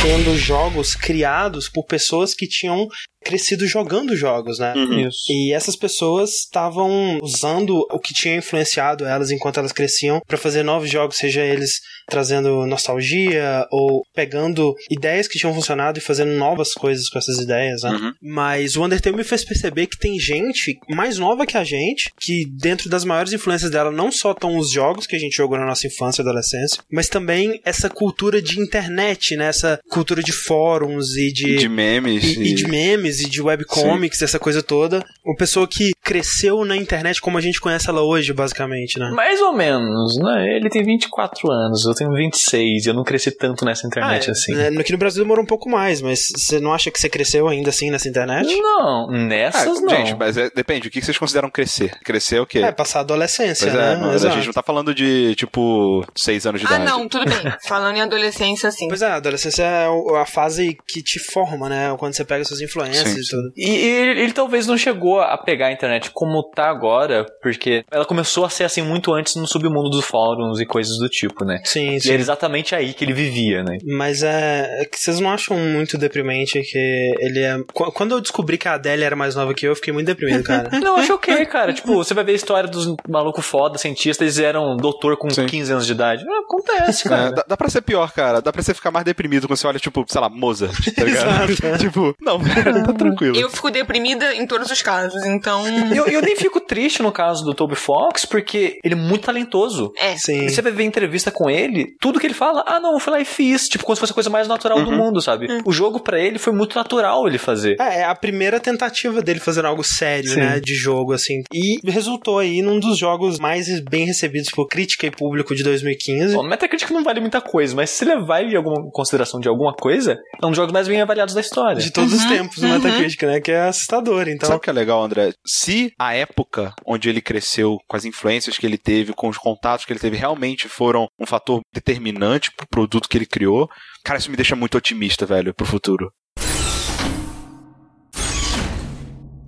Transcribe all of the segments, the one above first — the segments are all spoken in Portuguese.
sendo jogos criados por pessoas que tinham crescido jogando jogos, né? Uhum. Isso. E essas pessoas estavam usando o que tinha influenciado elas enquanto elas cresciam para fazer novos jogos, seja eles trazendo nostalgia ou pegando ideias que tinham funcionado e fazendo novas coisas com essas ideias, né? Uhum. Mas o Undertale me fez perceber que tem gente mais nova que a gente, que dentro das maiores influências dela não só estão os jogos que a gente jogou na nossa infância e adolescência, mas também essa cultura de internet, né? Essa cultura de fóruns e de, De memes. e, e de memes e de webcomics, essa coisa toda. Uma pessoa que cresceu na internet como a gente conhece ela hoje, basicamente, né? Mais ou menos, né? Ele tem 24 anos, eu tenho 26, eu não cresci tanto nessa internet Ah, é, assim. né, Aqui no Brasil demorou um pouco mais, mas você não acha que você cresceu ainda assim nessa internet? Não, Ah, nessas não. gente, mas é- depende. O que vocês consideram crescer? Crescer é o quê? É, passar a adolescência, Pois né? é, mas a Exato. gente não tá falando de, tipo, seis anos de Ah, idade. não, tudo bem. Falando em adolescência, sim. Pois é, a adolescência é a fase que te forma, né? Quando você pega suas influências Sim, e sim. tudo. E, e ele, ele talvez não chegou a pegar a internet como tá agora, porque ela começou a ser assim muito antes no submundo dos fóruns e coisas do tipo, né? Sim, E sim. era exatamente aí que ele vivia, né? Mas é, é que vocês não acham muito deprimente que ele é. Qu- Quando eu descobri que a Adélia era mais nova que eu, eu fiquei muito deprimido, cara. Não, acho ok, cara. Tipo, você vai ver a história dos malucos foda, cientistas, eles eram doutor com Sim. 15 anos de idade. Ah, Acontece, É, cara. dá, dá pra ser pior, cara. Dá pra você ficar mais deprimido quando você olha, tipo, sei lá, Mozart, tá ligado? tipo, não, tá tranquilo. Eu fico deprimida em todos os casos, então. Eu, eu nem fico triste no caso do Toby Fox, porque ele é muito talentoso. É. Sim. E você vai ver entrevista com ele, tudo que ele fala, ah não, eu fui lá e fiz, tipo, como se fosse a coisa mais natural do mundo, sabe? O jogo pra ele foi muito natural ele fazer. É, é a primeira tentativa dele fazer algo sério, Sim. né, de jogo, assim. E resultou aí num dos jogos mais bem recebidos por crítica e público de 2015. Bom, Metacritic não vale muita coisa, mas se levar em alguma consideração de alguma coisa, é um dos jogos mais bem avaliados da história. De todos os tempos no Metacritic, né? Que é assustador, então. Sabe o que é legal, André? Se a época onde ele cresceu, com as influências que ele teve, com os contatos que ele teve, realmente foram um fator determinante pro produto que ele criou, cara, isso me deixa muito otimista, velho, pro futuro.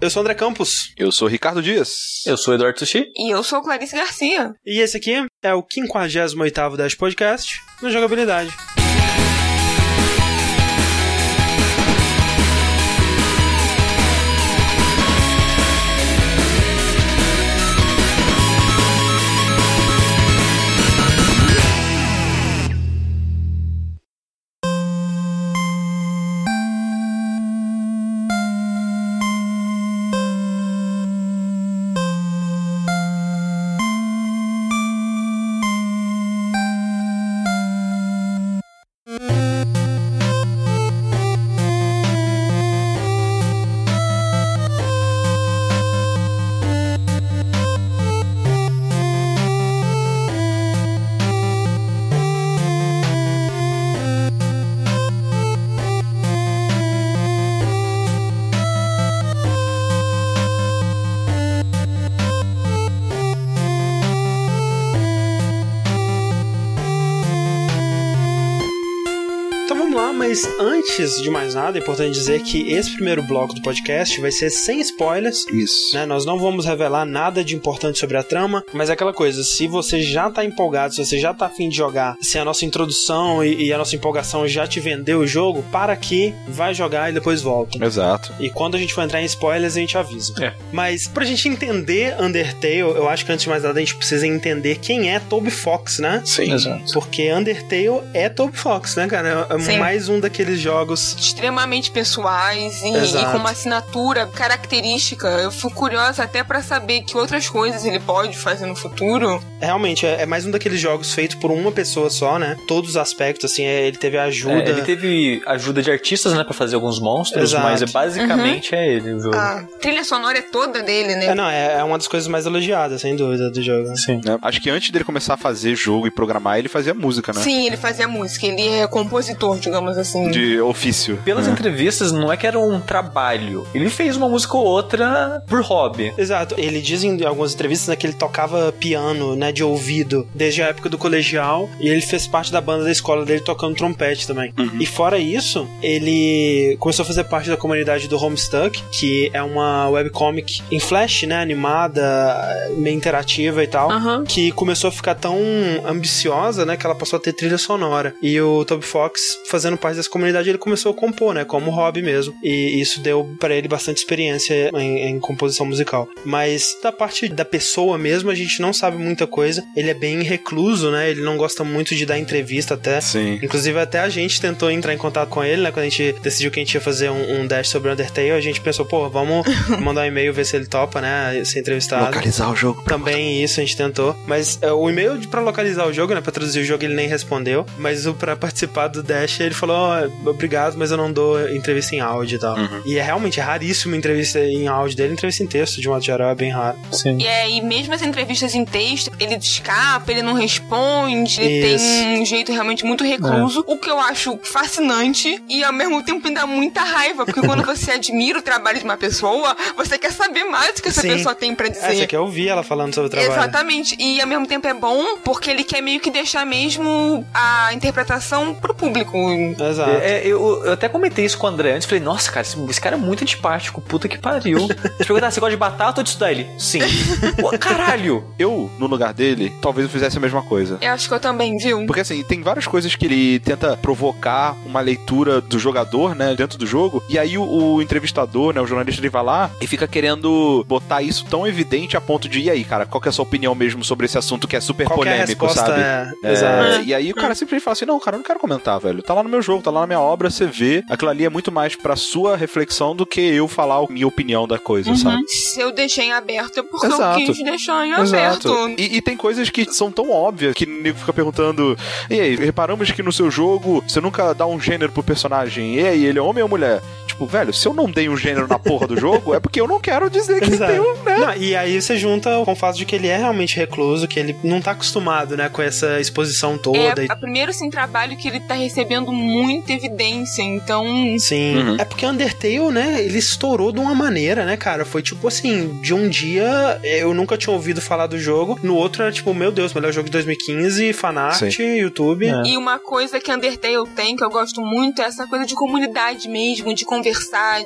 Eu sou o André Campos. Eu sou Ricardo Dias. Eu sou o Eduardo Sushi. E eu sou Clarice Garcia. E esse aqui é o 58º Dash Podcast no Jogabilidade. Antes de mais nada, é importante dizer que esse primeiro bloco do podcast vai ser sem spoilers. Isso. Né? Nós não vamos revelar nada de importante sobre a trama, mas é aquela coisa, se você já tá empolgado, se você já tá afim de jogar, se a nossa introdução e, e a nossa empolgação já te vendeu o jogo, para aqui, vai jogar e depois volta. Exato. E quando a gente for entrar em spoilers, a gente avisa. É. Mas pra gente entender Undertale, eu acho que antes de mais nada a gente precisa entender quem é Toby Fox, né? Sim. Exato. Porque Undertale é Toby Fox, né, cara? É Sim. mais um daqueles jogos. Extremamente pessoais e, e com uma assinatura característica. Eu fico curiosa até pra saber que outras coisas ele pode fazer no futuro. Realmente, é, é mais um daqueles jogos feito por uma pessoa só, né? Todos os aspectos, assim, é, ele teve ajuda. É, ele teve ajuda de artistas, né, pra fazer alguns monstros, Exato. mas é basicamente é ele o jogo. A trilha sonora é toda dele, né? É, não, é, uma das coisas mais elogiadas, sem dúvida, do jogo. Sim. Acho que antes dele começar a fazer jogo e programar, ele fazia música, né? Sim, ele fazia música, ele é compositor, digamos assim. De ofício. Pelas entrevistas, não é que era um trabalho. Ele fez uma música ou outra por hobby. Exato. Ele diz em algumas entrevistas né, que ele tocava piano, né, de ouvido, desde a época do colegial, e ele fez parte da banda da escola dele tocando trompete também. E fora isso, ele começou a fazer parte da comunidade do Homestuck, que é uma webcomic em flash, né, animada, meio interativa e tal. Aham. que começou a ficar tão ambiciosa, né, que ela passou a ter trilha sonora. E o Toby Fox fazendo parte dessa comunidade, ele começou a compor, né? Como hobby mesmo. E isso deu para ele bastante experiência em, em, composição musical. Mas da parte da pessoa mesmo, a gente não sabe muita coisa. Ele é bem recluso, né? Ele não gosta muito de dar entrevista até. Sim. Inclusive, até a gente tentou entrar em contato com ele, né? Quando a gente decidiu que a gente ia fazer um, um dash sobre Undertale, a gente pensou, pô, vamos mandar um e-mail ver se ele topa, né? Ser entrevistado. Localizar o jogo. Também isso a gente tentou. Mas é, o e-mail para localizar o jogo, né? Pra traduzir o jogo, ele nem respondeu. Mas o pra participar do Dash, ele falou: oh, obrigado, mas eu não dou entrevista em áudio e tal. Uhum. E é realmente é raríssimo entrevista em áudio dele, entrevista em texto, de modo geral, é bem raro. Sim. E, é, e mesmo as entrevistas em texto, ele escapa, ele não responde, ele isso. tem um jeito realmente muito recluso, é. o que eu acho fascinante e ao mesmo tempo me dá muita raiva, porque quando você admira o trabalho de uma pessoa, você quer saber mais do que essa Sim. pessoa tem para dizer. É, você quer ouvir ela falando sobre o trabalho. Exatamente. E ao mesmo tempo é bom porque ele quer meio que deixar mesmo a interpretação pro público. Exato. É, eu, eu, até comentei isso com o André antes. Falei, nossa, cara, esse, esse cara é muito antipático. Puta que pariu. Você perguntar, você gosta de batata ou de estudar ele? Sim. Pô, caralho. Eu, no lugar dele, talvez eu fizesse a mesma coisa. Eu acho que eu também, viu? Porque assim, tem várias coisas que ele tenta provocar uma leitura do jogador, né, dentro do jogo. E aí o, o entrevistador, né, o jornalista, ele vai lá e fica querendo botar isso tão evidente a ponto de, e aí, cara, qual que é a sua opinião mesmo sobre esse assunto que é super qual polêmico, é sabe? É, é, exato. E aí o cara simplesmente fala assim: não, cara, eu não quero comentar, velho. Tá lá no meu jogo, tá lá na minha obra, você vê. Aquilo ali é muito mais pra sua reflexão do que eu falar a minha opinião da coisa, uhum. sabe? Se eu deixei em aberto é porque Exato. eu quis deixar em Exato. aberto. E, e, tem coisas que são tão óbvias que o nego fica perguntando: e aí, reparamos que no seu jogo você nunca dá um gênero pro personagem. E aí, ele é homem ou mulher? Tipo, velho, se eu não dei um gênero na porra do jogo, é porque eu não quero dizer que Exato. tem um, né? Não, e aí você junta com o fato de que ele é realmente recluso, que ele não tá acostumado, né, com essa exposição toda. É, e... primeiro, assim, trabalho que ele tá recebendo muita evidência, então... Sim. Uhum. É porque Undertale, né, ele estourou de uma maneira, né, cara? Foi tipo assim, de um dia eu nunca tinha ouvido falar do jogo, no outro era tipo, meu Deus, melhor jogo de 2015, fanart, Sim. YouTube. É. E uma coisa que Undertale tem, que eu gosto muito, é essa coisa de comunidade mesmo, de conversar,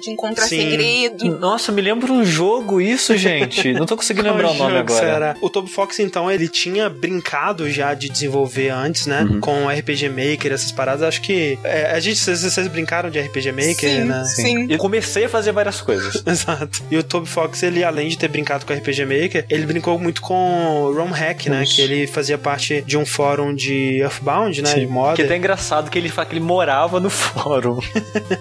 de encontrar Sim. segredo. Nossa, me lembra um jogo isso, gente. Não tô conseguindo lembrar o nome agora. Será? O Toby Fox, então, ele tinha brincado já de desenvolver antes, né? Uhum. Com RPG Maker, essas paradas. Acho que. É, a gente, vocês, vocês, brincaram de RPG Maker, sim, né? Sim. Eu comecei a fazer várias coisas. Exato. E o Toby Fox, ele, além de ter brincado com RPG Maker, ele brincou muito com ROM Hack, né? Que ele fazia parte de um fórum de Earthbound, né? Sim. De moda. Que é até engraçado que ele fala que ele morava no fórum.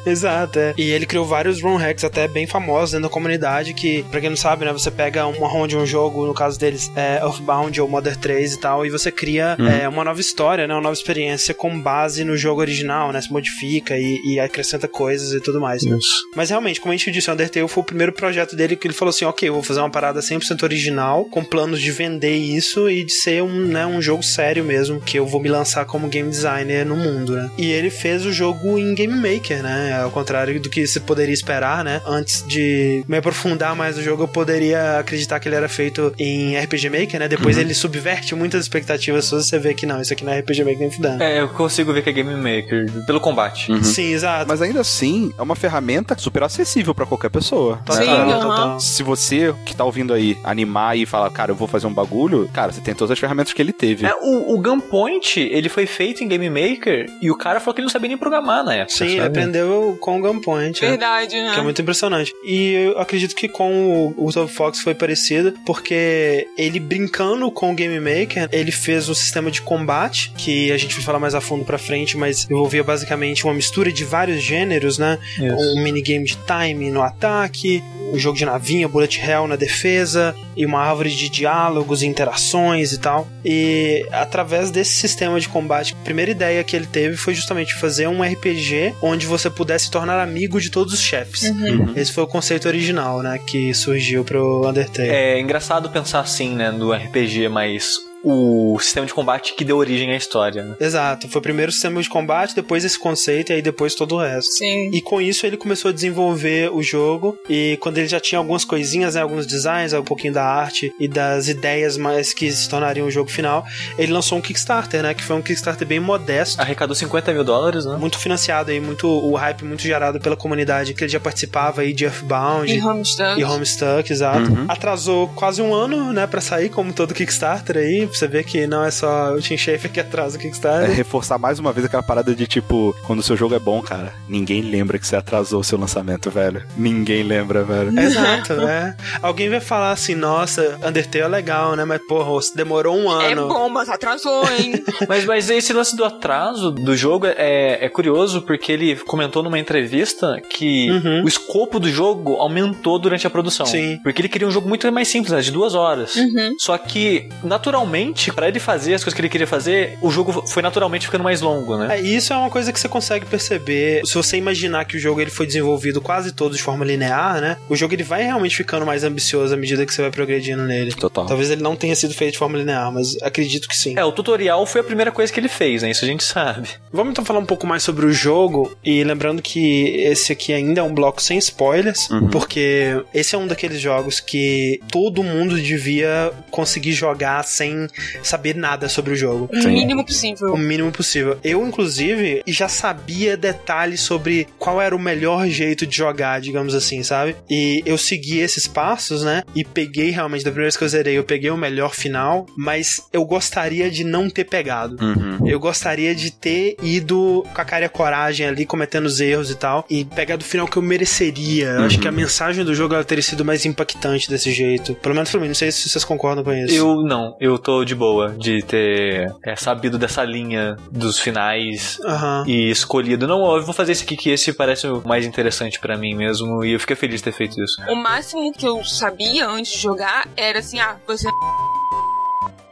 Exato, é. E ele criou vários ROM Hacks até bem famosos dentro da comunidade, que, pra quem não sabe, né? Você pega uma ROM de um jogo, no caso deles, é Earthbound ou Mother 3 e tal, e você cria uhum. é, uma nova história, né? Uma nova experiência com base no jogo original, né? Se modifica e, e acrescenta coisas e tudo mais. Isso. Mas realmente, como a gente disse, o Undertale foi o primeiro projeto dele que ele falou assim: ok, eu vou fazer uma parada 100% original, com planos de vender isso e de ser um, né, um jogo sério mesmo, que eu vou me lançar como game designer no mundo, né? E ele fez o jogo em Game Maker, né? Ao contrário do que você poderia esperar, né? Antes de me aprofundar mais no jogo, eu poderia acreditar que ele era feito em RPG Maker, né? Depois uhum. ele subverte muitas expectativas suas, você vê que não, isso aqui não é RPG Maker nem fudendo. É, eu consigo ver que é Game Maker pelo combate. Uhum. Sim, exato. Mas ainda assim, é uma ferramenta super acessível para qualquer pessoa. Sim, né? total. Se você que tá ouvindo aí animar e falar, cara, eu vou fazer um bagulho, cara, você tem todas as ferramentas que ele teve. É, o, o Gunpoint, ele foi feito em Game Maker e o cara falou que ele não sabia nem programar na época. Sim, sabe? aprendeu com o Gunpoint. Né? Verdade, né? Que é muito impressionante. E eu acredito que com o, o Top Fox foi parecido, porque ele brincando com o Game Maker, ele fez um sistema de combate, que a gente vai falar mais a fundo pra frente, mas envolvia basicamente uma mistura de vários gêneros, né? Isso. Um minigame de time no ataque, um jogo de navinha, bullet hell na defesa, e uma árvore de diálogos e interações e tal. E através desse sistema de combate, a primeira ideia que ele teve foi justamente fazer um RPG onde você pudesse tornar amigo de todos os chefes. Uhum. uhum. Esse foi o conceito original, né, que surgiu pro Undertale. É engraçado pensar assim, né, do RPG, mas o sistema de combate que deu origem à história. Né? Exato. Foi primeiro o sistema de combate, depois esse conceito e aí depois todo o resto. Sim. E com isso ele começou a desenvolver o jogo e quando ele já tinha algumas coisinhas, né, alguns designs, um pouquinho da arte e das ideias mais que se tornariam o jogo final, ele lançou um Kickstarter, né, que foi um Kickstarter bem modesto. Arrecadou 50 mil dólares, né? Muito financiado aí, muito o hype muito gerado pela comunidade que ele já participava aí de Earthbound e Homestuck. E Homestuck, exato. Uhum. Atrasou quase um ano, né, para sair como todo Kickstarter aí, você ver que não é só o Tim Schafer que atrasa o É Kickstarter. reforçar mais uma vez aquela parada de tipo, quando o seu jogo é bom, cara, ninguém lembra que você atrasou o seu lançamento, velho. Ninguém lembra, velho. Exato, é. Alguém vai falar assim, nossa, Undertale é legal, né? Mas, porra, demorou um É ano. bom, mas atrasou, hein? Mas, mas esse lance do atraso do jogo é, é curioso porque ele comentou numa entrevista que Uhum. o escopo do jogo aumentou durante a produção. Sim. Porque ele queria um jogo muito mais simples, né, de duas horas. Uhum. Só que, naturalmente, pra ele fazer as coisas que ele queria fazer, o jogo foi naturalmente ficando mais longo, né? É, isso é uma coisa que você consegue perceber. Se você imaginar que o jogo ele foi desenvolvido quase todo de forma linear, né? O jogo ele vai realmente ficando mais ambicioso à medida que você vai progredindo nele. Total. Talvez ele não tenha sido feito de forma linear, mas acredito que sim. É, o tutorial foi a primeira coisa que ele fez, né? Isso a gente sabe. Vamos então falar um pouco mais sobre o jogo e lembrando que esse aqui ainda é um bloco sem spoilers, Uhum. porque esse é um daqueles jogos que todo mundo devia conseguir jogar sem saber nada sobre o jogo. O mínimo possível. O mínimo possível. Eu, inclusive, já sabia detalhes sobre qual era o melhor jeito de jogar, digamos assim, sabe? E eu segui esses passos, né? E peguei realmente, da primeira vez que eu zerei, eu peguei o melhor final, mas eu gostaria de não ter pegado. Uhum. Eu gostaria de ter ido com a cara e a coragem ali, cometendo os erros e tal, e pegar do final que eu mereceria. Eu acho que a mensagem do jogo ela teria sido mais impactante desse jeito. Pelo menos pra mim, não sei se vocês concordam com isso. Eu não, eu tô de boa de ter é, sabido dessa linha dos finais Aham. e escolhido. Não, eu vou fazer esse aqui que esse parece o mais interessante pra mim mesmo e eu fiquei feliz de ter feito isso. O máximo que eu sabia antes de jogar era assim, ah, você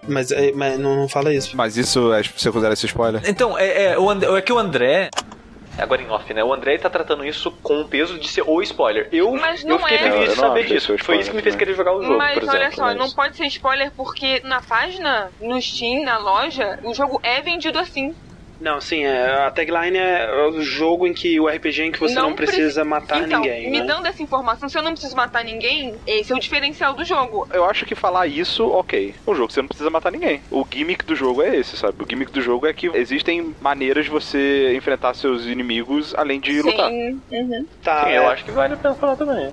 Mas, é, mas não, não fala isso. Mas isso, é, você considera esse spoiler? Então, é, é, o André, é que o André. Agora em off, né? O André tá tratando isso com o peso de ser o spoiler. Eu, Mas eu não fiquei é. feliz Eu de saber acho disso. Foi isso que me fez querer jogar o jogo, Mas por olha exemplo. só, mas- não pode ser spoiler porque na página, no Steam, na loja, o jogo é vendido assim. Não, sim, é, a tagline é o jogo em que o RPG em que você não, precisa preci- matar então, ninguém. Me né? dando essa informação, se eu não preciso matar ninguém, esse é o diferencial do jogo. Eu acho que falar isso, ok. O jogo você não precisa matar ninguém. O gimmick do jogo é esse, sabe? O gimmick do jogo é que existem maneiras de você enfrentar seus inimigos além de lutar. Sim. Uhum. Tá, Sim, é, eu acho que vale a pena falar também.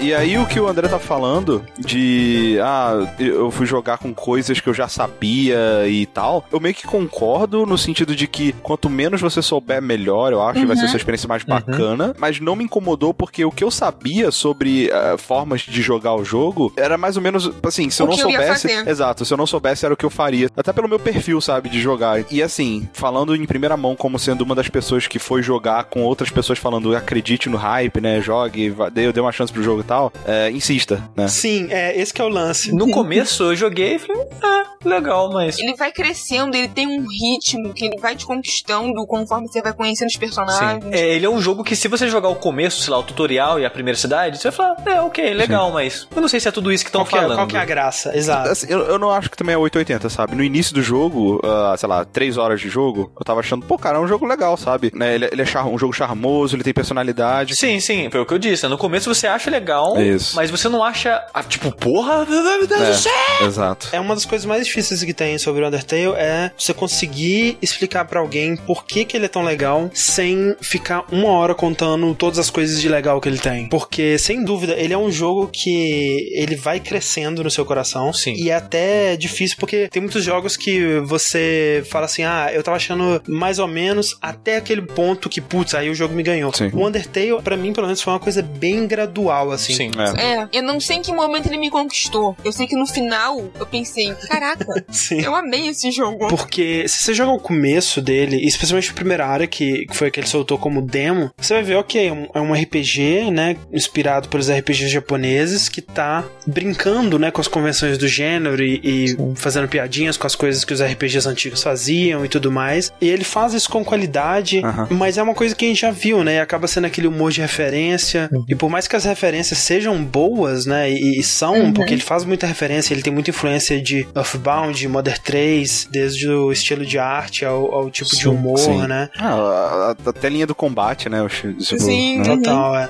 E aí o que o André tá falando de ah, eu fui jogar com coisas que eu já sabia e tal, eu meio que concordo no sentido de que quanto menos você souber, melhor, eu acho, que vai ser a sua experiência mais bacana, mas não me incomodou porque o que eu sabia sobre ah, formas de jogar o jogo era mais ou menos assim, se eu O não eu soubesse, fazer. exato, se eu não soubesse era o que eu faria, até pelo meu perfil, sabe, de jogar. E assim, falando em primeira mão como sendo uma das pessoas que foi jogar com outras pessoas falando acredite no hype, né, jogue, vá- dê, uma chance pro jogo tal, é, insista, né? Sim, é, esse que é o lance. No começo eu joguei e falei, ah, legal, mas. Ele vai crescendo, ele tem um ritmo que ele vai te conquistando conforme você vai conhecendo os personagens. Sim. É, ele é um jogo que se você jogar o começo, sei lá, o tutorial e a primeira cidade, você vai falar, é, ok, legal, mas eu não sei se é tudo isso que estão é, falando. qual que é a graça? Exato. Assim, eu, eu não acho que também é 880, sabe? No início do jogo, ah, sei lá, 3 horas de jogo, eu tava achando, pô, cara, é um jogo legal, sabe? Né, Ele, ele é um jogo charmoso, ele tem personalidade. Sim, sim, foi o que eu disse. né? No começo você acha legal, Isso. mas você não acha, ah, tipo, porra, meu Deus do céu. É, exato. É uma das coisas mais difíceis que tem sobre o Undertale é você conseguir explicar pra alguém por que, que ele é tão legal sem ficar uma hora contando todas as coisas de legal que ele tem. Porque, sem dúvida, ele é um jogo que ele vai crescendo no seu coração. Sim. E é até difícil porque tem muitos jogos que você fala assim: ah, eu tava achando mais ou menos até aquele ponto que, putz, aí o jogo me ganhou. Sim. O Undertale, pra mim, pelo menos, foi uma coisa bem gradual, assim. Sim. É. É, eu não sei em que momento ele me conquistou. Eu sei que no final eu pensei, caraca, Sim. eu amei esse jogo. Porque se você joga o começo dele, especialmente a primeira área, que, que foi a que ele soltou como demo, você vai ver, ok, é um- é um RPG, né, inspirado pelos RPGs japoneses, que tá brincando, né, com as convenções do gênero e, e fazendo piadinhas com as coisas que os RPGs antigos faziam e tudo mais. E ele faz isso com qualidade, mas é uma coisa que a gente já viu, né, e acaba sendo aquele humor de referência. E por mais que as referências sejam boas, né, e, e são, porque ele faz muita referência, ele tem muita influência de Earthbound, Modern 3, desde o estilo de arte ao, ao tipo de humor, sim. né? Ah, a, a, a telinha do combate, né? o tipo, Sim. né? Total, é.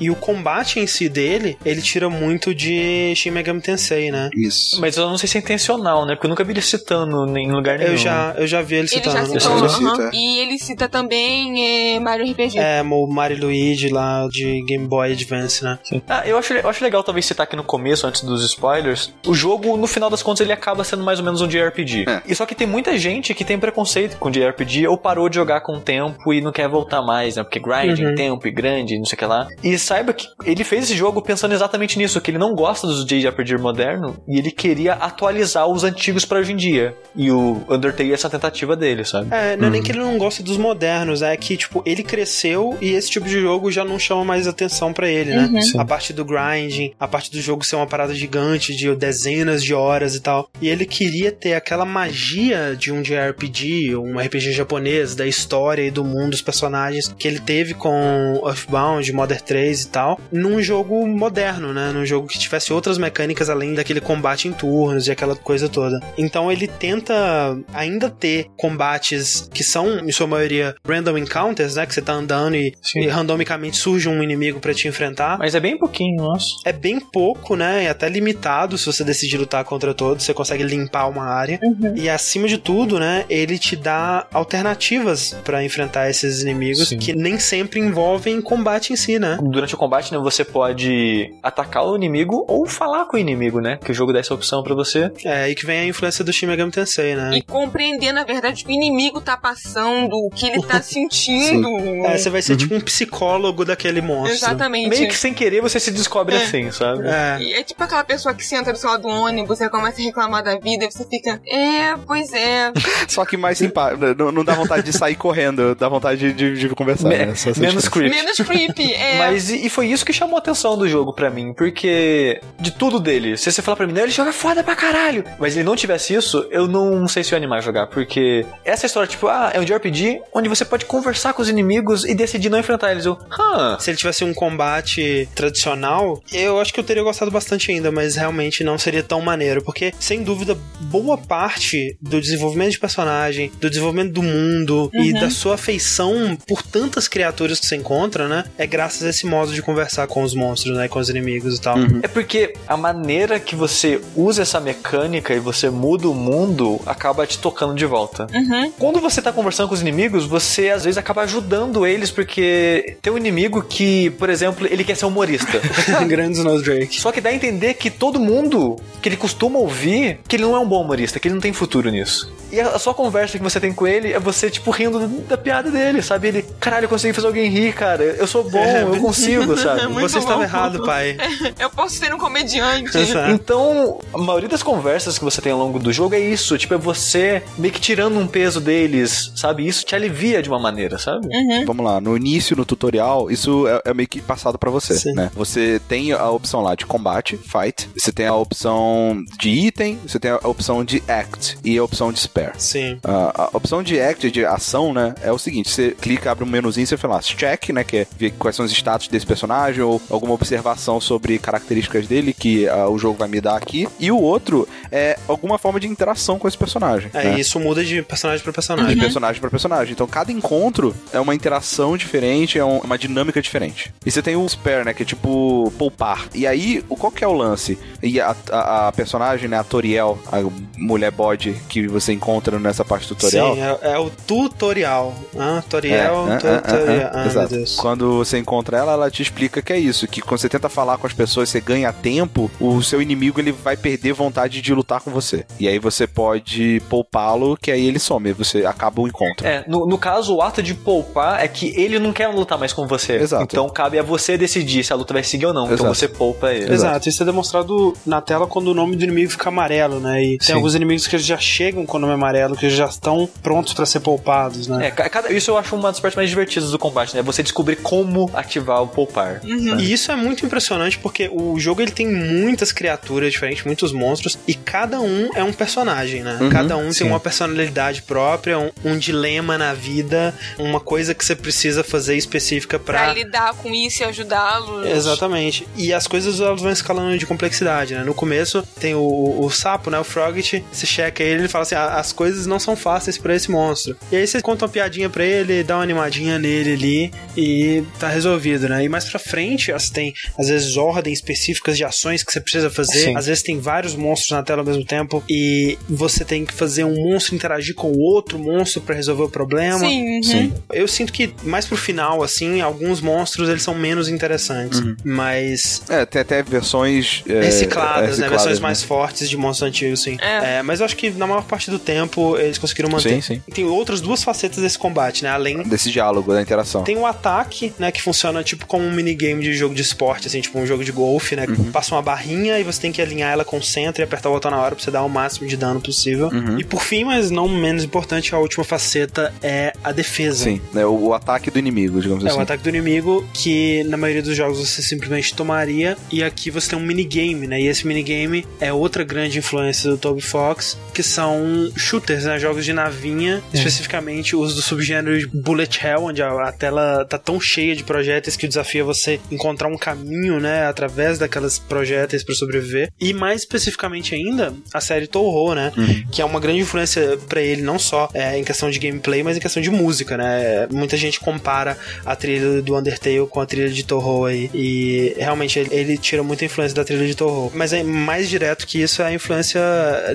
E o combate em si dele, ele tira muito de Shin Megami Tensei, né? Isso. Mas eu não sei se é intencional, né? Porque eu nunca vi ele citando em lugar nenhum. Eu já, eu já vi ele Ele já citando. citou, aham. cita. E ele cita também é, Mario RPG. É, o Mario Luigi lá de Game Boy Advance, né? Ah, eu acho, eu acho legal talvez citar aqui no começo, antes dos spoilers. O jogo, no final das contas, ele acaba sendo mais ou menos um JRPG. É. E só que tem muita gente que tem preconceito com JRPG ou parou de jogar com o tempo e não quer voltar mais, né? Porque grinding, Uhum. tempo e grande, não sei o que lá. E saiba que ele fez esse jogo pensando exatamente nisso, que ele não gosta dos JRPG moderno e ele queria atualizar os antigos pra hoje em dia. E o Undertale é essa tentativa dele, sabe? É, não é nem que ele não gosta dos modernos, é que, tipo, ele cresceu e esse tipo de jogo já não chama mais atenção pra ele, né? Sim. A parte do grinding, a parte do jogo ser uma parada gigante de dezenas de horas e tal. E ele queria ter aquela magia de um JRPG, um RPG japonês, da história e do mundo dos personagens que ele teve com Earthbound, Modern 3 e tal, num jogo moderno, né? Num jogo que tivesse outras mecânicas além daquele combate em turnos e aquela coisa toda. Então ele tenta ainda ter combates que são, em sua maioria, random encounters, né? Que você tá andando e, e randomicamente surge um inimigo pra te enfrentar. Mas é bem pouquinho, nossa. É bem pouco, né? E até limitado se você decidir lutar contra todos. Você consegue limpar uma área. E acima de tudo, né? Ele te dá alternativas pra enfrentar esses inimigos Sim. que nem sempre envolvem combate em si, né? Durante o combate, né, você pode atacar o inimigo ou falar com o inimigo, né? Que o jogo dá essa opção pra você. É aí que vem a influência do Shin Megami Tensei, né? E compreender, na verdade, o que o inimigo tá passando, o que ele tá sentindo. É, você vai ser tipo um psicólogo daquele monstro. Exatamente. Meio que sem querer você se descobre É. assim, sabe? É. E é tipo aquela pessoa que senta do seu lado do ônibus, você começa a reclamar da vida, e você fica, é, pois é. Só que mais simpático. Não, não dá vontade de sair correndo, dá vontade de, de conversar. Me- né? Menos creepy. Menos creepy, é. Mas e, e foi isso que chamou a atenção do jogo pra mim, porque de tudo dele, se você falar pra mim, não, ele joga foda pra caralho, mas ele não tivesse isso, eu não sei se eu ia animar a jogar, porque essa história, tipo, ah, é um JRPG onde você pode conversar com os inimigos e decidir não enfrentar eles. Eu, hã? Se ele tivesse um combate tradicional, eu acho que eu teria gostado bastante ainda, mas realmente não seria tão maneiro, porque sem dúvida boa parte do desenvolvimento de personagem, do desenvolvimento do mundo e da sua afeição por tantas criaturas que você encontra, né, é graças a esse modo de conversar com os monstros, né, com os inimigos e tal. É porque a maneira que você usa essa mecânica e você muda o mundo acaba te tocando de volta. Uhum. Quando você tá conversando com os inimigos, você às vezes acaba ajudando eles, porque tem um inimigo que, por exemplo, ele quer ser humorista. Grande Snowdrake. Só que dá a entender que todo mundo que ele costuma ouvir, que ele não é um bom humorista, que ele não tem futuro nisso. E a sua conversa que você tem com ele é você, tipo, rindo da piada dele, sabe? Ele, caralho, eu consegui fazer alguém rir, cara. Eu sou bom, É, eu consigo, sabe? Muito Você estava errado, pai. Eu posso ser um comediante. Exato. Então, a maioria das conversas que você tem ao longo do jogo é isso. Tipo, é você meio que tirando um peso deles, sabe? Isso te alivia de uma maneira, sabe? Vamos lá, no início, no tutorial, isso é, é meio que passado pra você, Sim. né? Você tem a opção lá de combate, fight, você tem a opção de item, você tem a opção de act e a opção de spare. Sim. A, a opção de act, de ação, né, é o seguinte, você clica, abre um menuzinho e você fala, check, né, que é ver quais são os status desse personagem ou alguma observação sobre características dele que ah, o jogo vai me dar aqui. E o outro é alguma forma de interação com esse personagem. É, né? isso muda de personagem pra de personagem. personagem para personagem. Então, cada encontro é uma interação diferente, é um- uma dinâmica diferente. E você tem o spare, né, que é tipo poupar. E aí, o- qual que é o lance? E a, a- a personagem, né, a Toriel, a mulher bode que você encontra nessa parte do tutorial. Sim, é, é o tutorial. Ah, Toriel, É, é, é, tutorial. é, é, Ah, exato. Quando você encontra ela, ela te explica que é isso, que quando você tenta falar com as pessoas, você ganha tempo, o seu inimigo ele vai perder vontade de lutar com você. E aí você pode poupá-lo, que aí ele some, você acaba o encontro. É, no, no caso, o ato de poupar é que ele não quer lutar mais com você. Exato. Então cabe a você decidir se a luta vai seguir ou não. Então Exato. você poupa ele. Exato, isso é demonstrado na tela quando o nome do inimigo fica amarelo, né? E Sim. tem alguns inimigos que já chegam com o nome amarelo, que já estão prontos pra ser poupados, né? É, ca- cada- isso eu acho uma das partes mais divertidas do combate, né? Você descobrir como ativar o poupar. E isso é muito impressionante porque o jogo ele tem muitas criaturas diferentes, muitos monstros, e cada um é um personagem, né? cada um sim. tem uma personalidade própria, um, um dilema na vida, uma coisa que você precisa fazer específica Pra pra. lidar com isso e ajudá-los. Exatamente. E as coisas elas vão escalando de complexidade, né? No começo tem o, o sapo, né? O Frogget. Você checa ele e fala assim: "Ah, as coisas não são fáceis pra esse monstro. E aí você conta uma piadinha pra ele, dá uma animadinha nele ali e tá resolvido, né? E mais pra frente, você tem, às vezes, ordens específicas de ações que você precisa fazer. Sim. Às vezes tem vários monstros na tela ao mesmo tempo e você tem que fazer um monstro interagir com o outro monstro pra resolver o problema. Sim, uhum. Sim. Eu sinto que mais pro final, assim, alguns monstros eles são menos interessantes. Mas É, tem até versões é, recicladas, né? Versões né? mais fortes de monstros antigos, sim. É. É, mas eu acho que na maior parte do tempo eles conseguiram manter. Sim, sim. E tem outras duas facetas desse combate, né? Além Desse diálogo, da interação. tem o ataque, né, que funciona tipo como um minigame de jogo de esporte, assim, tipo um jogo de golfe, né? que Passa uma barrinha e você tem que alinhar ela com o centro e apertar o botão na hora pra você dar o máximo de dano possível. Uhum. E por fim, mas não menos importante, a última faceta é a defesa. Sim, né, o, o ataque do inimigo, digamos É assim. o ataque do inimigo que na maioria dos jogos você simplesmente tomaria e aqui você tem um minigame, né? E esse minigame é outra grande influência do Toby Fox, que são shooters, né? Jogos de navinha, especificamente os do subgênero de Bullet Hell, onde a, a tela tá tão cheia de projéteis que o desafio é você encontrar um caminho, né? Através daquelas projéteis para sobreviver. E mais especificamente ainda, a série Toho, né? Que é uma grande influência pra ele, não só é, em questão de gameplay, mas em questão de música, né? Muita gente compara a trilha do Undertale com a trilha de Toho aí. E realmente ele, ele tira muita influência da trilha de Toho. Mas é mais direto que isso é a influência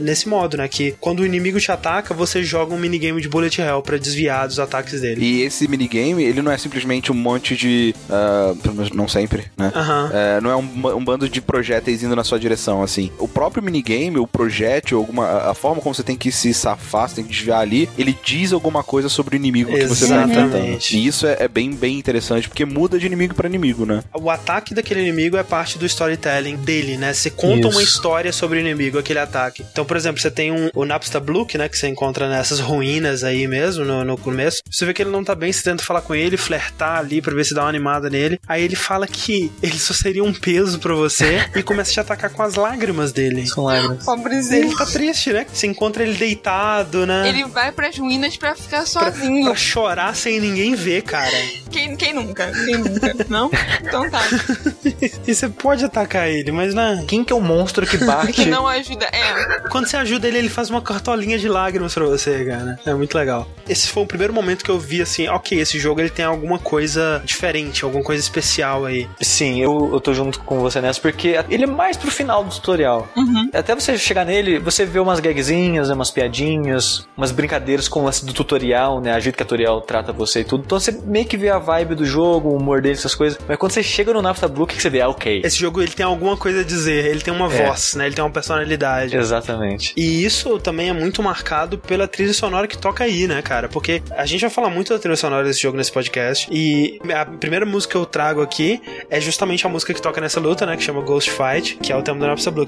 nesse modo, né? Que quando o inimigo te ataca, você joga um minigame de Bullet Hell pra desviar dos ataques dele. E esse minigame, ele não é simplesmente um monte de. Ah, pelo menos não sempre, né? Aham. É, não é um, um bando de projéteis indo na sua direção, assim. O próprio minigame, o projétil, alguma, a forma como você tem que se safar, você tem que desviar ali, ele diz alguma coisa sobre o inimigo que você tá enfrentando. Exatamente. E isso é, é bem, bem interessante, porque muda de inimigo pra inimigo, né? O ataque daquele inimigo é parte do storytelling dele, né? Você conta Isso. uma história sobre o inimigo, aquele ataque. Então, por exemplo, você tem um, o Napsta Bluke, né? Que você encontra nessas ruínas aí mesmo, no, no começo. Você vê que ele não tá bem, você tenta falar com ele, flertar ali pra ver se dá uma animada nele. Aí ele fala que ele só seria um peso pra você e começa a te atacar com as lágrimas dele. São lágrimas. Pobrezinho. Ele tá triste, né? Você encontra ele deitado, né? Ele vai pras ruínas pra ficar Pra, sozinho. pra chorar sem ninguém ver, cara. Quem, quem nunca? Quem nunca? Não? Então tá. E você pode atacar ele, mas né? Quem que é o monstro que bate? Que não ajuda. É. Quando você ajuda ele, ele faz uma cartolinha de lágrimas pra você, cara. É muito legal. Esse foi o primeiro momento que eu vi assim, ok, esse jogo ele tem alguma coisa diferente, alguma coisa especial aí. Sim, eu, eu tô junto com você nessa, porque ele é mais pro final do tutorial. Até você chegar nele, você vê umas gagzinhas, né, umas piadinhas, umas brincadeiras com o lance do tutorial, né? A jeito que a tutorial trata você e tudo. Então você meio que vê a vibe do jogo, o humor dele, essas coisas. Mas quando você chega no Nafta Blue, o que que você vê? Ah, ok. Esse jogo ele tem alguma coisa a dizer, ele tem uma É. voz, né? Ele tem uma personalidade. Exatamente. E isso também é muito marcado pela trilha sonora que toca aí, né, cara? Porque a gente vai falar muito da trilha sonora desse jogo nesse podcast. E a primeira música que eu trago aqui é justamente a música que toca nessa luta, né? Que chama Ghost Fight, que é o tema do Napsa Blue.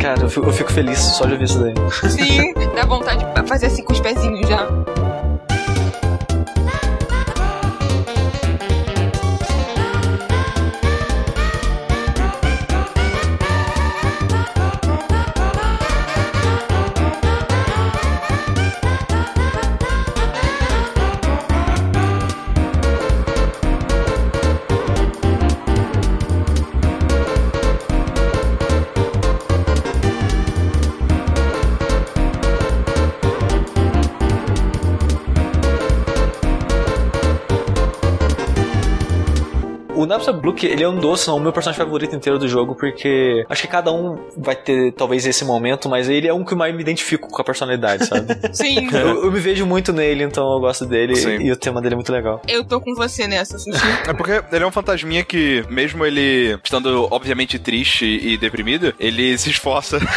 Cara, eu fico, eu fico feliz só de ouvir isso daí. Sim, dá vontade de fazer assim com os pezinhos já. O Napsa Blue, ele é um doce, não, o meu personagem favorito inteiro do jogo, porque acho que cada um vai ter talvez esse momento, mas ele é um que eu mais me identifico com a personalidade, sabe? Sim. eu, eu me vejo muito nele, então eu gosto dele Sim. e o tema dele é muito legal. Eu tô com você nessa, Sushi. É porque ele é um fantasminha que, mesmo ele estando obviamente triste e deprimido, ele se esforça.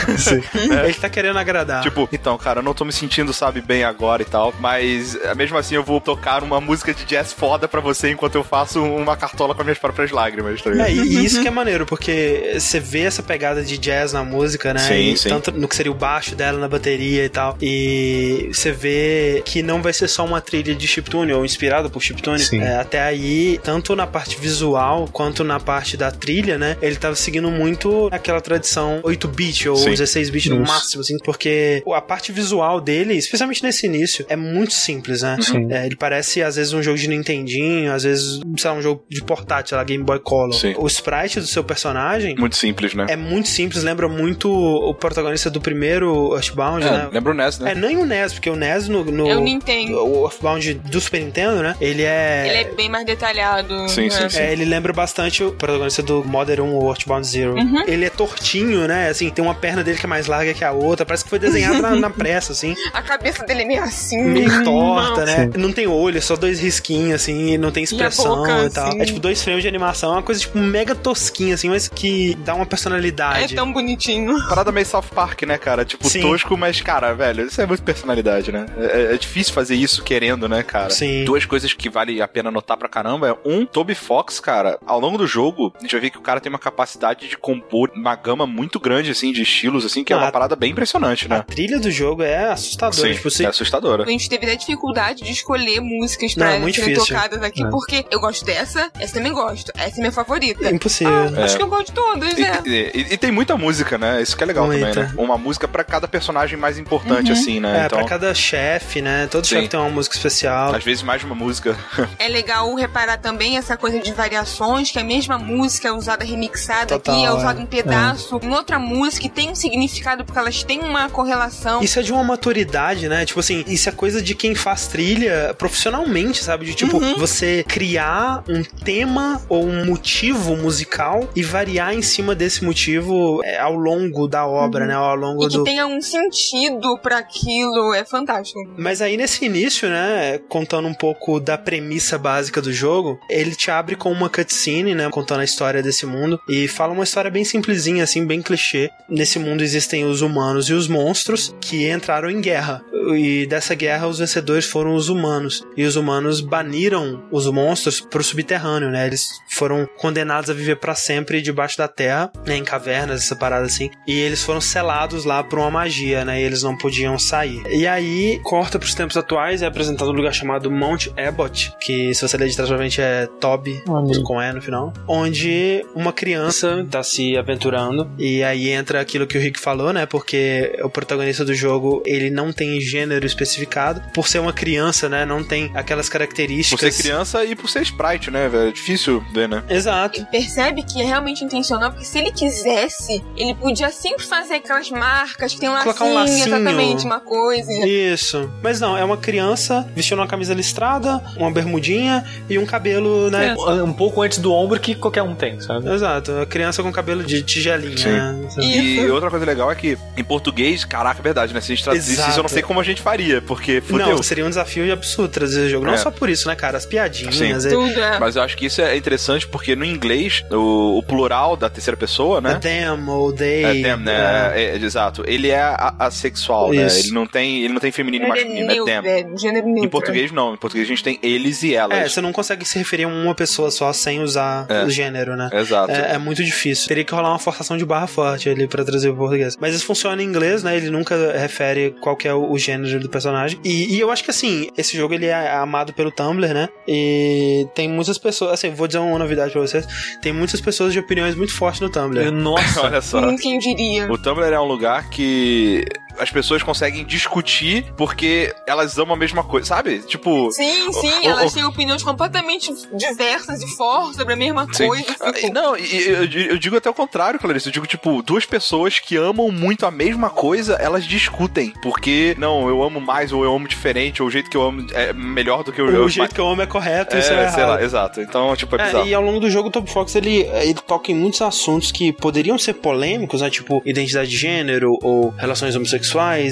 Ele tá querendo agradar. Tipo, então, cara, eu não tô me sentindo, sabe, bem agora e tal, mas eh, mesmo assim eu vou tocar uma música de jazz foda pra você enquanto eu faço uma cartola com as próprias lágrimas, tá ligado? É, e isso que é maneiro, porque você vê essa pegada de jazz na música, né? Sim, E sim. Tanto no que seria o baixo dela na bateria e tal. E você vê que não vai ser só uma trilha de chiptune ou inspirada por chiptune. É, até aí, tanto na parte visual quanto na parte da trilha, né? Ele tava seguindo muito aquela tradição 8-bit ou Sim. 16-bit no máximo, assim, porque a parte visual dele, especialmente nesse início, é muito simples, né? Sim. É, ele parece, às vezes, um jogo de Nintendinho, às vezes, sei lá, um jogo de portátil portátil, lá, Game Boy Color. Sim. O sprite do seu personagem Muito simples, né? é muito simples, lembra muito o protagonista do primeiro Earthbound, É, né? lembra o NES, né? É, nem o NES, porque o NES no. no É o Nintendo. O Earthbound do Super Nintendo, né? Ele é. Ele é bem mais detalhado. Sim, sim, né? sim. É, ele lembra bastante o protagonista do Modern 1 ou Earthbound Zero. Uhum. Ele é tortinho, né? Assim, tem uma perna dele que é mais larga que a outra. Parece que foi desenhado na, na pressa, assim. A cabeça dele é meio assim. Meio torta, Não. né? Não tem olho, é só dois risquinhos, assim, e não tem expressão boca, e tal. assim. É tipo dois frames de animação, é uma coisa, tipo, mega tosquinha, assim, mas que dá uma É personalidade. tão bonitinho. Parada meio South Park, né, cara? Tipo, Sim. tosco, mas, cara, velho, isso é muito personalidade, né? É, é difícil fazer isso querendo, né, cara? Sim. Duas coisas que vale a pena notar pra caramba é, um, Toby Fox, cara, ao longo do jogo, a gente vai ver que o cara tem uma capacidade de compor uma gama muito grande, assim, de estilos, assim, que é Ah, uma parada bem impressionante, A né? trilha do jogo é assustadora. Sim, tipo, você é assustadora. A gente teve até dificuldade de escolher músicas Não, pra é muito serem difícil. tocadas aqui, É. porque eu gosto dessa, essa também gosto, essa é minha favorita. é impossível. Ah, Acho que eu gosto de todas, E, é. e- e- e tem muita música, né? Isso que é legal Muita. também, né? Uma música pra cada personagem mais importante, assim, né? É, então, pra cada chefe, né? Todo Sim. chefe tem uma música especial. às vezes mais de uma música. É legal reparar também essa coisa de variações, que a mesma música é usada remixada Total, aqui, é é. usada um pedaço em outra música e tem um significado porque elas têm uma correlação. Isso é de uma maturidade, né? Tipo assim, isso é coisa de quem faz trilha profissionalmente, sabe? De tipo, Uhum. você criar um tema ou um motivo musical e variar em cima desse motivo é, ao longo da obra, né? Ao longo Uhum. E que do. tenha um sentido pra aquilo, é fantástico. Mas aí nesse início, né, contando um pouco da premissa básica do jogo, ele te abre com uma cutscene, né, contando a história desse mundo e fala uma história bem simplesinha, assim, bem clichê. Nesse mundo existem os humanos e os monstros que entraram em guerra. E dessa guerra os vencedores foram os humanos. E os humanos baniram os monstros pro subterrâneo, né? Eles foram condenados a viver para sempre debaixo da terra, né, em cavernas, essa parada assim. E eles foram selados lá por uma magia, né? E eles não podiam sair. E aí, corta pros tempos atuais, é apresentado um lugar chamado Mount Abbott, que se você ler de trás pra frente é Toby, Amigo. com E no final, onde uma criança tá se aventurando e aí entra aquilo que o Rick falou, né? Porque o protagonista do jogo, ele não tem gênero especificado, por ser uma criança, né? Não tem aquelas Por características. ser criança e por ser sprite, né, velho? É difícil ver, né? Exato. Ele percebe que é realmente intencional, porque se ele quisesse, ele podia sempre fazer aquelas marcas que tem um lacinho, Colocar um lacinho. exatamente, uma coisa. Isso. Mas não, é uma criança vestindo uma camisa listrada, uma bermudinha e um cabelo, né? Um pouco antes do ombro que qualquer um tem, sabe? Exato, a criança com cabelo de tigelinha, Sim. né? E- E outra coisa legal é que em português, caraca, é verdade, né? Se a gente traduzisse isso, eu não sei como a gente faria, porque fudeu. Não, seria um desafio absurdo trazer o jogo. Não É. só por isso, né, cara? As piadinhas. Sim. é- Tudo é. Mas eu acho que isso é interessante porque no inglês, o, o plural da terceira pessoa, É né? them ou they. É them, né? É, é, exato. Ele é assexual, né? Ele não tem, ele não tem feminino e é masculino, é them. é gênero neutro. Em português não, em português a gente tem eles e É, elas. você não consegue se referir a uma pessoa só sem usar É. o gênero, né? Exato. É, é muito difícil. Teria que rolar uma forçação de barra forte ali pra trazer o português. Mas isso funciona em inglês, né? Ele nunca refere qual que é o, o gênero do personagem. E, e eu acho que, assim, esse jogo ele é amado pelo Tumblr, né? E tem muitas pessoas... Assim, vou dizer uma novidade pra vocês. Tem muitas pessoas de opiniões muito fortes no Tumblr. Nossa, Olha só. Quem diria? O Tumblr é um lugar que as pessoas conseguem discutir porque elas amam a mesma coisa, sabe? Tipo. Sim, sim, o- elas o- têm opiniões completamente diversas e fortes sobre a mesma Sim. coisa. Não, e eu, eu digo até o contrário, Clarice. Eu digo, tipo, duas pessoas que amam muito a mesma coisa, elas discutem. Porque, não, eu amo mais, ou eu amo diferente, ou o jeito que eu amo é melhor do que eu O eu jeito que eu amo é correto, é, isso é sei errado. lá, exato. Então, tipo, é É, bizarro. e ao longo do jogo, o Top Fox ele, ele toca em muitos assuntos que poderiam ser polêmicos, né? Tipo identidade de gênero ou relações homossexuais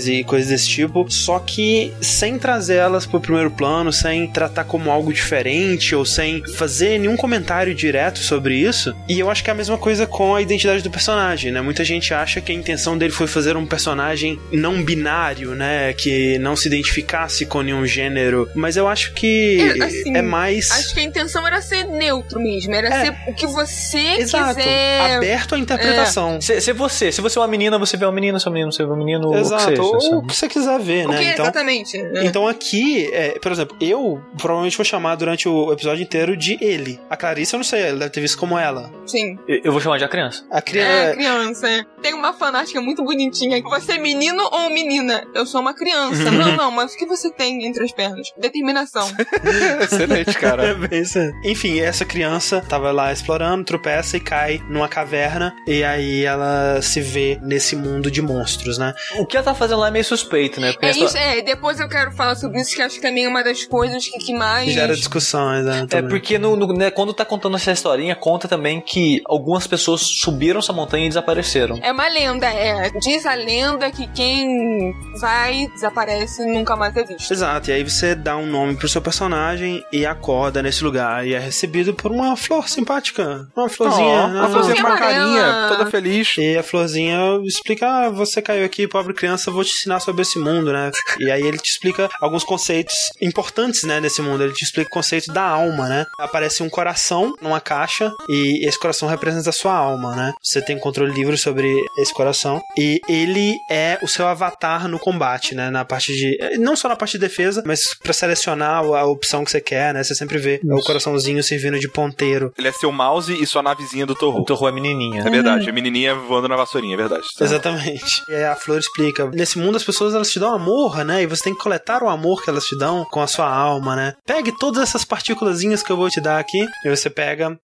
e coisas desse tipo. Só que sem trazer elas pro primeiro plano, sem tratar como algo diferente ou sem fazer nenhum comentário direto sobre isso. E eu acho que é a mesma coisa com a identidade do personagem, né? Muita gente acha que a intenção dele foi fazer um personagem não binário, né? Que não se identificasse com nenhum gênero. Mas eu acho que É, assim, é mais. Acho que a intenção era ser neutro mesmo, era É. ser o que você Exato, quiser. aberto à interpretação. se, se você, se você é uma menina, você vê uma menina, se é um menino, você vê um menino. Exato, seja, ou o que você quiser ver, O né? que Então, exatamente? É. então aqui, é, por exemplo, eu provavelmente vou chamar durante o episódio inteiro de ele. A Clarice, eu não sei, ela deve ter visto como ela. Sim. Eu eu vou chamar de a criança. A É, criança. criança. é. Tem uma fanática muito bonitinha. Você é menino ou menina? Eu sou uma criança. não, não, mas o que você tem entre as pernas? Determinação. Excelente, É cara. bem isso. Enfim, essa criança tava lá explorando, tropeça e cai numa caverna. E aí ela se vê nesse mundo de monstros, né? O que ela tá fazendo lá é meio suspeito, né? Porque É histó- isso, é. Depois eu quero falar sobre isso, que acho que também é uma das coisas que, que mais. Gera discussões, né? É porque no, no- né, quando tá contando essa historinha, conta também que algumas pessoas subiram essa montanha e desapareceram. É uma lenda, é. Diz a lenda que quem vai, desaparece e nunca mais é visto. Exato, e aí você dá um nome pro seu personagem e acorda nesse lugar e é recebido por uma flor simpática. Uma florzinha. Né? uma florzinha com uma carinha, toda feliz. E a florzinha explica: ah, você caiu aqui, pobre criança, vou te ensinar sobre esse mundo, né? E aí ele te explica alguns conceitos importantes, né, desse mundo. Ele te explica o conceito da alma, né? Aparece um coração numa caixa e esse coração representa a sua alma, né? Você tem controle livre sobre esse coração e ele é o seu avatar no combate, né? Na parte de. Não só na parte de defesa, mas pra selecionar a opção que você quer, né? Você sempre vê o coraçãozinho servindo de ponteiro. Ele é seu mouse e sua navezinha do O Torro. Torro é menininha. É verdade, a menininha voando na vassourinha, é verdade. Exatamente. E aí a Flor explica: nesse mundo as pessoas elas te dão amor, né? E você tem que coletar o amor que elas te dão com a sua alma, né? Pegue todas essas partículazinhas que eu vou te dar aqui. E você pega.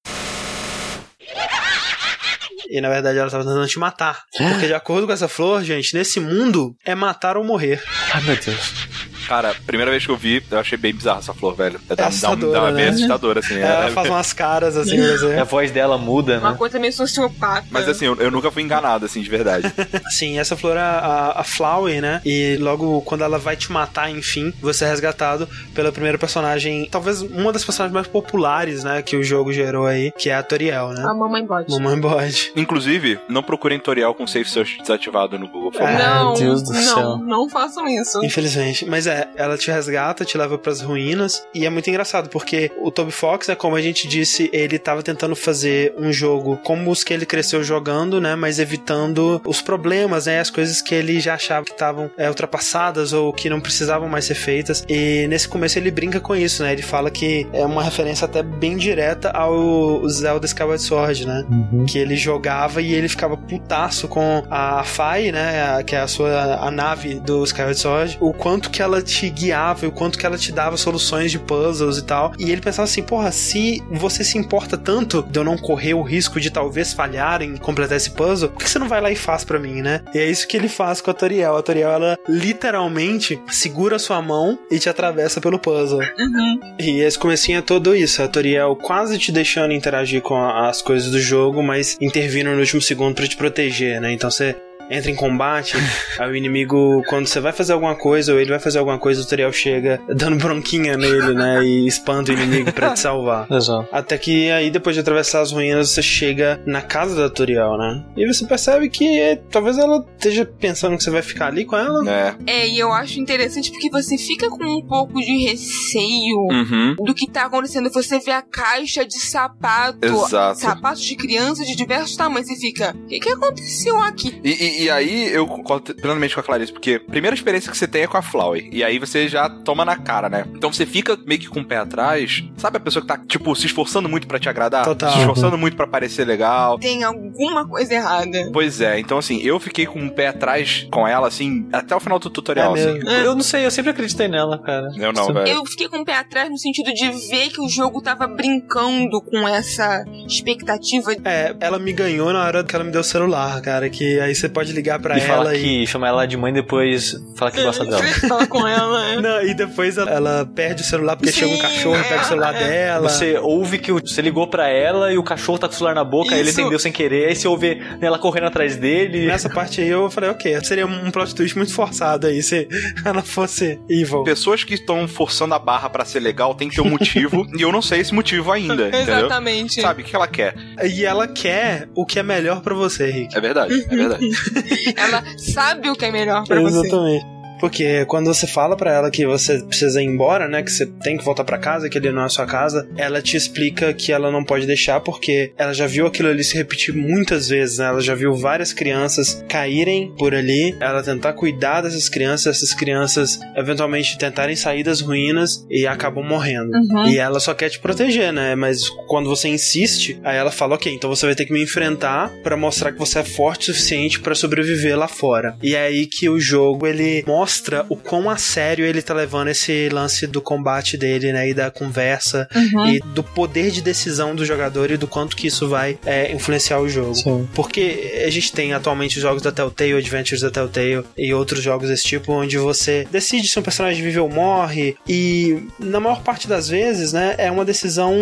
E na verdade ela tava tentando te matar. Porque de acordo com essa flor, gente, nesse mundo é matar ou morrer. Ai, meu Deus. Cara, primeira vez que eu vi, eu achei bem bizarra essa flor, velho. Dá, dá, assustadora, dá uma bem né? assustadora, assim. Ela é- faz umas caras assim. A voz dela muda, Uma né? coisa meio sociopata. Mas assim, eu, eu nunca fui enganado, assim, de verdade. Sim, essa flor é a, a Flower, né? E logo quando ela vai te matar, enfim, você é resgatado pela primeira personagem, talvez uma das personagens mais populares, né? Que o jogo gerou aí, que é a Toriel, né? A mamãe bode. Mamãe Bode. Inclusive, não procurem tutorial com Safe Search desativado no Google, por favor. É. Não, Deus do não, céu. não façam isso. Infelizmente. Mas é, ela te resgata, te leva pras ruínas. E é muito engraçado, porque o Toby Fox, né, como a gente disse, ele tava tentando fazer um jogo como os que ele cresceu jogando, né? Mas evitando os problemas, né? As coisas que ele já achava que estavam é, ultrapassadas ou que não precisavam mais ser feitas. E nesse começo ele brinca com isso, né? Ele fala que é uma referência até bem direta ao Zelda Skyward Sword, né? que ele jogava e ele ficava putaço com a Fai, né, que é a sua a nave do Skyward Sword, o quanto que ela te guiava, e o quanto que ela te dava soluções de puzzles e tal. E ele pensava assim, porra, se você se importa tanto de eu não correr o risco de talvez falhar em completar esse puzzle, por que você não vai lá e faz pra mim, né? E é isso que ele faz com a Toriel. A Toriel, ela literalmente segura a sua mão e te atravessa pelo puzzle. Uhum. E esse comecinho é todo isso, a Toriel quase te deixando interagir com a- as coisas do jogo, mas intervindo no último segundo pra te proteger, né? Então você entra em combate, aí o inimigo, quando você vai fazer alguma coisa ou ele vai fazer alguma coisa, o Toriel chega dando bronquinha nele, né? E espanta o inimigo pra te salvar. Exato. Até que aí, depois de atravessar as ruínas, você chega na casa da Toriel, né? E você percebe que talvez ela esteja pensando que você vai ficar ali com ela. É. É, e eu acho interessante porque você fica com um pouco de receio Uhum. do que tá acontecendo. Você vê a caixa de sapato, Exato. sapatos de criança de diversos tamanhos e fica, o que, que aconteceu aqui? E, e- e aí eu concordo plenamente com a Clarice, porque a primeira experiência que você tem é com a Flowey. E aí você já toma na cara, né? Então você fica meio que com o pé atrás. Sabe a pessoa que tá, tipo, se esforçando muito pra te agradar? Total. Se esforçando muito pra parecer legal. Tem alguma coisa errada. Pois é, então assim, eu fiquei com o pé atrás com ela, assim, até o final do tutorial, É assim. mesmo. Eu não sei, eu sempre acreditei nela, cara. Eu não, velho. Eu fiquei com o pé atrás no sentido de ver que o jogo tava brincando com essa expectativa. É, ela me ganhou na hora que ela me deu o celular, cara. Que aí você pode ligar pra E ela e. chama ela de mãe depois fala que gosta dela. Fala com ela. é. Não, e depois ela, ela perde o celular porque Sim, chega um cachorro e pega o celular é. dela. Você ouve que o- você ligou pra ela e o cachorro tá com o celular na boca, aí ele atendeu sem querer, aí você ouve ela correndo atrás dele. Nessa parte aí eu falei, ok, seria um plot twist muito forçado aí se ela fosse evil. Pessoas que estão forçando a barra pra ser legal tem que ter um motivo, e eu não sei esse motivo ainda, entendeu? Exatamente. Sabe, o que ela quer? E ela quer o que é melhor pra você, Rick. É verdade, é verdade. Ela sabe o que é melhor pra você. Exatamente. Porque quando você fala para ela que você precisa ir embora, né, que você tem que voltar para casa, que ele não é a sua casa, ela te explica que ela não pode deixar porque ela já viu aquilo ali se repetir muitas vezes, né? Ela já viu várias crianças caírem por ali, ela tentar cuidar dessas crianças, essas crianças eventualmente tentarem sair das ruínas e acabam morrendo. Uhum. E ela só quer te proteger, né? Mas quando você insiste, aí ela fala: Ok, então você vai ter que me enfrentar para mostrar que você é forte o suficiente para sobreviver lá fora. E é aí que o jogo ele mostra o quão a sério ele tá levando esse lance do combate dele, né? E da conversa Uhum. e do poder de decisão do jogador e do quanto que isso vai é, influenciar o jogo. Sim. Porque a gente tem atualmente os jogos da Telltale, Adventures da Telltale e outros jogos desse tipo, onde você decide se um personagem vive ou morre, e na maior parte das vezes, né, é uma decisão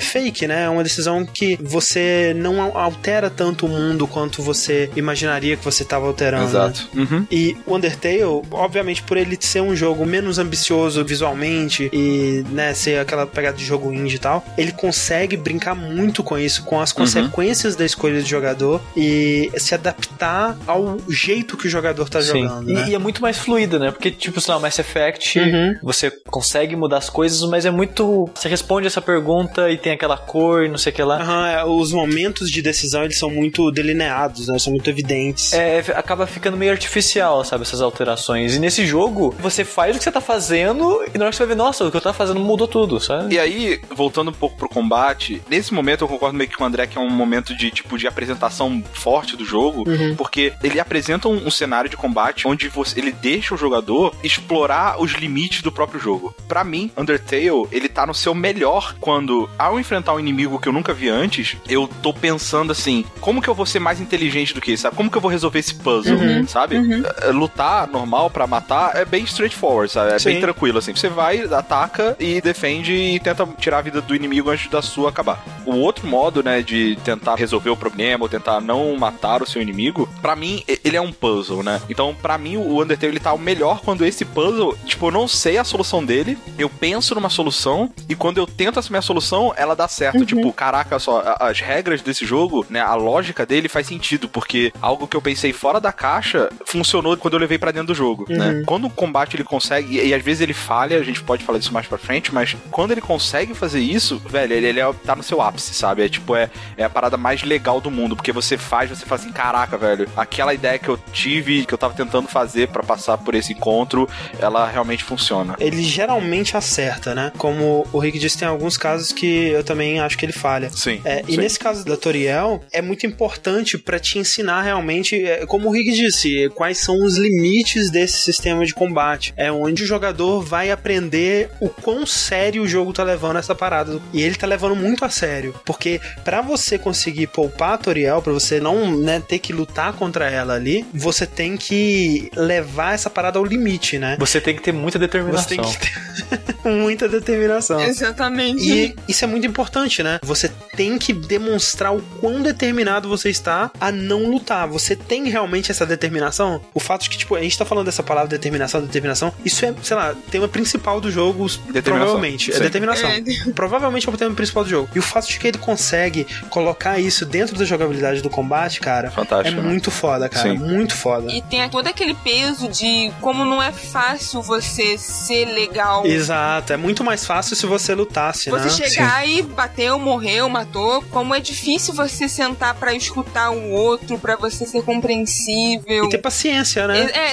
fake, né? É uma decisão que você não altera tanto o mundo quanto você imaginaria que você estava alterando. né? Exato. Uhum. E o Undertale, obviamente, por ele ser um jogo menos ambicioso visualmente e, né, ser aquela pegada de jogo indie e tal, ele consegue brincar muito com isso, com as consequências da escolha do jogador e se adaptar ao jeito que o jogador tá Sim. jogando, E, né? e é muito mais fluida, né? Porque, tipo, sei lá, Mass Effect, Uhum. você consegue mudar as coisas, mas é muito. Você responde essa pergunta e tem aquela cor e não sei o que lá. Aham, é, os momentos de decisão eles são muito delineados, né? São muito evidentes. É, acaba ficando meio artificial, sabe, essas alterações. E nesse jogo, você faz o que você tá fazendo e na hora que você vai ver, nossa, o que eu tava fazendo mudou tudo, sabe? E aí, voltando um pouco pro combate, nesse momento eu concordo meio que com o André que é um momento de tipo de apresentação forte do jogo, porque ele apresenta um, um cenário de combate onde você, ele deixa o jogador explorar os limites do próprio jogo. Pra mim, Undertale, ele tá no seu melhor quando, ao enfrentar um inimigo que eu nunca vi antes, eu tô pensando assim, como que eu vou ser mais inteligente do que isso, sabe? Como que eu vou resolver esse puzzle, sabe? É, Lutar normal pra matar é bem straightforward, sabe? É Sim. bem tranquilo, assim. Você vai, ataca e defende e tenta tirar a vida do inimigo antes da sua acabar. O outro modo, né, de tentar resolver o problema ou tentar não matar o seu inimigo, pra mim, ele é um puzzle, né? Então, pra mim, o Undertale, ele tá o melhor quando esse puzzle, tipo, eu não sei a solução dele, eu penso numa solução e quando eu tento assumir a solução, ela dá certo. Tipo, caraca, só, as regras desse jogo, né, a lógica dele faz sentido, porque algo que eu pensei fora da caixa funcionou quando eu levei pra dentro do jogo, né? Quando o combate ele consegue, e, e às vezes ele falha, a gente pode falar disso mais pra frente, mas quando ele consegue fazer isso, velho, ele, ele é- tá no seu ápice, sabe? É tipo, é, é a parada mais legal do mundo, porque você faz, você fala assim, caraca, velho, aquela ideia que eu tive, que eu tava tentando fazer pra passar por esse encontro, ela realmente funciona. Ele geralmente acerta, né? Como o Rick disse, tem alguns casos que eu também acho que ele falha. Sim. É, e sim. nesse caso da Toriel, é muito importante pra te ensinar realmente, é, como o Rick disse, quais são os limites desse sistema de combate. É onde o jogador vai aprender o quão sério o jogo tá levando essa parada. E ele tá levando muito a sério. Porque pra você conseguir poupar a Toriel, pra você não né, ter que lutar contra ela ali, você tem que levar essa parada ao limite, né? Você tem que ter muita determinação. Você tem que ter muita determinação. Exatamente. E isso é muito importante, né? Você tem que demonstrar o quão determinado você está a não lutar. Você tem realmente essa determinação? O fato de que, tipo, a gente tá falando dessa palavra determinação, determinação, isso é, sei lá, tema principal do jogo, provavelmente. É sim. determinação. É. Provavelmente é o tema principal do jogo. E o fato de que ele consegue colocar isso dentro da jogabilidade do combate, cara, Fantástico, é né? muito foda, cara. Sim. Muito foda. E tem todo aquele peso de como não é fácil você ser legal. Exato, é muito mais fácil se você lutasse, Você né? chegar e bateu, morreu, matou. Como é difícil você sentar pra escutar o outro, pra você ser compreensível. E ter paciência, né? É, é,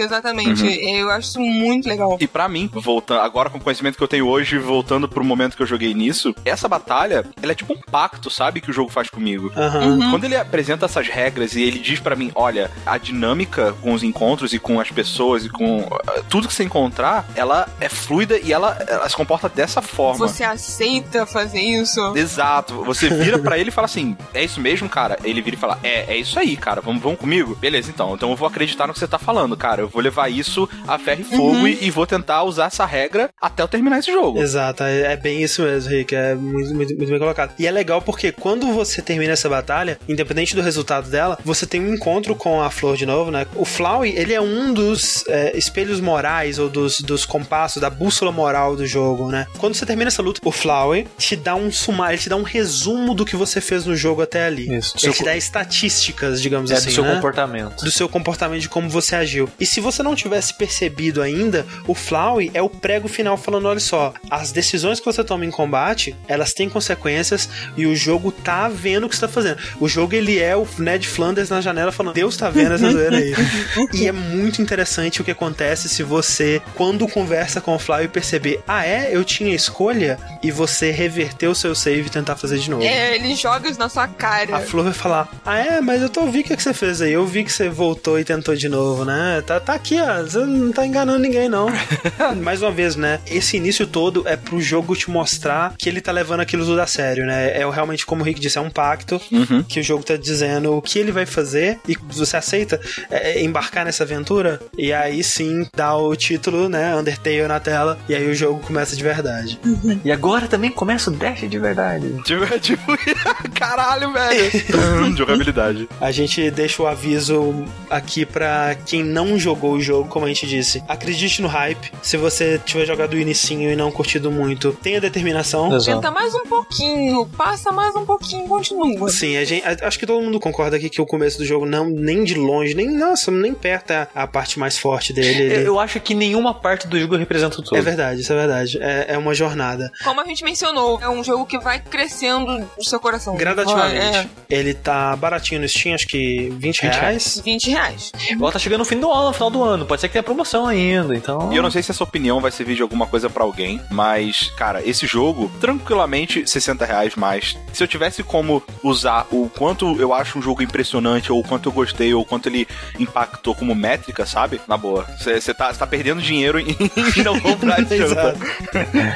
exatamente, exatamente. Eu acho isso muito legal. E pra mim, voltando agora com o conhecimento que eu tenho hoje, voltando pro momento que eu joguei nisso, essa batalha, ela é tipo um pacto, sabe, que o jogo faz comigo. Aham. Quando ele apresenta essas regras e ele diz pra mim, olha, a dinâmica com os encontros e com as pessoas e com uh, tudo que você encontrar, ela é fluida e ela, ela se comporta dessa forma. Você aceita fazer isso? Exato. Você vira pra ele e fala assim: é isso mesmo, cara? Ele vira e fala: é, é isso aí, cara. Vamos, vamos comigo? Beleza, então. Então eu vou acreditar no que você tá falando, cara. Eu vou levar isso a ferro e fogo e, e vou tentar usar essa regra até eu terminar esse jogo. Exato, é é bem isso mesmo, Rick. É muito, muito, muito bem colocado. E é legal porque quando você termina essa batalha, independente do resultado dela, você tem um encontro com a Flor de novo, né? O Flowey, ele é um dos é, espelhos morais ou dos, dos compassos, da bússola moral do jogo, né? Quando você termina essa luta, o Flowey te dá um sumário, ele te dá um resumo do que você fez no jogo até ali. Isso. Ele Seu te dá estatísticas, digamos É assim, do seu né? comportamento. do seu comportamento, de como você agiu. E se você não tivesse percebido ainda, o Flowey é o prego final falando: olha só, as decisões que você toma em combate, elas têm consequências e o jogo tá vendo o que você tá fazendo. O jogo, ele é o Ned Flanders na janela falando: Deus tá vendo essa zoeira aí. e é muito interessante o que acontece se você, quando conversa com o Flowey, perceber: ah, é? Eu tinha escolha? E você reverter o seu save e tentar fazer de novo. É, ele joga isso na sua cara. A Flor vai falar: Ah, é, mas eu tô vi o que, que você fez aí. Eu vi que você voltou e tentou de novo, né? Tá, tá aqui, ó. Você não tá enganando ninguém, não. Mais uma vez, né? Esse início todo é pro jogo te mostrar que ele tá levando aquilo tudo a sério, né? É realmente, como o Rick disse, é um pacto que o jogo tá dizendo o que ele vai fazer e você aceita é, embarcar nessa aventura. E aí sim dá o título, né? Undertale na tela. E aí o jogo começa de verdade. E agora também começa o Dash de verdade. Tipo, tipo, caralho, velho. Jogabilidade. A gente deixa o aviso aqui pra quem não jogou o jogo, como a gente disse. Acredite no hype. Se você tiver jogado o inicinho e não curtido muito, tenha determinação. Exato. Tenta mais um pouquinho, passa mais um pouquinho, continua. Sim, a gente, a- acho que todo mundo concorda aqui que o começo do jogo não nem de longe, nem nossa, nem perto é a parte mais forte dele. Eu, Ele- eu acho que nenhuma parte do jogo representa o todo. É verdade, isso é verdade. É, é uma jornada. Como a gente mencionou, é um jogo que vai crescendo no seu coração. Gradativamente. É, Ele tá baratinho no Steam, acho que 20 reais. 20 reais. Ela tá chegando no fim do ano, no final do ano. Pode ser que tenha promoção ainda, então. E eu não sei se essa opinião vai servir de alguma coisa pra alguém, mas, cara, esse jogo, tranquilamente, 60 reais mais. Se eu tivesse como usar o quanto eu acho um jogo impressionante, ou o quanto eu gostei, ou o quanto ele impactou como métrica, sabe? Na boa. Você tá, cê tá perdendo dinheiro em, não comprar esse jogo. Exato.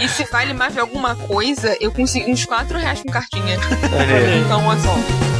E se vale mais de alguma coisa, eu consegui uns 4 reais com cartinha. Então, olha só.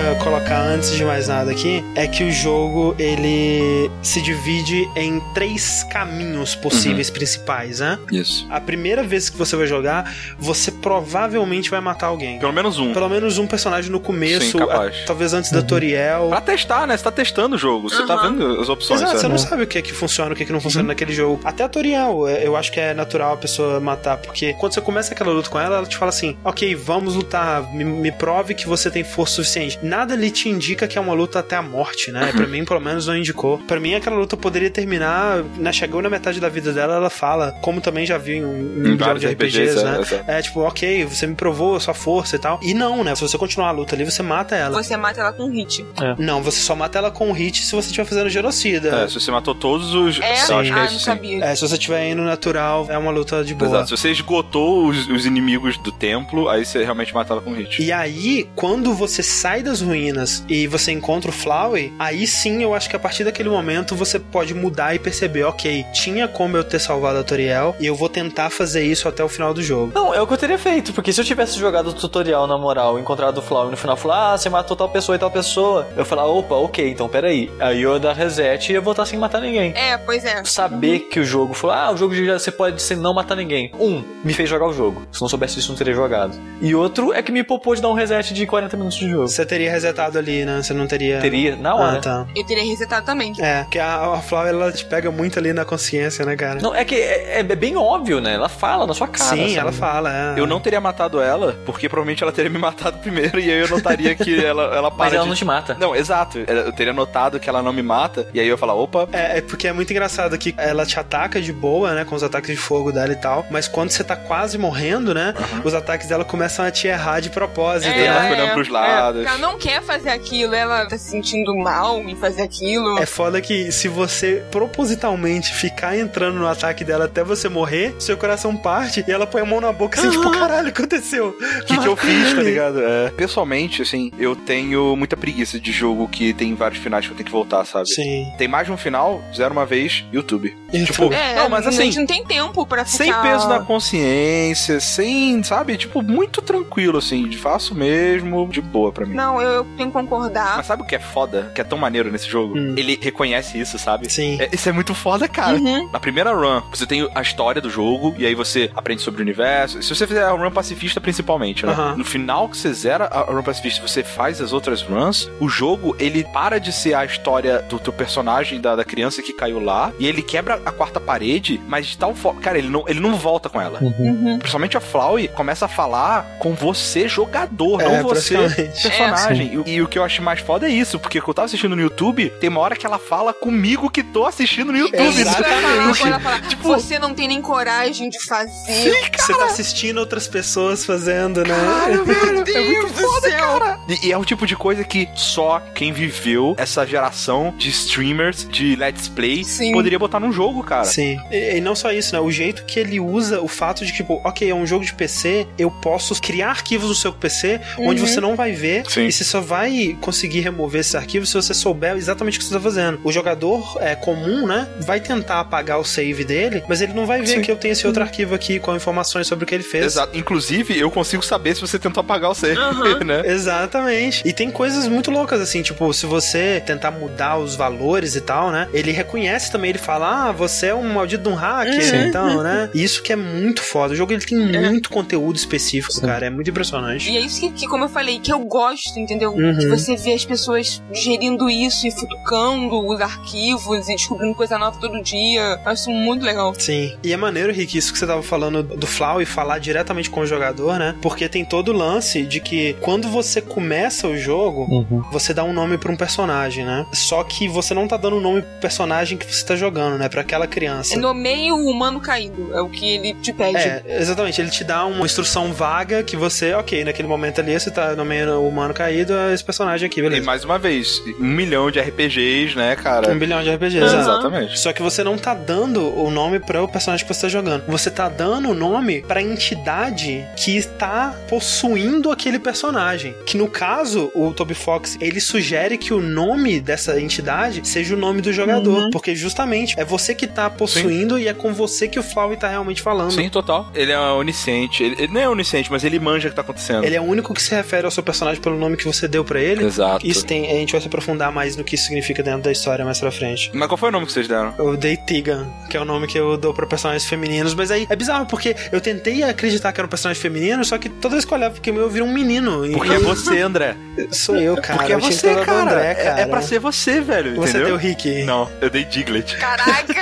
Queria colocar antes de mais nada aqui é que o jogo ele se divide em três caminhos possíveis principais, né? Isso. A primeira vez que você vai jogar, você provavelmente vai matar alguém. Pelo menos um. Pelo menos um personagem no começo, Sim, capaz. a- talvez antes da Toriel. Pra testar, né? Você tá testando o jogo. Você tá Aham. vendo as opções. Exato, né? você não sabe o que é que funciona, o que é que não funciona naquele jogo. Até a Toriel, é, eu acho que é natural a pessoa matar, porque quando você começa aquela luta com ela, ela te fala assim: Ok, vamos lutar, me, me prove que você tem força suficiente. Nada ali te indica que é uma luta até a morte, né? Pra mim, pelo menos, não indicou. Pra mim, aquela luta poderia terminar, né? Chegou na metade da vida dela, ela fala, como também já vi em um, jogo vários de RPGs, RPGs, né? é, exato. É tipo, ok, você me provou a sua força e tal. E não, né? Se você continuar a luta ali, você mata ela. Você mata ela com hit. Não, você só mata ela com um hit se você estiver fazendo genocida. É, se você matou todos os. É? Eu acho que ah, é não isso sim. sabia. É, se você tiver indo natural, é uma luta de boa. Exato. Se você esgotou os, os inimigos do templo, aí você realmente mata ela com hit. E aí, quando você sai das ruínas e você encontra o Flowey, aí sim eu acho que a partir daquele momento você pode mudar e perceber, ok, tinha como eu ter salvado a Toriel e eu vou tentar fazer isso até o final do jogo. Não, é o que eu teria feito, porque se eu tivesse jogado o tutorial na moral, encontrado o Flower e no final falar, ah, você matou tal pessoa e tal pessoa, eu falar, opa, ok, então peraí. Aí eu ia dar reset e ia voltar sem matar ninguém. É, pois é. Saber que o jogo falou, ah, o jogo já você pode sem não matar ninguém. Um, me fez jogar o jogo. Se não soubesse disso, não teria jogado. E outro é que me poupou de dar um reset de 40 minutos de jogo. Você teria resetado ali, né? Você não teria. Teria, na hora. Ah, tá. Eu teria resetado também. É, porque a, a Flower ela te pega muito ali na consciência, né, cara? Não, é que é, é bem óbvio, né? Ela fala na sua cara. Sim, sabe? ela fala. É. Eu não teria matado ela, porque provavelmente ela teria me matado primeiro e aí eu notaria que ela, ela para Mas ela de... não te mata. Não, exato. Eu teria notado que ela não me mata, e aí eu ia falar, opa, É, é porque é muito engraçado que ela te ataca de boa, né? Com os ataques de fogo dela e tal. Mas quando você tá quase morrendo, né? Os ataques dela começam a te errar de propósito, É, e ela né? fica olhando pros pesadas. É, ela não quer fazer aquilo, ela tá se sentindo mal em fazer aquilo. É foda que se você propositalmente ficar entrando no ataque dela até você morrer, seu coração parte e ela põe a mão na boca assim, tipo, caralho, aconteceu. O que, que eu fiz, tá ligado? É. Pessoalmente, assim, eu tenho muita preguiça de jogo que tem vários finais que eu tenho que voltar, sabe? Sim. Tem mais de um final, zero uma vez, YouTube. Tipo, É, não, mas a assim, gente não tem tempo pra ficar... Sem peso na consciência, sem, sabe? Tipo, muito tranquilo, assim, de faço mesmo, de boa pra mim. Não, eu, eu tenho que concordar. Mas sabe o que é foda? Que é tão maneiro nesse jogo? Hum. Ele reconhece isso, sabe? Sim. É, isso é muito foda, cara. Uhum. Na primeira run, você tem a história do jogo, e aí você aprende sobre o universo. Se você fizer a run pacifista, principalmente, né? Aham. No final que você zera a run pacifista você faz as outras runs, o jogo, ele para de ser a história do teu personagem, da, da criança que caiu lá, e ele quebra a quarta parede, mas de tal forma... Cara, ele não, ele não volta com ela. Uhum. Principalmente a Flowey começa a falar com você, jogador, É, não você, praticamente. Personagem. E, e o que eu acho mais foda é isso, porque eu tava assistindo no YouTube, tem uma hora que ela fala comigo que tô assistindo no YouTube. É que Exatamente. ela fala, Tipo- você não tem nem coragem de fazer. Você tá assistindo outras pessoas fazendo, né? Velho, Meu é Deus muito do foda, céu. cara. E, e é o tipo de coisa que só quem viveu essa geração de streamers, de let's play, Sim. poderia botar num jogo, cara. Sim. E, e não só isso, né? O jeito que ele usa o fato de, tipo, ok, é um jogo de PC, eu posso criar arquivos no seu PC onde Uhum. você não vai ver Sim. e você só vai conseguir remover esses arquivos se você souber exatamente o que você tá fazendo. O jogador é, comum, né? Vai tentar apagar o save dele, mas ele não vai ver Sim. que eu tenho esse outro arquivo aqui com informações sobre o que ele fez. Exato. Inclusive, eu consigo saber se você tentou apagar o save, Aham. né? Exatamente. E tem coisas muito loucas, assim, tipo, se você tentar mudar os valores e tal, né? Ele reconhece também, ele fala, ah, você é um maldito de um hacker, Sim. então, né? Isso que é muito foda. O jogo ele tem muito conteúdo específico, cara. É muito impressionante. E é isso que, que, como eu falei, que eu gosto, entendeu? Uhum. De você ver as pessoas gerindo isso e futucando os arquivos e descobrindo coisa nova todo dia. Eu acho muito legal. Sim. E é maneiro, Rick, isso que você tava falando do Flau e falar diretamente com o jogador, né? Porque tem todo o lance de que quando você começa o jogo, Uhum. você dá um nome pra um personagem, né? Só que você não tá dando um nome pro personagem que você tá jogando, né? Pra aquela criança. Nomeie o humano caído. É o que ele te pede. É, exatamente. Ele te dá uma instrução vaga que você, ok, naquele momento ali você tá nomeando o humano caído, é esse personagem aqui, E beleza. mais uma vez, um milhão de RPGs, né, cara? Um bilhão de RPGs, Aham. exato. Exatamente. Só que você não tá dando o nome para o personagem que você tá jogando. Você tá dando o nome pra entidade que está possuindo aquele personagem. Que no caso, o Toby Fox, ele sugere que o nome dessa entidade seja o nome do jogador. Uhum. Porque justamente é você que tá possuindo e é com você que o Flowey tá realmente falando. Sim, total. Ele é onisciente. Ele, ele não é onisciente, mas ele manja o que tá acontecendo. Ele é o único que se refere ao seu personagem pelo nome que você deu pra ele. Exato. Isso tem, a gente vai se aprofundar mais no que isso significa dentro da história mais pra frente. Mas qual foi o nome que vocês deram? Eu dei Tigan, que é o nome que eu dou pra personagens femininos, mas aí é bizarro, porque eu tentei acreditar que era um personagem feminino, só que toda vez que eu olhava porque eu vira um menino. Porque é você, André. sou eu, cara. Porque é você, cara. André, É- cara. É, pra ser você, velho. Você entendeu? deu Rick. Não, eu dei Diglett. Caraca!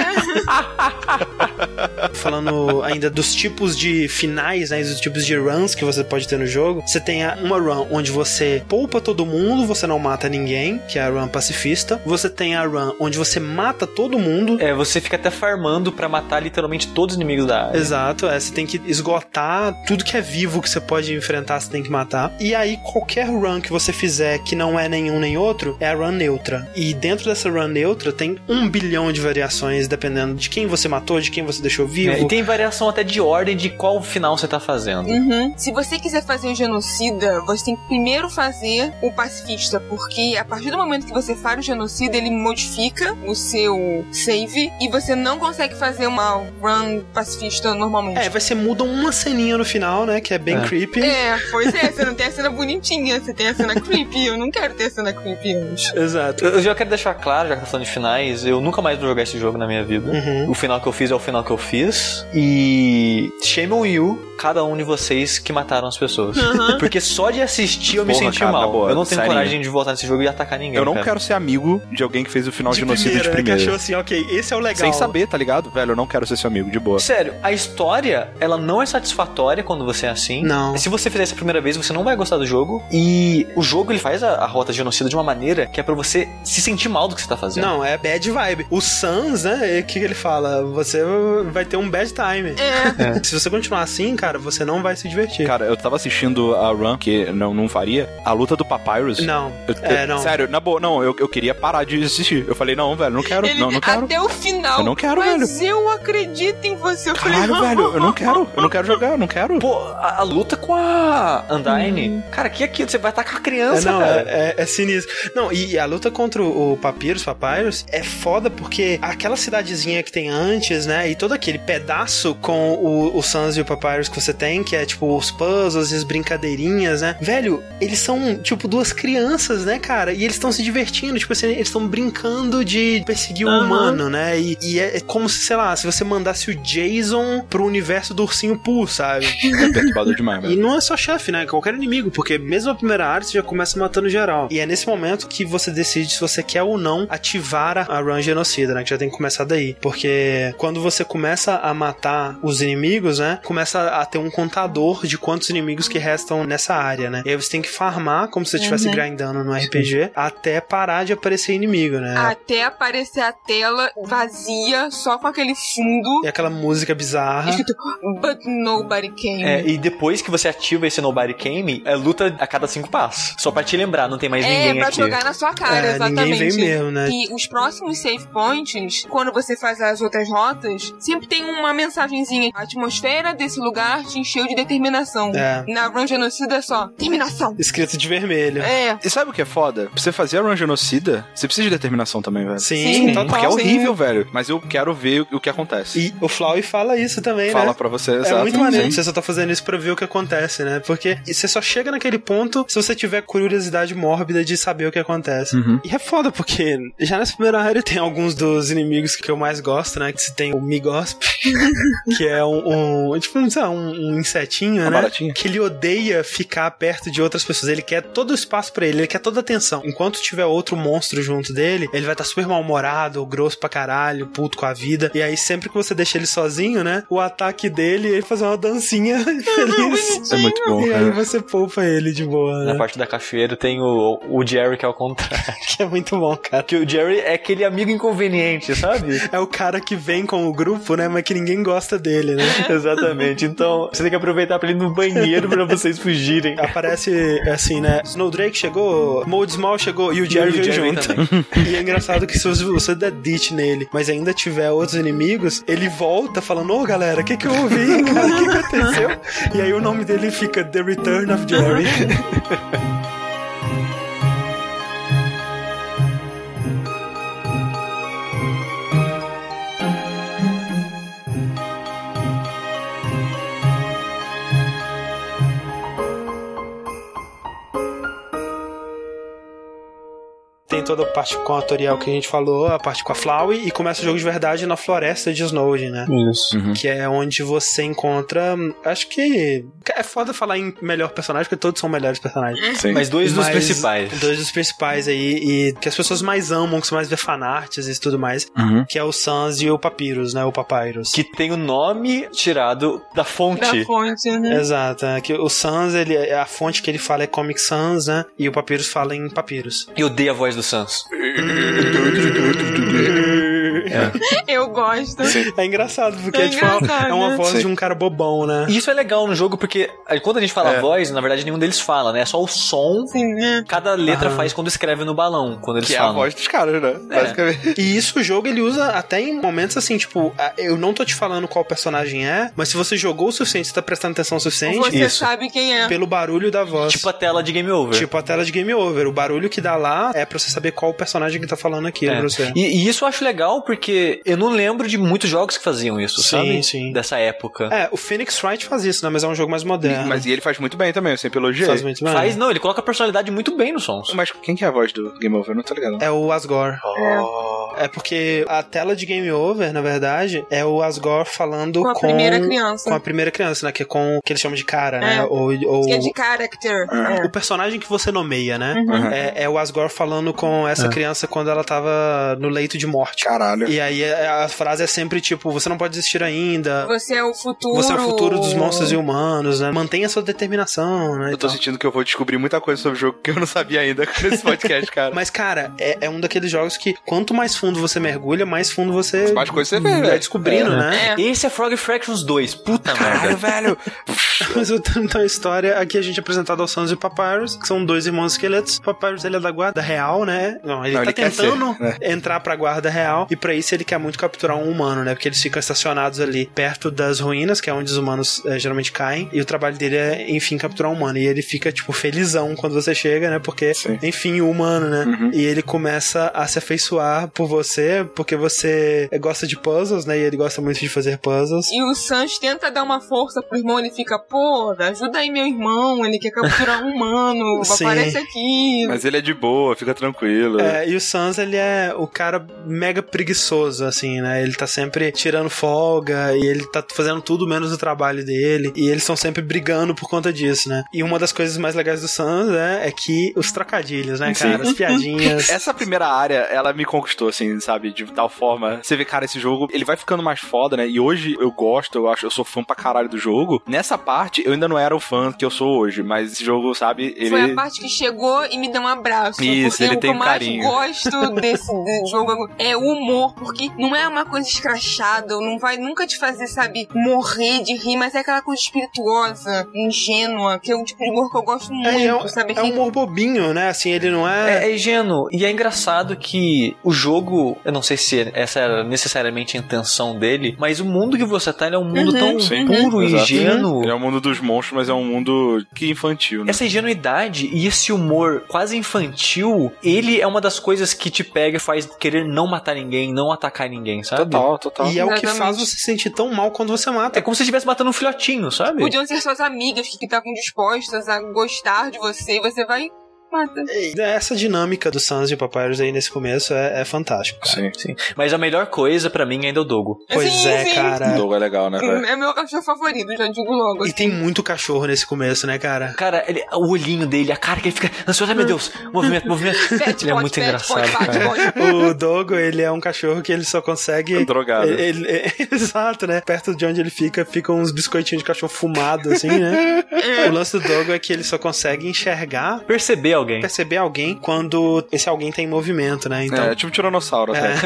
Falando ainda dos tipos de finais, né, dos tipos de runs que você pode ter no jogo, você tem uma run onde você poupa todo mundo, você não mata ninguém, que é a run pacifista. Você tem a run onde você mata todo mundo. É, você fica até farmando pra matar literalmente todos os inimigos da área. Exato, é, você tem que esgotar tudo que é vivo que você pode enfrentar, você tem que matar. E aí, qualquer run que você fizer que não é nenhum nem outro, é a run neutra. E dentro dessa run neutra tem um bilhão de variações, dependendo de quem você matou, de quem você deixou vivo. É, e tem variação até de ordem de qual final você tá fazendo. Uhum. Se você quiser fazer o genocida, você tem que primeiro fazer o pacifista, porque a partir do momento que você faz o genocida, ele modifica o seu save e você não consegue fazer uma run pacifista normalmente. É, vai ser muda uma ceninha no final, né? Que é bem É. creepy. É, pois é, você não tem a cena bonitinha, você tem a cena creepy. Eu não quero ter a cena creepy antes. Exato. Eu eu já quero deixar claro, já que tá falando de finais, eu nunca mais vou jogar esse jogo na minha vida. Uhum. O final que eu fiz é o final que eu fiz. E shame on you, cada um de vocês que mataram as pessoas. Porque só de assistir eu me Porra, senti cara, mal. boa, eu não tenho coragem de voltar nesse jogo e atacar ninguém. Eu não cara. quero ser amigo de alguém que fez o final de primeira, de né, que primeira. achou assim, ok, esse é o legal. Sem saber, tá ligado? Velho, eu não quero ser seu amigo, de boa. Sério, a história, ela não é satisfatória quando você é assim. Não. Se você fizer isso a primeira vez, você não vai gostar do jogo. E o jogo, ele faz a, a rota de genocida de uma maneira que é pra você se sentir mal do que você tá fazendo. Não, é bad vibe. O Sans, né? O que que ele fala? Você vai ter um bad time. É. Se você continuar assim, cara, cara, você não vai se divertir. Cara, eu tava assistindo a Run, que não, não faria, a luta do Papyrus. Não, Eu- é, eu- não. Sério, na boa, não, eu, eu queria parar de assistir. Eu falei, não, velho, não quero, Ele- não, não quero. Até o final. Eu não quero, Mas eu acredito em você. Eu Caralho, falei, velho, eu não quero, eu não quero jogar, eu não quero. Pô, a, a luta com a Undyne. Cara, que aquilo? Você vai estar com a É, criança, não, cara. é, é- é sinistro. Não, e a luta contra o Papyrus, Papyrus, é foda porque aquela cidadezinha que tem antes, né, e todo aquele pedaço com o, o Sans e o Papyrus que você tem, que é tipo os puzzles e as brincadeirinhas, né, velho, eles são tipo duas crianças, né, cara, e eles estão se divertindo, tipo assim, eles estão brincando de perseguir o Aham. humano, né, e, e é, é como se, sei lá, se você mandasse o Jason pro universo do Ursinho Pooh, sabe? É perturbador demais, E velho. não é só chefe, né? Qualquer inimigo, porque mesmo a primeira área você já começa matando geral. E é nesse momento que você decide se você quer ou não ativar a- a run genocida, né? Que já tem que começar daí. Porque quando você começa a matar os inimigos, né? Começa a ter um contador de quantos inimigos que restam nessa área, né? E aí você tem que farmar como se você estivesse Uhum. grindando no RPG até parar de aparecer inimigo, né? Até aparecer a tela vazia, só com aquele fundo. E aquela música bizarra. Escrito, but nobody came. É, e depois que você ativa esse Nobody Came, é luta a cada cinco passos. Só pra te lembrar, não tem mais É, ninguém pra aqui. jogar na sua cara, É, exatamente. ninguém vem mesmo, né? E os próximos save points, quando você faz as outras rotas, sempre tem uma mensagenzinha. A atmosfera desse lugar te encheu de determinação. É. Na Run Genocida é só, determinação. Escrito de vermelho. É. E sabe o que é foda? Pra você fazer a run genocida, você precisa de determinação também, velho. Sim, Sim, total. Porque é sim. horrível, velho. Mas eu quero ver o que acontece. E o Flowey fala isso também, Fala né? pra você, É exato. muito maneiro Sim. você só tá fazendo isso pra ver o que acontece, né? Porque você só chega naquele ponto se você tiver curiosidade mórbida de saber o que acontece. Uhum. E é foda, porque já nessa primeira área tem alguns dos inimigos que eu mais gosto, né? Que se tem o Migosp, que é um, um tipo, sei lá, um, um insetinho, Uma né? baratinha. Que ele odeia ficar perto de outras pessoas. Ele quer todo o espaço pra ele, ele quer toda a atenção. Enquanto tiver outro monstro junto dele, ele vai estar super mal-humorado, grosso pra caralho, puto com a vida. E aí, sempre que você deixa ele sozinho, né? O ataque dele, ele faz uma dancinha feliz. É muito bom, E aí você poupa ele de boa, Na né? parte da cachoeira tem o, o Jerry que é o contrário. Que é muito bom, cara. Que o Jerry é aquele amigo inconveniente, sabe? É o cara que vem com o grupo, né? Mas que ninguém gosta dele, né? Exatamente. Então, você tem que aproveitar pra ir no banheiro pra vocês fugirem. Aparece assim, né? Snowdrake chegou, Mold Small chegou e o Jerry veio junto. também. E é engraçado que se você der ditch nele, mas ainda tiver outros inimigos, ele volta falando: Ô galera, o que que eu ouvi, cara? O que aconteceu? E aí o nome dele fica The Return of Jerry. Tem toda a parte com a tutorial que a gente falou, a parte com a Flowey, e começa o jogo de verdade na floresta de Snowden, né? Isso. Uhum. Que é onde você encontra. Acho que. É foda falar em melhor personagem, porque todos são melhores personagens. Sim. Mas dois dos Mas principais. Dois dos principais aí, e que as pessoas mais amam, que você mais vê fanarts e tudo mais, Uhum. que é o Sans e o Papyrus, né? O Papyrus. Que tem o nome tirado da fonte. Da fonte, né? Exato, é que o Sans, ele, a fonte que ele fala é Comic Sans, né? E o Papyrus fala em Papyrus. Eu odeio a voz do Sans. Eu gosto. É engraçado, porque É é, tipo, uma- é uma né? voz Sim. de um cara bobão, né? E isso é legal no jogo porque quando a gente fala É. voz, na verdade nenhum deles fala, né? É só o som Sim, né? cada letra Aham. faz quando escreve no balão, quando eles Que é a falam. voz dos caras, né? Basicamente. E isso o jogo ele usa até em momentos assim, tipo, eu não tô te falando qual personagem é, mas se você jogou o suficiente, você tá prestando atenção o suficiente, Você Isso. sabe quem é. pelo barulho da voz. Tipo a tela de Game Over. Tipo a tela de game over. O barulho que dá lá é pra você saber qual personagem que tá falando aquilo É. pra você. E, e isso eu acho legal porque eu não lembro de muitos jogos que faziam isso, Sim, sabe? sim. Dessa época. É, o Phoenix Wright faz isso, né? Mas é um jogo mais moderno. Mas e ele faz muito bem também, eu sempre elogiei. faz muito bem. Faz, não, ele coloca a personalidade muito bem nos sons. Mas quem que é a voz do Game Over? Não tô ligado. É o Asgore. É porque a tela de game over, na verdade, é o Asgore falando Com a primeira criança. Com a primeira criança, né? Que é com o que eles chamam de cara, né? É. Ou, ou Que é de character. É. o personagem que você nomeia, né? Uhum. É, é o Asgore falando com essa É. criança quando ela tava no leito de morte. Caralho. E aí é- a frase é sempre tipo: você não pode desistir ainda. Você é o futuro. Você é o futuro dos monstros e humanos, né? Mantenha sua determinação, né? Eu tô sentindo que eu vou descobrir muita coisa sobre o jogo que eu não sabia ainda nesse podcast, cara. Mas, cara, é, é um daqueles jogos que quanto mais fundo você mergulha, mais fundo você. Mais você vê, vai descobrindo, É. né? É. Esse é Frog Fractions 2. Puta merda. Caralho, velho. Mas voltando então a história, aqui a gente é apresentado ao Sans e o Papyrus, que são dois irmãos esqueletos. O Papyrus, ele é da guarda real, né? Não, ele Não, tá ele tentando ser, né? entrar pra guarda real, e pra isso ele quer muito capturar um humano, né? Porque eles ficam estacionados ali perto das ruínas, que é onde os humanos eh, geralmente caem, e o trabalho dele é, enfim, capturar um humano. E ele fica, tipo, felizão quando você chega, né? Porque, Sim. enfim, o humano, né? Uhum. E ele começa a se afeiçoar por você, porque você gosta de puzzles, né? E ele gosta muito de fazer puzzles. E o Sans tenta dar uma força pro irmão, ele fica, pô, ajuda aí meu irmão, ele quer capturar um humano, Sim. aparece aqui. Mas ele é de boa, fica tranquilo. É, e o Sans, ele é o cara mega preguiçoso, assim, né? Ele tá sempre tirando folga e ele tá fazendo tudo menos o trabalho dele. E eles estão sempre brigando por conta disso, né? E uma das coisas mais legais do Sans é, é que os trocadilhos, né, cara? As piadinhas. Essa primeira área, ela me conquistou, assim, sabe? De tal forma. Você vê, cara, esse jogo, ele vai ficando mais foda, né? E hoje eu gosto, eu acho, eu sou fã pra caralho do jogo. Nessa parte, eu ainda não era o fã que eu sou hoje, mas esse jogo, sabe, ele. Foi a parte que chegou e me deu um abraço. Isso, ele o tem que eu mais carinho. gosto desse de- jogo é o humor, porque não é uma coisa escrachada, não vai nunca te fazer, sabe, morrer de rir, mas é aquela coisa espirituosa, ingênua, que é o tipo de humor que eu gosto muito, É, é um- sabe? É um humor bobinho, né? Assim, ele não é. É, é ingênuo. E é engraçado que o jogo, eu não sei se essa era necessariamente a intenção dele, mas o mundo que você tá ele é um mundo Uhum, tão sim. puro e ingênuo. Ele é o mundo dos monstros, mas é um mundo que infantil, né? Essa ingenuidade e esse humor quase infantil, ele é uma das coisas que te pega e faz querer não matar ninguém, não atacar ninguém, sabe? Total, total. E é o que Exatamente. faz você se sentir tão mal quando você mata. É como se você estivesse matando um filhotinho, sabe? Podiam ser suas amigas que estavam dispostas a gostar de você e você vai mata. Essa dinâmica do Sans e o Papyrus aí nesse começo é, é fantástico. cara. Sim. Sim. Mas a melhor coisa pra mim ainda é o Dogo. Pois Sim, é, sim. O cara. jogo é legal, né, velho? É meu cachorro favorito, já digo logo. E tem muito cachorro nesse começo, né, cara? Cara, ele, o olhinho dele, a cara que ele fica ansioso, ai meu Deus, movimento, movimento. Pet, ele é pode, muito pet, engraçado. pode, cara. pode. O Dogo, ele é um cachorro que ele só consegue. Drogado. Ele, ele- exato, né? Perto de onde ele fica, ficam uns biscoitinhos de cachorro fumado, assim, né? o lance do Dogo é que ele só consegue enxergar, Perceber alguém. perceber alguém quando esse alguém tá em movimento, né? Então. É, tipo um tiranossauro até. É.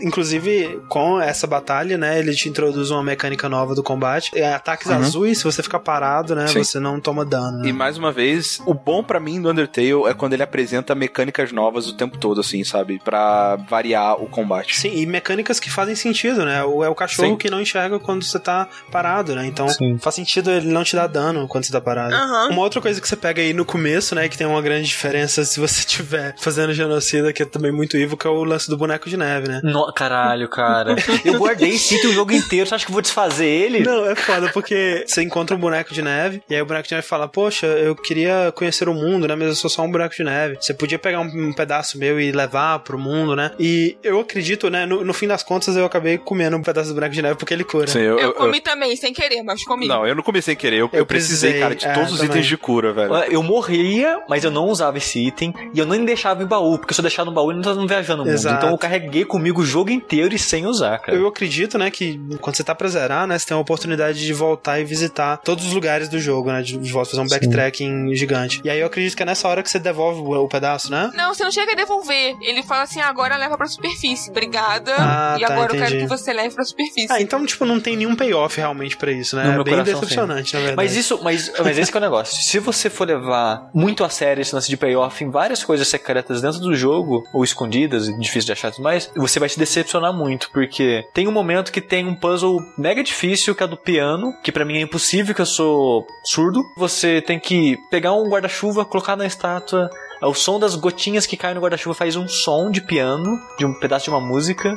Inclusive, com essa batalha, né, ele te introduz uma mecânica nova do combate. É, ataques azuis, se você ficar parado, né, Sim. você não toma dano. né? E mais uma vez, o bom pra mim do Undertale é quando ele apresenta mecânicas novas o tempo todo, assim, sabe? Pra variar o combate. Sim, e mecânicas que fazem sentido, né? O- É o cachorro Sim. que não enxerga quando você tá parado, né? Então Sim. faz sentido ele não te dar dano quando você tá parado. Aham. Uma outra coisa que você pega aí no começo, né? Que tem uma grande diferença se você estiver fazendo genocida, que é também muito evil, que é o lance do boneco de neve, né? No, caralho, cara. Eu guardei esse item o jogo inteiro. Você acha que eu vou desfazer ele? Não, é foda, porque você encontra um boneco de neve, e aí o boneco de neve fala, poxa, eu queria conhecer o mundo, né? Mas eu sou só um boneco de neve. Você podia pegar um, um pedaço meu e levar pro mundo, né? E eu acredito, né? No, no fim das contas, eu acabei comendo um pedaço do boneco de neve porque ele cura. Sim, eu, Eu eu- comi também, sem querer, mas comi. Não, eu não comecei sem querer. Eu, Eu eu precisei, precisei, cara, de é, todos os também. itens de cura, velho. Eu morria, mas eu não usava esse item. E eu nem deixava em baú, porque se eu deixar no baú, ele não tá viajando no mundo. Exato. Então eu carreguei comigo o jogo inteiro e sem usar, cara. Eu acredito, né, que quando você tá pra zerar, né, você tem a oportunidade de voltar e visitar todos os lugares do jogo, né, de, de volta fazer um backtracking gigante. E aí eu acredito que é nessa hora que você devolve o, o pedaço, né? Não, você não chega a devolver. Ele fala assim, agora leva pra superfície. Obrigada. Ah, e tá, agora eu entendi. quero que você leve pra superfície. Ah, então, tipo, não tem nenhum payoff realmente pra isso, né? No é meu bem decepcionante, na verdade. Mas isso, mas, mas esse que é o negócio. Se você for levar muito a sério esse lance de payoff em várias coisas secretas dentro do jogo, ou escondidas, difícil de achar e tudo mais, você vai se decepcionar muito, porque tem um momento que tem um puzzle mega difícil, que é do piano, que pra mim é impossível, que eu sou surdo. Você tem que pegar um guarda-chuva, colocar na estátua. O som das gotinhas que caem no guarda-chuva faz um som de piano, de um pedaço de uma música.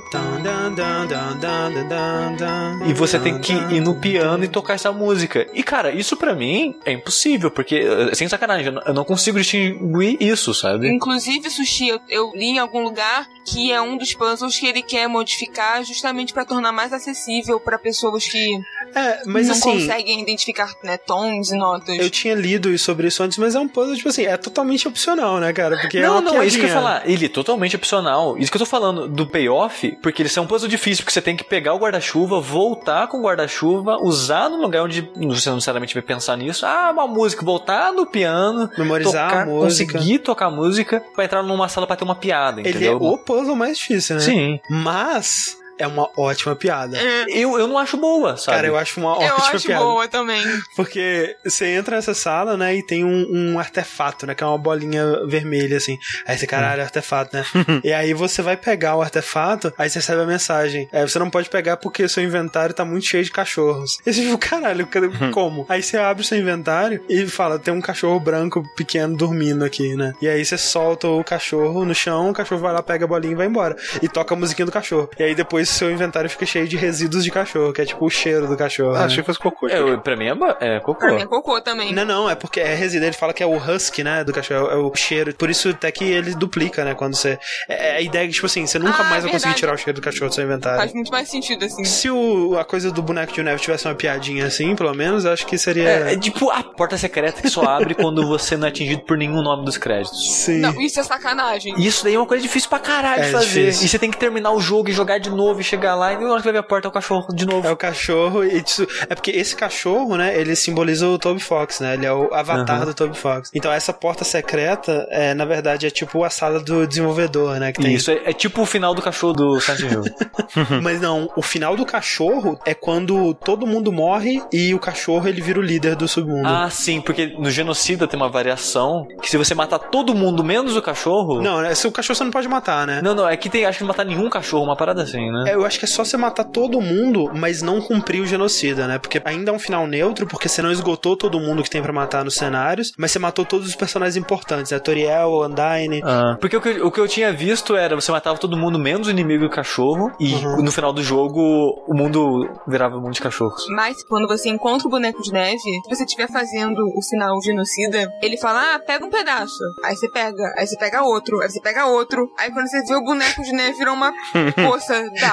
E você tem que ir no piano e tocar essa música. E cara, isso pra mim é impossível, porque, eh, sem sacanagem, eu não- consigo distinguir isso, sabe? Inclusive, Sushi, eu, eu li em algum lugar que é um dos puzzles que ele quer modificar justamente pra tornar mais acessível pra pessoas que É, mas não assim, conseguem identificar né, tons e notas. eu tinha lido sobre isso antes, mas é um puzzle, tipo assim, é totalmente opcional. Opcional, né, cara? Porque é não, uma não, é isso que eu ia piadinha. falar. Ele é totalmente opcional. Isso que eu tô falando do payoff, porque eles são um puzzle difícil, porque você tem que pegar o guarda-chuva, voltar com o guarda-chuva, usar no lugar onde você não necessariamente vai pensar nisso. Ah, uma música, voltar no piano, Memorizar tocar, a música. conseguir tocar música pra entrar numa sala pra ter uma piada, Ele é entendeu? o puzzle mais difícil, né? Sim. Mas é uma ótima piada. É, Eu, eu não acho boa, sabe? Cara, eu acho uma eu ótima acho piada. boa também. Porque você entra nessa sala, né, e tem um, um artefato, né, que é uma bolinha vermelha, assim. Aí você, caralho, artefato, né? e aí você vai pegar o artefato, aí você recebe a mensagem. É, você não pode pegar porque seu inventário tá muito cheio de cachorros. E você fica, caralho, cadê- como? aí você abre o seu inventário e fala, tem um cachorro branco pequeno dormindo aqui, né? E aí você solta o cachorro no chão, o cachorro vai lá, pega a bolinha e vai embora. E toca a musiquinha do cachorro. E aí depois seu inventário fica cheio de resíduos de cachorro, que é tipo o cheiro do cachorro. Ah, né? achei que fosse cocô. É, eu- pra mim é, é cocô. Pra mim é cocô também. Não, não, é porque é resíduo. Ele fala que é o husky, né, do cachorro, é o cheiro. Por isso até que ele duplica, né, quando você... É, é a ideia que, tipo assim, você nunca Ah, mais vai conseguir tirar o cheiro do cachorro do seu inventário. Faz muito mais sentido, assim. Se o, a coisa do boneco de neve tivesse uma piadinha assim, pelo menos, eu acho que seria... É, é tipo a porta secreta que só abre quando você não é atingido por nenhum nome dos créditos. Sim. Não, isso é sacanagem. Isso daí é uma coisa difícil pra caralho É de fazer. difícil. E você tem que terminar o jogo e jogar de novo e chegar lá e na hora que vai ver a porta é o cachorro de novo. É o cachorro e isso, é porque esse cachorro, né, ele simboliza o Toby Fox, né? Ele é o avatar Aham. do Toby Fox. Então essa porta secreta, é, na verdade, é tipo a sala do desenvolvedor, né, que tem. Isso é, é tipo o final do cachorro do Silent Hill. Mas não, o final do cachorro é quando todo mundo morre e o cachorro ele vira o líder do submundo. ah, sim, porque no genocida tem uma variação que se você matar todo mundo menos o cachorro. Não, né, se o cachorro você não pode matar, né? Não, não, é que tem, acho que não matar nenhum cachorro, uma parada assim, né? É, eu acho que é só você matar todo mundo, mas não cumprir o genocida, né? Porque ainda é um final neutro, porque você não esgotou todo mundo que tem pra matar nos cenários, mas você matou todos os personagens importantes, né? Toriel, Undyne. Ah, porque o que, eu- o que eu tinha visto era você matava todo mundo menos o inimigo e o cachorro, e Uhum. no final do jogo o mundo virava um mundo de cachorros. Mas quando você encontra o boneco de neve, se você estiver fazendo o final genocida, ele fala: Ah, pega um pedaço. Aí você pega, aí você pega outro, aí você pega outro. Aí quando você vê o boneco de neve virou uma poça d'água.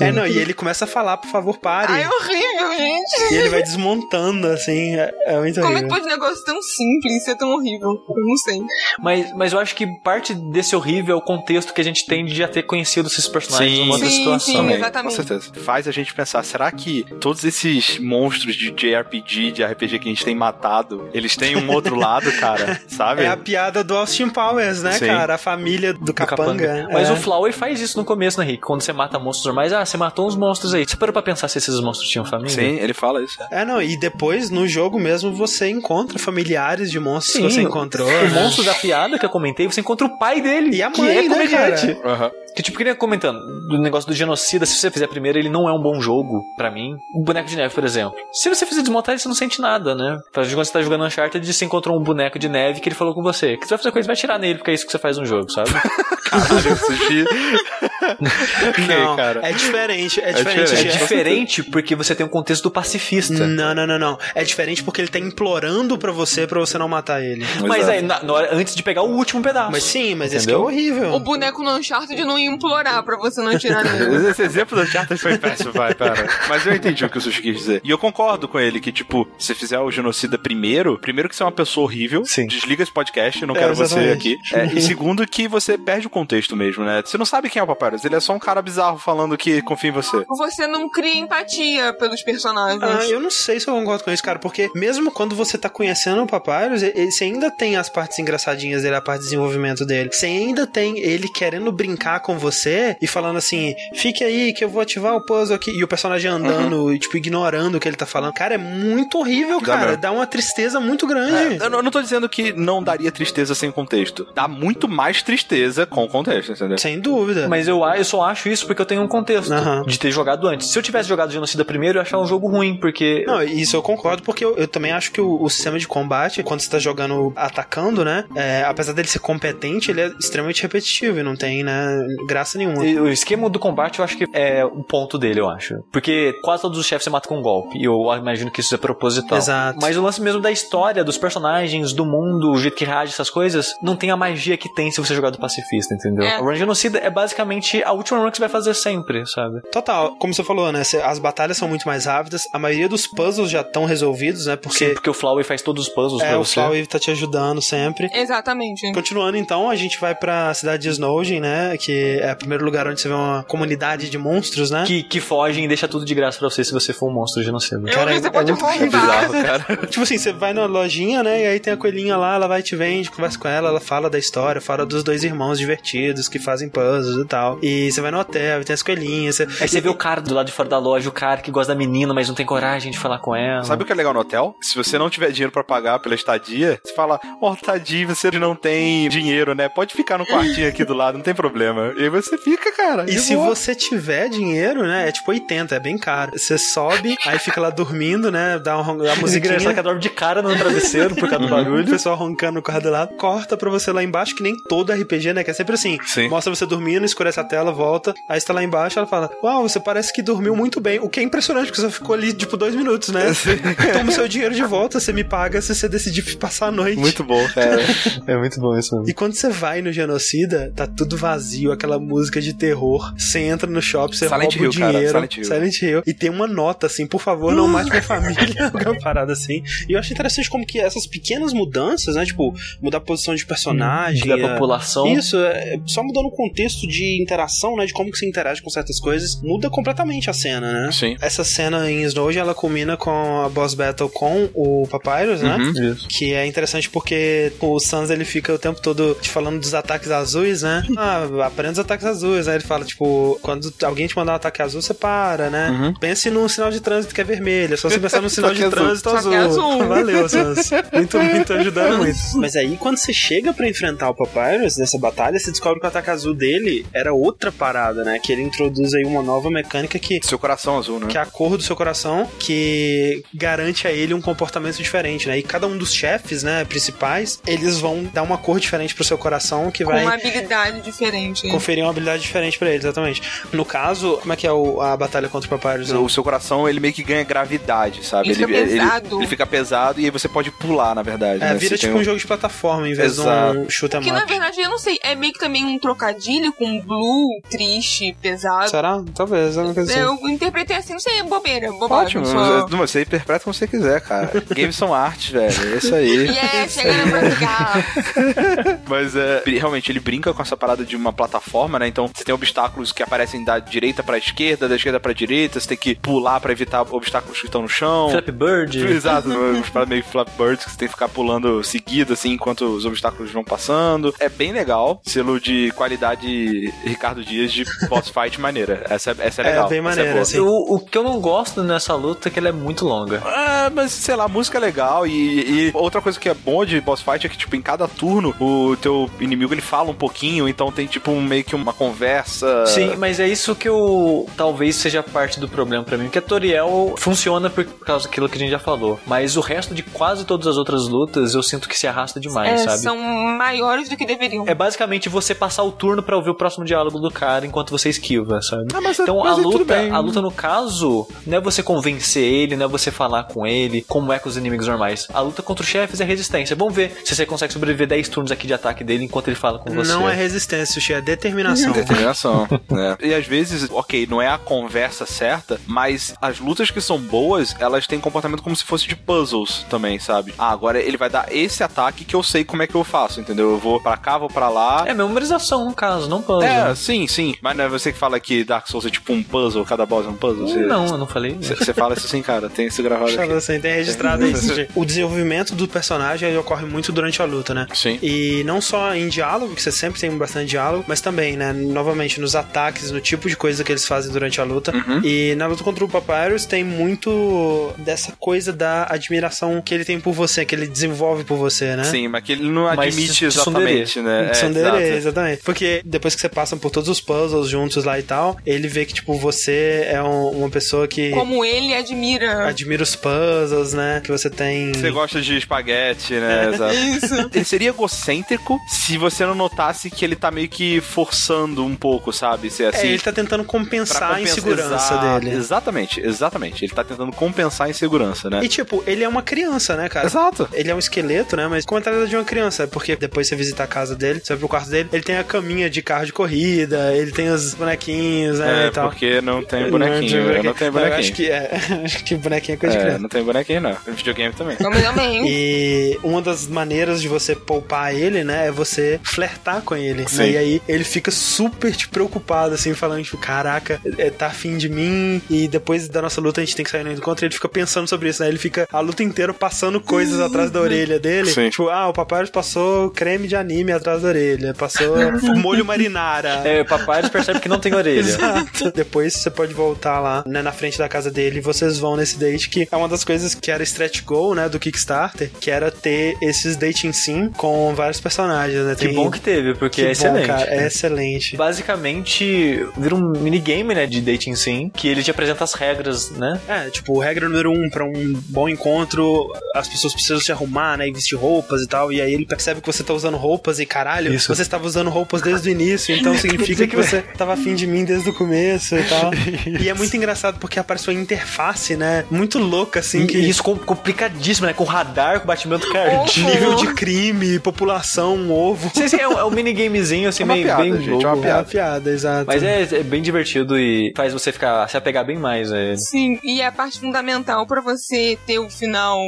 É, não, e ele começa a falar, por favor, pare. Ai, é horrível, gente. E ele vai desmontando, assim, é, é muito Como é que horrível. pode um negócio tão simples ser tão horrível? Eu não sei. Mas, mas eu acho que parte desse horrível é o contexto que a gente tem de já ter conhecido esses personagens Sim. numa outra Sim, situação. sim, Também, exatamente. Com certeza. Faz a gente pensar, será que todos esses monstros de JRPG, de RPG que a gente tem matado, eles têm um outro lado, cara? Sabe? É a piada do Austin Powers, né, Sim. cara? A família do do Capanga. Mas é. o Flower faz isso no começo, né, Rick? Quando você mata monstros normais, ah, você matou uns monstros aí. Você parou pra pensar se esses monstros tinham família? Sim, ele fala isso. É, não, e depois no jogo mesmo você encontra familiares de monstros Sim, que você encontrou. O né? monstro da piada que eu comentei, você encontra o pai dele. E a que mãe, é né, comediante. Aham. Que tipo, queria comentando, do negócio do genocida, se você fizer primeiro, ele não é um bom jogo, pra mim. O boneco de neve, por exemplo. Se você fizer desmontar, você não sente nada, né? Quando você tá jogando Uncharted, você encontrou um boneco de neve que ele falou com você. Que você vai fazer coisa, vai tirar nele, porque é isso que você faz no jogo, sabe? Caralho, sushi. ok, Não, cara. é diferente, é diferente. diferente. é Jeff. diferente porque você tem um contexto do pacifista. Não, não, não, não. É diferente porque ele tá implorando pra você pra você não matar ele. Mas Exato. aí, na- na hora- antes de pegar o último pedaço. Mas sim, mas esse que é Entendeu? horrível. O boneco no Uncharted não ia implorar pra você não tirar nele. Esse exemplo do Uncharted foi péssimo, vai, para. Mas eu entendi o que o Sushi quis dizer. E eu concordo com ele que, tipo, se fizer o genocida primeiro, primeiro que você é uma pessoa horrível, Sim. desliga esse podcast, não É, quero você exatamente. aqui. É, e segundo que você perde o contexto mesmo, né? Você não sabe quem é o Papyrus, ele é só um cara bizarro falando que confia em você. Você não cria empatia pelos personagens. Ah, eu não sei se eu concordo com isso, cara, porque mesmo quando você tá conhecendo o Papyrus, você ainda tem as partes engraçadinhas dele, a parte de desenvolvimento dele. Você ainda tem ele querendo brincar com você e falando assim: fique aí que eu vou ativar o puzzle aqui. E o personagem andando e, tipo, ignorando o que ele tá falando. Cara, é muito horrível, Dá cara. mesmo. Dá uma tristeza muito grande. Eu não eu não tô dizendo que não daria tristeza sem contexto. Dá muito mais tristeza com contexto, entendeu? Sem dúvida. Mas eu, eu só acho isso porque eu tenho um contexto Aham. de ter jogado antes. Se eu tivesse jogado Genocida primeiro, eu ia achar um jogo ruim, porque. Não, isso eu concordo, porque eu, eu também acho que o, o sistema de combate, quando você tá jogando atacando, né? é, apesar dele ser competente, ele é extremamente repetitivo e não tem, né, graça nenhuma. E O esquema do combate eu acho que é o ponto dele, eu acho. Porque quase todos os chefes você mata com um golpe. E eu imagino que isso é proposital. Exato. Mas o lance mesmo da história, dos personagens, do mundo, o jeito que reage essas coisas, não tem a magia que tem se você jogar do pacifista, entendeu? É. O Run Genocida é basicamente a última run que você vai fazer sempre, sabe? Total, como você falou, né? As batalhas são muito mais rápidas, a maioria dos puzzles já estão resolvidos, né? Porque, Sim, porque o Flowey faz todos os puzzles é, pra o você. Flowey tá te ajudando sempre. Exatamente. Continuando então, a gente vai pra cidade de Snowden, né? Que é o primeiro lugar onde você vê uma comunidade de monstros, né? Que, que fogem e deixa tudo de graça pra você se você for um monstro genocida. Eu Cara, você é pode muito roubar. cara. Tipo assim, você vai na lojinha, né? E aí tem a coelhinha lá, ela vai te vende, conversa com ela, ela fala da história, fala dos dois irmãos divertidos que fazem puzzles e tal. E você vai no hotel, e tem as coelhinhas. Você... Aí você vê o cara do lado de fora da loja, o cara que gosta da menina, mas não tem coragem de falar com ela. Sabe o que é legal no hotel? Se você não tiver dinheiro pra pagar pela estadia, você fala, ó, oh, tadinho, você não tem dinheiro, né? Pode ficar no quartinho aqui do lado, não tem problema. E aí você fica, cara. E se boa. você tiver dinheiro, né? É tipo 80, é bem caro. Você sobe, aí fica lá dormindo, né? Dá uma, uma musiquinha. engraçado que ela dorme de cara no travesseiro por causa do O barulho. pessoal roncando no quarto do lado, corta pra você lá embaixo, que nem todo RPG, né? Que é sempre assim. Sim. Mostra você dormindo, escurece a tela, volta, aí você tá lá embaixo, ela fala: Uau, você parece que dormiu muito bem. O que é impressionante, porque você ficou ali, tipo, dois minutos, né? Toma o seu dinheiro de volta, você me paga se você decidir passar a noite. Muito bom, cara. É muito bom isso mesmo. E quando você vai no Genocida, tá tudo vazio, aquela música de terror. Você entra no shopping, você Silent rouba Hill, o cara, dinheiro. Silent Hill. E tem uma nota assim, por favor, não mate minha família. Uma parada assim. E eu acho interessante como que essas pequenas mudanças, né? Tipo, mudar a posição de personagem. Da a- população. Isso, é, só mudando o contexto de interação, né? De como que você interage com certas coisas, muda completamente a cena, né? Sim. Essa cena em Snowden, ela culmina com a boss battle com o Papyrus, né? Uhum. Isso. Que é interessante porque o Sans ele fica o tempo todo te falando dos ataques azuis, né? Ah, aprenda os ataques azuis. Aí ele fala, tipo, quando alguém te mandar um ataque azul, você para, né? Uhum. Pense num sinal de trânsito que é vermelho. É só você pensar num sinal de trânsito azul. azul. Valeu, Sans. Muito, muito ajudando muito. Mas aí, quando você chega pra enfrentar o Papyrus nessa batalha, você descobre que o ataque azul dele era outra parada, né? Que ele introduz aí uma nova mecânica que Seu coração azul, né? que é a cor do seu coração, que garante a ele um comportamento diferente, né? E cada um dos chefes, né, principais, eles vão dar uma cor diferente pro seu coração que Com vai uma habilidade diferente. conferir uma habilidade diferente pra ele, exatamente. No caso, como é que é o- a batalha contra o Papyrus? O seu coração, ele meio que ganha gravidade, sabe? Ele fica pesado. Ele, fica pesado e aí você pode pular, na verdade. É, né? vira Você tipo tem um jogo de plataforma em vez de um Exato. shoot 'em Que na up. verdade, eu não sei, é meio que também um trocadilho com blue, triste, pesado. Será? Talvez, coisa assim. Eu interpretei assim, não sei, bobeira, bobagem. Ótimo, só. você interpreta como você quiser, cara. Games são artes, velho. É isso aí. Yeah, chegando pra. Mas é, realmente ele brinca com essa parada de uma plataforma, né? Então você tem obstáculos que aparecem da direita pra esquerda, da esquerda pra direita, você tem que pular pra evitar obstáculos que estão no chão. Flappy Bird. Exato, uns paradas meio flap birds que você tem que ficar pulando seguido, assim, enquanto os obstáculos vão passando. É bem legal. Selo de qualidade Ricardo Dias de boss fight maneira. Essa, é- essa é É, legal. bem essa maneira, boa. assim. O, o que eu não gosto nessa luta é que ela é muito longa. Ah, mas sei lá, a música é legal e, e outra coisa que é bom de boss fight é que, tipo, em cada turno o teu inimigo ele fala um pouquinho, então tem, tipo, um- meio que uma conversa. Sim, mas é isso que eu talvez seja parte do problema pra mim, porque a Toriel funciona por causa daquilo que a gente já falou, mas o resto de quase todas as outras lutas eu sinto que se arrasta demais, É, sabe? são maiores do que deveriam. É basicamente você passar o turno pra ouvir o próximo diálogo do cara enquanto você esquiva, sabe? Ah, mas- então mas a é luta, a luta no caso, não é você convencer ele, não é você falar com ele, como é com os inimigos normais. A luta contra os chefes é resistência. Vamos ver se você consegue sobreviver 10 turnos aqui de ataque dele enquanto ele fala com você. Não é resistência, Sushi, é determinação. Determinação, né? E às vezes, ok, não é a conversa certa, mas as lutas que são boas, elas têm comportamento como se fosse de puzzles também, sabe? Ah, agora ele vai dar esse ataque que eu sei como é que eu faço, entendeu? Eu vou pra cá, vou pra lá. É memorização no caso, não puzzle. É, sim, sim. Mas não é você que fala que Dark Souls é tipo um puzzle, cada boss é um puzzle? Você- Não, eu não falei. Você você fala isso assim, cara, tem isso gravado Fala aqui. assim, tem registrado aí. Sushi. O desenvolvimento do personagem ele ocorre muito durante a luta, né? Sim. E não só em diálogo, que você sempre tem bastante diálogo, mas também, né, novamente, nos ataques, no tipo de coisa que eles fazem durante a luta. Uhum. E na luta contra o Papyrus tem muito dessa coisa da admiração que ele tem por você, que ele desenvolve por você, né? Sim, mas que ele não Mas admite tsundere. exatamente, né? É, Tsundere, exato. exatamente. Porque depois que você passa por todos os puzzles juntos lá e tal, ele vê que, tipo, você é um- uma pessoa que Como ele admira. admira os puzzles, né? Que você tem. Você gosta de espaguete, né? Exato. Isso. Ele seria egocêntrico se você não notasse que ele tá meio que forçando um pouco, sabe? Ser É, assim. ele tá tentando pra compensar a compensar- insegurança Exato, dele. Exatamente, exatamente. Ele tá tentando compensar a insegurança, né? E tipo, ele é uma criança, né, cara? Exato. Ele é um esqueleto, né? Mas com a entrada de uma criança. Porque depois você visita a casa dele, você vai pro quarto dele, ele tem a caminha de carro de corrida, ele tem os bonequinhos, né, É, e tal. porque não tem bonequinho. Não tenho Eu bonequinho. acho que é. Acho que bonequinho é coisa de É, criança. não tem bonequinho, não. Tem videogame também. Também. E uma das maneiras de você poupar ele, né, é você flertar com ele. Sim. né? E aí ele fica super te preocupado, assim, falando, tipo, caraca, é, tá afim de mim. E depois da nossa luta a gente tem que sair no encontro. E ele fica pensando sobre isso, né? Ele fica a luta inteira passando coisas atrás da orelha dele. Sim. Tipo, ah, o papai passou creme de anime atrás da orelha, passou molho marinara. É, o papai percebe que não tem orelha. Exato. Depois você pode voltar lá, né, na frente da casa dele e vocês vão nesse date que é uma das coisas que era stretch goal, né, do Kickstarter, que era ter esses dating sim com vários personagens, né? Que Tem- bom que teve, porque que é bom, excelente. cara, é excelente. Basicamente, vira um minigame, né, de dating sim, que ele te apresenta as regras, né? É, tipo, regra número um, pra um bom encontro, as pessoas precisam se arrumar, né, e vestir roupas e tal, e aí ele percebe que você tá usando roupas e caralho, Isso. você estava usando roupas desde o início, então significa que você tava afim de mim desde o começo e tal. E é muito engraçado porque aparece uma interface, né, muito louca, assim, que... E isso com- complicadíssimo, né? Com radar, com batimento cardíaco. Nível de crime, população, um ovo. Sim, sim, é um, é um minigamezinho assim, É uma meio piada, bem gente, louco. é uma É uma piada. piada, exato. Mas é, é bem divertido e faz você ficar se apegar bem mais a ele. Sim, e é a parte fundamental pra você ter o final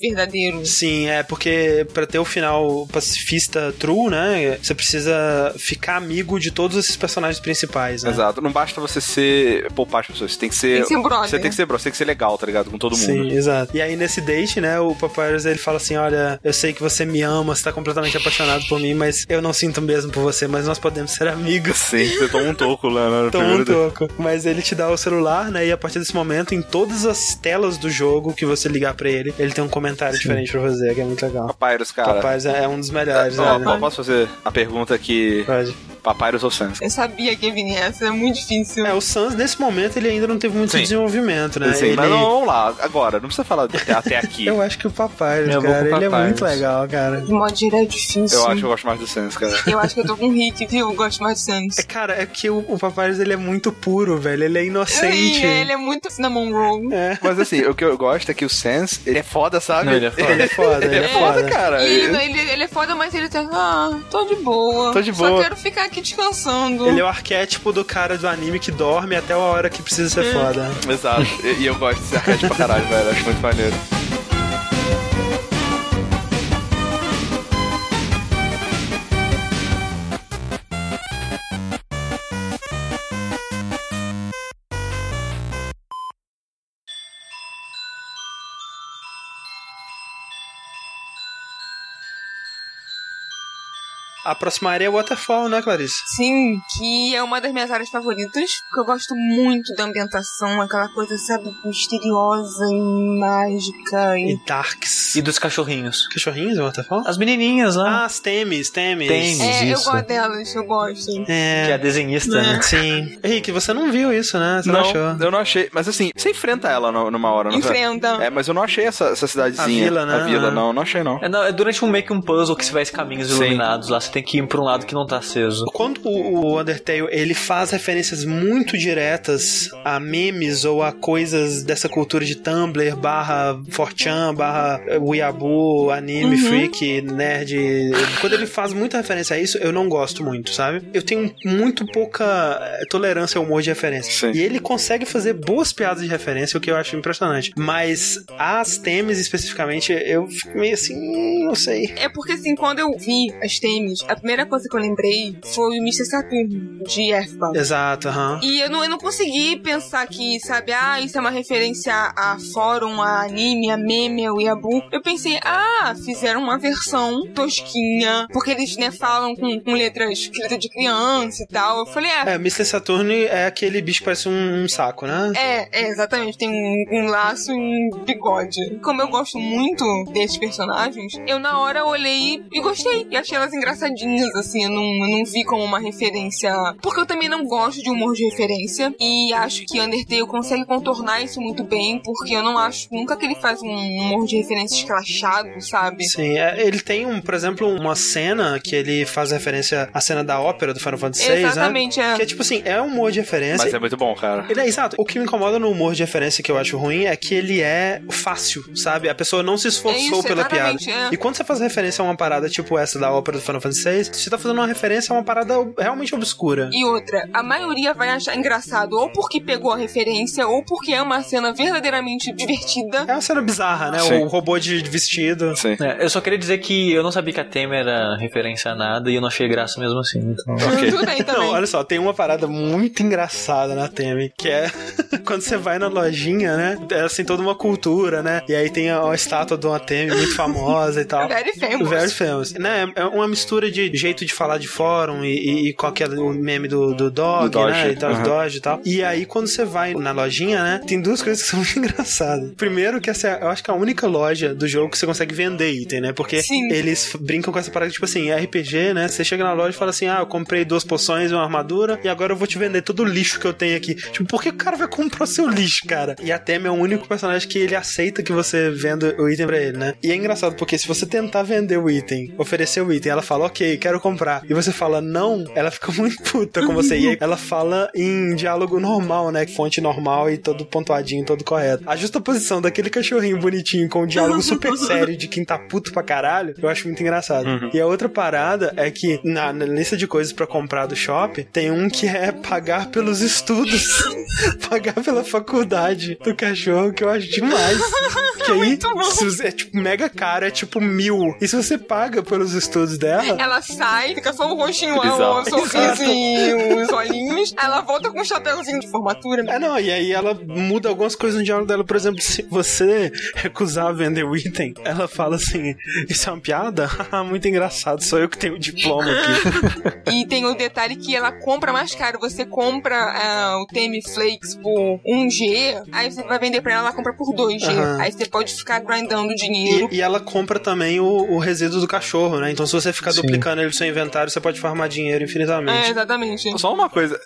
verdadeiro. Sim, é porque pra ter o final pacifista true, né, você precisa ficar amigo de todos esses personagens principais, né? Exato. Não basta você ser. poupar as pessoas. Você tem que ser. Tem que ser brother. Você tem que ser brother, você tem que ser legal, tá ligado? Com todo mundo. Sim, exato. E aí nesse date, né, o Papyrus ele fala assim: Olha, eu sei que você me ama, você tá completamente apaixonado por mim, mas eu não sinto mesmo por você, mas nós podemos ser amigos. Sim, você toma um toco lá no Toma um toco. Mas ele te dá o celular, né? E a partir desse momento, em todas as telas do jogo que você ligar pra ele, ele tem um comentário diferente pra fazer, que é muito legal. Papyrus, cara. Papyrus é um dos melhores, né? po- posso fazer a pergunta que. Pode. Papyrus ou Sans? Eu sabia que vir essa, é muito difícil. É, o Sans, nesse momento, ele ainda não teve muito Sim. desenvolvimento, né? Sim, ele... mas não, vamos lá, agora, não precisa falar até, até aqui. Eu acho que o Papyrus, Eu cara, o ele é Papyrus. muito legal, cara. De modo geral é difícil. Eu acho que eu gosto mais do Sans, cara. Eu acho que eu tô com Rick, viu? Eu gosto mais de Sans. É, cara, é que o, o Papyrus, ele é muito puro, velho. Ele é inocente. Sim, ele é muito cinnamon roll. É. Mas assim, o que eu gosto é que o Sans, ele é foda, sabe? Não, ele é foda. Ele é foda, ele é é foda, cara. E ele, ele, é foda, mas ele tá. Ah, tô de boa. Tô de Só boa. quero ficar aqui descansando. Ele é o arquétipo do cara do anime que dorme até a hora que precisa ser foda. Exato. E, e eu gosto desse arcade pra caralho, velho. Acho muito maneiro. A próxima área é Waterfall, né, Clarice? Sim, que é uma das minhas áreas favoritas, porque eu gosto muito da ambientação, aquela coisa, sabe, misteriosa e mágica. E E... Darks. E dos cachorrinhos. Cachorrinhos em Waterfall? As menininhas lá. Ah, as Temis, Temis. Temis. É, eu isso. gosto delas, eu gosto. Que é a É. desenhista, né? Sim. Henrique, você não viu isso, né? Você não, não, achou? eu não achei. Mas assim, você enfrenta ela no- numa hora, não Enfrenta. É, mas eu não achei essa, essa cidadezinha. A vila, né? A vila, não, não achei não. É, não, é durante um meio que um puzzle que você vai esse caminhos Sim. iluminados lá. Você tem que ir pra um lado que não tá aceso. Quando o Undertale ele faz referências muito diretas a memes ou a coisas dessa cultura de Tumblr, barra 4chan, barra Weeaboo, anime, freak, nerd. Quando ele faz muita referência a isso, eu não gosto muito, sabe? Eu tenho muito pouca tolerância ao humor de referência. Sim. E ele consegue fazer boas piadas de referência, o que eu acho impressionante. Mas as temes especificamente, eu fico meio assim, "Hum, não sei. É porque, assim, quando eu vi as temes, a primeira coisa que eu lembrei foi o Mr. Saturn, de Earthbound. Exato, aham. E eu não, eu não consegui pensar que, sabe, ah, isso é uma referência a fórum, a anime, a meme, a Weeaboo. Eu pensei, ah, fizeram uma versão tosquinha, porque eles, né, falam com, com letras escritas de criança e tal. Eu falei, é, É, Mr. Saturn é aquele bicho que parece um, um saco, né? É, é, exatamente. Tem um, um laço e um bigode. Como eu gosto muito desses personagens, eu na hora olhei e gostei. E achei elas engraçadinhas, assim. Eu não, eu não vi como uma referência. Porque eu também não gosto de humor de referência. E acho que Undertale consegue contornar isso muito bem. Porque eu não acho nunca que ele faz um humor de referência escrachado, sabe? Sim, é, ele tem, um, por exemplo, uma cena que ele faz referência à cena da ópera do Final Fantasy VI, né? Exatamente, é. Que é tipo assim, é um humor de referência. Mas é muito bom, cara. Ele é exato. O que me incomoda no humor de referência que eu acho ruim é que ele é fácil, sabe? A pessoa não se esforçou É isso, pela piada. é. E quando você faz referência a uma parada tipo essa da ópera do Final Fantasy VI, você tá fazendo uma referência a uma parada realmente obscura. E outra, a maioria vai achar engraçado ou porque pegou a referência ou porque é uma cena verdadeiramente divertida. É uma cena bizarra, né? Sim. O robô de vestido. Sim. É, eu só queria dizer que eu não sabia que a Temer era referência a nada e eu não achei graça mesmo assim. Então... Ok. Tudo bem também. Não, olha só, tem uma parada muito engraçada na Temi, que é quando você vai na lojinha, né? É assim, toda uma cultura, né? E aí tem a, a estátua de uma Temi muito famosa e tal. Very famous. Very famous. Né? É uma mistura de jeito de falar de fórum e, e, e com aquele o meme do, do dog, Do Doge, né? E tal. Doge e tal. E aí, quando você vai na lojinha, né? Tem duas coisas que são muito engraçadas. Primeiro, que essa é, eu acho que é a única loja do jogo que você consegue vender item, né? Porque Sim. eles brincam com essa parada, tipo assim, RPG, né? Você chega na loja e fala assim: ah, eu comprei duas poções e uma armadura e agora eu vou te vender todo o lixo que eu tenho aqui. Tipo, por que o cara vai comprar o seu lixo, cara? E a Temi é o único personagem que ele aceita que você venda o item pra ele, né? E é engraçado porque se você tentar vender o item, oferecer o item, ela fala, ok, quero comprar, e você fala não, ela fica muito puta com você. E aí ela fala em diálogo normal, né? Fonte normal e todo pontuadinho, todo correto. A justa posição daquele cachorrinho bonitinho com um diálogo super sério de quem tá puto pra caralho, eu acho muito engraçado. E a outra parada é que na, na lista de coisas pra comprar do shopping, tem um que é pagar pelos estudos, pagar pela faculdade do cachorro, que eu acho demais. Que aí, se você- é tipo mega caro, é tipo mil. E se você paga pelos estudos dela, Ela sai, fica só o rostinho lá, o sorriso e os olhinhos. Ela volta com um chapéuzinho de formatura. É, não, e aí ela muda algumas coisas no diálogo dela. Por exemplo, se você recusar vender o item, ela fala assim: Isso é uma piada? Haha, Muito engraçado, sou eu que tenho o diploma aqui. E tem o detalhe que ela compra mais caro. Você compra ah, o Temi Flakes por 1G, aí você vai vender pra ela, ela compra por 2G. Aham. Aí você pode ficar grindando dinheiro. E, e ela compra também o, o resíduo do cachorro, né? Então, se você ficar Sim. Duplicando ele no seu inventário, você pode farmar dinheiro É, infinitamente. exatamente. Só uma coisa.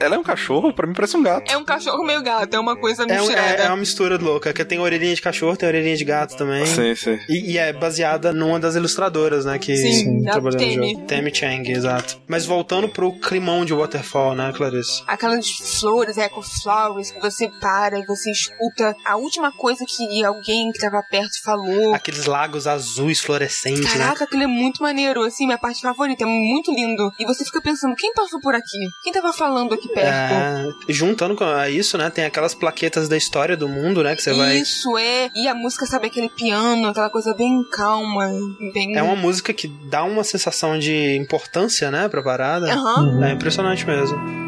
Ela é um cachorro? Pra mim parece um gato. É um cachorro meio gato, é uma coisa É, um- misturada. é- é uma mistura louca, que tem orelhinha de cachorro, tem orelhinha de gato também. Sim, sim. E, e é baseada numa das ilustradoras, né? Que Sim, da trabalhou no jogo. Temi Chang, exato. Mas voltando pro climão de Waterfall, né, Clarice? Aquelas flores, eco flowers, que você para e você escuta a última coisa que alguém que tava perto falou. Aqueles lagos azuis fluorescentes, né? Caraca, aquilo é muito maneiro, assim, minha parte favorita, é muito lindo. E você fica pensando, quem passou por aqui? Quem tava falando aqui perto? É, juntando com isso, né? Tem aquelas plaquetas da história do mundo, né? Que você vai. Isso é. E a música, sabe, aquele piano, aquela coisa bem calma, bem. É uma música que dá uma sensação de importância, né, pra parada. Aham. É impressionante mesmo.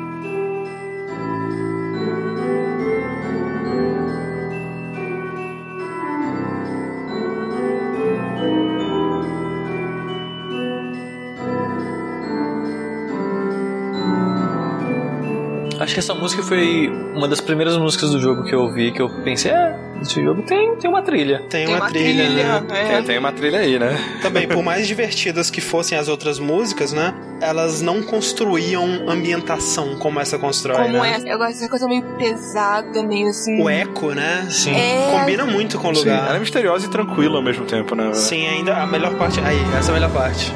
Acho que essa música foi uma das primeiras músicas do jogo que eu ouvi que eu pensei, é, esse jogo tem, tem uma trilha. Tem, Tem uma, trilha, né? é. Tem uma trilha aí, né? Também, por mais divertidas que fossem as outras músicas, né? Elas não construíam ambientação como essa constrói, Como né? é? Eu gosto dessa coisa meio pesada, meio assim. O eco, né? Sim. É. Combina muito com o Sim, lugar. ela é misteriosa e tranquila ao mesmo tempo, né? Sim, ainda a melhor parte. Aí, essa é a melhor parte.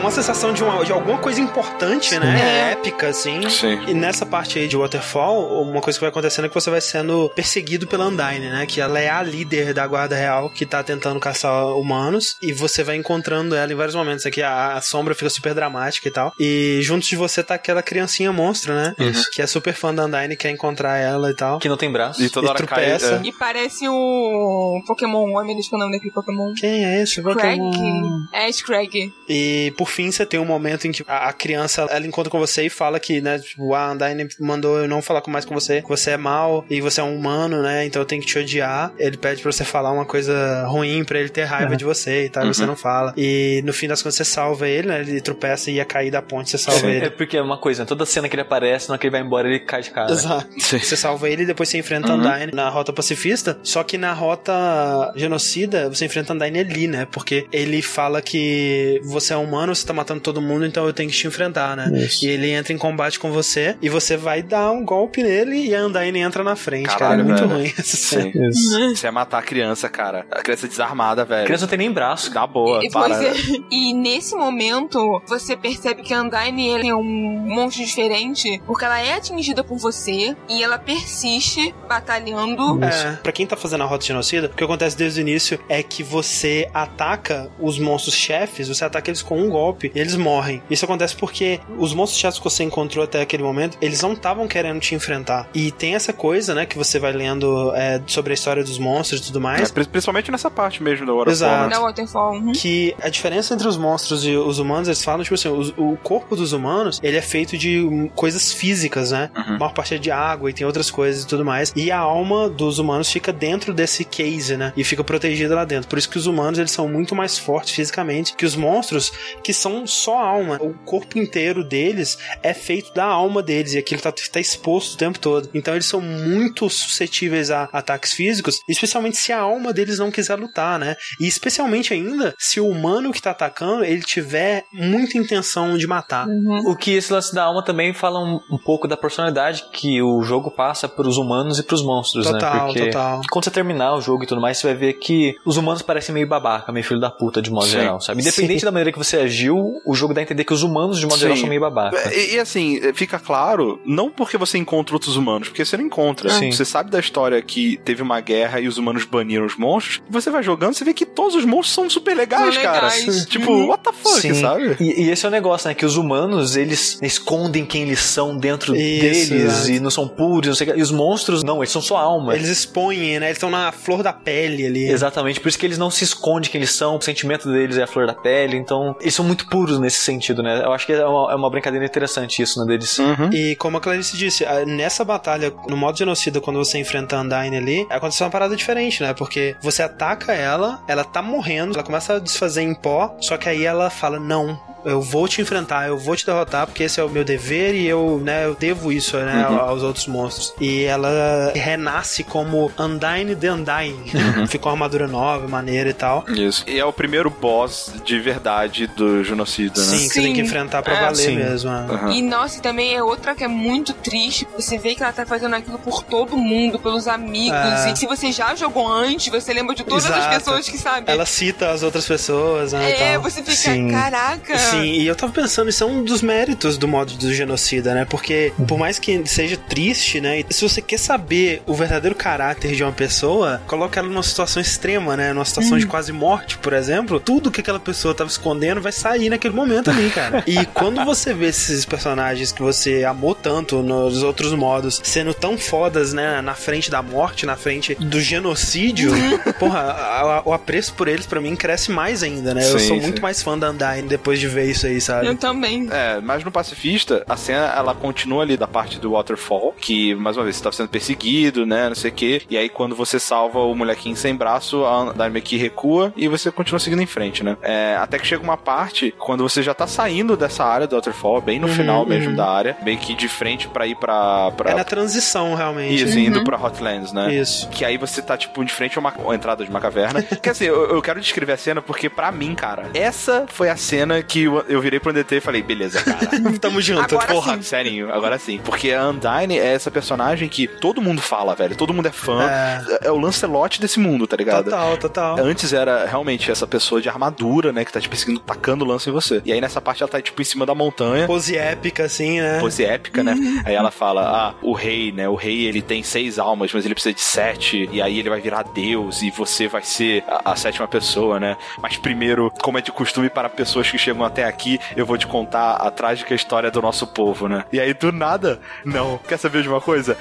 Uma sensação de, uma, de alguma coisa importante, né? É. Épica, assim. Sim. E nessa parte aí de Waterfall, uma coisa que vai acontecendo é que você vai sendo perseguido pela Undyne, né? Que ela é a líder da guarda real que tá tentando caçar humanos. E você vai encontrando ela em vários momentos. Aqui a, a sombra fica super dramática e tal. E junto de você tá aquela criancinha monstro, né? Isso. Que é super fã da Undyne, quer encontrar ela e tal. Que não tem braço. E toda E hora cai. tropeça. é. E parece o Pokémon, o homem do nome daquele Pokémon. Quem é esse? Craig? Pokémon? É, Scrag. E por fim, você tem um momento em que a, a criança, ela encontra com você e fala que, né, tipo, a Undyne mandou eu não falar mais com você, você é mal e você é um humano, né, então eu tenho que te odiar. Ele pede pra você falar uma coisa ruim pra ele ter raiva uhum. de você e tal, uhum. você não fala. E no fim das contas você salva ele, né, ele tropeça e ia cair da ponte, você salva é, ele. É porque é uma coisa, toda cena que ele aparece, na que ele vai embora, ele cai de cara. Exato. Sim. Você salva ele e depois você enfrenta uhum. Undyne na rota pacifista, só que na rota genocida, você enfrenta Undyne ali, né, porque ele fala que você é humano, você tá matando todo mundo, então eu tenho que te enfrentar, né? Isso. E ele entra em combate com você e você vai dar um golpe nele e a Undyne entra na frente, Caralho, cara. É muito velho. ruim essa cena. Você é matar a criança, cara. A criança desarmada, velho. A criança não tem nem braço. Tá boa, e, para. É. E nesse momento, você percebe que a Undyne é um monstro diferente porque ela é atingida por você e ela persiste batalhando. É, pra quem tá fazendo a rota genocida, o que acontece desde o início é que você ataca os monstros chefes, você ataca eles com um golpe e eles morrem. Isso acontece porque os monstros chefes que você encontrou até aquele momento, eles não estavam querendo te enfrentar. E tem essa coisa, né, que você vai lendo é, sobre a história dos monstros e tudo mais. É, principalmente nessa parte mesmo da Waterfall. Exato. Né? Waterfall. Uhum. Que a diferença entre os monstros e os humanos, eles falam, tipo assim, o, o corpo dos humanos, ele é feito de coisas físicas, né? Uhum. A maior parte é de água e tem outras coisas e tudo mais. E a alma dos humanos fica dentro desse case, né? E fica protegida lá dentro. Por isso que os humanos, eles são muito mais fortes fisicamente que os monstros, que são só alma. O corpo inteiro deles é feito da alma deles e aquilo tá, tá exposto o tempo todo. Então eles são muito suscetíveis a ataques físicos, especialmente se a alma deles não quiser lutar, né? E especialmente ainda se o humano que tá atacando, ele tiver muita intenção de matar. Uhum. O que esse lance da alma também fala um, um, pouco da personalidade que o jogo passa pros humanos e pros monstros, total, né? Porque total. quando você terminar o jogo e tudo mais, você vai ver que os humanos parecem meio babaca, meio filho da puta de modo Sim. geral, sabe? Independente Sim. da maneira que você agiu, o jogo dá a entender que os humanos de modo Sim. geral são meio babaca. E, e, assim, fica claro, não porque você encontra outros humanos, porque você não encontra. Sim. Você sabe da história que teve uma guerra e os humanos baniram os monstros, você vai jogando, você vê que todos os monstros são super legais, são cara. Legais. Tipo, uhum. what the fuck, Sim. sabe? E, e, esse é o negócio, né? Que os humanos, eles escondem quem eles são dentro Isso, deles e não são puros, não sei o que. E os monstros, não, eles são só alma. Eles expõem, né? Eles estão na flor da pele ali. Exatamente, por isso que eles não se escondem quem eles são, o sentimento deles é a flor da pele, então eles são muito puros nesse sentido, né? Eu acho que é uma, é uma brincadeira interessante isso, né, deles. Uhum. E como a Clarice disse, nessa batalha, no modo genocida, quando você enfrenta a Undyne ali, aconteceu uma parada diferente, né? Porque você ataca ela, ela tá morrendo, ela começa a desfazer em pó, só que aí ela fala: Não, eu vou te enfrentar, eu vou te derrotar, porque esse é o meu dever e eu, né, eu devo isso, né, uhum. aos outros monstros. E ela renasce como Undyne the Undyne. Uhum. Ficou uma armadura nova, maneira e tal. Isso. E é o primeiro boss de verdade do genocida, né? Sim, que você tem que enfrentar pra é, valer sim. mesmo. Uhum. E nossa, também é outra que é muito triste. Você vê que ela tá fazendo aquilo por todo mundo, pelos amigos. É. E se você já jogou antes, você lembra de todas Exato. as pessoas que sabem. Ela cita as outras pessoas, né? É, você fica, sim. caraca. Sim, e eu tava pensando, isso é um dos méritos do modo do genocida, né? Porque, por mais que seja triste, né? Se você quer saber o verdadeiro caráter de uma pessoa, coloca ela numa situação extrema, né? Numa situação hum. de quase morte, por exemplo, tudo que aquela pessoa tava escondendo vai sair naquele momento ali, cara. e quando você vê esses personagens que você amou tanto nos outros modos sendo tão fodas, né? Na frente da morte, na frente do genocídio, porra, a, a, o apreço por eles para mim cresce mais ainda, né? Sim, eu sou sim. muito mais fã da Undyne depois de ver isso aí, sabe? Eu também. É, mas no Pacifista, a cena, ela continua ali da parte do Waterfall, que, mais uma vez, você tá sendo perseguido, né, não sei o quê, e aí quando você salva o molequinho sem braço, a que recua e você continua seguindo em frente, né? É, até que chega uma parte, quando você já tá saindo dessa área do Waterfall, bem no uhum, final mesmo uhum. da área, bem que de frente pra ir pra... pra... É na transição, realmente. Isso, uhum. indo pra Hotlands, né? Isso. Que aí você tá, tipo, de frente a uma, uma entrada de uma caverna. Quer dizer, eu, eu, quero descrever a cena porque, pra mim, cara, essa foi a cena que eu, virei pro DT e falei, beleza, cara. Tamo junto. Agora Porra, sim. sério, agora sim. Porque a Undyne é essa personagem que todo mundo fala, velho. Todo mundo é fã. É, é o Lancelot desse mundo, tá ligado? Total, total. Antes era realmente essa pessoa de armadura, né? Que tá, tipo, perseguindo, tacando lance em você. E aí nessa parte ela tá, tipo, em cima da montanha. Pose épica, assim, né? Pose épica, né? aí ela fala, ah, o rei, né? O rei, ele tem seis almas, mas ele precisa de sete. E aí ele vai virar Deus e você vai ser a, a sétima pessoa, né? Mas primeiro, como é de costume para pessoas que chegam à até aqui, eu vou te contar a trágica história do nosso povo, né? E aí, do nada, não. Quer saber de uma coisa?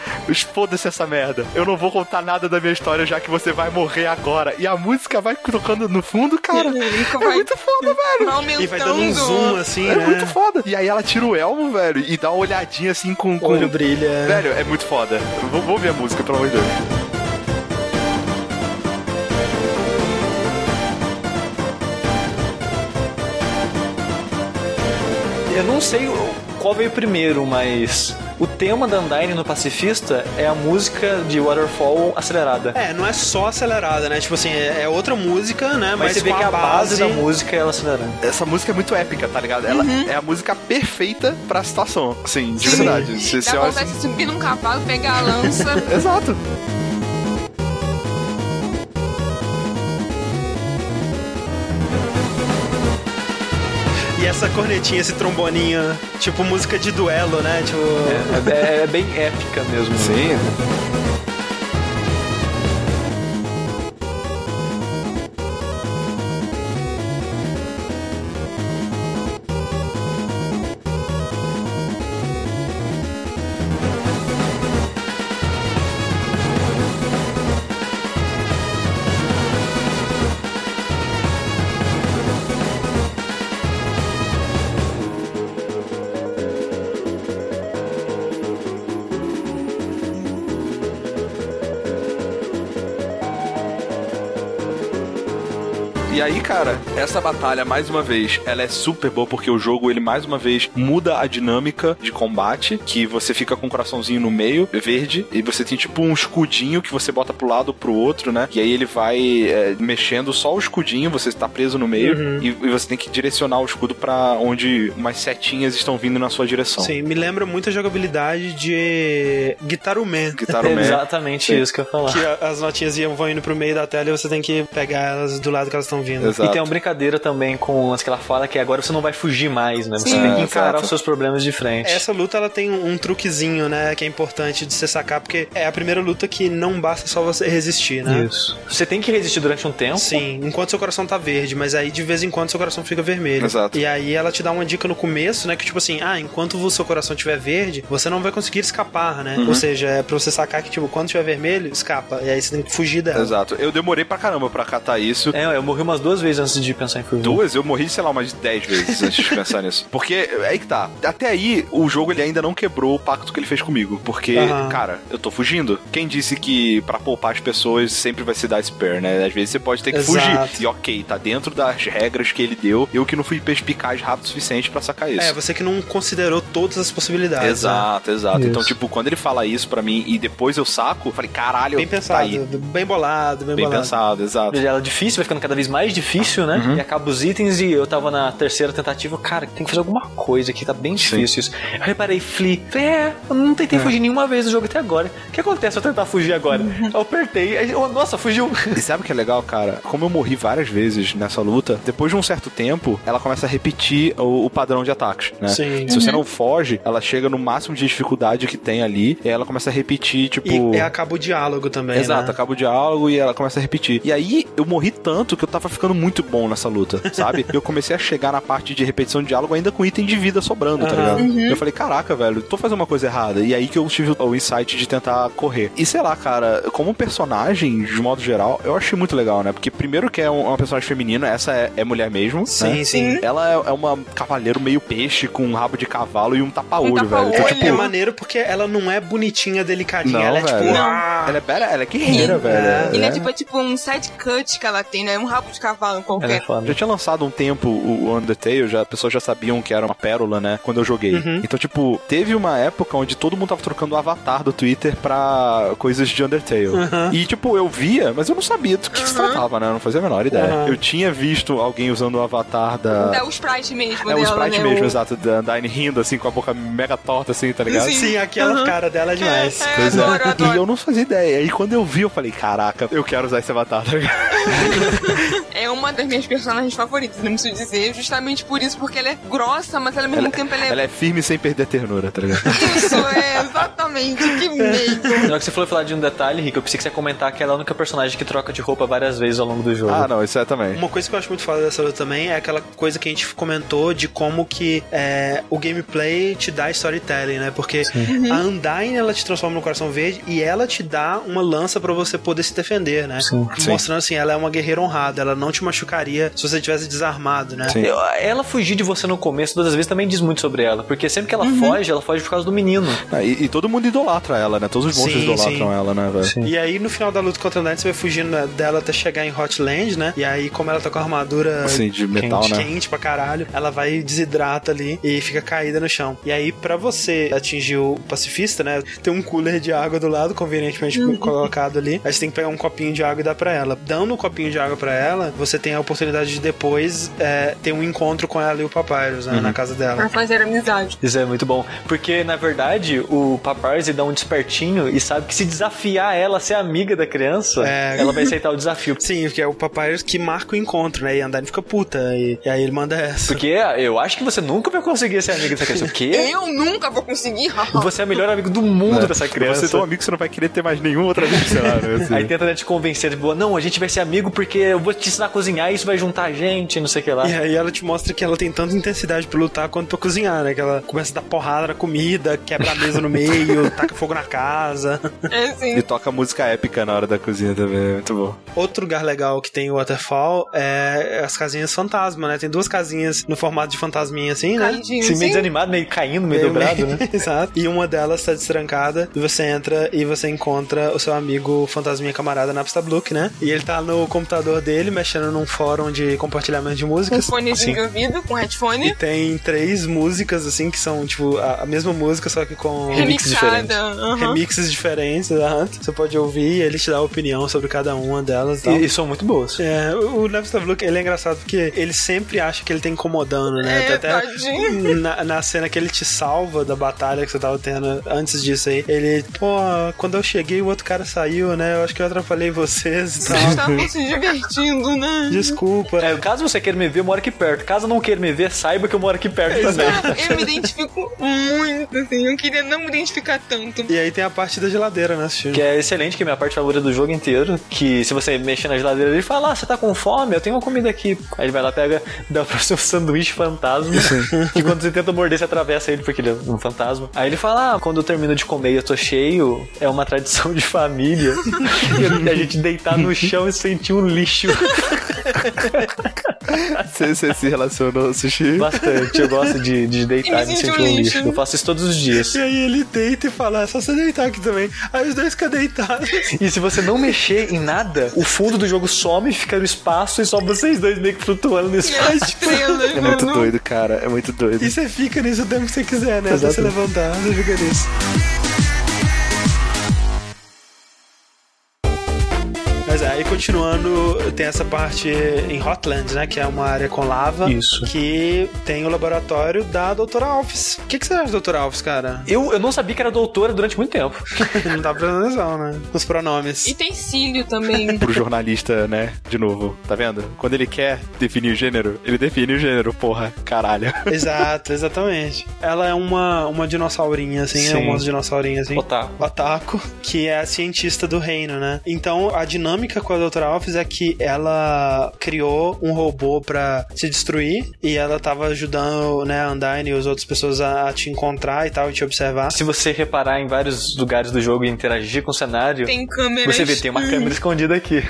Foda-se essa merda. Eu não vou contar nada da minha história, já que você vai morrer agora. E a música vai tocando no fundo, cara. É muito foda, velho. E vai dando um zoom assim, É né? muito foda. E aí ela tira o elmo, velho, e dá uma olhadinha assim com. O com... olho brilha. Velho, é muito foda. Vou, vou ver a música, pelo amor de Deus. Eu não sei qual veio primeiro, mas o tema da Undyne no Pacifista é a música de Waterfall acelerada. É, não é só acelerada, né? Tipo assim, é, é outra música, né? Mas, Mas, você vê que a base da música é ela acelerando. Essa música é muito épica, tá ligado? Ela é a música perfeita pra situação. Assim, de Sim. verdade. Você, você Dá olha vontade assim... de subir num cavalo, pegar a lança. Exato. E essa cornetinha, esse tromboninho, tipo música de duelo, né? Tipo. É, é- é bem épica mesmo. Sim. E aí, cara, essa batalha, mais uma vez, ela é super boa porque o jogo, ele mais uma vez muda a dinâmica de combate, que você fica com um coraçãozinho no meio, verde, e você tem tipo um escudinho que você bota pro lado ou pro outro, né? E aí ele vai é, mexendo só o escudinho, você está preso no meio, e, e você tem que direcionar o escudo pra onde umas setinhas estão vindo na sua direção. Sim, me lembra muito a jogabilidade de Guitar Man. Guitar Man. Exatamente Sim. isso que eu ia falar. Que as notinhas iam, vão indo pro meio da tela e você tem que pegar elas do lado que elas estão vindo. Exato. E tem brincadeira também com as que ela fala que agora você não vai fugir mais, né? Você Sim. tem que encarar Exato. os seus problemas de frente. Essa luta ela tem um, um truquezinho, né, que é importante de você sacar, porque é a primeira luta que não basta só você resistir, né? Isso. Você tem que resistir durante um tempo. Sim, enquanto seu coração tá verde, mas aí de vez em quando seu coração fica vermelho. Exato. E aí ela te dá uma dica no começo, né? Que tipo assim, ah, enquanto o seu coração estiver verde, você não vai conseguir escapar, né? Ou seja, é pra você sacar que, tipo, quando estiver vermelho, escapa. E aí você tem que fugir dela. Exato. Eu demorei pra caramba pra catar isso. É, eu morri umas duas vezes antes de pensar em fugir. Duas, eu morri, sei lá, umas 10 vezes antes de pensar nisso. Porque é aí que tá. Até aí, o jogo ele ainda não quebrou o pacto que ele fez comigo. Porque, Aham. cara, eu tô fugindo. Quem disse que pra poupar as pessoas sempre vai se dar spare, né? Às vezes você pode ter que Exato. fugir. E ok, tá dentro das regras que ele deu. Eu que não fui perspicaz rápido o suficiente pra sacar isso. É, você que não considerou todas as possibilidades. né? Exato, exato. Isso. Então, tipo, quando ele fala isso pra mim e depois eu saco, eu falei, caralho, Bem tá pensado, aí. bem bolado, bem, Bem bolado. pensado, exato. Ela é difícil, vai ficando cada vez mais difícil, né? Uhum. E acaba os itens e eu tava na terceira tentativa, cara, tem que fazer alguma coisa aqui, tá bem difícil isso. Eu reparei, Flea, é, eu não tentei fugir nenhuma vez no jogo até agora. O que acontece se eu tentar fugir agora? Eu apertei, aí eu, nossa, fugiu. E sabe o que é legal, cara? Como eu morri várias vezes nessa luta, depois de um certo tempo, ela começa a repetir o, o padrão de ataques, né? Sim. Se você não foge, ela chega no máximo de dificuldade que tem ali, e aí ela começa a repetir, tipo. E, e acaba o diálogo também, Exato, né? acaba o diálogo e ela começa a repetir. E aí eu morri tanto que eu tava ficando muito bom nessa luta, sabe? eu comecei a chegar na parte de repetição de diálogo ainda com item de vida sobrando, tá Aham. ligado? Eu falei, caraca, velho, tô fazendo uma coisa errada. E aí que eu tive o insight de tentar correr. E sei lá, cara, como personagem, de modo geral, eu achei muito legal, né? Porque primeiro que é um- uma personagem feminina, essa é, é mulher mesmo. Sim, né? sim. Ela é, é uma cavaleiro meio peixe com um rabo de cavalo e um tapa-olho, Um velho. tapa-olho. Então, É, tipo, é maneiro porque ela não é bonitinha, delicadinha. Não, ela é velho. tipo. Não. ah, ela é, bela- ela é guerreira, E- velho. Ele é É. tipo, é tipo um side cut que ela tem, né? Um rabo de cavalo Ela é foda. Já tinha lançado um tempo o Undertale, já, as pessoas já sabiam que era uma pérola, né? Quando eu joguei. Uhum. Então, tipo, teve uma época onde todo mundo tava trocando o avatar do Twitter pra coisas de Undertale. Uhum. E, tipo, eu via, mas eu não sabia do que se tratava, né? Eu não fazia a menor ideia. Uhum. Eu tinha visto alguém usando o avatar da. É o sprite mesmo É o dela, sprite né? mesmo, O- exato, da Undyne rindo, assim, com a boca mega torta, assim, tá ligado? Sim. Sim, aquela Uhum. cara dela é demais. É, é, Pois é. adoro, E adoro. eu não fazia ideia. E quando eu vi, eu falei, caraca, eu quero usar esse avatar, tá ligado? É é uma das minhas personagens favoritas, não preciso dizer, justamente por isso, porque ela é grossa, mas ao mesmo Ela, tempo ela é. ela é firme sem perder a ternura, tá ligado? Isso, é, exatamente, que meio. Na hora que você falou falar de um detalhe, Rico, eu pensei que você ia comentar que ela é a única personagem que troca de roupa várias vezes ao longo do jogo. ah, não, isso é também. Uma coisa que eu acho muito foda dessa luta também é aquela coisa que a gente comentou de como que é, o gameplay te dá storytelling, né? Porque a Undyne, ela te transforma no coração verde e ela te dá uma lança pra você poder se defender, né? Sim. Mostrando assim, ela é uma guerreira honrada, ela não te machucaria se você tivesse desarmado, né? Sim. Ela fugir de você no começo, todas as vezes, também diz muito sobre ela. Porque sempre que ela foge, ela foge por causa do menino. Ah, e, e todo mundo idolatra ela, né? Todos os monstros Sim, idolatram sim. ela, né, velho? Sim. E aí, no final da luta contra a Undyne, você vai fugindo né, dela até chegar em Hotland, né? E aí, como ela tá com a armadura Assim, de metal, quente, né? quente pra caralho, ela vai desidrata ali e fica caída no chão. E aí, pra você atingir o pacifista, né? Tem um cooler de água do lado, convenientemente colocado ali. Aí você tem que pegar um copinho de água e dar pra ela. Dando o copinho de água pra ela, você tem a oportunidade de depois é, ter um encontro com ela e o Papyrus, né? Na casa dela. Pra fazer amizade. Isso é muito bom. Porque, na verdade, o Paparazzi dá um despertinho e sabe que se desafiar ela a ser amiga da criança, É. ela vai aceitar o desafio. Sim, porque é o Papyrus que marca o encontro, né? E a Undyne fica puta. E, e aí ele manda essa. Porque eu acho que você nunca vai conseguir ser amiga dessa criança. O quê? Eu nunca vou conseguir. Você é o melhor amigo do mundo dessa criança. Você é tão amigo que você não vai querer ter mais nenhum outro amigo, sei lá, né? assim. Aí tenta né, te convencer, tipo, não, a gente vai ser amigo porque eu vou te ensinar a cozinhar e isso vai juntar a gente, não sei o que lá. E aí ela te mostra que ela tem tanta intensidade pra lutar quanto pra cozinhar, né? Que ela começa a dar porrada na comida, quebra a mesa no meio, taca fogo na casa. É E assim. toca música épica na hora da cozinha também, é muito bom. Outro lugar legal que tem o Waterfall é as casinhas fantasma, né? Tem duas casinhas no formato de fantasminha assim, né? Caidinho, Assim, meio sim. desanimado, meio caindo, meio, dobrado, né? Exato. E uma delas tá destrancada, e você entra e você encontra o seu amigo fantasminha camarada Napster Blook, né? E ele tá no computador dele, mexendo num fórum de compartilhamento de Com músicas. fonezinho de ouvido, com E headphone. tem três músicas, assim, que são, tipo, a, a mesma música, só que com remixes Remixada. aham. remixes diferentes, exato. Você pode ouvir e ele te dá a opinião sobre cada uma delas e tal. E, e são muito boas. É, o Napster Look, ele é engraçado porque ele sempre acha que ele tá incomodando, né? É, Até tadinho. na, na cena que ele te salva da batalha que você tava tendo antes disso aí, ele, pô, quando eu cheguei o outro cara saiu, né? Eu acho que eu atrapalhei vocês e Vocês tal. estavam se divertindo, né? Desculpa. É, caso você queira me ver, eu moro aqui perto. Caso não queira me ver, saiba que eu moro aqui perto também. Eu me identifico muito, assim. Eu queria não me identificar tanto. E aí tem a parte da geladeira, né? Steve? Que é excelente, que é a minha parte favorita do jogo inteiro. Que se você mexer na geladeira, ele fala: Ah, você tá com fome? Eu tenho uma comida aqui. Aí ele vai lá, pega, dá pra você um sanduíche fantasma. que quando você tenta morder, você atravessa ele, porque ele é um fantasma. Aí ele fala: Ah, quando eu termino de comer e eu tô cheio, é uma tradição de família. e a gente deitar no chão e sentir um lixo. Você, você se relacionou, Sushi? Bastante. Eu gosto de, de deitar E me sentir um lixo. lixo. Eu faço isso todos os dias. E aí ele deita e fala, é só você deitar aqui também. Aí os dois ficam deitados. E se você não mexer em nada, o fundo do jogo some, fica no espaço e só vocês dois meio que flutuando no E espaço. É muito né? doido, cara. É muito doido. E você fica nisso o tempo que você quiser, né? Até você Exatamente. levantar, você fica nisso. Continuando, tem essa parte em Hotlands, né? Que é uma área com lava. Isso. Que tem o laboratório da Doutora Alphys. O que, que você acha da Doutora Alphys, cara? Eu, eu não sabia que era doutora durante muito tempo. Não tá prestando atenção, né? Os pronomes. E tem cílio também. Pro jornalista, né? De novo, tá vendo? Quando ele quer definir o gênero, ele define o gênero, porra, caralho. Exato, exatamente. Ela é uma, uma dinossaurinha, assim, é Sim. uma dinossaurinha, assim. Otaku. Otaku, que é a cientista do reino, né? Então, a dinâmica com a Doutora Alphys é que ela criou um robô pra se destruir e ela tava ajudando, né, a Undyne e as outras pessoas a te encontrar e tal, e te observar. Se você reparar em vários lugares do jogo e interagir com o cenário, Tem câmeras. você vê, tem uma câmera escondida aqui.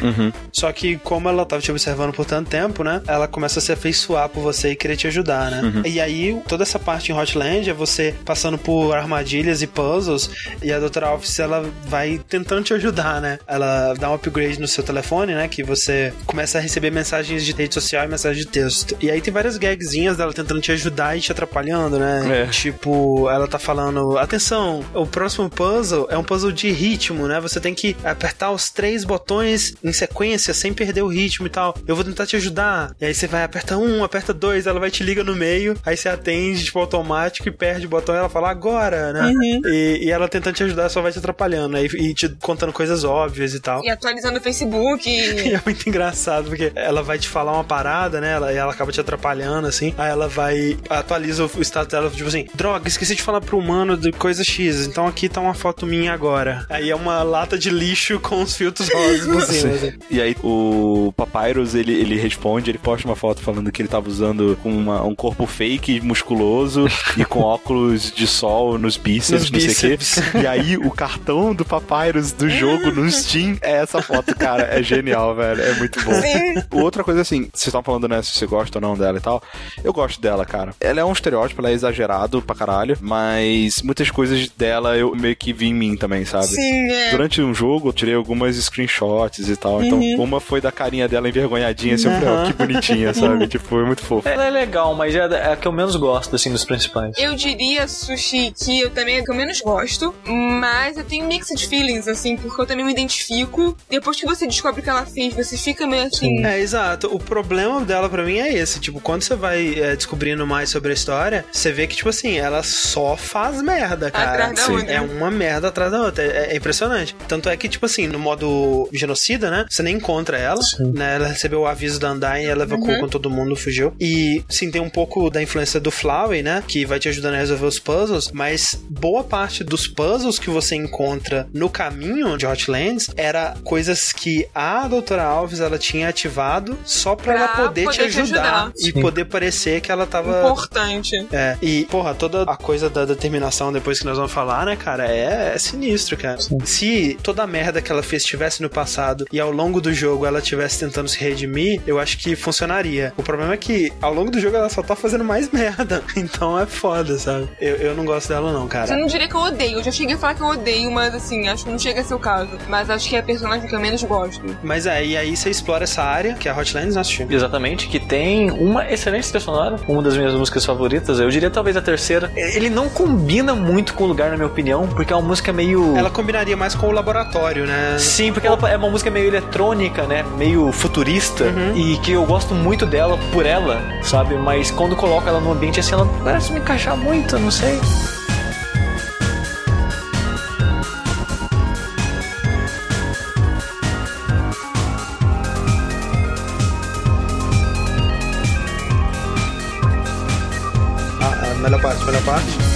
Só que, como ela tava te observando por tanto tempo, né? Ela começa a se afeiçoar por você e querer te ajudar, né? E aí, toda essa parte em Hotland é você passando por armadilhas e puzzles. E a Doutora Office, ela vai tentando te ajudar, né? Ela dá um upgrade no seu telefone, né? Que você começa a receber mensagens de rede social e mensagens de texto. E aí tem várias gagzinhas dela tentando te ajudar e te atrapalhando, né? É. Tipo, ela tá falando: atenção, o próximo puzzle é um puzzle de ritmo, né? Você tem que apertar os três botões em sequência sem perder o ritmo e tal. Eu vou tentar te ajudar. E aí você vai, aperta um, aperta dois, ela vai te liga no meio, aí você atende, tipo, automático e perde o botão e ela fala agora, né? E, e ela tentando te ajudar só vai te atrapalhando, né? E, e te contando coisas óbvias e tal. E atualizando o Facebook. E é muito engraçado, porque ela vai te falar uma parada, né? Ela, e ela acaba te atrapalhando, assim. Aí ela vai, atualiza o status dela, tipo assim, droga, esqueci de falar pro humano de coisa X, então aqui tá uma foto minha agora. Aí é uma lata de lixo com os filtros rosas por cima. assim. E aí o Papyrus, ele, ele responde, ele posta uma foto falando que ele tava usando uma- um corpo fake, musculoso e com óculos de sol nos bíceps, Nos não sei o bíceps. quê. E aí o cartão do Papyrus do jogo no Steam é essa foto, cara. É genial, velho. É muito bom. Sim. Outra coisa assim, vocês estão falando, né, se você gosta ou não dela e tal. Eu gosto dela, cara. Ela é um estereótipo, ela é exagerado pra caralho, mas muitas coisas dela eu meio que vi em mim também, sabe? Sim, é. Durante um jogo, eu tirei algumas screenshots e tal. Então, uma foi da carinha dela envergonhadinha, assim, eu ó, que bonitinha, sabe? Tipo, foi muito fofo. Ela é legal, mas é é a que eu menos gosto, assim, dos principais. Eu diria, Sushi, que eu também é que eu menos gosto, mas eu tenho mixed feelings, assim, porque eu também me identifico. Depois que você descobre o que ela fez, você fica meio assim. É, exato. O problema dela pra mim é esse. Tipo, quando você vai é, descobrindo mais sobre a história, você vê que, tipo assim, ela só faz merda, cara. É uma merda atrás da outra. É, é impressionante. Tanto é que, tipo assim, no modo genocida, né? Você nem encontra ela, né? Ela recebeu o aviso da Undyne, ela evacuou Uhum. com todo mundo, fugiu. E, sim, tem um pouco da influência do Flowey, né? Que vai te ajudando a resolver os puzzles, mas boa parte dos puzzles que você encontra no caminho de Hotlands era coisas que a doutora Alves ela tinha ativado só pra, Pra ela poder, te poder te ajudar, ajudar. e poder parecer que ela tava Importante. é, e, porra, toda a coisa da determinação depois que nós vamos falar, né, cara, é, é sinistro, cara. Se toda a merda que ela fez estivesse no passado e ao longo do jogo ela estivesse tentando se redimir, eu acho que funcionaria. O problema é que ao longo do jogo ela só tá fazendo mais merda. Então é foda, sabe? Eu, eu não gosto dela, não, Eu cara. não diria que eu odeio. Eu já cheguei a falar que eu odeio, mas assim, acho que não chega a ser o caso. Mas acho que é a personagem que eu menos gosto. Mas é, e aí você explora essa área, que é a Hotlands, nós assistimos. Exatamente, que tem uma excelente trilha sonora, uma das minhas músicas favoritas, eu diria talvez a terceira. Ele não combina muito com o lugar, na minha opinião, porque é uma música meio. Ela combinaria mais com o laboratório, né? Sim, porque ela é uma música meio eletrônica, né? Meio futurista. E que eu gosto muito dela por ela, sabe? Mas quando coloco ela no ambiente assim, ela parece me encaixar muito, não sei. Melhor parte, melhor parte.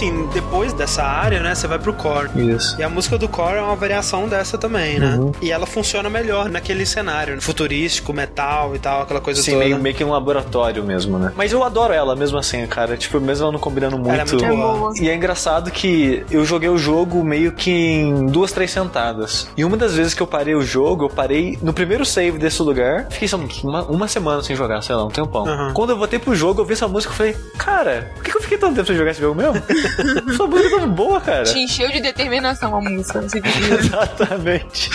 Assim, depois dessa área, né, você vai pro core. Isso. E a música do core é uma variação dessa também, né? Uhum. E ela funciona melhor naquele cenário né? futurístico, metal e tal, aquela coisa Sim, toda. meio, meio que um laboratório mesmo, né? Mas eu adoro ela mesmo assim, cara. Tipo, mesmo ela não combinando muito. Ela é muito boa. E é engraçado que eu joguei o jogo meio que em duas, três sentadas. E uma das vezes que eu parei o jogo, eu parei no primeiro save desse lugar. Fiquei uma, uma semana sem jogar, sei lá, um tempão. Aham. Quando eu voltei pro jogo, eu vi essa música e falei, cara, por que que eu fiquei tanto tempo sem jogar esse jogo mesmo? Essa música tão boa, cara. Te encheu de determinação a música, você. Exatamente.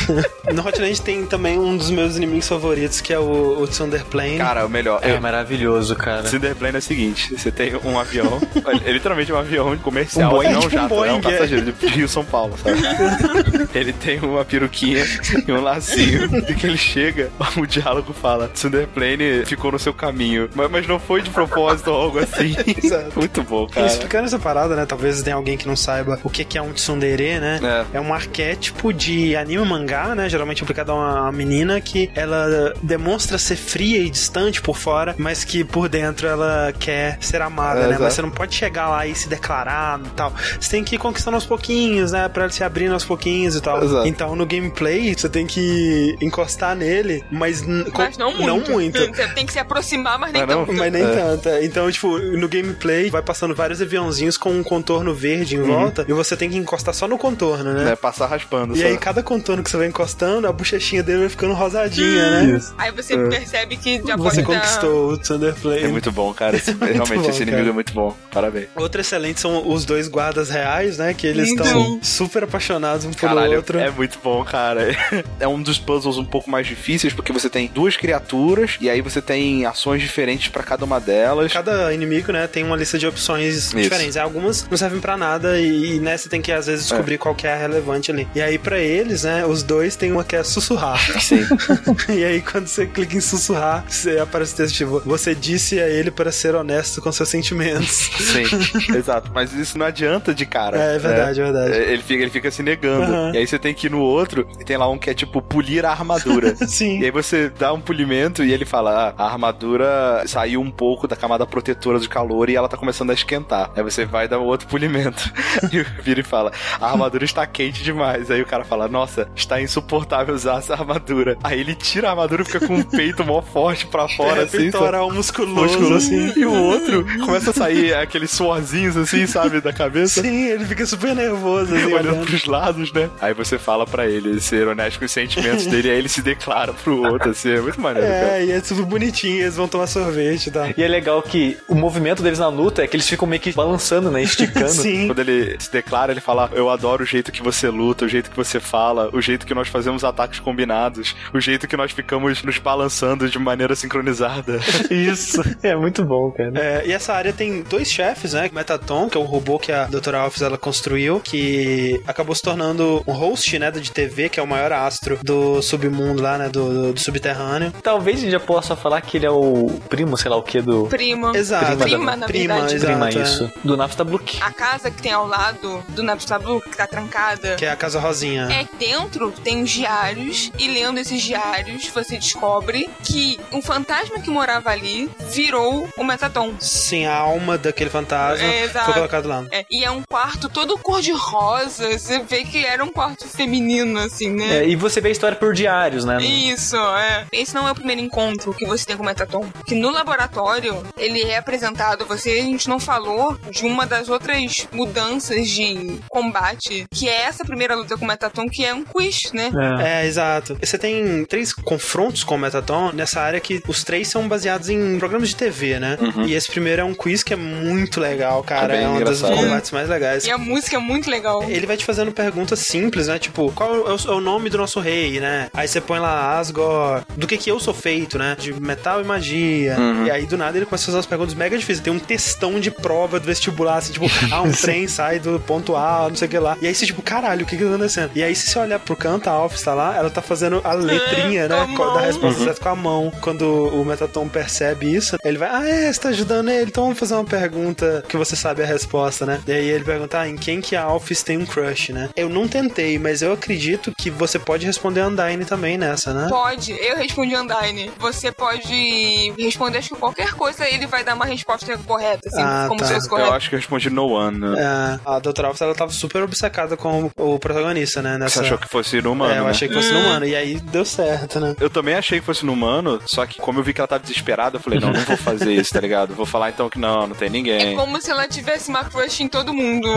No Hotland tem também um dos meus inimigos favoritos, que é o, o Thunderplane. Cara, o melhor. É eu- maravilhoso, cara. Cinderplane é o seguinte: você tem um avião, é literalmente um avião comercial, Um Boeing, não um um jato, é um Boeing, é. passageiro de Rio São Paulo, sabe? ele tem uma peruquinha e um lacinho. E que ele chega, o diálogo fala: Cinderplane ficou no seu caminho, mas, mas não foi de propósito ou algo assim. Exato. Muito bom, E cara. explicando essa parada, né? Talvez tenha alguém que não saiba o que é um tsundere, né? É. É um arquétipo de anime mangá, né? Geralmente aplicado a uma menina que ela demonstra ser fria e distante por fora, mas que por dentro ela quer ser amada, É, né? exato. Mas você não pode chegar lá e se declarar e tal. Você tem que ir conquistando aos pouquinhos, né? Pra ele se abrindo aos pouquinhos e tal. Exato. Então no gameplay você tem que encostar nele, mas, Mas não muito. Não muito. Você tem que se aproximar, mas nem Mas não- tanto. Mas nem É. tanto. é. Então, tipo, no gameplay vai passando vários aviãozinhos com contorno verde em volta e você tem que encostar só no contorno, né? É, passar raspando. E só. aí, cada contorno que você vai encostando, a bochechinha dele vai ficando rosadinha, né? Isso. Aí você percebe que já Você pode dar... conquistou o Thunder Flame. É muito bom, cara. Esse- realmente, bom, esse inimigo cara. é muito bom. Parabéns. Outro excelente são os dois guardas reais, né? Que eles Muito estão super apaixonados um pelo Caralho, outro. é muito bom, cara. É um dos puzzles um pouco mais difíceis, porque você tem duas criaturas, e aí você tem ações diferentes pra cada uma delas. Cada inimigo, né, tem uma lista de opções diferentes. Algumas não servem pra nada e, né, você tem que às vezes descobrir qual que é a relevante ali. E aí pra eles, né, os dois tem uma que é sussurrar. Sim. e aí quando você clica em sussurrar, você aparece o texto tipo, você disse a ele para ser honesto com seus sentimentos. Sim, exato. Mas isso não adianta de cara. É, é verdade, né? é verdade. Ele fica, ele fica se negando. Aham. E aí você tem que ir no outro, e tem lá um que é tipo polir a armadura. Sim. E aí você dá um polimento e ele fala: ah, a armadura saiu um pouco da camada protetora de calor e ela tá começando a esquentar. Aí você vai dar um outro polimento. e vira e fala: a armadura está quente demais. Aí o cara fala: nossa, está insuportável usar essa armadura. Aí ele tira a armadura e fica com o peito mó forte pra fora, é, assim. peitoral musculoso, músculo assim. E o outro começa a sair aqueles suorzinhos assim, sabe, da cabeça. Sim, ele fica super nervoso, assim, Olhando olhando. pros lados, né? Aí você fala pra ele ser honesto com os sentimentos dele, aí ele se declara pro outro, assim, é muito maneiro, cara. É, e é super bonitinho, eles vão tomar sorvete e tal. E é legal que o movimento deles na luta é que eles ficam meio que balançando, né? Esticando. Sim. Quando ele se declara, ele fala: Eu adoro o jeito que você luta, o jeito que você fala, o jeito que nós fazemos ataques combinados, o jeito que nós ficamos nos balançando de maneira sincronizada. Isso. É muito bom, cara. É, e essa área tem dois chefes, né? Metaton, que é o robô que a Dra. Alphys ela construiu, que acabou se tornando um host, né, de TV, que é o maior astro do submundo lá, né, do, do- do subterrâneo. Talvez a gente já possa falar que ele é o primo, sei lá o que, do. Prima. Exato. Prima, na Prima, verdade. exato. Prima, é. isso. Do Naftablook. A casa que tem ao lado do Napstablu, que tá trancada. Que é a Casa Rosinha. É que dentro tem os diários, e lendo esses diários, você descobre que um fantasma que morava ali virou o Metaton. Sim, a alma daquele fantasma É, exato. foi colocado lá. É, e é um quarto todo cor-de-rosa. Você vê que era um quarto feminino, assim, né? É, e você vê a história por diários, né? Isso, é. Esse não é o primeiro encontro que você tem com o Metaton. Que no laboratório, ele é apresentado, você, a gente não falou de uma das outras mudanças de combate, que é essa primeira luta com o Metaton, que é um quiz, né? É. É, exato. Você tem três confrontos com o Metaton nessa área que os três são baseados em programas de TV, né? E esse primeiro é um quiz que é muito legal, cara. É É, um dos combates mais legais. E a música é muito legal. Ele vai te fazendo perguntas simples, né? Tipo, qual é o, é o nome do nosso rei, né? Aí você põe lá Asgore, do que que eu sou feito, né? De metal e magia. E aí do nada ele começa a fazer umas perguntas mega difíceis. Tem um textão de prova do vestibular, assim, tipo, ah, um trem sai do ponto A, não sei o que lá. E aí você, tipo, caralho, o que que tá acontecendo? E aí se você olhar pro canto, a Alphys tá lá, ela tá fazendo a letrinha, com né? Da resposta certa com a mão. Quando o Metaton percebe isso, ele vai, ah, é, você tá ajudando ele, então vamos fazer uma pergunta que você sabe a resposta, né? E aí ele pergunta, ah, em quem que a Alphys tem um crush, né? Eu não tentei, mas eu acredito que você pode responder a Undyne também nessa, né? Pode, eu respondi Undyne. Você pode responder, acho que qualquer coisa, ele vai dar uma resposta correta, assim, Ah, como tá. se fosse Eu correto. acho que eu respondi no one, né? É, a Dra. Alphys, ela tava super obcecada com o protagonista, né? Você Nessa... achou que fosse no humano, É, eu né? achei que fosse no humano, e aí deu certo, né? Eu também achei que fosse no humano, só que como eu vi que ela tava desesperada, eu falei, não, não vou fazer isso, tá ligado? Vou falar então que não, não tem É ninguém. como se ela tivesse uma crush em todo mundo.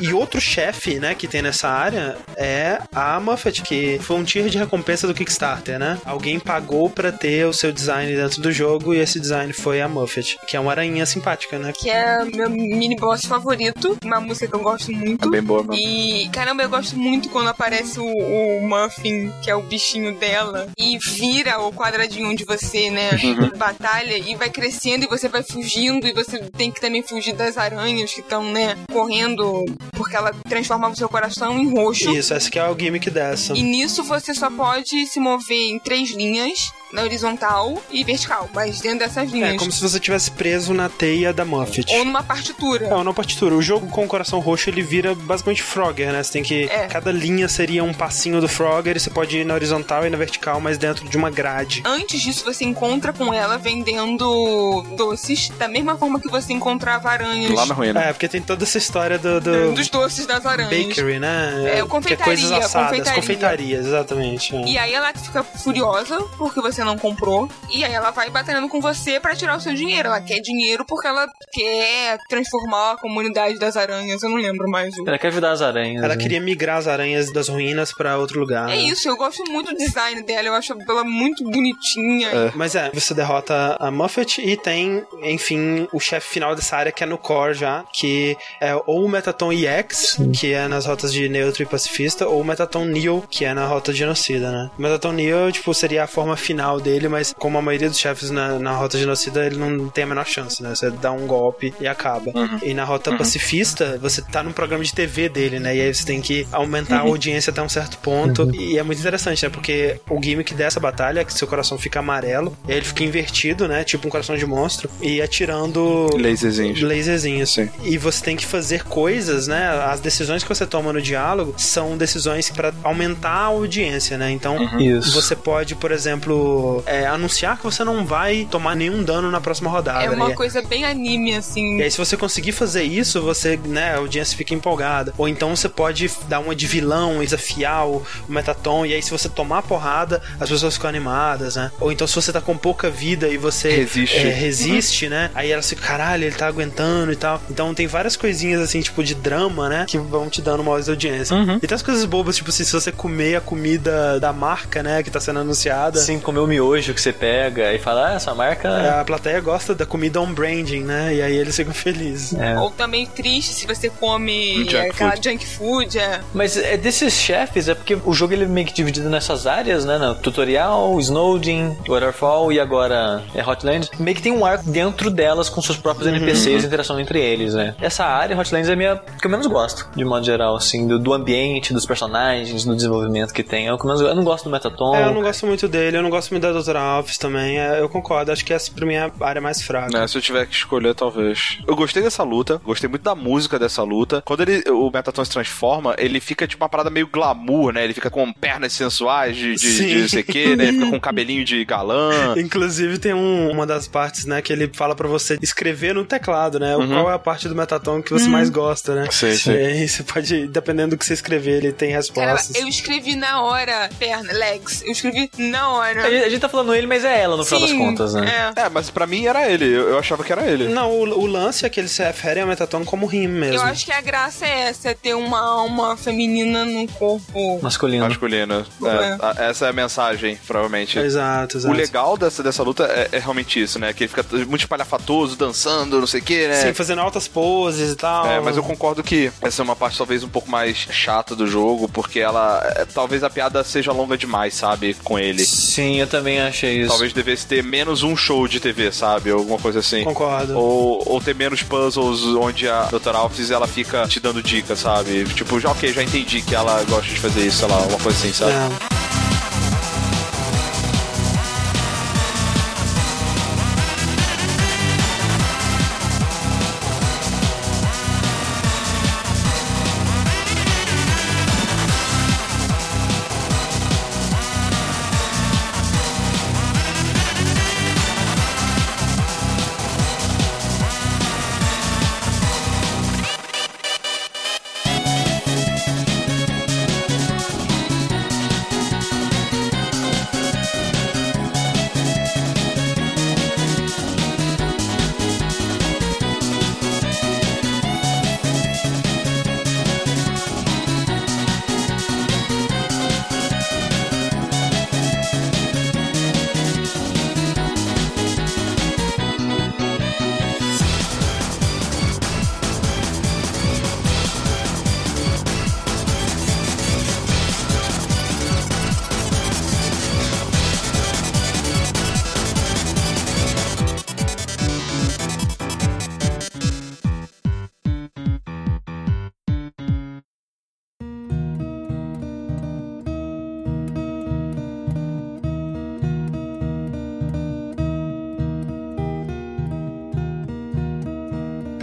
E outro chefe, né, que tem nessa área é a Muffet, que foi um tier de recompensa do Kickstarter, né? Alguém pagou pra ter o seu design dentro do jogo e esse design foi a Muffet, que é uma aranha simpática, né? Que é meu mini boss favorito. Uma música que eu gosto muito. É bem boa, mano. E, caramba, eu gosto muito quando aparece o, o Muffin, que é o bichinho dela, e vira o quadradinho de você, né? Uhum. Batalha, e vai crescendo, e você vai fugindo, e você tem que também fugir das aranhas que estão, né, correndo, porque ela transformava o seu coração em roxo. Isso, essa que é o gimmick dessa. E nisso você só pode se mover em três linhas, na horizontal e vertical, mas dentro dessas linhas. É como se você estivesse preso na teia da Muffet. Ou numa partitura. É, na partitura. O jogo com o coração roxo, ele vira basicamente Frogger, né? Você tem que... É. Cada linha seria um passinho do Frogger e você pode ir na horizontal e na vertical, mas dentro de uma grade. Antes disso, você encontra com ela vendendo doces, da mesma forma que você encontrava aranhas. Lá na ruína. É, porque tem toda essa história do... do... Dos doces das aranhas. Bakery, né? É, o Que é confeitaria, coisas assadas. confeitaria. Confeitarias, exatamente. é. E aí ela fica furiosa porque você você não comprou. E aí ela vai batalhando com você para tirar o seu dinheiro. Ela quer dinheiro porque ela quer transformar a comunidade das aranhas. Eu não lembro mais o. Ela quer ajudar as aranhas. Ela né? queria migrar as aranhas das ruínas pra outro lugar. É né? isso, eu gosto muito do design dela. Eu acho ela muito bonitinha. Mas é, você derrota a Muffet e tem, enfim, o chefe final dessa área que é no core já, que é ou o Metaton EX, que é nas rotas de neutro e pacifista, ou o Metaton Neo, que é na rota de genocida, né? O Metaton Neo, tipo, seria a forma final dele, mas como a maioria dos chefes na, na rota genocida, ele não tem a menor chance, né? Você dá um golpe e acaba. E na rota pacifista, você tá num programa de TV dele, né? E aí você tem que aumentar a audiência até um certo ponto. E é muito interessante, né? Porque o gimmick dessa batalha é que seu coração fica amarelo, e aí ele fica invertido, né? Tipo um coração de monstro, e atirando Laserzinhos. laserzinhos. Sim. E você tem que fazer coisas, né? As decisões que você toma no diálogo são decisões pra aumentar a audiência, né? Então, Isso. você pode, por exemplo, é, anunciar que você não vai tomar nenhum dano na próxima rodada. É né? uma E- coisa bem anime, assim. e aí, se você conseguir fazer isso, você, né, a audiência fica empolgada. Ou então você pode dar uma de vilão, desafiar o, o Metaton, e aí, se você tomar a porrada, as pessoas ficam animadas, né? Ou então, se você tá com pouca vida e você Resiste. é, resiste, né? Aí elas ficam, caralho, ele tá aguentando e tal. Então, tem várias coisinhas, assim, tipo, de drama, né? Que vão te dando mais audiência. E tem as coisas bobas, tipo assim, se você comer a comida da marca, né, que tá sendo anunciada. Assim, comer o miojo que você pega e fala, ah, essa marca. A plateia gosta da comida on branding, né? E aí eles ficam felizes. É. Ou também triste se você come Junk aquela food. junk food. É. Mas é desses chefes, é porque o jogo ele é meio que dividido nessas áreas, né? No tutorial, Snowdin, Waterfall e agora é Hotlands. Meio que tem um arco dentro delas com seus próprios NPCs e interação entre eles, né? Essa área, Hotlands, é a minha que eu menos gosto, de modo geral, assim, do, do ambiente, dos personagens, do desenvolvimento que tem. É eu, menos, eu não gosto do Metaton. É, eu não gosto muito dele, eu não gosto muito da Doutora Office também. é, eu concordo, acho que essa pra mim é a área mais fraca. Né, se eu tiver que escolher, talvez. Eu gostei dessa luta, gostei muito da música dessa luta. Quando ele, o Metaton se transforma, ele fica tipo uma parada meio glamour, né? Ele fica com pernas sensuais de, de, de não sei o quê, né? Ele fica com um cabelinho de galã. Inclusive tem um- uma das partes, né, que ele fala pra você escrever no teclado, né? Qual é a parte do Metaton que você mais gosta, né? Sim, sim. E aí você pode, dependendo do que você escrever, ele tem Cara, respostas. eu escrevi na hora, perna, legs. Eu escrevi na hora. A gente tá falando ele, mas é ela no final das contas, né? É. É, mas pra mim era ele. Eu, eu achava que era ele. Não, o, o lance é que eles se referem ao Metaton como rim mesmo. Eu acho que a graça é essa, é ter uma alma feminina num corpo. Masculino. Masculino. É, a- essa é a mensagem, provavelmente. Exato, exato. O legal dessa, dessa luta é, é realmente isso, né? Que ele fica muito espalhafatoso, dançando, não sei o que, né? Sim, fazendo altas poses e tal. É, mas eu concordo que essa é uma parte talvez um pouco mais chata do jogo, porque ela. é, talvez a piada seja longa demais, sabe? Com ele. Sim, eu também achei isso. Talvez devesse ter menos um show de TV, sabe? Alguma coisa assim. Concordo. Ou, ou ter menos puzzles onde a Dr. Alphys ela fica te dando dicas, sabe? Tipo, já ok, já entendi que ela gosta de fazer isso, sei lá, uma coisa assim, sabe? É.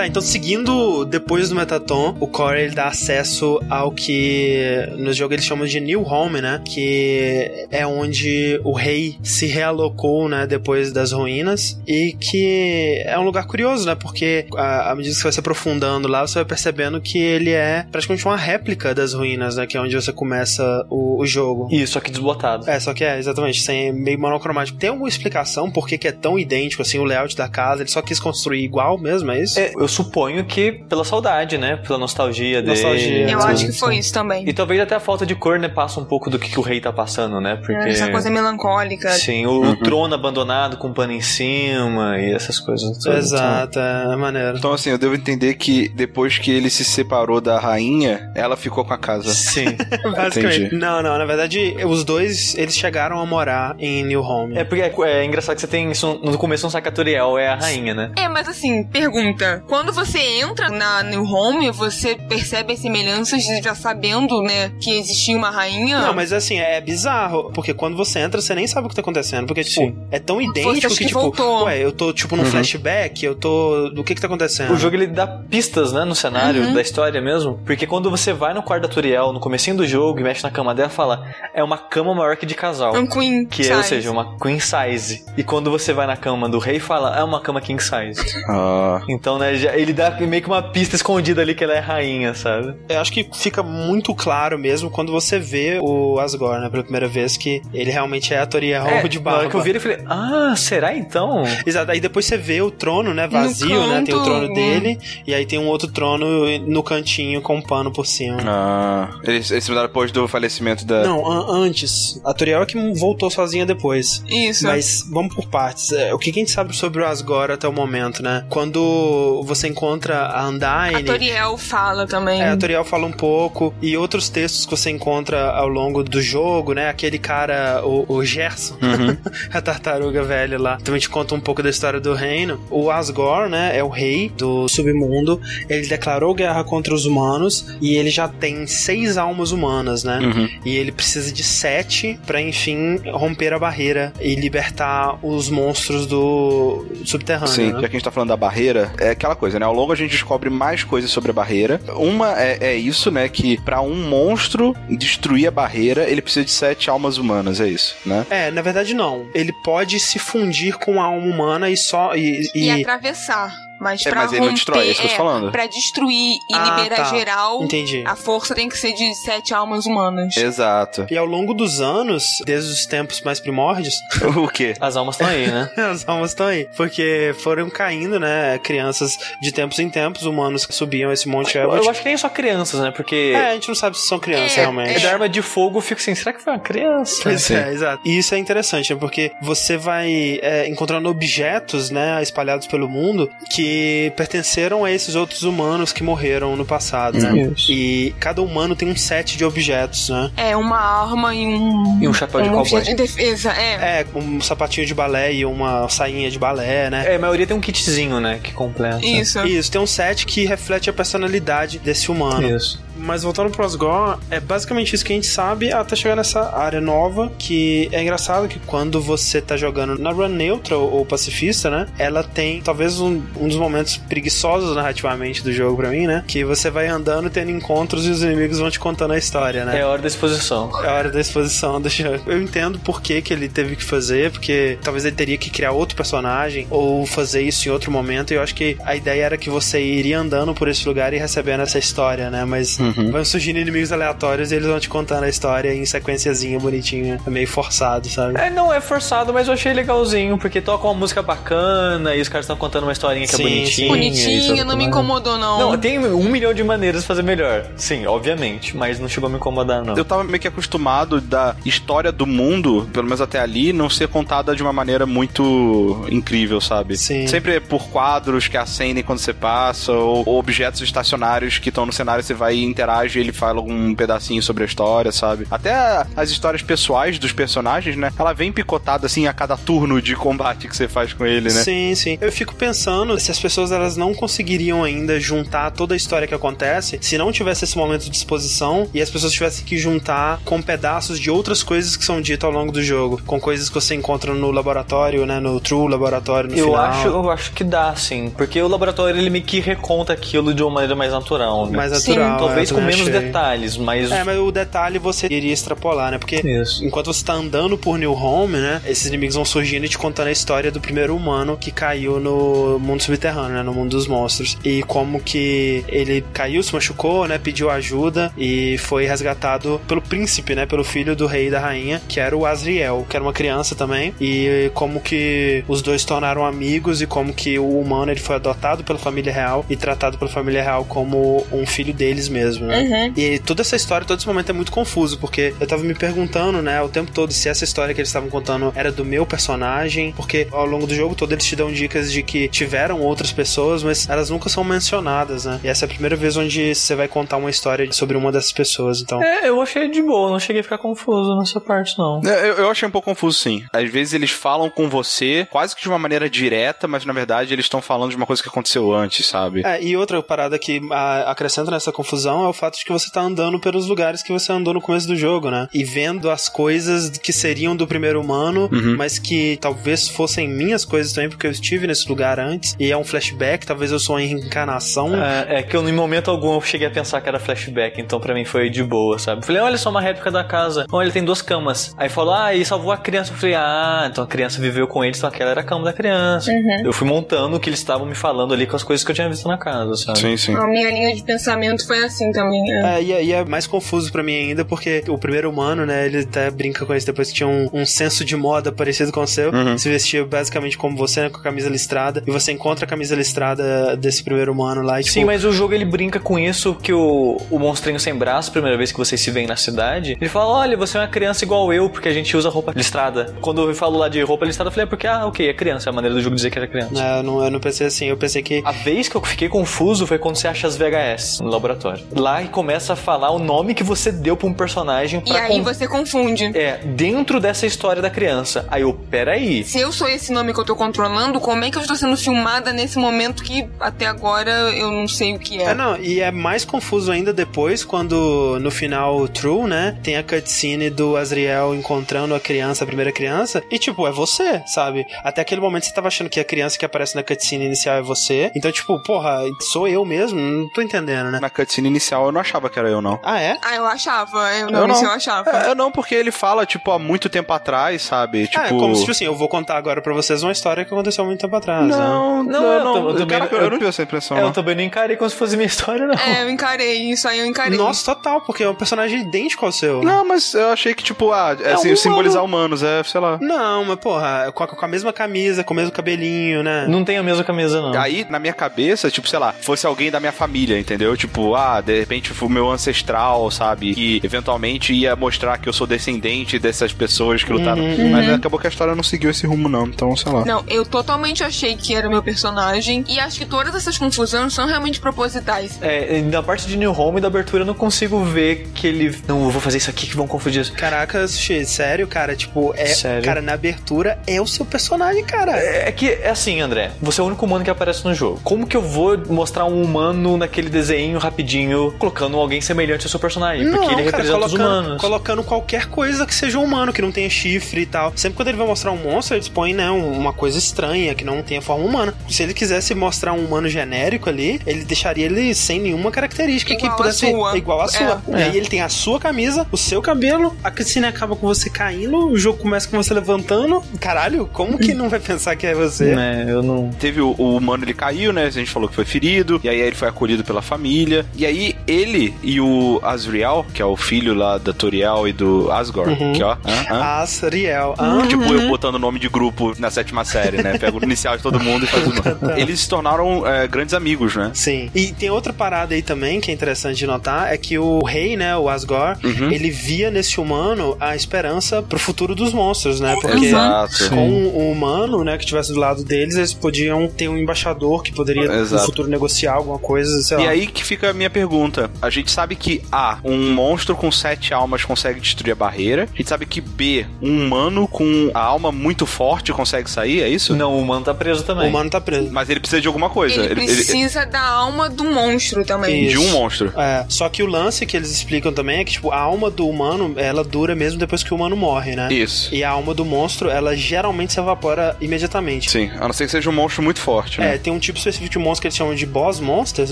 então seguindo depois do Metaton, o Core ele dá acesso ao que no jogo eles chamam de New Home, né? Que é onde o rei se realocou, né? Depois das ruínas e que é um lugar curioso, né? Porque à medida que você vai se aprofundando lá, você vai percebendo que ele é praticamente uma réplica das ruínas, né? Que é onde você começa o, o jogo. Isso, só que desbotado. É, só que é, exatamente, sem, meio monocromático. Tem alguma explicação por que, que é tão idêntico, assim, o layout da casa? Ele só quis construir igual mesmo, é isso? É, eu suponho que pela saudade, né? Pela nostalgia, nostalgia dele. Eu acho que foi isso também. E talvez até a falta de cor, né? Passa um pouco do que, que o rei tá passando, né? Porque... É, essa coisa melancólica. Sim, o, uhum. o trono abandonado com pano em cima e essas coisas. Exato, é maneiro. Então, assim, eu devo entender que depois que ele se separou da rainha, ela ficou com a casa. Sim. Basicamente. Não, não, na verdade, os dois, eles chegaram a morar em New Home. É porque é, é engraçado que você tem isso, no começo a Toriel é a rainha, né? É, mas assim, pergunta, quando você entra na New Home, você percebe as semelhanças já sabendo, né, que existia uma rainha? Não, mas assim, é bizarro, porque quando você entra, você nem sabe o que tá acontecendo, porque, tipo, Sim. é tão idêntico que, que, tipo, voltou. ué, eu tô, tipo, num uhum. flashback, eu tô... Do que que tá acontecendo? O jogo, ele dá pistas, né, no cenário uhum. da história mesmo, porque quando você vai no quarto da Toriel, no comecinho do jogo, e mexe na cama dela, fala, é uma cama maior que de casal. Um queen Que é, ou seja, uma queen size. E quando você vai na cama do rei, fala, é uma cama king size. Ah. Então, né, já, ele dá meio que uma pista escondida ali que ela é rainha, sabe? Eu acho que fica muito claro mesmo quando você vê o Asgore, né, pela primeira vez, que ele realmente é a Toriel é, de barba. Na hora que eu vi ele, falei, ah, será então? Exato, aí depois você vê o trono, né, vazio, né, tem o trono dele, e aí tem um outro trono no cantinho com um pano por cima. Ah, eles, eles se mudaram depois do falecimento da... Não, an antes. A Toriel é que voltou sozinha depois. Isso. Mas vamos por partes. É, o que a gente sabe sobre o Asgore até o momento, né? Quando você encontra a Undyne... A Toriel fala também. É, a Toriel fala um pouco. E outros textos que você encontra ao longo do jogo, né? Aquele cara, o, o Gerson, uhum. a tartaruga velha lá, também te conta um pouco da história do reino. O Asgore, né? É o rei do submundo. Ele declarou guerra contra os humanos e ele já tem seis almas humanas, né? Uhum. E ele precisa de sete para enfim romper a barreira e libertar os monstros do subterrâneo. Sim, né? já que a gente tá falando da barreira, é aquela coisa, né? Ao longo a gente descobre mais coisas sobre a barreira. Uma é, é isso, né? Que para um monstro destruir a barreira, ele precisa de sete almas humanas, é isso, né? É, na verdade não. Ele pode se fundir com a alma humana e só. E, e... e atravessar. Mas é, pra mas romper, ele não destrói, é isso que eu tô é, falando. Pra destruir e Ah, liberar tá. geral, Entendi. a força tem que ser de sete almas humanas. Exato. E ao longo dos anos, desde os tempos mais primórdios, o quê? As almas estão aí, né? as almas estão aí. Porque foram caindo, né? Crianças de tempos em tempos, humanos que subiam esse Monte Eu, eu acho que nem só crianças, né? Porque É, a gente não sabe se são crianças É, realmente. é da arma de fogo, eu fico assim, será que foi uma criança? Pois é, exato. E isso é interessante, né? Porque você vai é, encontrando objetos, né, espalhados pelo mundo que pertenceram a esses outros humanos que morreram no passado, né? Isso. E cada humano tem um set de objetos, né? É, uma arma e um. E um chapéu de um cowboy. objeto de defesa. É. É, um sapatinho de balé e uma sainha de balé, né? É, a maioria tem um kitzinho, né? Que completa. Isso. Isso, tem um set que reflete a personalidade desse humano. Isso. Mas voltando pro Asgore, é basicamente isso que a gente sabe até chegar nessa área nova, que é engraçado que quando você tá jogando na run neutral ou pacifista, né? Ela tem talvez um, um dos momentos preguiçosos narrativamente do jogo pra mim, né? Que você vai andando, tendo encontros e os inimigos vão te contando a história, né? É a hora da exposição. É a hora da exposição do jogo. Eu entendo por que, que ele teve que fazer, porque talvez ele teria que criar outro personagem ou fazer isso em outro momento. E eu acho que a ideia era que você iria andando por esse lugar e recebendo essa história, né? Mas Uhum. vão surgindo inimigos aleatórios e eles vão te contando a história em sequenciazinha bonitinha, meio forçado, sabe? É, não é forçado, mas eu achei legalzinho, porque toca uma música bacana e os caras estão contando uma historinha que Sim, é bonitinha. sim. e Bonitinho, tudo não me incomodou, não. Não, tem um milhão de maneiras de fazer melhor. Sim, obviamente, mas não chegou a me incomodar, não. Eu tava meio que acostumado da história do mundo, pelo menos até ali, não ser contada de uma maneira muito incrível, sabe? Sim. Sempre é por quadros que acendem quando você passa, ou, ou objetos estacionários que estão no cenário, você vai interage, ele fala algum pedacinho sobre a história, sabe? Até as histórias pessoais dos personagens, né? Ela vem picotada assim a cada turno de combate que você faz com ele, né? Sim, sim. Eu fico pensando se as pessoas elas não conseguiriam ainda juntar toda a história que acontece se não tivesse esse momento de exposição e as pessoas tivessem que juntar com pedaços de outras coisas que são ditas ao longo do jogo, com coisas que você encontra no laboratório, né, no True Laboratório no eu final. acho, eu acho que dá, sim, porque o laboratório ele meio que reconta aquilo de uma maneira mais natural, né? mais Sim. natural. Talvez com menos achei. detalhes, mas É, mas o detalhe você iria extrapolar, né? Porque Isso. enquanto você tá andando por New Home, né? Esses inimigos vão surgindo e te contando a história do primeiro humano que caiu no mundo subterrâneo, né? No mundo dos monstros. E como que ele caiu, se machucou, né? Pediu ajuda e foi resgatado pelo príncipe, né? Pelo filho do rei e da rainha, que era o Azriel, que era uma criança também. E como que os dois se tornaram amigos e como que o humano ele foi adotado pela família real e tratado pela família real como um filho deles mesmo, né? Uhum. E toda essa história, todo esse momento é muito confuso, porque eu tava me perguntando, né, o tempo todo se essa história que eles estavam contando era do meu personagem, porque ao longo do jogo todo eles te dão dicas de que tiveram outras pessoas, mas elas nunca são mencionadas, né? E essa é a primeira vez onde você vai contar uma história sobre uma dessas pessoas, então. É, eu achei de boa, não cheguei a ficar confuso nessa parte, não. É, Eu, eu achei um pouco confuso, sim. Às vezes eles falam com você quase que de uma maneira direta, mas na verdade eles estão falando de uma coisa que aconteceu antes, sabe? É, e outra parada que a, acrescenta nessa confusão é o fato de que você tá andando pelos lugares que você andou no começo do jogo, né? E vendo as coisas que seriam do primeiro humano, mas que talvez fossem minhas coisas também, porque eu estive nesse lugar antes, e é um flashback, talvez eu sou uma reencarnação. É, é que eu, em momento algum, eu cheguei a pensar que era flashback, então pra mim foi de boa, sabe? Falei, olha só uma réplica da casa. Olha, tem duas camas. Aí falou, ah, e salvou a criança. Eu falei, ah, então a criança viveu com eles, então aquela era a cama da criança. Eu fui montando o que eles estavam me falando ali com as coisas que eu tinha visto na casa, sabe? Sim, sim. A minha linha de pensamento foi assim também. é. É, e, é- e é mais confuso pra mim ainda, porque o primeiro humano, né, ele até brinca com isso depois que tinha um, um senso de moda parecido com o seu, se vestia basicamente como você, né, com a camisa listrada, e você encontra a camisa listrada desse primeiro humano lá e tipo, Sim, mas o jogo ele brinca com isso que o, o monstrinho sem braço, primeira vez que vocês se veem na cidade, ele fala: Olha, você é uma criança igual eu, porque a gente usa roupa listrada. Quando eu falo lá de roupa listrada, eu falei: É porque, ah, ok, é criança, é a maneira do jogo dizer que era criança. É, eu não, eu não pensei assim, eu pensei que A vez que eu fiquei confuso foi quando você acha as VHS no laboratório. Lá e começa a falar o nome que você deu pra um personagem E pra aí con- você confunde. É, dentro dessa história da criança. Aí eu, peraí. Se eu sou esse nome que eu tô controlando, como é que eu estou sendo filmada nesse momento que até agora eu não sei o que é? É, não, e é mais confuso ainda depois, quando no final True, né, tem a cutscene do Azriel encontrando a criança, a primeira criança, e tipo, é você, sabe? Até aquele momento você tava achando que a criança que aparece na cutscene inicial é você, então tipo, porra, sou eu mesmo? Não tô entendendo, né? Na cutscene inicial eu não achava que era eu, não. Ah, é? Ah, eu achava. Eu não, eu não. eu achava. É, eu não, porque ele fala, tipo, há muito tempo atrás, sabe? Tipo. Ah, é como se, tipo assim, eu vou contar agora pra vocês uma história que aconteceu há muito tempo atrás. né? Não, Não, não, eu não. eu também- Caraca, eu- eu não tive essa impressão, É, eu não. também não encarei como se fosse minha história, não. É, eu encarei isso aí, eu encarei. Nossa, total, porque é um personagem idêntico ao seu. Não, mas eu achei que, tipo, ah, é, assim, um simbolizar humanos, é, sei lá. Não, mas porra, com a, com a mesma camisa, com o mesmo cabelinho, né? Não tem a mesma camisa, não. Aí, na minha cabeça, tipo, sei lá, fosse alguém da minha família, entendeu? Tipo, ah, de repente foi o meu ancestral, sabe? Que eventualmente ia mostrar que eu sou descendente dessas pessoas que lutaram. Mas acabou que a história não seguiu esse rumo, não. Então, sei lá. Não, eu totalmente achei que era o meu personagem. E acho que todas essas confusões são realmente propositais. É, na parte de New Home da abertura eu não consigo ver que ele. Não, eu vou fazer isso aqui que vão confundir isso. Caraca, Sushi, sério, cara, tipo, é. Sério? Cara, na abertura é o seu personagem, cara. É que é assim, André. Você é o único humano que aparece no jogo. Como que eu vou mostrar um humano naquele desenho rapidinho, colocando alguém semelhante ao seu personagem? Porque ele representa os colocando, humanos. colocando qualquer coisa que seja humano, que não tenha chifre e tal. Sempre quando ele vai mostrar um monstro, eles põem, né, um- uma coisa estranha, que não tenha forma humana. Se ele quisesse mostrar um humano genérico ali, ele deixaria ele sem nenhuma característica Igual que pudesse sua. igual a sua. É. E aí ele tem a sua camisa, o seu cabelo, a cutscene acaba com você caindo, o jogo começa com você levantando. Caralho, como que não vai pensar que é você? Né, eu não. Teve o, o humano, ele caiu, né? A gente falou que foi ferido. E aí ele foi acolhido pela família. E aí ele e o Azriel, que é o filho lá da Toriel e do Asgore, que ó. hã, hã? Asriel. Ah, Tipo, eu botando nome de grupo na sétima série, né? Pego o inicial de todo mundo e faz o nome. Eles se tornaram é, grandes amigos, né? Sim. E tem outra parada aí também que é interessante de notar, é que o rei, né, o Asgore, Uhum. ele via nesse humano a esperança pro futuro dos monstros, né? Porque Exato. com o humano, né, que estivesse do lado deles, eles podiam ter um embaixador que poderia Exato. no futuro negociar alguma coisa, sei lá. E aí que fica a minha pergunta. Pergunta. A gente sabe que A, um monstro com sete almas consegue destruir a barreira. A gente sabe que B, um humano com a alma muito forte consegue sair, é isso? Não, o humano tá preso também. O humano tá preso. Mas ele precisa de alguma coisa. Ele precisa da alma do monstro também. de um monstro. É, só que o lance que eles explicam também é que, tipo, a alma do humano, ela dura mesmo depois que o humano morre, né? Isso. E a alma do monstro, ela geralmente se evapora imediatamente. Sim, a não ser que seja um monstro muito forte, né? É, tem um tipo específico de monstro que eles chamam de boss monsters,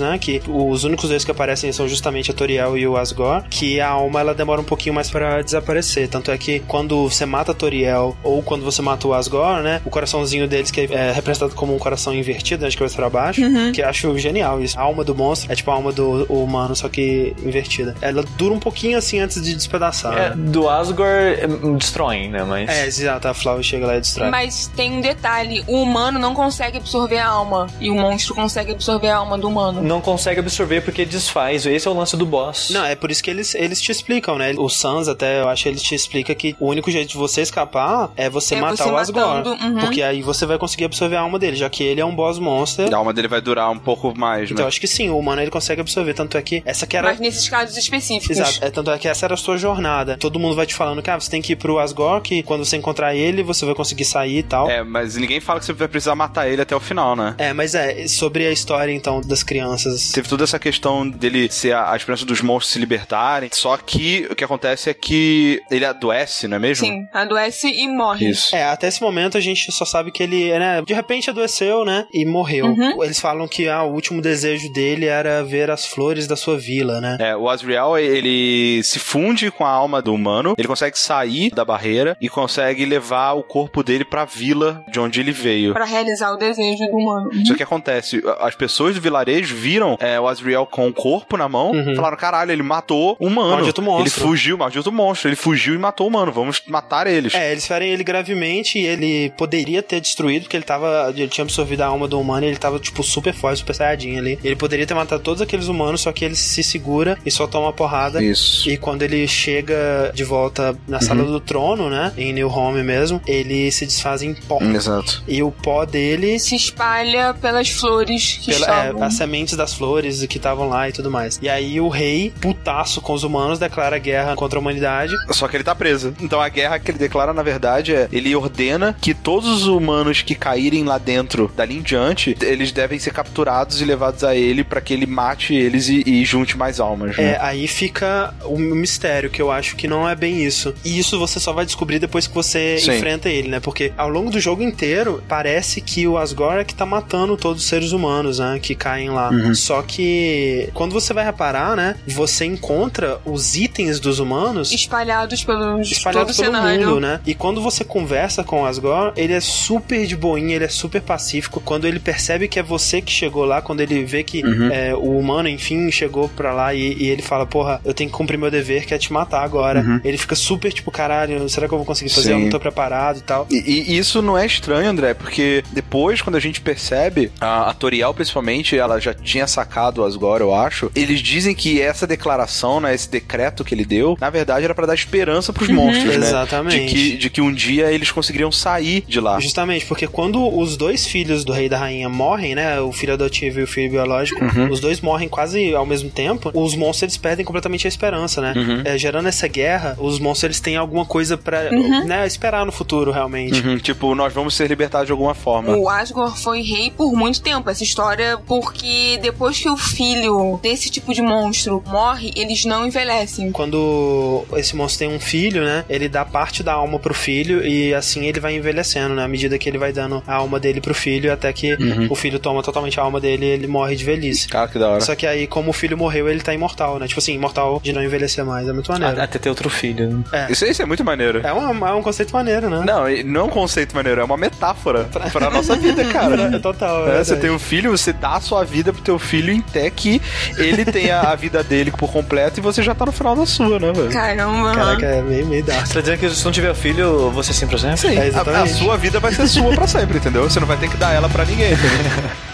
né? Que os únicos dois que aparecem são justamente a Toriel e o Asgore, que a alma ela demora um pouquinho mais pra desaparecer. Tanto é que quando você mata a Toriel ou quando você mata o Asgore, né? O coraçãozinho deles que é representado como um coração invertido, né, de cabeça pra baixo, que eu acho genial isso. A alma do monstro é tipo a alma do humano, só que invertida. Ela dura um pouquinho assim antes de despedaçar. É, né? do Asgore é, destroem, né? Mas. É, exato, a Flower chega lá e destrói. Mas tem um detalhe: o humano não consegue absorver a alma. E o monstro consegue absorver a alma do humano. Não consegue absorver porque desfaz. Esse é o lance do boss. Não, é por isso que eles, eles te explicam, né? O Sans até, eu acho, ele te explica que o único jeito de você escapar é você É matar você o Asgore. uhum. Porque aí você vai conseguir absorver a alma dele, já que ele é um boss monster. A alma dele vai durar um pouco mais, Então eu né? acho que sim, o humano ele consegue absorver. Tanto é que essa que era. Mas nesses casos específicos. Exato, é, tanto é que essa era a sua jornada. Todo mundo vai te falando que ah, você tem que ir pro Asgore, que quando você encontrar ele, você vai conseguir sair e tal. É, mas ninguém fala que você vai precisar matar ele até o final, né? É, mas é, sobre a história então das crianças. Teve toda essa questão dele ser a, a esperança dos monstros se libertarem. Só que o que acontece é que ele adoece, não é mesmo? Sim, adoece e morre. Isso. É, até esse momento a gente só sabe que ele, né, de repente adoeceu, né, e morreu. Uhum. Eles falam que ah, o último desejo dele era ver as flores da sua vila, né? É, o Asriel, ele se funde com a alma do humano, ele consegue sair da barreira e consegue levar o corpo dele pra vila de onde ele veio. Pra realizar o desejo do humano. Só que acontece, as pessoas do vilarejo viram é, o Asriel com o corpo na mão, Uhum. falaram, caralho, ele matou o humano. Maldito monstro. Ele fugiu, maldito monstro, ele fugiu e matou o humano, vamos matar eles. É, eles ferem ele gravemente e ele poderia ter destruído, porque ele tava. Ele tinha absorvido a alma do humano e ele tava, tipo, super forte, super saiyajin ali. Ele poderia ter matado todos aqueles humanos, só que ele se segura e só toma uma porrada. Isso. E quando ele chega de volta na sala Uhum. do trono, né? Em New Home mesmo, ele se desfaz em pó. Exato. E o pó dele. Se espalha pelas flores que Pela, é, estavam... as sementes das flores que estavam lá e tudo mais. E aí o rei, putaço com os humanos, declara guerra contra a humanidade. Só que ele tá preso. Então a guerra que ele declara, na verdade, é ele ordena que todos os humanos que caírem lá dentro, dali em diante, eles devem ser capturados e levados a ele pra que ele mate eles e, e junte mais almas. Né? É, aí fica o mistério, que eu acho que não é bem isso. E isso você só vai descobrir depois que você Sim. enfrenta ele, né? Porque ao longo do jogo inteiro, parece que o Asgore é que tá matando todos os seres humanos, né? Que caem lá. Uhum. Só que quando você vai reparar, né? Você encontra os itens dos humanos espalhados pelos espalhados pelo cenário. mundo, né? E quando você conversa com o Asgore, ele é super de boinha, ele é super pacífico. Quando ele percebe que é você que chegou lá, quando ele vê que Uhum. é, o humano, enfim, chegou pra lá e, e ele fala, porra, eu tenho que cumprir meu dever, que é te matar agora. Uhum. Ele fica super tipo, caralho, será que eu vou conseguir fazer? Eu Sim. não tô preparado e tal. E, e isso não é estranho, André, porque depois, quando a gente percebe, a, a Toriel, principalmente, ela já tinha sacado o Asgore, eu acho. Eles dizem que essa declaração, né, esse decreto que ele deu, na verdade era pra dar esperança pros monstros, né? Exatamente. De que, de que um dia eles conseguiriam sair de lá. Justamente, porque quando os dois filhos do rei e da rainha morrem, né? O filho adotivo e o filho biológico, Uhum. os dois morrem quase ao mesmo tempo, os monstros eles perdem completamente a esperança, né? Uhum. É, gerando essa guerra, os monstros eles têm alguma coisa pra né, esperar no futuro, realmente. Uhum, tipo, nós vamos ser libertados de alguma forma. O Asgore foi rei por muito tempo. Essa história, porque depois que o filho desse tipo de monstro morre, eles não envelhecem. Quando esse monstro tem um filho, né? Ele dá parte da alma pro filho e assim ele vai envelhecendo, né? À medida que ele vai dando a alma dele pro filho, até que Uhum. o filho toma totalmente a alma dele e ele morre de velhice. Cara, que da hora. Só que aí, como o filho morreu, ele tá imortal, né? Tipo assim, imortal de não envelhecer mais. É muito maneiro. Até ter outro filho. né? É. Isso, isso é muito maneiro. É, um, é um conceito maneiro, né? Não, não é um conceito maneiro, é uma metáfora pra nossa vida, cara. É total. É, É, você tem um filho, você dá a sua vida pro teu filho até que ele tenha a vida dele por completo e você já tá no final da sua, né, velho? Caramba. Caraca, é meio, meio dark. Você tá dizendo que se não tiver filho, você sempre pra sempre? Sim, É, a, a sua vida vai ser sua pra sempre, entendeu? Você não vai ter que dar ela pra ninguém, entendeu?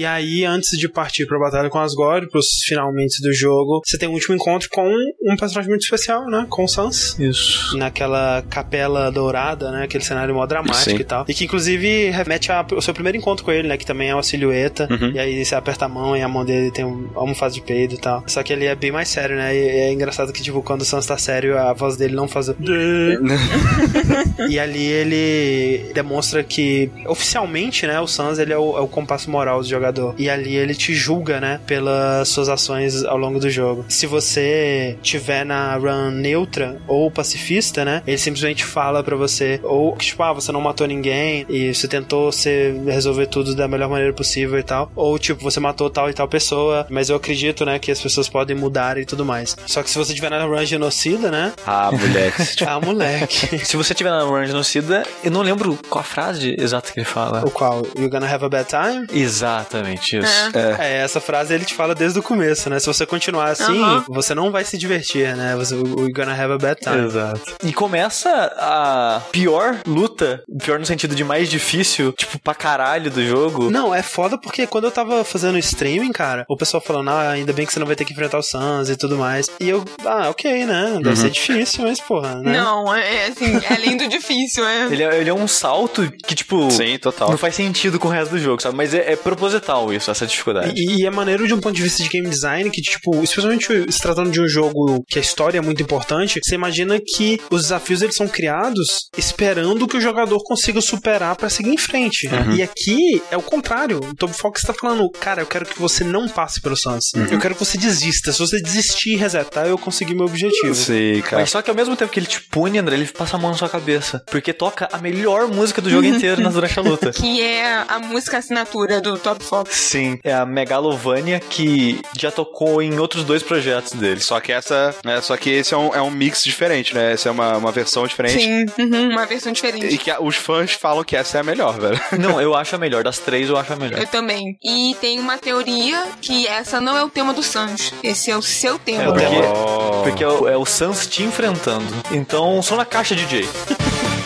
E aí, antes de partir pra batalha com Asgore, pros finalmente do jogo, você tem um último encontro com um personagem muito especial, né? Com o Sans. Isso. Naquela capela dourada, né? Aquele cenário mó dramático Sim. e tal. E que inclusive remete ao seu primeiro encontro com ele, né? Que também é uma silhueta. Uhum. E aí você aperta a mão e a mão dele tem um almofada de peido e tal. Só que ele é bem mais sério, né? E é engraçado que, tipo, quando o Sans tá sério, a voz dele não faz. o e ali ele demonstra que, oficialmente, né, o Sans ele é o, é o compasso moral do jogador. E ali ele te julga, né, pelas suas ações ao longo do jogo. Se você tiver na run neutra ou pacifista, né, ele simplesmente fala pra você, ou tipo, ah, você não matou ninguém e você tentou ser, resolver tudo da melhor maneira possível e tal. Ou, tipo, você matou tal e tal pessoa, mas eu acredito, né, que as pessoas podem mudar e tudo mais. Só que se você tiver na run genocida, né, Ah, moleque. ah, moleque. Se você tiver na run genocida, eu não lembro qual a frase exata que ele fala. O qual? You're gonna have a bad time? Exatamente isso. É. É, essa frase ele te fala desde o começo, né? Se você continuar assim, você não vai se divertir, né? Você, you're gonna have a bad time. Exato. E começa a pior luta, pior no sentido de mais difícil, tipo, pra caralho do jogo. Não, é foda porque quando eu tava fazendo streaming, cara, o pessoal falando, ah, ainda bem que você não vai ter que enfrentar o Sans e tudo mais. E eu, ah, ok, né? Deve ser difícil, mas porra, né? Não, é assim, é lindo difícil, é. Ele é, ele é um salto que, tipo, Sim, total. não faz sentido com o resto do jogo, sabe? Mas é, é proposital isso, essa dificuldade. E, e é maneiro de um ponto de vista de game design que, tipo, especialmente se tratando de um jogo que a história é muito importante, você imagina que os desafios eles são criados esperando que o jogador consiga superar pra seguir em frente. E aqui é o contrário. O Tom Fox tá falando, cara, eu quero que você não passe pelo Sans. Eu quero que você desista. Se você desistir e resetar, eu consegui meu objetivo. Sim, cara. Mas só que ao mesmo tempo que ele te pune, André, ele passa a mão na sua cabeça. Porque toca a melhor música do jogo inteiro na- durante a luta. Que é a música assinatura do Top Sim, é a Megalovania que já tocou em outros dois projetos dele. Só que essa. É, só que esse é um, é um mix diferente, né? Essa é uma, uma versão diferente. Sim, uhum, uma versão E diferente. que a- os fãs falam que essa é a melhor, velho. Não, eu acho a melhor. Das três, eu acho a melhor. Eu também. E tem uma teoria que essa não é o tema do Sans. Esse é o seu tema. É, porque, Oh. porque é o, é o Sans te enfrentando. Então, só na caixa, DJ.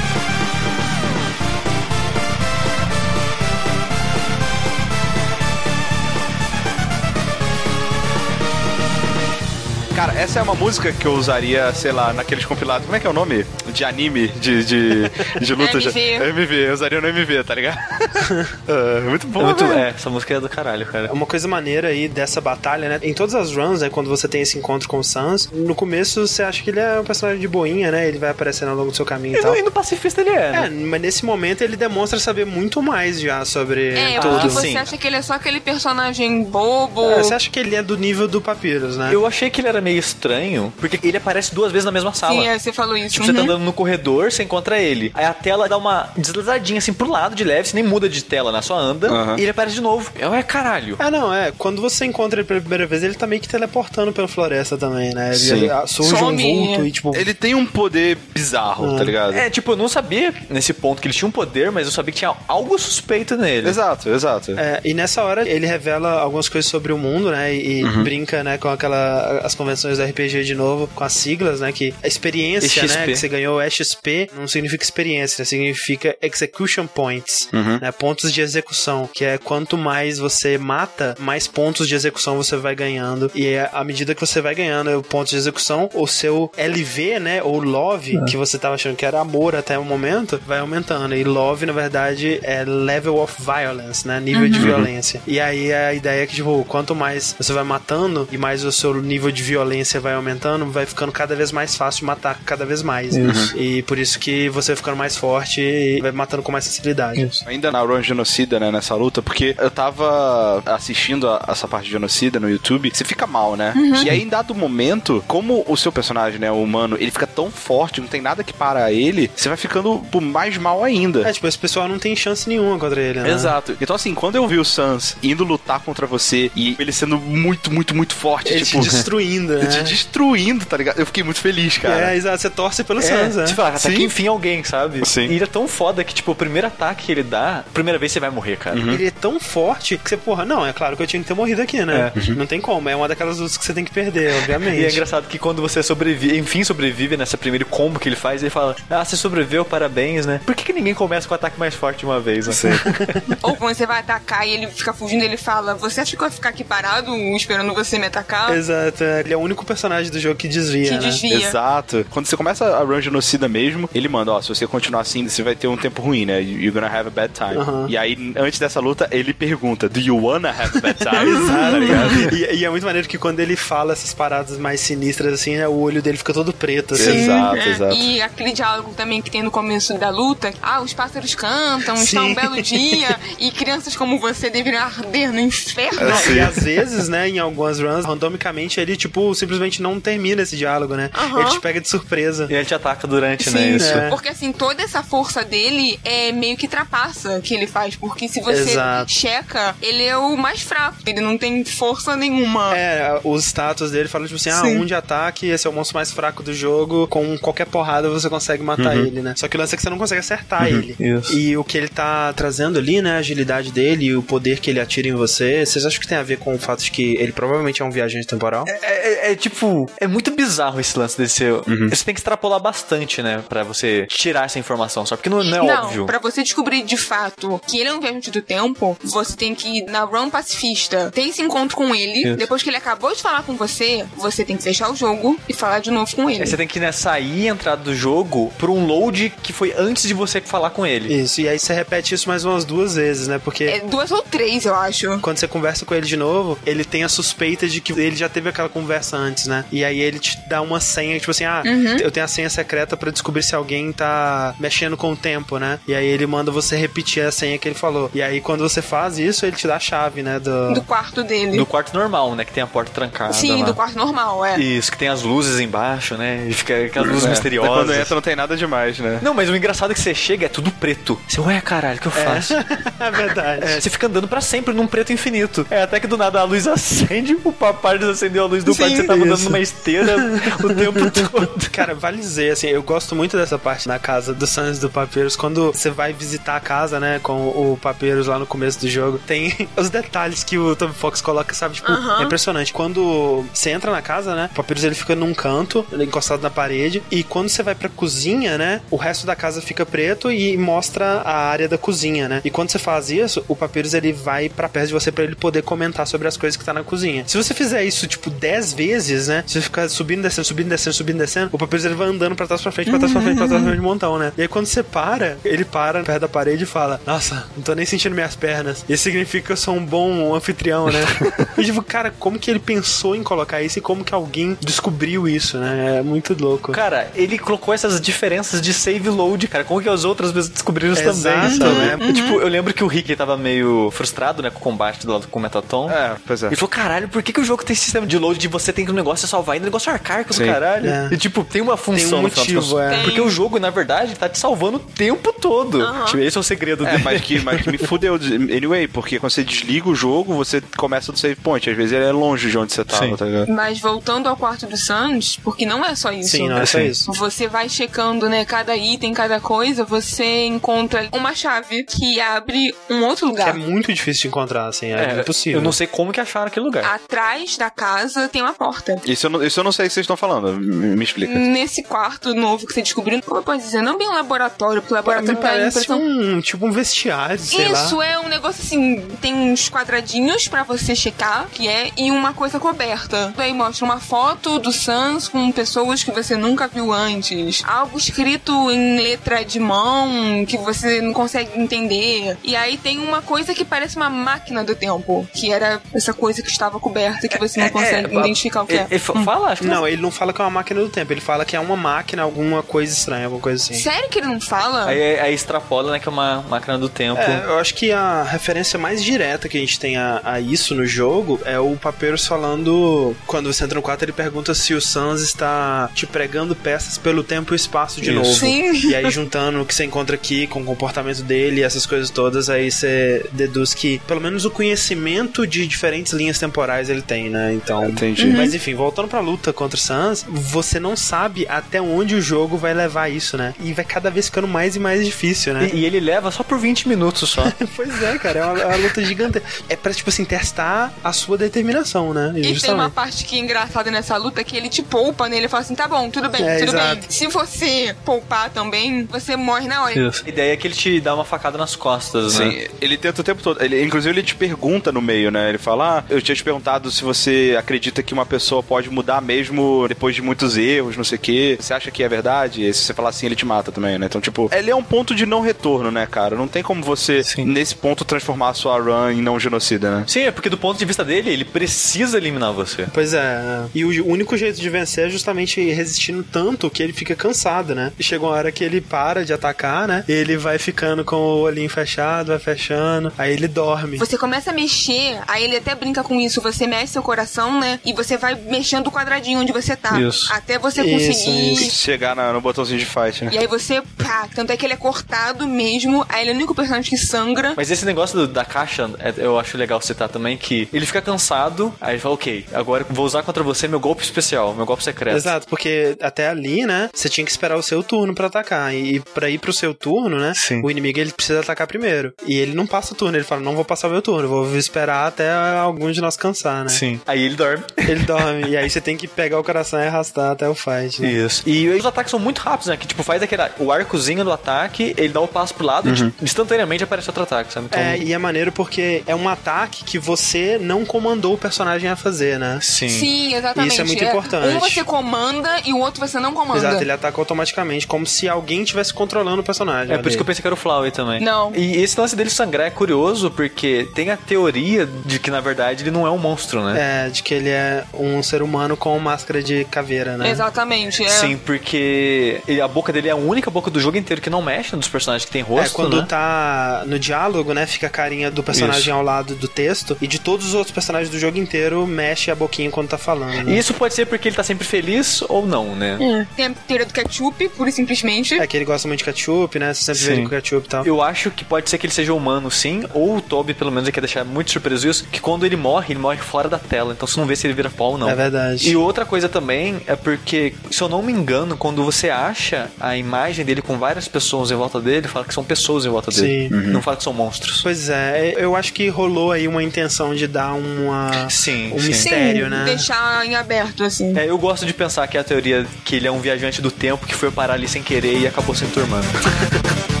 essa é uma música que eu usaria, sei lá, naqueles compilados. Como é que é o nome? De anime, de, de, de luta. MV. De... MV, eu usaria no MV, tá ligado? É, muito bom, É muito, é, essa música é do caralho, cara. Uma coisa maneira aí dessa batalha, né? Em todas as runs, né? Quando você tem esse encontro com o Sans, no começo você acha que ele é um personagem de boinha, né? Ele vai aparecendo ao longo do seu caminho e E tal. no, e no pacifista ele é, É, né? mas nesse momento ele demonstra saber muito mais já sobre É, tudo. você sim. acha que ele é só aquele personagem bobo. É, você acha que ele é do nível do Papyrus, né? Eu achei que ele era meio estranho, porque ele aparece duas vezes na mesma sala. Sim, é, você falou isso. Tipo, você tá Uhum. andando no corredor, você encontra ele. Aí a tela dá uma deslizadinha assim pro lado de leve, você nem muda de tela, né? Só anda Aham. e ele aparece de novo. É, ué, caralho. Ah, não, é. Quando você encontra ele pela primeira vez, ele tá meio que teleportando pela floresta também, né? Ele Sim. ah, surge um Some. vulto e, tipo. Ele tem um poder bizarro, tá ligado? É, tipo, eu não sabia nesse ponto que ele tinha um poder, mas eu sabia que tinha algo suspeito nele. Exato, exato. É, e nessa hora ele revela algumas coisas sobre o mundo, né? E, Uhum. brinca, né, com aquela as convenções RPG de novo, com as siglas, né? Que a experiência, XP. né, que você ganhou é XP, não significa experiência, né, significa execution points, Uhum. né? Pontos de execução, que é quanto mais você mata, mais pontos de execução você vai ganhando. E é, à medida que você vai ganhando pontos de execução, o seu LV, né, ou love, É. que você tava achando que era amor até o momento, vai aumentando. E love, na verdade, é level of violence, né? Nível de violência. E aí a ideia é que, tipo, quanto mais você vai matando e mais o seu nível de violência resistência vai aumentando, vai ficando cada vez mais fácil matar cada vez mais. E por isso que você vai ficando mais forte e vai matando com mais facilidade. Isso. Ainda na Run Genocida, né, nessa luta, porque eu tava assistindo a- essa parte de Genocida no YouTube, você fica mal, né? E aí, em dado momento, como o seu personagem, né, o humano, ele fica tão forte, não tem nada que para ele, você vai ficando mais mal ainda. É, tipo, esse pessoal não tem chance nenhuma contra ele, né? Exato. Então, assim, quando eu vi o Sans indo lutar contra você e ele sendo muito, muito, muito forte, Ele tipo, te destruindo, né? Te destruindo, tá ligado? Eu fiquei muito feliz, cara. É, exato. Você torce pelo Sans, né? Tipo, até Sim. que enfim alguém, sabe? Sim. E ele é tão foda que, tipo, o primeiro ataque que ele dá, primeira vez você vai morrer, cara. Ele é tão forte que você, porra, não, é claro que eu tinha que ter morrido aqui, né? Não tem como, é uma daquelas lutas que você tem que perder, obviamente. E é engraçado que quando você sobrevive, enfim sobrevive nessa primeiro combo que ele faz, ele fala: Ah, você sobreviveu, parabéns, né? Por que, que ninguém começa com o ataque mais forte de uma vez, né? Ou quando você vai atacar e ele fica fugindo, ele fala: Você acha que eu vou ficar aqui parado esperando você me atacar? Exato, é. ele é o único personagem do jogo que desvia, Que né? desvia. Exato. Quando você começa a run genocida mesmo, ele manda, ó, se você continuar assim, você vai ter um tempo ruim, né? You're gonna have a bad time. E aí, antes dessa luta, ele pergunta, do you wanna have a bad time? Tá ligado? E, e é muito maneiro que quando ele fala essas paradas mais sinistras, assim, né, o olho dele fica todo preto, assim. Exato, É, exato. E aquele diálogo também que tem no começo da luta: Ah, os pássaros cantam, está um Sim. belo dia, e crianças como você deveriam arder no inferno. Não, e às vezes, né, em algumas runs, randomicamente, ele, tipo, simplesmente não termina esse diálogo, né? Aham. Ele te pega de surpresa. E ele te ataca durante, Sim, né? Isso. né? Porque assim, toda essa força dele é meio que trapaça que ele faz. Porque se você Exato. checa, ele é o mais fraco. Ele não tem força nenhuma. É, os status dele falam, tipo assim, ah, Sim. um de ataque, esse é o monstro mais fraco do jogo, com qualquer porrada você consegue matar ele, né? Só que o lance é que você não consegue acertar ele. Isso. E o que ele tá trazendo ali, né, a agilidade dele e o poder que ele atira em você, vocês acham que tem a ver com o fato de que ele provavelmente é um viajante temporal? É, é- é, tipo, é muito bizarro esse lance desse seu. Você tem que extrapolar bastante, né? Pra você tirar essa informação, só porque não, não é Não, óbvio. pra você descobrir de fato que ele é um viajante do tempo, você tem que ir na run pacifista, ter esse encontro com ele. Isso. Depois que ele acabou de falar com você, você tem que fechar o jogo e falar de novo com ele. Aí você tem que né, sair e entrar do jogo por um load que foi antes de você falar com ele. Isso, e aí você repete isso mais umas duas vezes, né? Porque É duas ou três, eu acho. quando você conversa com ele de novo, ele tem a suspeita de que ele já teve aquela conversa antes, né? E aí ele te dá uma senha, tipo assim, ah, eu tenho a senha secreta pra descobrir se alguém tá mexendo com o tempo, né? E aí ele manda você repetir a senha que ele falou. E aí quando você faz isso, ele te dá a chave, né? Do... Do quarto dele. Do quarto normal, né? Que tem a porta trancada. Sim, lá. do quarto normal, é. Isso, que tem as luzes embaixo, né? E fica aquelas luzes É, misteriosas. Quando entra não tem nada demais, né? Não, mas o engraçado é que você chega, é tudo preto. Você, ué, caralho, o que eu faço? é verdade. É, você fica andando pra sempre num preto infinito. É, até que do nada a luz acende, o papai desacendeu a luz do Sim, quarto, você tava andando isso. numa esteira o tempo todo. Cara, vale dizer, assim, eu gosto muito dessa parte na casa do Sans do Papyrus. Quando você vai visitar a casa, né, com o Papyrus lá no começo do jogo, tem os detalhes que o Toby Fox coloca, sabe? Tipo, Aham. é impressionante. Quando você entra na casa, né, o Papyrus ele fica num canto, é encostado na parede, e quando você vai pra cozinha, né, o resto da casa fica preto e mostra a área da cozinha, né? E quando você faz isso, o Papyrus ele vai pra perto de você pra ele poder comentar sobre as coisas que tá na cozinha. Se você fizer isso, tipo, 10 vezes, né, se você ficar subindo, descendo, subindo, descendo, subindo, descendo, o Papyrus ele vai andando pra trás, pra frente, pra trás, pra frente, pra trás, pra frente, de montão, né? E aí quando você para, ele para perto da parede e fala, nossa, não tô nem sentindo minhas pernas. Isso significa que eu sou um bom anfitrião, né? e tipo, cara, como que ele pensou em colocar isso e como que alguém descobriu isso, né? É muito louco. Cara, ele colocou essas diferenças de save load, cara. Como que as outras vezes descobriram isso Exato, também, né? sabe? Tipo, eu lembro que o Rick tava meio frustrado, né, com o combate do lado com o Metaton. É, pois é. Ele falou, caralho, por que, que o jogo tem sistema de load de você tem que negócio salvar ainda? Negócio arcaico do caralho. É. E tipo, tem uma função Tem um no final das motivo, é. Tem. Porque o jogo, na verdade, tá te salvando o tempo todo. Tipo, esse é o segredo É, dele. mas que, mas que me fudeu. Anyway, porque quando você desliga o jogo, você começa do save point. Às vezes ele é longe de onde você tava, Sim. tá ligado? Mas voltando ao quarto do Sans, porque não é só isso. Sim, não é só isso. Você vai checando, né, cada item, cada coisa, você encontra uma chave que abre um outro Que é lugar. muito difícil de encontrar, assim, é, impossível. Eu não sei como que acharam aquele lugar. Atrás da casa tem uma porta. Isso eu não, isso eu não sei o que vocês estão falando. Me, me explica. Nesse quarto novo que você descobriu, como eu posso dizer, não bem um laboratório, porque o Me laboratório a parece impressão. um, tipo um vestiário, sei lá. Isso é um negócio assim, tem uns quadradinhos pra você checar, que é, e uma coisa coberta. Aí mostra uma foto do Sans com pessoas que você nunca viu antes. Algo escrito em letra de mão que você não consegue entender. E aí tem uma coisa que parece uma máquina do tempo, que era essa coisa que estava coberta que você não consegue é, identificar o que é. Ele fa- fala? Acho que Não, ele não fala que é uma máquina do tempo, ele fala que é uma máquina, alguma coisa estranha, alguma coisa assim. Sério que ele não fala? Aí, aí extrapola, né, que é uma máquina do tempo. É, eu acho que a referência mais direta que a gente tem a, a isso no jogo é o Papyrus falando. Quando você entra no quarto, ele pergunta se o Sans está te pregando peças pelo tempo e espaço de Isso. novo. Sim. E aí, juntando o que você encontra aqui com o comportamento dele e essas coisas todas, aí você deduz que pelo menos o conhecimento de diferentes linhas temporais ele tem, né? Então. Entendi. Mas enfim, voltando pra luta contra o Sans, você não sabe até onde o jogo vai levar isso, né? E vai cada vez ficando mais e mais difícil, né? E, e ele leva só por 20 minutos só. Pois é, cara, é uma, é uma luta gigante. É pra, tipo assim, testar a sua determinação, né? E tem uma parte que é engraçada nessa luta que ele te poupa, né? Ele fala assim: tá bom, tudo bem, É, tudo bem. exato. Se você poupar também, você morre na hora. Isso. A ideia é que ele te dá uma facada nas costas, né? Sim, ele tenta o tempo todo. Ele, inclusive, ele te pergunta no meio, né? Ele fala: Ah, eu tinha te perguntado se você acredita que uma pessoa pode mudar mesmo depois de muitos erros, não sei o quê. Você acha que é verdade? E se você falar assim, ele te mata também, né? Então, tipo, ele é um ponto de não retorno, né, cara? Não tem como você, Sim. nesse ponto, transformar a sua run em não genocida, né? Sim, é porque do ponto de vista dele, ele precisa eliminar você. Pois é. E o único jeito de vencer é justamente resistindo tanto que ele fica cansado, né? E chega uma hora que ele para de atacar, né? Ele vai ficando com o olhinho fechado, vai fechando, aí ele dorme. Você começa a mexer, aí ele até brinca com isso, você mexe seu coração, né? E você vai mexendo o quadradinho onde você tá. Isso. Até você Isso, conseguir. isso. Chegar na- no botãozinho de fight, né? E aí você, pá, tanto é que ele é cortado mesmo, aí ele é o único personagem que sangra. Mas esse negócio do- da caixa, é- eu acho legal citar também que ele fica cansado, aí ele fala, ok, agora eu vou usar contra você meu golpe especial, meu golpe secreto. Exato, porque até ali, né, você tinha que esperar o seu turno pra atacar. E pra ir pro seu turno, né, Sim. o inimigo ele precisa atacar primeiro. E ele não passa o turno, ele fala: "Não vou passar o meu turno, vou esperar até algum de nós cansar, né?" Sim. Aí ele dorme. Ele dorme e aí você tem que pegar o coração e arrastar até o fight. Né? Isso. E os ataques são muito rápidos, né? Que tipo, faz aquele o arcozinho do ataque, ele dá o passo pro lado e tipo, instantaneamente aparece outro ataque, sabe? Então, É, e é maneiro porque é um ataque que você não comandou o personagem a fazer, né? sim. Sim, exatamente. Isso é muito importante. Um você comanda e o outro você não comanda. Exato, ele ataca automaticamente, como se alguém estivesse controlando o personagem. É por isso que eu pensei que era o Flowey também. Não. E esse lance dele sangrar é curioso porque tem a teoria de que, na verdade, ele não é um monstro, né? É, de que ele é um ser humano com máscara de caveira, né? Exatamente. É. Sim, porque ele- a boca dele é a única boca do jogo inteiro que não mexe, dos personagens que tem rosto, É, quando né? tá no diálogo, né, fica a carinha do personagem Isso. ao lado do texto, e de todos os outros personagens do jogo inteiro, mexe a boquinha quando tá falando. E Né? isso pode ser porque ele tá sempre feliz ou não, né? Tem a teoria do ketchup, pura e simplesmente. É que ele gosta muito de ketchup, né? Você sempre vê Sim. ele com ketchup e tal. Eu acho que pode ser que ele seja humano, sim, ou o Toby, pelo menos, ele quer deixar muito surpreso isso, que quando ele morre, ele morre fora da tela, então você não vê se ele vira pau ou não. É verdade. E outra coisa também é porque, se eu não me engano, quando você acha a imagem dele com várias pessoas em volta dele, fala que são pessoas em volta dele. Sim. Não fala que são monstros. Pois é, eu acho que rolou aí uma intenção de dar uma. Sim, um sim. mistério, Sim, né? deixar em aberto, assim. É, eu gosto de pensar que é a teoria que ele é um viajante do tempo que foi parar ali sem querer e acabou se enturmando.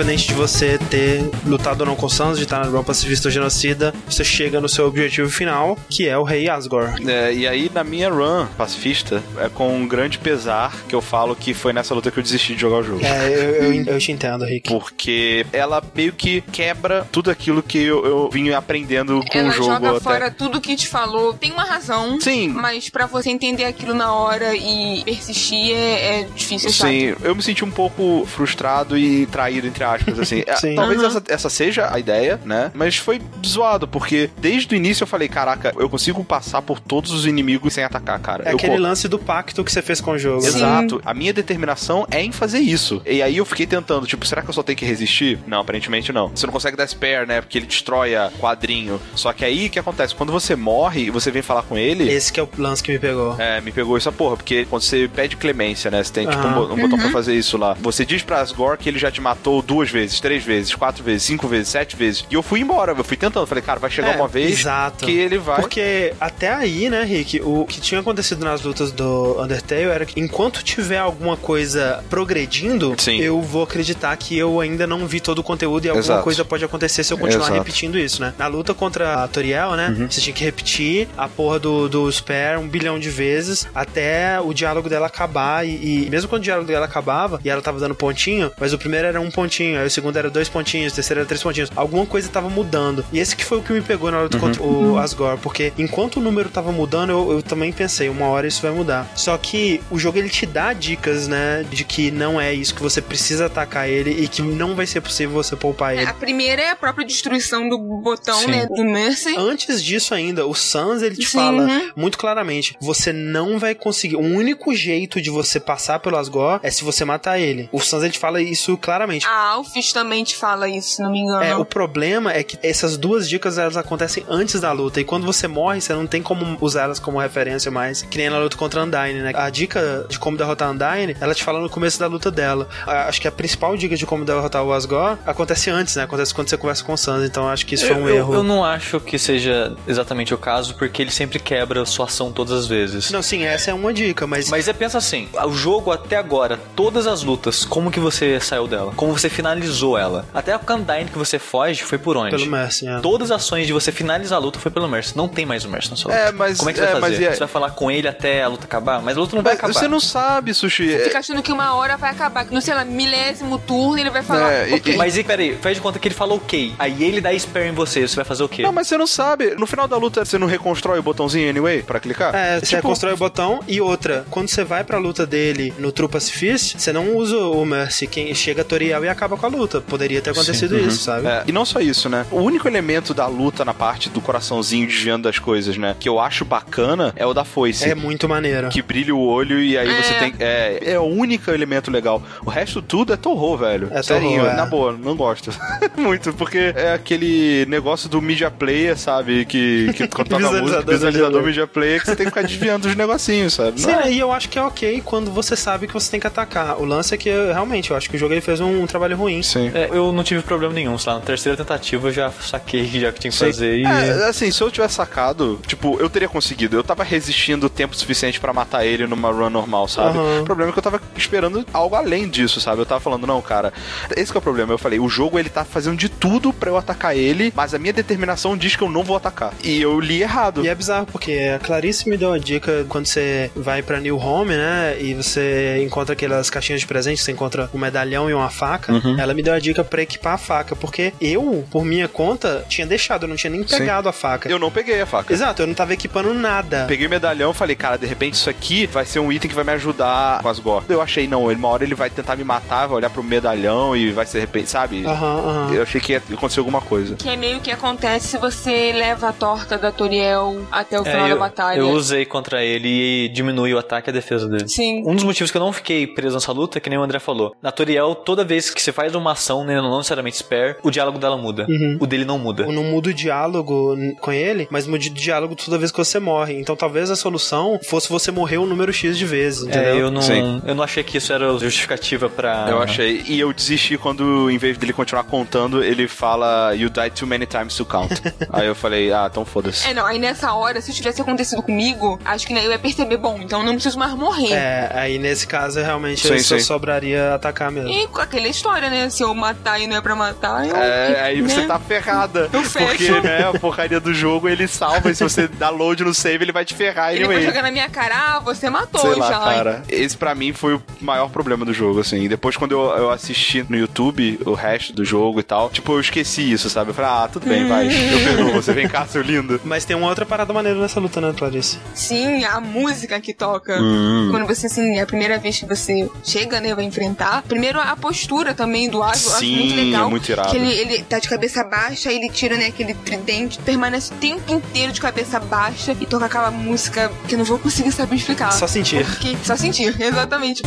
independente de você ter lutado ou não com Sans, de estar na Run Pacifista ou Genocida, você chega no seu objetivo final, que é o Rei Asgore. É, e aí, na minha run pacifista, é com um grande pesar que eu falo que foi nessa luta que eu desisti de jogar o jogo. É, eu, eu, eu te entendo, Rick. Porque ela meio que quebra tudo aquilo que eu, eu vim aprendendo com Ela o jogo joga até. fora tudo que te falou. Tem uma razão. Sim. Mas pra você entender aquilo na hora e persistir é, é difícil, chato. Sim, eu me senti um pouco frustrado e traído, entre aspas, assim. É, Sim. Talvez Aham. essa, essa seja a ideia, né? Mas foi zoado, porque desde o início eu falei, caraca, eu consigo passar por todos os inimigos sem atacar, cara. É eu aquele co- lance do pacto que você fez com o jogo. Exato. A minha determinação é em fazer isso. E aí eu fiquei tentando, tipo, será que eu só tenho que resistir? Não, aparentemente não. Você não consegue dar spare, né? Porque ele destrói a quadrinho. Só que aí o que acontece? Quando você morre e você vem falar com ele. Esse que é o lance que me pegou. É, me pegou essa porra, porque quando você pede clemência, né? Você tem tipo um, um botão pra fazer isso lá. Você diz pra Asgore que ele já te te matou duas vezes, três vezes, quatro vezes, cinco vezes, sete vezes. E eu fui embora, eu fui tentando. Falei, cara, vai chegar É, uma vez exato. que ele vai. Porque até aí, né, Rick, o que tinha acontecido nas lutas do Undertale era que enquanto tiver alguma coisa progredindo, Sim. eu vou acreditar que eu ainda não vi todo o conteúdo e alguma Exato. coisa pode acontecer se eu continuar Exato. repetindo isso, né? Na luta contra a Toriel, né, Uhum. você tinha que repetir a porra do, do Spare um bilhão de vezes até o diálogo dela acabar e, e mesmo quando o diálogo dela acabava e ela tava dando pontinho, mas o primeiro era um pontinho, aí o segundo era dois pontinhos, o terceiro era três pontinhos. Alguma coisa tava mudando. E esse que foi o que me pegou na luta Uhum. contra o Asgore, porque enquanto o número tava mudando, eu, eu também pensei, uma hora isso vai mudar. Só que o jogo ele te dá dicas, né, de que não é isso, que você precisa atacar ele e que não vai ser possível você poupar ele. A primeira é a própria destruição do botão, Sim. né? Do Mercy. Antes disso ainda, o Sans ele te Sim, fala uhum. muito claramente, você não vai conseguir. O único jeito de você passar pelo Asgore é se você matar ele. O Sans ele te fala isso claramente. A Alphys também te fala isso, se não me engano. É, o problema é que essas duas dicas elas acontecem antes da luta. E quando você morre, você não tem como usar elas como referência mais. Que nem na luta contra a Undyne, né? A dica de como derrotar a Undyne, ela te fala no começo da luta dela. A- acho que a principal dica de como derrotar o Asgore acontece antes, né? Acontece quando você conversa com o Sans. Então acho que isso foi um eu, erro. eu não acho que seja exatamente o caso, porque ele sempre quebra a sua ação todas as vezes. Não, sim, essa é uma dica, mas. Mas é pensa assim, o jogo até agora, todas as lutas, como que você saiu dela? Como você finalizou ela? Até a Candine que você foge foi por onde? Pelo Mercy, é. Todas as ações de você finalizar a luta foi pelo Mercy. Não tem mais o Mercy na sua luta. É, mas- Como é que você é, vai fazer? e aí? Você vai falar com ele até a luta acabar? Mas a luta não vai Mas acabar. você não sabe, Sushi. Fica achando que uma hora vai acabar. Que no, sei lá, milésimo turno ele vai falar. É, e- ok. Mas e peraí, faz de conta que ele falou ok. Aí ele dá spare em você, você vai fazer o quê? Não, mas você não sabe. No final da luta, você não reconstrói o botãozinho anyway pra clicar? É, você Tipo, constrói o botão e outra, quando você vai pra luta dele no True Pacifist, você não usa o Mercy, quem chega a Toriel e acaba com a luta. Poderia ter acontecido isso, sabe? É, e não só isso, né? O único elemento da luta na parte do coraçãozinho desviando das coisas, né? Que eu acho bacana é o da foice. É muito maneiro. Que brilha o olho e aí É. você tem. É, é o único elemento legal. O resto tudo é torrou, velho. É Serinho, torrou, é. na boa, não gosto. Muito, porque é aquele negócio do media player, sabe? Que, que quando toca a música, Visualizador visualizador media media player, que você tem que ficar desviando dos negocinhos, sabe? Sim, Não é- eu acho que é ok quando você sabe que você tem que atacar. O lance é que, realmente, eu acho que o jogo ele fez um, trabalho ruim. Sim. É, eu não tive problema nenhum, sei lá, na terceira tentativa eu já saquei que já que tinha que Sim. fazer e... É, assim, se eu tivesse sacado, tipo, eu teria conseguido. Eu tava resistindo o tempo suficiente pra matar ele numa run normal, sabe? Aham. O problema é que eu tava esperando algo além disso, sabe? Eu tava falando, não, cara, esse que é o problema. Eu falei, o jogo ele tá fazendo de tudo pra eu atacar ele, mas a minha determinação diz que eu não vou atacar. E eu li errado. E é bizarro, porque a Clarice me deu uma dica quando você vai pra New Home, né? E você encontra aquelas caixinhas de presente, você encontra um medalhão e uma faca. Uhum. Ela me deu a dica pra equipar a faca, porque eu, por minha conta, tinha deixado, eu não tinha nem Sim. pegado a faca. Eu não peguei a faca. Exato, eu não tava equipando nada. Peguei o medalhão e falei, cara, de repente isso aqui vai ser um item que vai me ajudar com as gore. Eu achei, não, ele- uma hora ele vai tentar me matar, vai olhar pro medalhão e vai ser de repente, sabe? Aham, aham. Eu achei que ia acontecer alguma coisa. Que é meio que acontece se você leva a torta da Toriel até o É, final eu, da batalha. eu usei contra ele e diminui o ataque e a defesa dele. Sim. Um dos motivos que eu não fiquei preso nessa luta é que nem o André falou. Na Toriel, toda vez que você faz uma ação, né, não necessariamente spare, o diálogo dela muda. Uhum. O dele não muda. Eu não muda o diálogo com ele, mas muda o diálogo toda vez que você morre. Então talvez a solução fosse você morrer um número X de vezes, entendeu? É, eu não, Sim. eu não achei que isso era justificativa pra. Eu achei. E eu desisti quando, em vez dele continuar contando, ele fala You died too many times to count. Aí eu falei, ah, então foda-se. É, não, aí nessa hora, se tivesse acontecido comigo, acho que né, eu ia perceber, bom, então eu não preciso mais morrer. É, aí nesse caso realmente Sim, só sim. sobraria atacar mesmo. E com aquela história, né? Se eu matar e não é pra matar, eu. É, aí você né? tá ferrada. Eu fecho. Porque, né, a porcaria do jogo ele salva e se você dá load no save, ele vai te ferrar Ele vai anyway. jogar na minha cara, ah, você matou Sei lá, já. cara. Esse pra mim foi o maior problema do jogo, assim. Depois, quando eu, eu assisti no YouTube o resto do jogo e tal, tipo, eu esqueci isso, sabe? Eu falei, ah, tudo bem, vai. Eu perdoo você. Vem cá, seu lindo. Mas tem uma outra parada maneira nessa luta, né, Clarice? Sim, a música que toca. Hum. Quando você, assim, é a primeira vez que você chega, né, vai enfrentar. Primeiro, a postura também do Asgo, eu acho Sim, muito legal. é muito irado. Que ele, ele tá de cabeça baixa, ele tira, né, aquele tridente, permanece o tempo inteiro de cabeça baixa e toca aquela música que eu não vou conseguir saber explicar. Só sentir. Porque, só sentir, exatamente.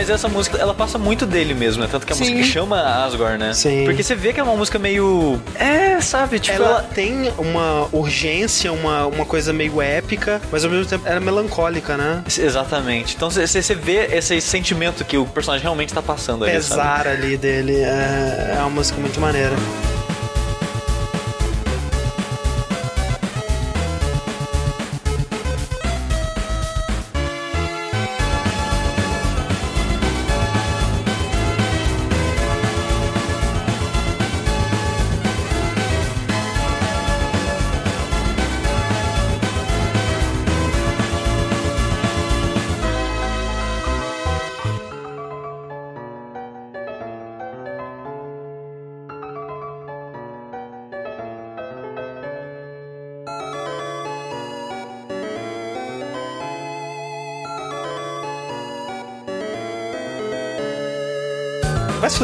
Mas essa música, ela passa muito dele mesmo, né? Tanto que a Sim. música chama Asgore, né? Sim. Porque você vê que é uma música meio. É, sabe? Tipo, ela ela. tem uma urgência, uma, uma coisa meio épica, mas ao mesmo tempo ela é melancólica, né? Exatamente. Então você vê esse sentimento que o personagem realmente tá passando ali. sabe? Pesar ali dele. É, é uma música muito maneira.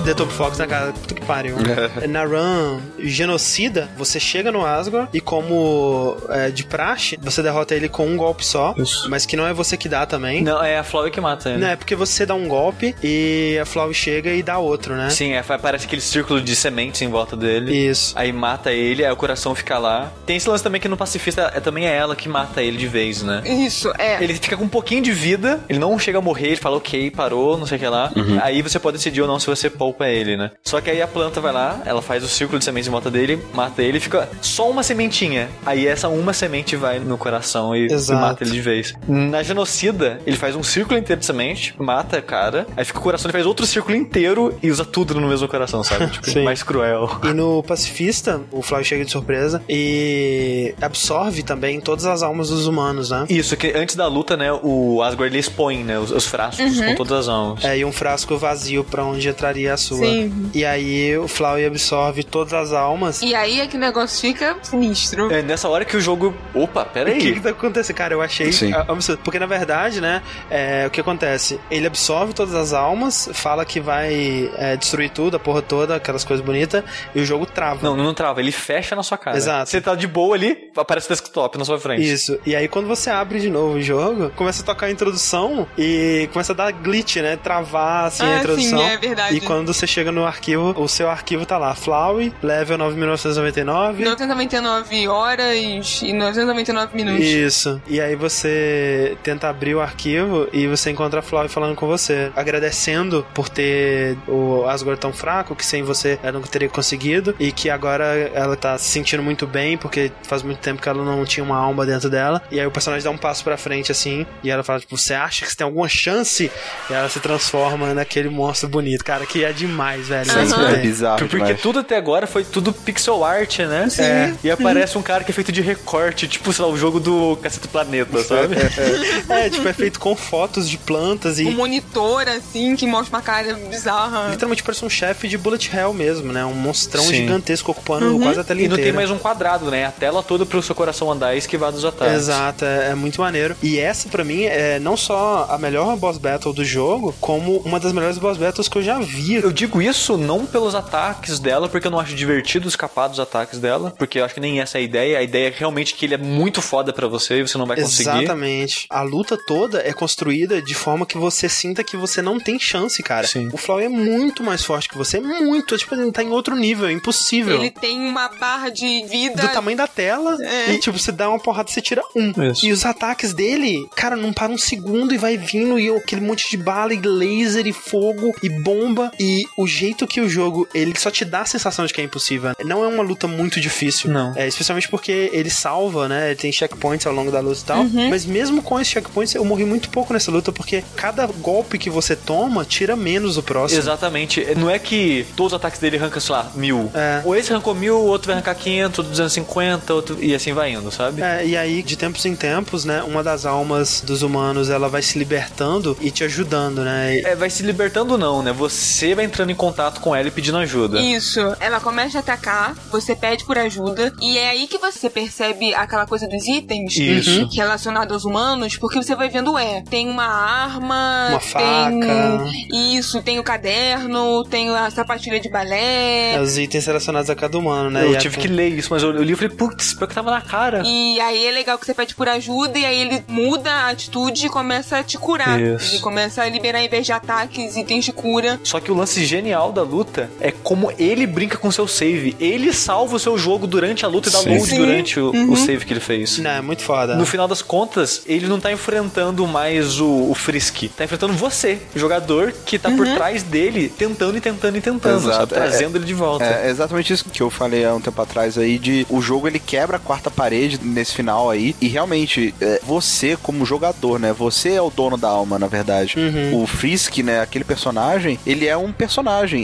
Fuder, Top Fox, né, cara? Puta que pariu. Na run genocida, você chega no Asgore e, como é, de praxe, você derrota ele com um golpe só. Isso. Mas que não é você que dá também. Não, é a Flávia que mata ele. Não, é porque você dá um golpe e a Flaw chega e dá outro, né? Sim, é, parece aquele círculo de sementes em volta dele. Isso. Aí mata ele, aí o coração fica lá. Tem esse lance também que no pacifista é, também é ela que mata ele de vez, né? Isso, é. Ele fica com um pouquinho de vida, ele não chega a morrer, ele fala ok, parou, não sei o que lá. Aí você pode decidir ou não se você poupa ele, né? Só que aí a planta vai lá, ela faz o círculo de sementes em volta dele, mata ele, fica só uma sementinha. Aí essa uma semente vai no coração e, e mata ele de vez. Na genocida, ele faz um círculo inteiro de semente, mata o cara, aí fica o coração, ele faz outro círculo inteiro e usa tudo no mesmo coração, sabe? Tipo, Sim. mais cruel. E no Pacifista, o Flaw chega de surpresa e absorve também todas as almas dos humanos, né? Isso, que antes da luta, né, o Asgard ele expõe, né, os, os frascos com todas as almas. É, e um frasco vazio pra onde entraria a sua. Sim. E aí o Flaw absorve todas as almas. E aí é que o negócio fica sinistro. É nessa hora que o jogo. Opa, pera O que aí. que tá acontecendo? Cara, eu achei Sim. a- absurdo. Porque, na verdade, né, é, o que acontece? Ele absorve todas as almas, fala que vai é, destruir tudo, a porra toda, aquelas coisas bonitas, e o jogo trava. Não, não trava, ele fecha na sua cara. Exato. Você tá de boa ali, aparece o desktop na sua frente. Isso. E aí, quando você abre de novo o jogo, começa a tocar a introdução e começa a dar glitch, né? Travar, assim, a Ah, introdução. sim, é verdade. E quando você chega no arquivo, o seu arquivo tá lá, Flowey, level 9999. 999 horas e 999 minutos. Isso. E aí você tenta abrir o arquivo e você encontra a Flávia falando com você, agradecendo por ter o Asgore tão fraco, que sem você ela não teria conseguido, e que agora ela tá se sentindo muito bem, porque faz muito tempo que ela não tinha uma alma dentro dela. E aí o personagem dá um passo pra frente assim, e ela fala, tipo, você acha que você tem alguma chance? E ela se transforma naquele monstro bonito. Cara, que é demais, velho. Isso É bizarro Porque demais. tudo até agora foi tudo pixel art, né? Sim. É. E aparece um cara que é feito de recorte, tipo, sei lá, o jogo do Cacete Planeta, sabe? É, tipo, é feito com fotos de plantas e Um monitor, assim, que mostra uma cara bizarra. Literalmente parece um chefe de Bullet Hell mesmo, né? Um monstrão Sim. gigantesco ocupando quase a tela E não tem inteira. mais um quadrado, né? A tela toda pro seu coração andar e esquivar dos ataques. Exato, é, é muito maneiro. E essa, pra mim, é não só a melhor boss battle do jogo, como uma das melhores boss battles que eu já vi. Eu digo isso não pelos ataques dela, porque eu não acho divertido escapar dos ataques dela, porque eu acho que nem essa é a ideia. A ideia é realmente que ele é muito foda pra você e você não vai conseguir. Exatamente. A luta toda é construída de forma que você sinta que você não tem chance, cara. Sim. O Flow é muito mais forte que você, muito. Tipo, ele tá em outro nível, é impossível. Ele tem uma barra de vida. do tamanho da tela É. e tipo, você dá uma porrada e você tira um. Isso. E os ataques dele, cara, não para um segundo e vai vindo e aquele monte de bala e laser e fogo e bomba e o jeito que o jogo, ele só te dá a sensação de que é impossível. Não é uma luta muito difícil. Não. É, especialmente porque ele salva, né? Ele tem checkpoints ao longo da luta e tal. Uhum. Mas mesmo com esses checkpoints, eu morri muito pouco nessa luta porque cada golpe que você toma tira menos o próximo. Exatamente. Não é que todos os ataques dele arrancam, sei lá, mil. É. Ou esse arrancou mil, o outro vai arrancar 500, outro 250, outro... e assim vai indo, sabe? É, e aí, de tempos em tempos, né, uma das almas dos humanos, ela vai se libertando e te ajudando, né? E- É, vai se libertando não, né? você vai entrando em contato com ela e pedindo ajuda. Isso. Ela começa a atacar, você pede por ajuda, e é aí que você percebe aquela coisa dos itens Isso. relacionados aos humanos, porque você vai vendo, é, tem uma arma, Uma faca. tem. Isso, tem o caderno, tem a sapatilha de balé. É, os itens relacionados a cada humano, né? Eu E a- tive que ler isso, mas eu, eu li e falei, putz, pior que tava na cara. E aí é legal que você pede por ajuda e aí ele muda a atitude e começa a te curar. Isso. Ele começa a liberar, em vez de ataques, itens de cura. Só que o lance genial da luta é como ele brinca com seu save. Ele salva o seu jogo durante a luta e dá Sim. load Sim. durante o, o save que ele fez. Não, é muito foda. No final das contas, ele não tá enfrentando mais o, o Frisk. Tá enfrentando você, o jogador que tá por trás dele, tentando e tentando e tentando, Exato, sabe? é- Trazendo ele de volta. É exatamente isso que eu falei há um tempo atrás aí, de o jogo ele quebra a quarta parede nesse final aí, e realmente, é, você como jogador, né, você é o dono da alma, na verdade. O Frisk, né, aquele personagem, ele é um personagem,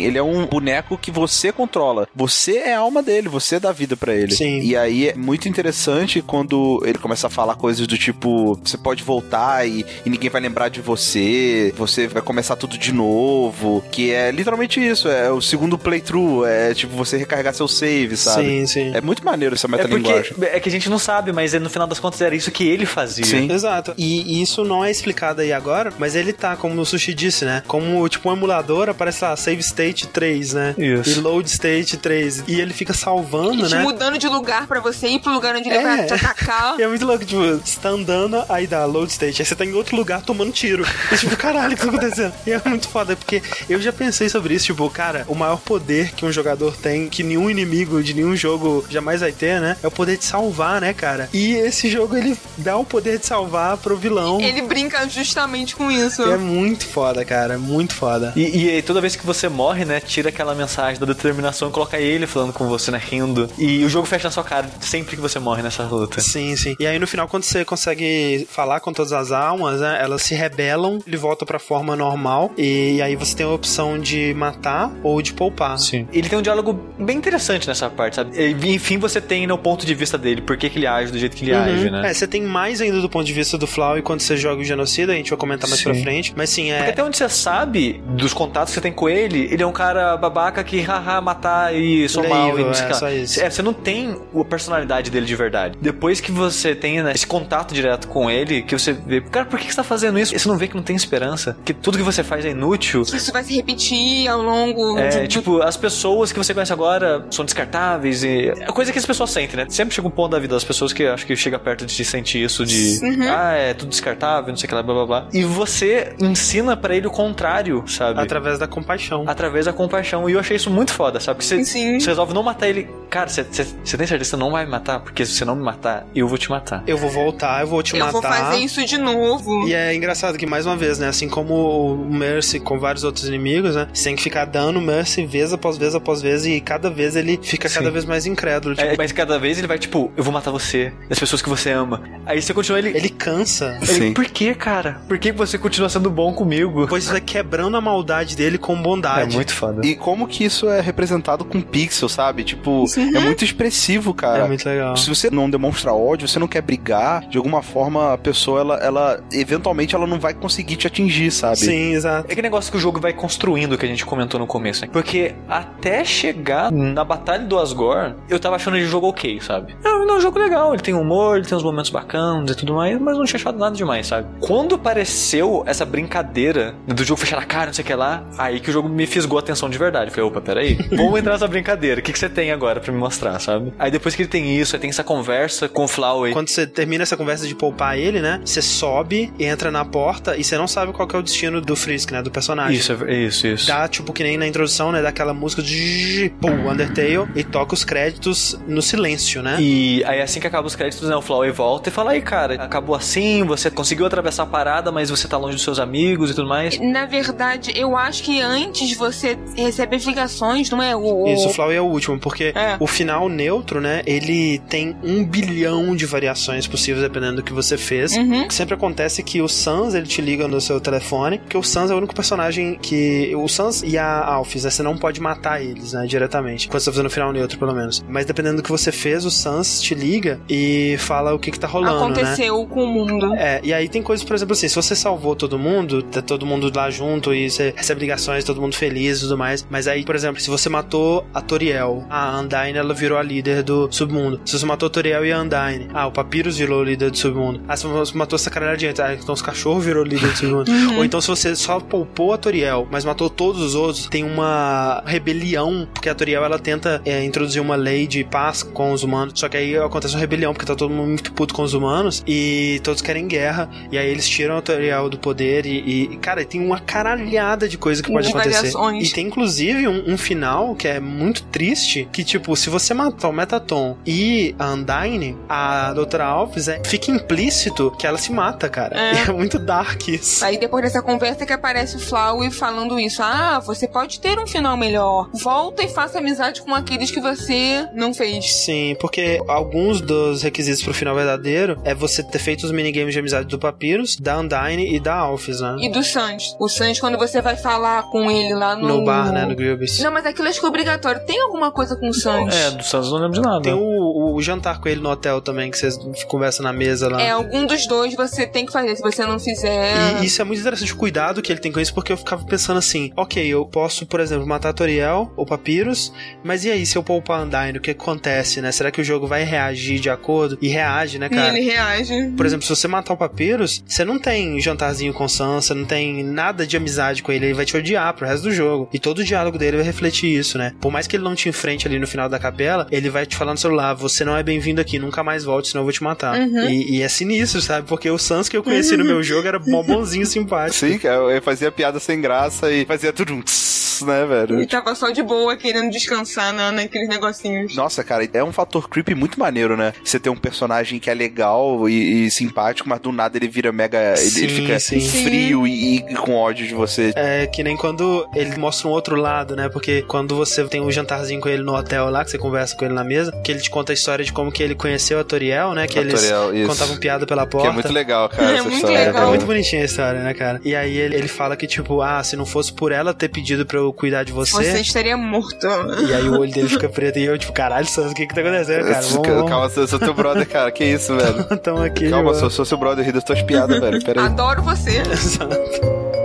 ele é um boneco que você controla. Você é a alma dele, você dá vida pra ele. Sim. E aí é muito interessante quando ele começa a falar coisas do tipo, você pode voltar e, e ninguém vai lembrar de você, você vai começar tudo de novo, que é literalmente isso, é o segundo playthrough, é tipo você recarregar seu save, sabe? Sim, sim. É muito maneiro essa É porque metalinguagem. é que a gente não sabe, mas é, no final das contas era isso que ele fazia. Sim. Exato. E isso não é explicado aí agora, mas ele tá, como o Sushi disse, né? Como tipo um emulador, aparece lá, Save State 3, né? Isso. E Load State 3. E ele fica salvando, te né? mudando de lugar pra você ir pro lugar onde ele É. vai te atacar. E é muito louco, tipo, você tá andando, aí dá load state, aí você tá em outro lugar tomando tiro. E tipo, caralho, o que tá acontecendo? E é muito foda, porque eu já pensei sobre isso, tipo, cara, o maior poder que um jogador tem, que nenhum inimigo de nenhum jogo jamais vai ter, né? É o poder de salvar, né, cara? E esse jogo, ele dá o poder de salvar pro vilão. Ele brinca justamente com isso. E é muito foda, cara, muito foda. E, e aí, toda vez que você morre, né, tira aquela mensagem da determinação e coloca ele falando com você, né, rindo. E o jogo fecha na sua cara sempre que você morre nessa luta. Sim, sim. E aí no final, quando você consegue falar com todas as almas, né, elas se rebelam, ele volta pra forma normal. E aí você tem a opção de matar ou de poupar. Sim. Ele tem um diálogo bem interessante nessa parte, sabe? E, enfim, você tem né, o ponto de vista dele, por que, que ele age do jeito que ele age, Uhum. né? É, você tem mais ainda do ponto de vista do Flau e quando você joga o genocida, a gente vai comentar mais Sim. pra frente. Mas sim, Porque é. até onde você sabe dos contatos que você tem com ele, ele é um cara babaca que haha, matar e sou Ele é mal evil, e não sei é, que só isso. É, você não tem a personalidade dele de verdade. Depois que você tem né, esse contato direto com ele, que você vê, cara, por que que você tá fazendo isso? E você não vê que não tem esperança, que tudo que você faz é inútil. Isso vai se repetir ao longo É, de, tipo, as pessoas que você conhece agora são descartáveis e. É coisa que as pessoas sentem, né? Sempre chega um ponto da vida das pessoas que acho que chega perto de sentir isso de. Ah, é tudo descartável, não sei o que lá, blá blá blá. E você ensina pra ele o contrário, sabe? Através da compaixão. Através da compaixão. E eu achei isso muito foda, sabe? Porque você, resolve não matar ele. Cara, você, tem certeza que você não vai me matar? Porque se você não me matar, eu vou te matar. Eu vou voltar, eu vou te eu matar. vou fazer isso de novo. E é engraçado que, mais uma vez, né? Assim como o Mercy com vários outros inimigos, né? Você tem que ficar dando Mercy vez após vez após vez e cada vez ele fica cada Sim. vez mais incrédulo. Tipo, É, mas cada vez ele vai, tipo, eu vou matar você, as pessoas que você ama. Aí você continua ele. ele cansa. ele, Sim. Por que, cara? Por que você continua sendo bom comigo? Pois vai quebrando a maldade dele com É bondade. muito foda. E como que isso é representado com pixel, sabe? Tipo, é muito expressivo, cara. É muito legal. Se você não demonstra ódio, você não quer brigar, de alguma forma a pessoa, ela, ela eventualmente ela não vai conseguir te atingir, sabe? Sim, exato. É que negócio que o jogo vai construindo que a gente comentou no começo, né? Porque até chegar na batalha do Asgore, eu tava achando ele jogo ok, sabe? Não, não, é um jogo legal, ele tem humor, ele tem uns momentos bacanas e tudo mais, mas não tinha achado nada demais, sabe? Quando apareceu essa brincadeira do jogo fechar a cara, não sei o que lá, aí que o jogo me fisgou a atenção de verdade. Eu falei, opa, peraí, vamos entrar nessa brincadeira, o que, que você tem agora pra me mostrar, sabe? Aí depois que ele tem isso, aí tem essa conversa com o Flowey. Quando você termina essa conversa de poupar ele, né? Você sobe, entra na porta e você não sabe qual que é o destino do Frisk, né? Do personagem. Isso, é- isso, isso. Dá, tipo, que nem na introdução, né? Daquela música de pum, Undertale e toca os créditos no silêncio, né? E aí assim que acaba os créditos, né, o Flowey volta e fala aí, cara, acabou assim, você conseguiu atravessar a parada, mas você tá longe dos seus amigos e tudo mais. Na verdade, eu acho que antes você recebe as ligações, não é? O, o- Isso, o Flow é o último, porque É. O final neutro, né? Ele tem um bilhão de variações possíveis dependendo do que você fez. Uhum. Sempre acontece que o Sans ele te liga no seu telefone, porque o Sans é o único personagem que. O Sans e a Alphys, né? Você não pode matar eles, né? Diretamente. Quando você tá fazendo o final neutro, pelo menos. Mas dependendo do que você fez, o Sans te liga e fala o que, que tá rolando. Né? Aconteceu com o mundo. É, e aí tem coisas, por exemplo, assim, se você salvou todo mundo, tá todo mundo lá junto e você recebe ligações, todo mundo feliz e tudo mais. Mas aí, por exemplo, se você matou a Toriel, a Undyne ela virou a líder do submundo. Se você matou a Toriel e a Undyne, ah, o Papyrus virou o líder do submundo. Ah, se você matou essa caralhada de gente, ah, então os cachorros virou líder do submundo. Ou então se você só poupou a Toriel, mas matou todos os outros, tem uma rebelião, porque a Toriel ela tenta é, introduzir uma lei de paz com os humanos, só que aí acontece uma rebelião, porque tá todo mundo muito puto com os humanos e todos querem guerra, e aí eles tiram a Toriel do poder e, e cara, tem uma caralhada de coisa que pode De acontecer. variações. E tem inclusive um, um final que é muito triste, que tipo, se você matar o Metaton e a Undyne, a Doutora Alves, é, fica implícito que ela se mata, cara. É. É muito dark isso. Aí depois dessa conversa que aparece o Flowey falando isso. Ah, você pode ter um final melhor. Volta e faça amizade com aqueles que você não fez. Sim, porque alguns dos requisitos pro final verdadeiro é você ter feito os minigames de amizade do Papyrus, da Undyne e da Alphys, né? E do Sanji. O Sanji, quando você vai falar com ele lá no... No bar, né? No Grillbis. Não, mas aquilo acho que é obrigatório. Tem alguma coisa com o Sanji? É, do Santos não lembro de nada. Tem o, o jantar com ele no hotel também, que vocês conversam na mesa lá. É, algum dos dois você tem que fazer. Se você não fizer... E isso é muito interessante o cuidado que ele tem com isso, porque eu ficava pensando assim: ok, eu posso, por exemplo, matar a Toriel ou Papyrus, mas e aí se eu poupar Undyne, o que acontece, né? Será que o jogo vai reagir de acordo? E reage, né, E cara? ele reage. Por exemplo, se você matar o Papyrus, você não tem jantarzinho com Sansa, não tem nada de amizade com ele, ele vai te odiar pro resto do jogo. E todo o diálogo dele vai refletir isso, né? Por mais que ele não te enfrente ali no final da capela, ele vai te falar no celular: você não é bem-vindo aqui, nunca mais volte, senão eu vou te matar. Uhum. E, e é sinistro, sabe? Porque o Sans que eu conheci no meu jogo era mó bonzinho, simpático. Sim, eu fazia piada sem graça e fazia tudo um tss, né, velho? Ele tava só de boa, querendo descansar na, naqueles negocinhos. Nossa, cara, é um fator creepy muito maneiro, né? Você ter um personagem que é legal e, e simpático, mas do nada ele vira mega. Ele, Sim, ele fica sim. frio e, e com ódio de você. É que nem quando ele mostra um outro lado, né? Porque quando você tem um jantarzinho com ele no hotel lá, que você conversa com ele na mesa, que ele te conta a história de como que ele conheceu a Toriel, né? Que A eles Toriel, isso. contavam piada pela Que porta. é muito legal, cara, É essa muito história. É, legal. é muito bonitinha a história, né, cara? E aí ele, ele fala que, tipo, ah, se não fosse por ela ter pedido pra eu cuidar de você. Você estaria morto. E aí o olho dele fica preto e eu, tipo, caralho, Sans, o que que tá acontecendo, cara? Vamos, vamos. Calma, eu sou teu brother, cara. Que isso, velho? Tamo aqui. Calma, mano. sou, sou seu brother, ri das tuas piadas, velho. Pera aí. Adoro você. Exato.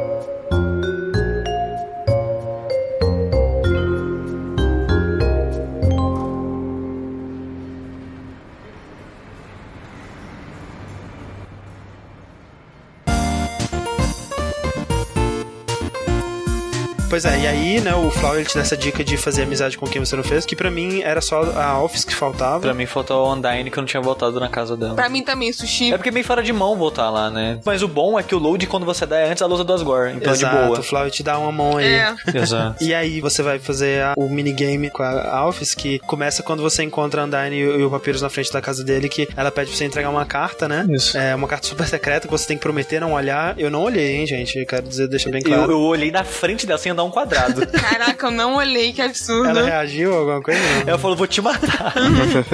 Pois é, e aí, né, o Flower ele te dá essa dica de fazer amizade com quem você não fez, que pra mim era só a Office que faltava. Pra mim faltou a Undyne que eu não tinha voltado na casa dela. Pra mim também, sushi. É porque é meio fora de mão voltar lá, né? Mas o bom é que o load quando você dá é antes da luta do Asgore, então Exato, é de boa. o Flower te dá uma mão aí. É. Exato. E aí você vai fazer a- o minigame com a Alphys, que começa quando você encontra a Undyne e, o- e o Papyrus na frente da casa dele, que ela pede pra você entregar uma carta, né? Isso. É uma carta super secreta que você tem que prometer não olhar. Eu não olhei, hein, gente? Quero dizer, deixa bem Eu, claro. eu olhei na frente dela sem andar um quadrado. Caraca, eu não olhei, que absurdo. Ela reagiu a alguma coisa? Não. Ela falou, vou te matar.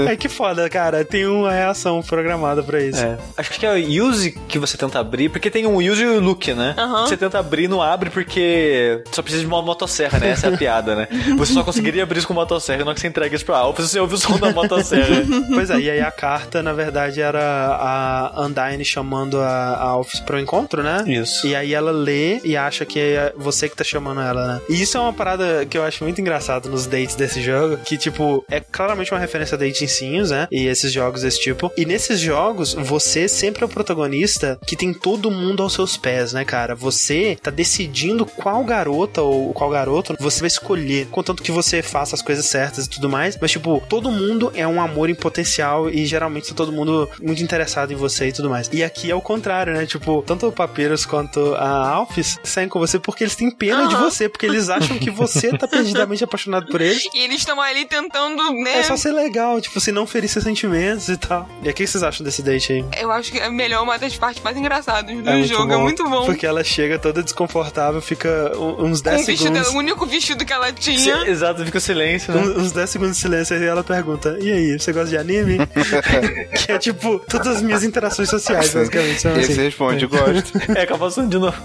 É que foda, cara. Tem uma reação programada pra isso. É. Acho que é o use que você tenta abrir, porque tem um use e o look, né? Aham. Você tenta abrir, não abre porque só precisa de uma motosserra, né? Essa é a piada, né? Você só conseguiria abrir isso com motosserra, na hora que você entrega isso pra Alpha, você ouve o som da motosserra. Pois é, e aí a carta, na verdade, era a Undyne chamando a, a Alphys pro encontro, né? Isso. E aí ela lê e acha que é você que tá chamando ela, né? E isso é uma parada que eu acho muito engraçado nos dates desse jogo, que, tipo, é claramente uma referência a datezinhos, né? E esses jogos desse tipo. E nesses jogos, você sempre é o protagonista que tem todo mundo aos seus pés, né, cara? Você tá decidindo qual garota ou qual garoto você vai escolher, contanto que você faça as coisas certas e tudo mais. Mas, tipo, todo mundo é um amor em potencial e geralmente tá todo mundo muito interessado em você e tudo mais. E aqui é o contrário, né? Tipo, tanto o Papyrus quanto a Alphys saem com você porque eles têm pena de Aham. você. Você, porque eles acham que você tá perdidamente apaixonado por eles. E eles estão ali tentando, né? É só ser legal, tipo, se não ferir seus sentimentos e tal. E o que vocês acham desse date aí? Eu acho que é melhor uma das partes mais engraçadas do É muito jogo. bom, É muito bom. Porque ela chega toda desconfortável, fica um- uns Com 10 o, vestido, segundos. o único vestido que ela tinha. Exato, fica o silêncio, né? um- Uns 10 segundos de silêncio e ela pergunta: E aí, você gosta de anime? que é tipo, todas as minhas interações sociais, basicamente. E aí assim. você responde, gosto. É, acaba passando de novo.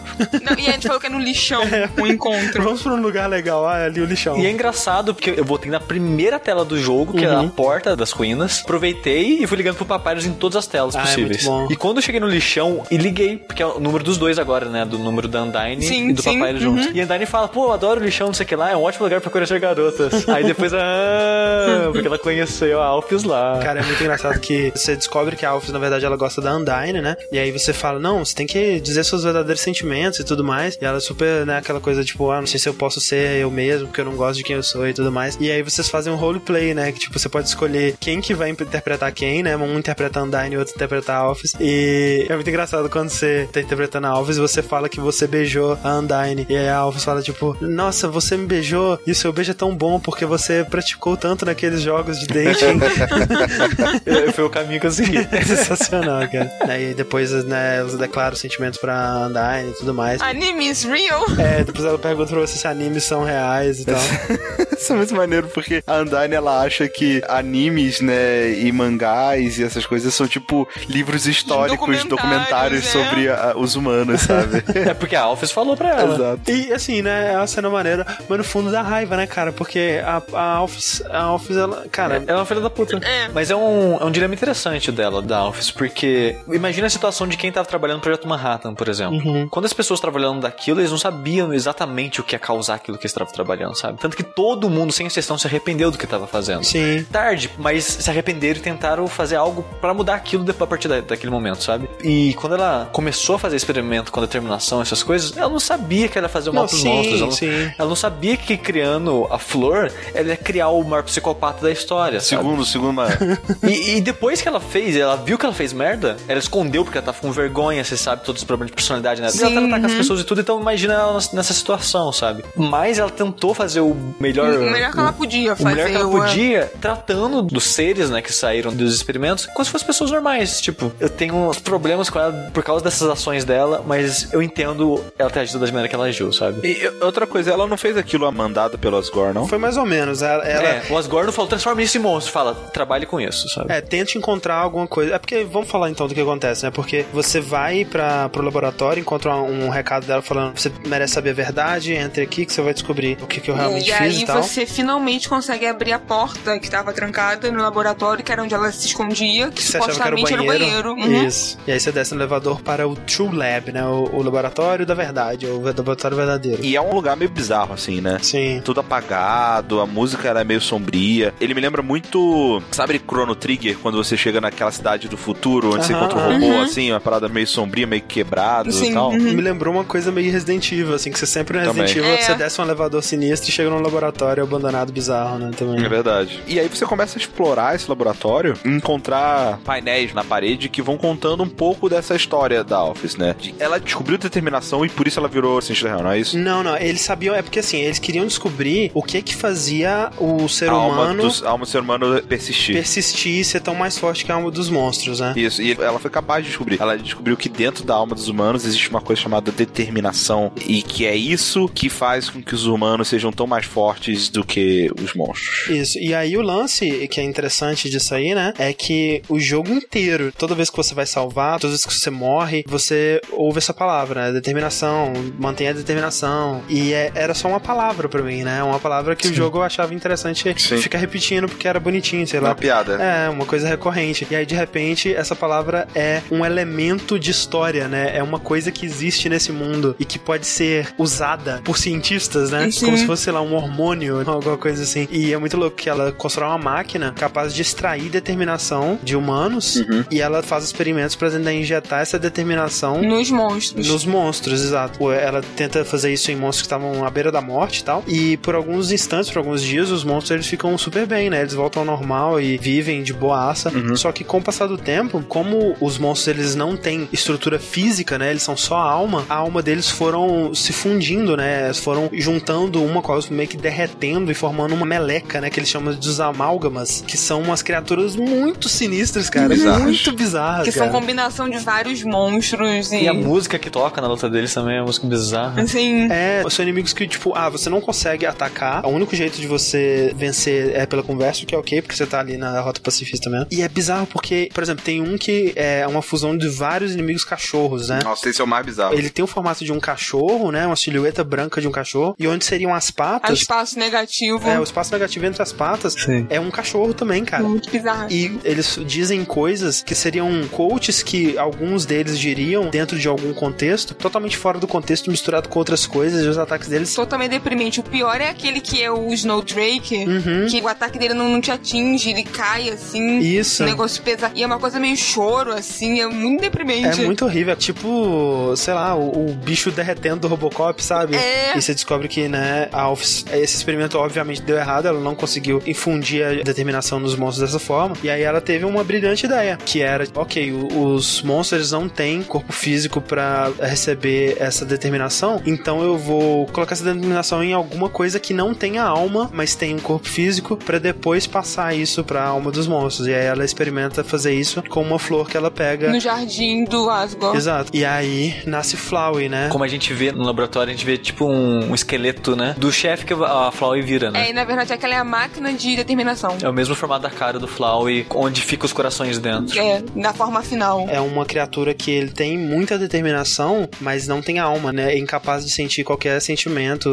Não, e a gente falou que é no lixão o encontro. Vamos pra um lugar legal, ah, é ali o lixão. E é engraçado porque eu voltei na primeira tela do jogo, que é a Uhum. porta das ruínas. Aproveitei e fui ligando pro Papyrus em todas as telas Ah, é possíveis. bom. E quando eu cheguei no lixão e liguei, porque é o número dos dois agora, né? Do número da Undyne Sim, e do sim, Papyrus uhum. juntos. E a Undyne fala, pô, eu adoro o lixão, não sei o que lá, é um ótimo lugar pra conhecer garotas. Aí depois, ah, porque ela conheceu a Alphys lá. Cara, é muito engraçado que você descobre que a Alphys, na verdade, ela gosta da Undyne, né? E aí você fala, não, você tem que dizer seus verdadeiros sentimentos e tudo mais. E ela é super, né, aquela coisa tipo, ah, não sei se eu posso ser eu mesmo, porque eu não gosto de quem eu sou e tudo mais. E aí vocês fazem um roleplay, né? Que tipo, você pode escolher quem que vai interpretar quem, né? Um interpreta a Undyne e outro interpreta a Alphys. E é muito engraçado quando você tá interpretando a Alphys e você fala que você beijou a Undyne. E aí a Alphys fala, tipo, nossa, você me beijou e o seu beijo é tão bom porque você praticou tanto naqueles jogos de dating. Foi o caminho que eu segui. É sensacional, cara. Aí depois, né, elas declaram sentimentos pra Undyne e tudo mais. Anime is real. É, depois ela pergunta pra você se animes são reais e tal. Isso é muito maneiro, porque a Undyne, ela acha que animes, né, e mangás e essas coisas são tipo livros históricos, Documentários, documentários é. sobre a- os humanos, sabe? É porque a Alphys falou pra ela. Exato. E assim, né, é uma cena maneira, mas no fundo dá raiva, né, cara? Porque a, a Alphys, a Alphys, ela, cara, É uma filha da puta. É. Mas é um, é um dilema interessante dela, da Alphys, porque imagina a situação de quem tava trabalhando no Projeto Manhattan, por exemplo. Uhum. Quando as pessoas trabalhando daquilo, eles não sabiam exatamente o que ia causar aquilo que eles estavam trabalhando, sabe? Tanto que todo mundo, sem exceção, se arrependeu do que tava fazendo. sim. Tarde, mas se arrependeram e tentaram fazer algo pra mudar aquilo depois, a partir da- daquele momento, sabe? E quando ela começou a fazer experimento com determinação, essas coisas, ela não sabia que ela ia fazer o mal Não, pros sim, monstros. Ela, não- sim. ela não sabia que criando a flor, ela ia criar o maior psicopata da história. sabe? Segundo, segundo uma... E, e depois que ela fez, ela viu que ela fez merda, ela escondeu porque ela tava com vergonha, você sabe, todos os problemas de personalidade, né? E ela Sim, tenta atacar as uhum. pessoas e tudo, então imagina ela nessa- nessa situação, sabe? Mas ela tentou fazer o melhor. O melhor que ela podia O fazer. melhor que ela o- podia, tratando dos seres, né, que saíram dos experimentos, como se fossem pessoas normais. Tipo, eu tenho uns problemas com ela por causa dessas ações dela, mas eu entendo ela ter agido da maneira que ela agiu, sabe? E outra coisa, ela não fez aquilo mandada pelo Asgore, não? Foi mais ou menos. Ela, ela- É, o Asgore falou, transforma isso em monstro. Fala, trabalhe com isso, sabe? É, tente encontrar alguma coisa. É porque, vamos falar então do que acontece, né? Porque você vai para pro laboratório, encontra um, um recado dela falando: você merece saber a verdade, entre aqui que você vai descobrir o que, que eu realmente E fiz aí e tal. você finalmente consegue abrir a porta que estava trancada no laboratório, que era onde ela se escondia, que, Você que era o supostamente banheiro? era o banheiro. Uhum. Isso. E aí você desce no elevador para o True Lab, né? O, o laboratório da verdade, o laboratório verdadeiro. E é um lugar meio bizarro, assim, né? Sim. Tudo apagado, a música ela é meio sombria. Ele me lembra muito, sabe, Chrono Trigger, quando você chega naquela cidade do futuro, onde você Aham, encontra o aham. robô, Uhum. assim, uma parada meio sombria, meio quebrado Sim, e tal. uhum. Me lembrou uma coisa meio Resident Evil, assim, que você sempre no Também. Resident Evil É. você desce um elevador sinistro e chega num laboratório abandonado bizarro, né? Também. É verdade. E aí você começa a explorar esse laboratório e encontrar painéis na parede que vão contando um pouco dessa história da Office, né? De- ela descobriu determinação e por isso ela virou cientista real, não é isso? Não, não, eles sabiam, é porque assim, eles queriam descobrir o que que fazia o ser a alma, humano dos, a alma do ser humano persistir. persistir e ser tão mais forte que a alma dos monstros, né? Isso, e ela foi capaz de descobrir. Ela descobriu que dentro da alma dos humanos existe uma coisa chamada determinação. E que é isso que faz com que os humanos sejam tão mais fortes do que os monstros. Isso. E aí o lance que é interessante disso aí, né? É que o jogo inteiro, toda vez que você vai salvar, todas as vezes que você morre, você ouve essa palavra, né? Determinação, mantenha a determinação. E é- era só uma palavra pra mim, né? Uma palavra que o jogo eu achava interessante Sim. ficar repetindo porque era bonitinho, sei lá. Uma piada. É, uma coisa recorrente. E aí, de repente, essa palavra é um elemento de história, né? É uma coisa que existe nesse mundo e que pode ser usada por cientistas, né? Sim. Como se fosse, sei lá, um hormônio, alguma coisa assim. E é muito louco que ela constrói uma máquina capaz de extrair determinação de humanos Uhum. e ela faz experimentos pra tentar injetar essa determinação Nos monstros. nos monstros, exato. Ela tenta fazer isso em monstros que estavam à beira da morte e tal. E por alguns instantes, por alguns dias, os monstros eles ficam super bem, né? Eles voltam ao normal e vivem de boaça. Só que com o passar do tempo, como os monstros eles não têm estrutura física, né? Eles são só alma, a alma deles foram se fundindo, né? Né? Foram juntando uma com a outra, meio que derretendo e formando uma meleca, né? Que eles chamam dos amálgamas, que são umas criaturas muito sinistras, cara. Bizarras. Muito bizarras, Que cara. são combinação de vários monstros e. E a música que toca na luta deles também é uma música bizarra. Assim. É, são inimigos que, tipo, ah, você não consegue atacar. O único jeito de você vencer é pela conversa, o que é ok, porque você tá ali na rota pacifista mesmo. E é bizarro porque, por exemplo, tem um que é uma fusão de vários inimigos cachorros, né? Nossa, esse é o mais bizarro. Ele tem o formato de um cachorro, né? Uma silhueta branca de um cachorro. E onde seriam as patas. espaço negativo. É, o espaço negativo entre as patas Sim. é um cachorro também, cara. Muito bizarro. E eles dizem coisas que seriam quotes que alguns deles diriam dentro de algum contexto, totalmente fora do contexto, misturado com outras coisas, e os ataques deles. Totalmente deprimente. O pior é aquele que é o Snowdrake, Uhum. que o ataque dele não, não te atinge, ele cai assim. Isso. Um negócio pesado. E é uma coisa meio choro, assim, é muito É deprimente. muito horrível. É tipo, sei lá, o, o bicho derretendo do Robocop, sabe? É. E você descobre que, né, a Alphys, esse experimento obviamente deu errado, ela não conseguiu infundir a determinação nos monstros dessa forma. E aí ela teve uma brilhante ideia, que era, ok, os monstros não têm corpo físico pra receber essa determinação, então eu vou colocar essa determinação em alguma coisa que não tenha alma, mas tem um corpo físico, pra depois passar isso pra alma dos monstros. E aí ela experimenta fazer isso com uma flor que ela pega. No jardim do Asgore. Exato. E aí nasce Flowey, né? Como a gente vê no laboratório, a gente vê tipo um, um esqueleto, né? Do chefe que a Flowey vira, né? É, e na verdade aquela é a máquina de determinação. É o mesmo formato da cara do Flowey, onde fica os corações dentro. É, na forma final. É uma criatura que ele tem muita determinação, mas não tem alma, né? É incapaz de sentir qualquer sentimento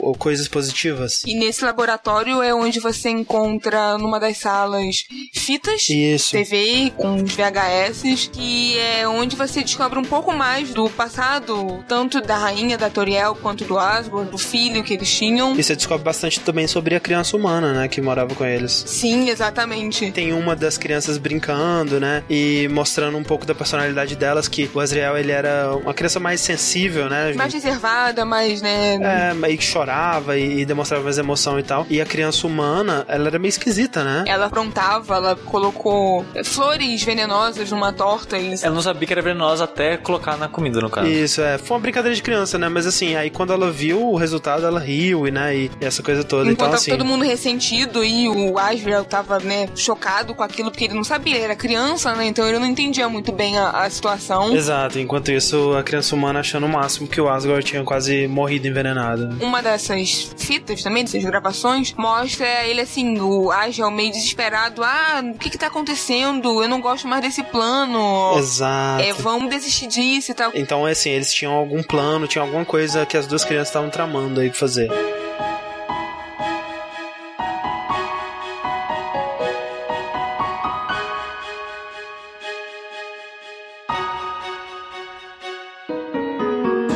ou coisas positivas. E nesse laboratório é onde você encontra numa das salas fitas. Isso. TV com os VHS, que é onde você descobre um pouco mais do passado, tanto da rainha da Toriel quanto do Asgore, do filho que eles tinham. E você descobre bastante também sobre a criança humana, né? Que morava com eles. Sim, exatamente. Tem uma das crianças brincando, né? E mostrando um pouco da personalidade delas, que o Azriel, ele era uma criança mais sensível, né? Mais reservada, mais, né? É, meio que chorava e, e demonstrava mais emoção e tal. E a criança humana, ela era meio esquisita, né? Ela aprontava, ela colocou flores venenosas numa torta e Ela não sabia que era venenosa até colocar na comida, no caso. Isso, é. Foi uma brincadeira de criança, né? Mas assim, aí quando ela viu o resultado, ela riu e, né? E, essa coisa toda. Enquanto então, assim. todo mundo ressentido e o Asriel tava, né, chocado com aquilo, porque ele não sabia, ele era criança, né? Então ele não entendia muito bem a, a situação. Exato, enquanto isso, a criança humana achando o máximo que o Asgard tinha quase morrido envenenado. Uma dessas fitas também, dessas gravações, mostra ele assim, o Asriel meio desesperado. Ah, o que que tá acontecendo? Eu não gosto mais desse plano. Exato. É, vamos desistir disso e tal. Então, assim, eles tinham algum plano, tinha alguma coisa que as duas crianças estavam tramando aí pra fazer.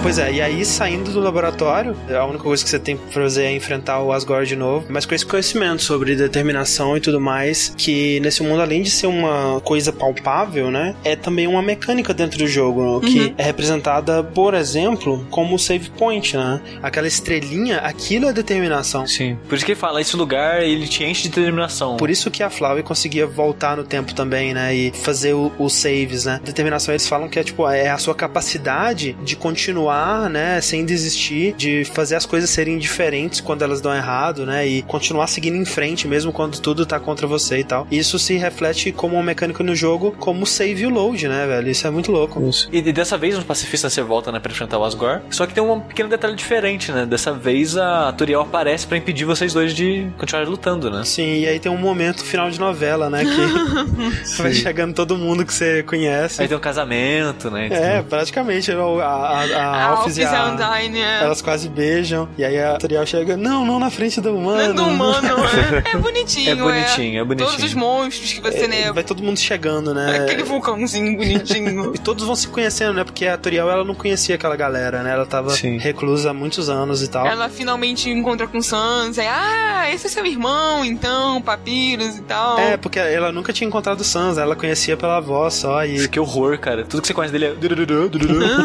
Pois é, e aí saindo do laboratório, a única coisa que você tem pra fazer é enfrentar o Asgore de novo, mas com esse conhecimento sobre determinação e tudo mais, que nesse mundo, além de ser uma coisa palpável, né, é também uma mecânica dentro do jogo, que é representada, por exemplo, como o save point, né? Aquela estrelinha, aquilo é determinação. Sim. Por isso que ele fala, esse lugar ele te enche de determinação. Por isso que a Flávia conseguia voltar no tempo também, né? E fazer os saves, né? Determinação, eles falam que é tipo, é a sua capacidade de continuar, né? Sem desistir, de fazer as coisas serem diferentes quando elas dão errado, né? E continuar seguindo em frente, mesmo quando tudo tá contra você e tal. Isso se reflete como uma mecânica no jogo, como save e o load, né, velho? Isso é muito louco. Isso. E, e dessa vez no Pacifista você volta, né, pra enfrentar o Asgore. Só que tem um pequeno detalhe diferente, né? Dessa vez a Turiel aparece pra impedir vocês dois de continuar lutando, né? Sim, e aí tem um momento final de novela, né? Que vai chegando todo mundo que você conhece. Aí tem um casamento, né? É, praticamente. A, a A Alphys e e a Undyne, é. Elas quase beijam. E aí a Turiel chega, não, não na frente do humano. Não é do humano, é, é bonitinho, É bonitinho, é bonitinho. Todos os monstros que você, né? Vai todo mundo chegando, né? Aquele vulcãozinho bonitinho. E todos vão se conhecendo, né? Porque a Turiel, ela não conhecia aquela galera, né? Ela tava Sim. reclusa há muitos anos e tal. Ela finalmente encontra com Sansa. E, ah, esse é seu irmão, então, Papiros e tal. É, porque ela nunca tinha encontrado o Sansa, ela conhecia pela voz só. E Que horror, cara. Tudo que você conhece dele é.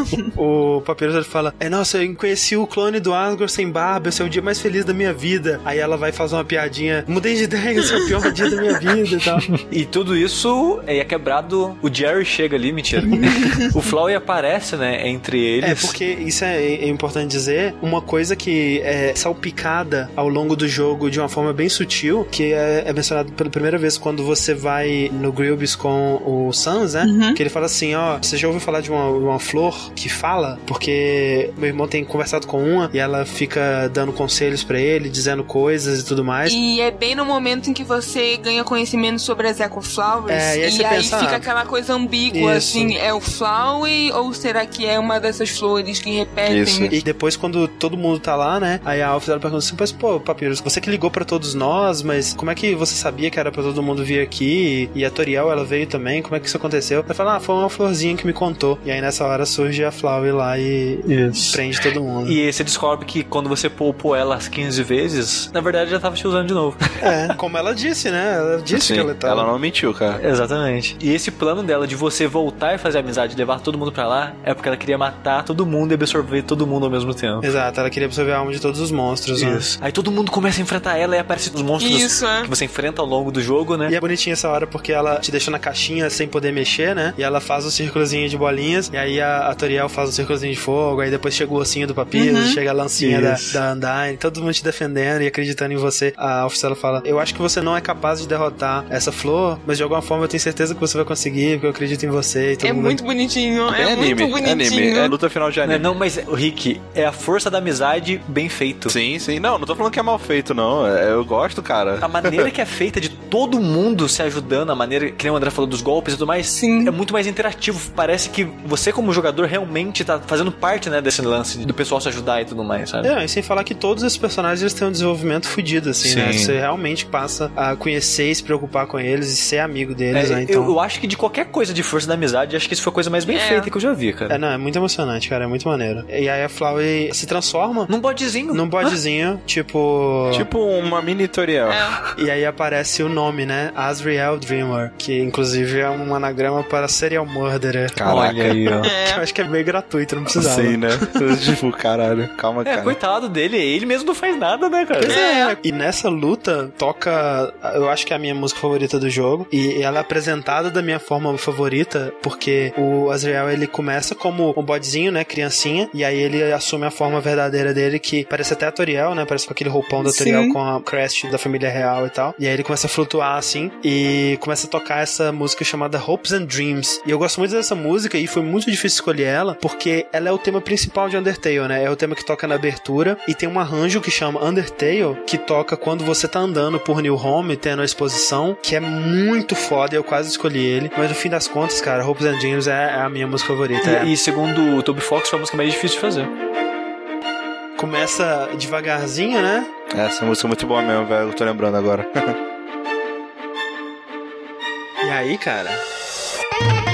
o Papyrus Ele fala: É, nossa, eu conheci o clone do Asgore sem barba, esse é o dia mais feliz da minha vida. Aí ela vai fazer uma piadinha: Mudei de ideia, esse é o pior dia da minha vida e tal. E tudo isso é quebrado. O Jerry chega ali, mentira. o Flowey aparece, né, entre eles. É, porque isso é, é importante dizer, uma coisa que é salpicada ao longo do jogo de uma forma bem sutil, que é, é mencionado pela primeira vez quando você vai no Grilbis com o Sans, né? Uhum. Que ele fala assim, ó, você já ouviu falar de uma, uma flor que fala? Porque meu irmão tem conversado com uma e ela fica dando conselhos pra ele, dizendo coisas e tudo mais. E é bem no momento em que você ganha conhecimento sobre as Echo Flowers. É, e aí você pensa, fica ah, aquela coisa ambígua, isso. assim, é o Flowey ou será que é uma dessas flores que repetem? Isso. E depois, quando todo mundo tá lá, né? Aí a Alf ela pergunta assim: Mas, pô, Papyrus, você que ligou pra todos nós, mas como é que você sabia que era pra todo mundo vir aqui? E a Toriel, ela veio também? Como é que isso aconteceu? Ela fala: Ah, foi uma florzinha que me contou. E aí nessa hora surge a Flower lá e Isso. prende todo mundo. E você descobre que quando você poupou ela as 15 vezes, na verdade já tava te usando de novo. É, como ela disse, né? Ela disse Sim, que ela tava. ela não mentiu, cara. Exatamente. E esse plano dela de você voltar e fazer amizade, levar todo mundo pra lá, é porque ela queria matar todo mundo e absorver todo mundo ao mesmo tempo. Exato, ela queria absorver a alma de todos os monstros, né? Isso. Aí todo mundo começa a enfrentar ela e aparecem os monstros Isso, é. que você enfrenta ao longo do jogo, né? E é bonitinha essa hora porque ela te deixa na caixinha sem poder mexer, né? E ela faz o círculozinho de bolinhas. E aí a, a Toriel faz o círculozinho de fogo. Aí depois chega o ossinho do papiro, Uhum. chega a lancinha da, Isso. da Undyne. Todo mundo te defendendo e acreditando em você. A oficial fala: Eu acho que você não é capaz de derrotar essa flor, mas de alguma forma eu tenho certeza que você vai conseguir, porque eu acredito em você. E todo É mundo... muito bonitinho, é, É, anime, muito é anime. bonitinho. É luta final de Não, anime. não, mas, o Rick, é a força da amizade bem feito. Sim, sim. Não, não tô falando que é mal feito, não. É, Eu gosto, cara. A maneira que é feita de todo mundo se ajudando, a maneira que nem o André falou dos golpes e tudo mais, Sim. é muito mais interativo. Parece que você, como jogador, realmente tá fazendo parte, né, desse lance do pessoal se ajudar e tudo mais, sabe? É, e sem falar que todos esses personagens eles têm um desenvolvimento fodido, assim, né? Sim. Você realmente passa a conhecer e se preocupar com eles e ser amigo deles, É, né? eu, Então. eu acho que de qualquer coisa de força da amizade, acho que isso foi a coisa mais bem É. feita que eu já vi, cara. É, não, é muito emocionante, cara, é muito maneiro. E aí a Flower se transforma Num bodezinho. num bodezinho, tipo. Tipo uma mini tutorial. É. E aí aparece o nome, né? Asriel Dreamer, que inclusive é um anagrama para serial murderer. Olha aí, ó. Que eu acho que é meio gratuito, não precisava. Sim, né? tipo, caralho. Calma, É, cara. coitado dele, ele mesmo não faz nada, né, cara? Pois é. E nessa luta toca, eu acho que é a minha música favorita do jogo. E ela é apresentada da minha forma favorita, porque o Azrael ele começa como um bodezinho, né? Criancinha. E aí ele assume a forma verdadeira dele, que parece até a Toriel, né? Parece com aquele roupão da. Toriel com a crest da família real e tal. E aí ele começa a flutuar assim e começa a tocar essa música chamada Hopes and Dreams. E eu gosto muito dessa música e foi muito difícil escolher ela, porque ela é o tema principal de Undertale, né? É o tema que toca na abertura e tem um arranjo que chama Undertale, que toca quando você tá andando por New Home, tendo a exposição, que é muito foda, eu quase escolhi ele. Mas no fim das contas, cara, Hopes and Dreams é, é a minha música favorita. é. E, e segundo o Toby Fox, foi a música mais difícil de fazer. Começa devagarzinho, né? Essa música é muito boa mesmo, velho. Eu tô lembrando agora. E aí, cara.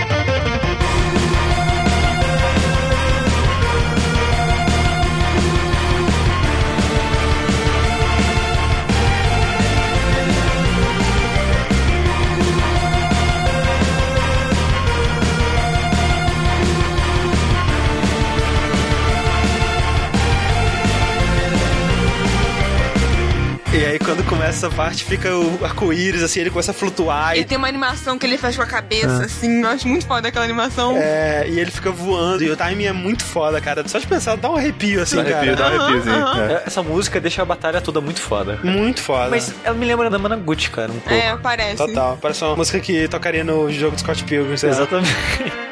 E aí, quando começa essa parte, fica o arco-íris, assim, ele começa a flutuar E e tem uma animação que ele faz com a cabeça, assim, eu acho muito foda aquela animação. É, e ele fica voando. E o timing é muito foda, cara. Só de pensar, dá um arrepio assim, Dá arrepio, cara. dá um arrepiozinho. Aham, é. É, Essa música deixa a batalha toda muito foda. Muito foda. Mas ela me lembra da Managuchi, cara, um pouco. É, parece. Total. Parece uma música que tocaria no jogo de Scott Pilgrim, sei lá. Exatamente.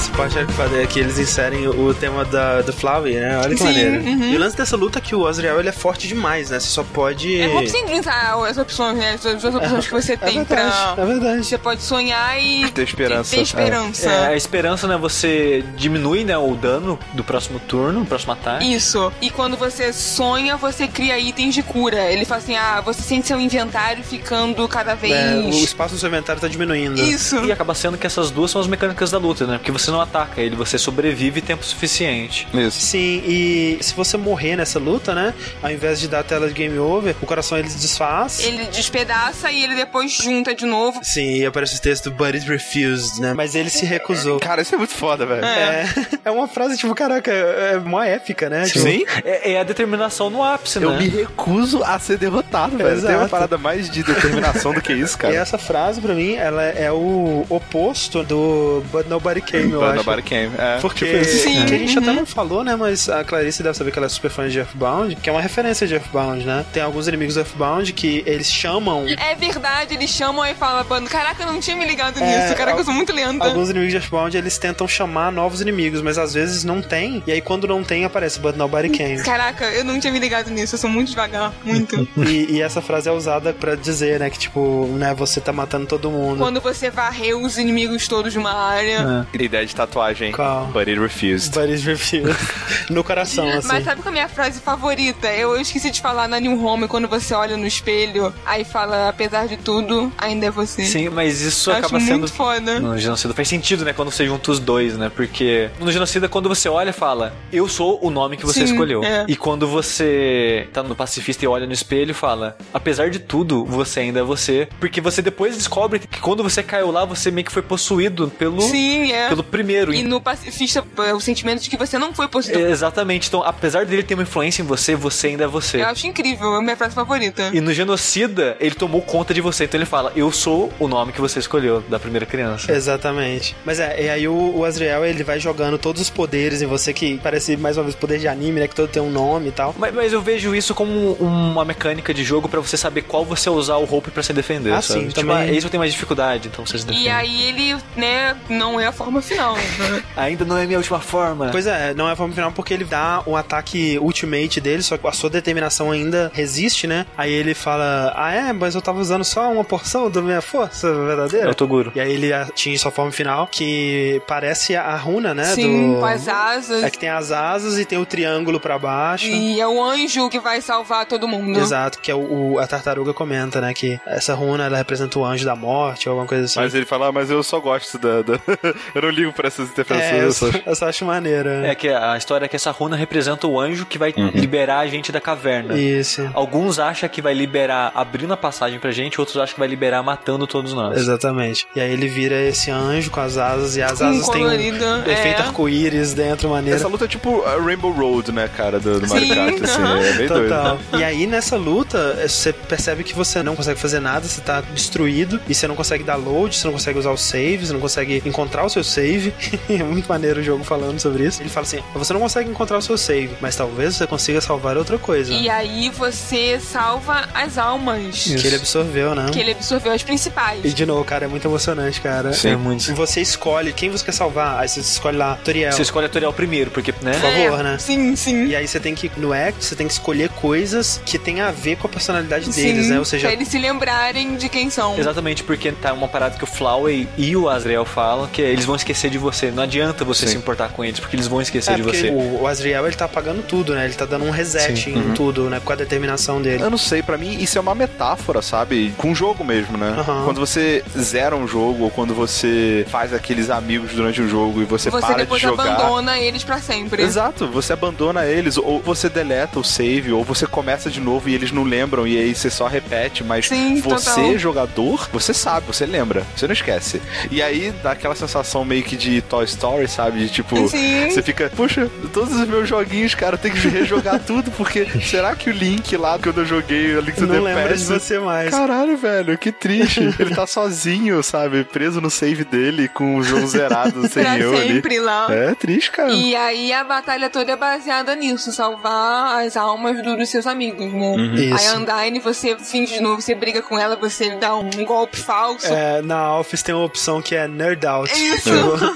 E E essa parte é é que eles inserem o tema da, do Flowey, né? Olha que Sim, maneiro. uhum. E o lance dessa luta é que o Azrael ele é forte demais, né? Você só pode. É bom você pensar as opções, né? As duas opções que você É tem verdade, pra. é verdade. Você pode sonhar e. Ter esperança. Ter esperança. É, a esperança, né? Você diminui né, o dano do próximo turno, do próximo ataque. Isso. E quando você sonha, você cria itens de cura. Ele fala assim: ah, você sente seu inventário ficando cada vez. É, o espaço do seu inventário tá diminuindo. Isso. E acaba sendo que essas duas são as mecânicas da luta, né? Porque você não ataca ele, você sobrevive tempo suficiente. Isso. Sim, e se você morrer nessa luta, né? Ao invés de dar a tela de game over, o coração ele se desfaz. Ele despedaça e ele depois junta de novo. Sim, e aparece o texto But it refused, né? Mas ele se recusou. Cara, isso é muito foda, velho. É, é uma frase, tipo, caraca, é uma épica, né? Tipo, Sim. É, é a determinação no ápice, Eu né? me recuso a ser derrotado, velho. Tem uma Exato. parada mais de determinação do que isso, E cara. essa frase, pra mim, ela é o oposto do But Nobody Came, eu But acho. Nobody Came. É, Porque tipo isso. Sim. que a gente até Uhum. não falou, né? Mas a Clarice deve saber que ela é super fã de Earthbound, que é uma referência de Earthbound, né? Tem alguns inimigos do Earthbound que eles chamam. É verdade, eles chamam e falam, "Mano, caraca, eu não tinha me ligado É, nisso. Caraca, al- eu sou muito lenta. Alguns inimigos de Earthbound eles tentam chamar novos inimigos, mas às vezes não tem. E aí quando não tem, aparece But Nobody Came. Caraca, eu não tinha me ligado nisso, eu sou muito devagar, muito. e, e essa frase é usada pra dizer, né? Que tipo, né? Você tá matando todo mundo. Quando você varreu os inimigos todos de uma área. Ideia de tatuagem. Qual? But it refused. But it's refused. no coração, assim. Mas sabe qual é a minha frase favorita? Eu esqueci de falar na New Home quando você olha no espelho, aí fala, apesar de tudo, ainda é você. Sim, mas isso Eu acaba acho sendo. muito foda. No genocida faz sentido, né? Quando você junta os dois, né? Porque no genocida, quando você olha, fala, eu sou o nome que você Sim, escolheu. é. E quando você tá no pacifista e olha no espelho, fala, apesar de tudo, você ainda é você. Porque você depois descobre que quando você caiu lá, você meio que foi possuído pelo, Sim, é. pelo primeiro. E no pacifista, é o sentimento de que você não foi possuído. É, Exatamente. Então, apesar dele ter uma influência em você, você ainda é você. Eu acho incrível, é a minha frase favorita. E no genocida, ele tomou conta de você. Então ele fala, eu sou o nome que você escolheu da primeira criança. Exatamente. Mas é, e aí o, o Azrael, ele vai jogando todos os poderes em você, que parece mais uma vez poder de anime, né? Que todo tem um nome e tal. Mas, mas eu vejo isso como uma mecânica de jogo pra você saber qual você usar o hope pra se defender. Ah, sabe? sim, tipo, também. ah, esse eu tenho mais dificuldade, então você se defende. E aí ele, né, não é a forma final. Né? Ainda não é minha última forma. Pois é, não é a forma final porque ele dá o ataque ultimate dele, só que a sua determinação ainda resiste, né? Aí ele fala: Ah, é, mas eu tava usando só uma porção da minha força verdadeira. É o Toguro. E aí ele atinge sua forma final, que parece a runa, né? Sim, do... com as asas. É que tem as asas e tem o triângulo pra baixo. E é o anjo que vai salvar todo mundo. Exato, que é o, o- a tartaruga comenta, né? Que essa runa ela representa o anjo da morte ou alguma coisa assim. Mas ele fala, ah, mas eu só gosto da. da- eu não ligo pra essas é, interpretações. eu, só, eu só acho maneiro. É que a história é que essa runa representa o anjo que vai liberar a gente da caverna. Isso. Alguns acham que vai liberar abrindo a passagem pra gente, outros acham que vai liberar matando todos nós. Exatamente. E aí ele vira esse anjo com as asas, e as asas têm um colorida, efeito é. arco-íris dentro, maneiro. Essa luta é tipo a Rainbow Road, né, cara, do, do Mario Kart, assim. aham. É bem doido. Total. E aí, nessa luta, eh, você percebe que você não consegue fazer nada, você tá destruído, e você não consegue dar load, você não consegue usar o save, você não consegue encontrar o seu save. é muito maneiro o jogo falando sobre isso. Ele fala assim: você não consegue encontrar o seu save, mas talvez você consiga salvar outra coisa. E aí você salva as almas. Que ele absorveu, né? Que ele absorveu as principais. E de novo, cara, é muito emocionante, cara. Sim. É muito. Você escolhe quem você quer salvar, aí você escolhe lá, Toriel. Você escolhe a Toriel primeiro, porque, né? Por favor, É, né? Sim, sim. E aí você tem que, no act, você tem que escolher coisas que tem a ver com a personalidade Sim, deles, né? Ou seja, pra eles se lembrarem de quem são. Exatamente, porque tá uma parada que o Flowey e o Azrael falam, que eles vão esquecer de você. Não adianta você Sim. se importar com eles, porque eles vão esquecer é de você. o, o Azriel, ele tá apagando tudo, né? Ele tá dando um reset Sim. em tudo, né? Com a determinação dele. Eu não sei, pra mim isso é uma metáfora, sabe? Com o jogo mesmo, né? Aham. Quando você zera um jogo ou quando você faz aqueles amigos durante o jogo e você, Você para de jogar. abandona eles pra sempre. Exato, você abandona eles, ou você deleta o save, ou você começa de novo e eles não lembram, e aí você só repete, mas Sim, você, total. jogador, você sabe, você lembra, você não esquece. E aí dá aquela sensação meio que de Toy Story, sabe? De tipo, Sim. você fica, puxa, todos os meus joguinhos, cara, eu tenho que rejogar tudo, porque será que o Link lá, quando eu joguei o Link to não the lembra de Past, você mais. Caralho, velho, que triste. Ele tá sozinho, sabe? Preso no save dele, com o jogo zerado, sem pra eu ali. sempre lá. É triste, cara. E aí a batalha toda é baseada nisso, salvar as almas do- pros seus amigos, né? Uhum. Isso. Aí a Undyne, você finge de novo, você briga com ela, você dá um golpe falso. É, na Office tem uma opção que é nerd out. Isso.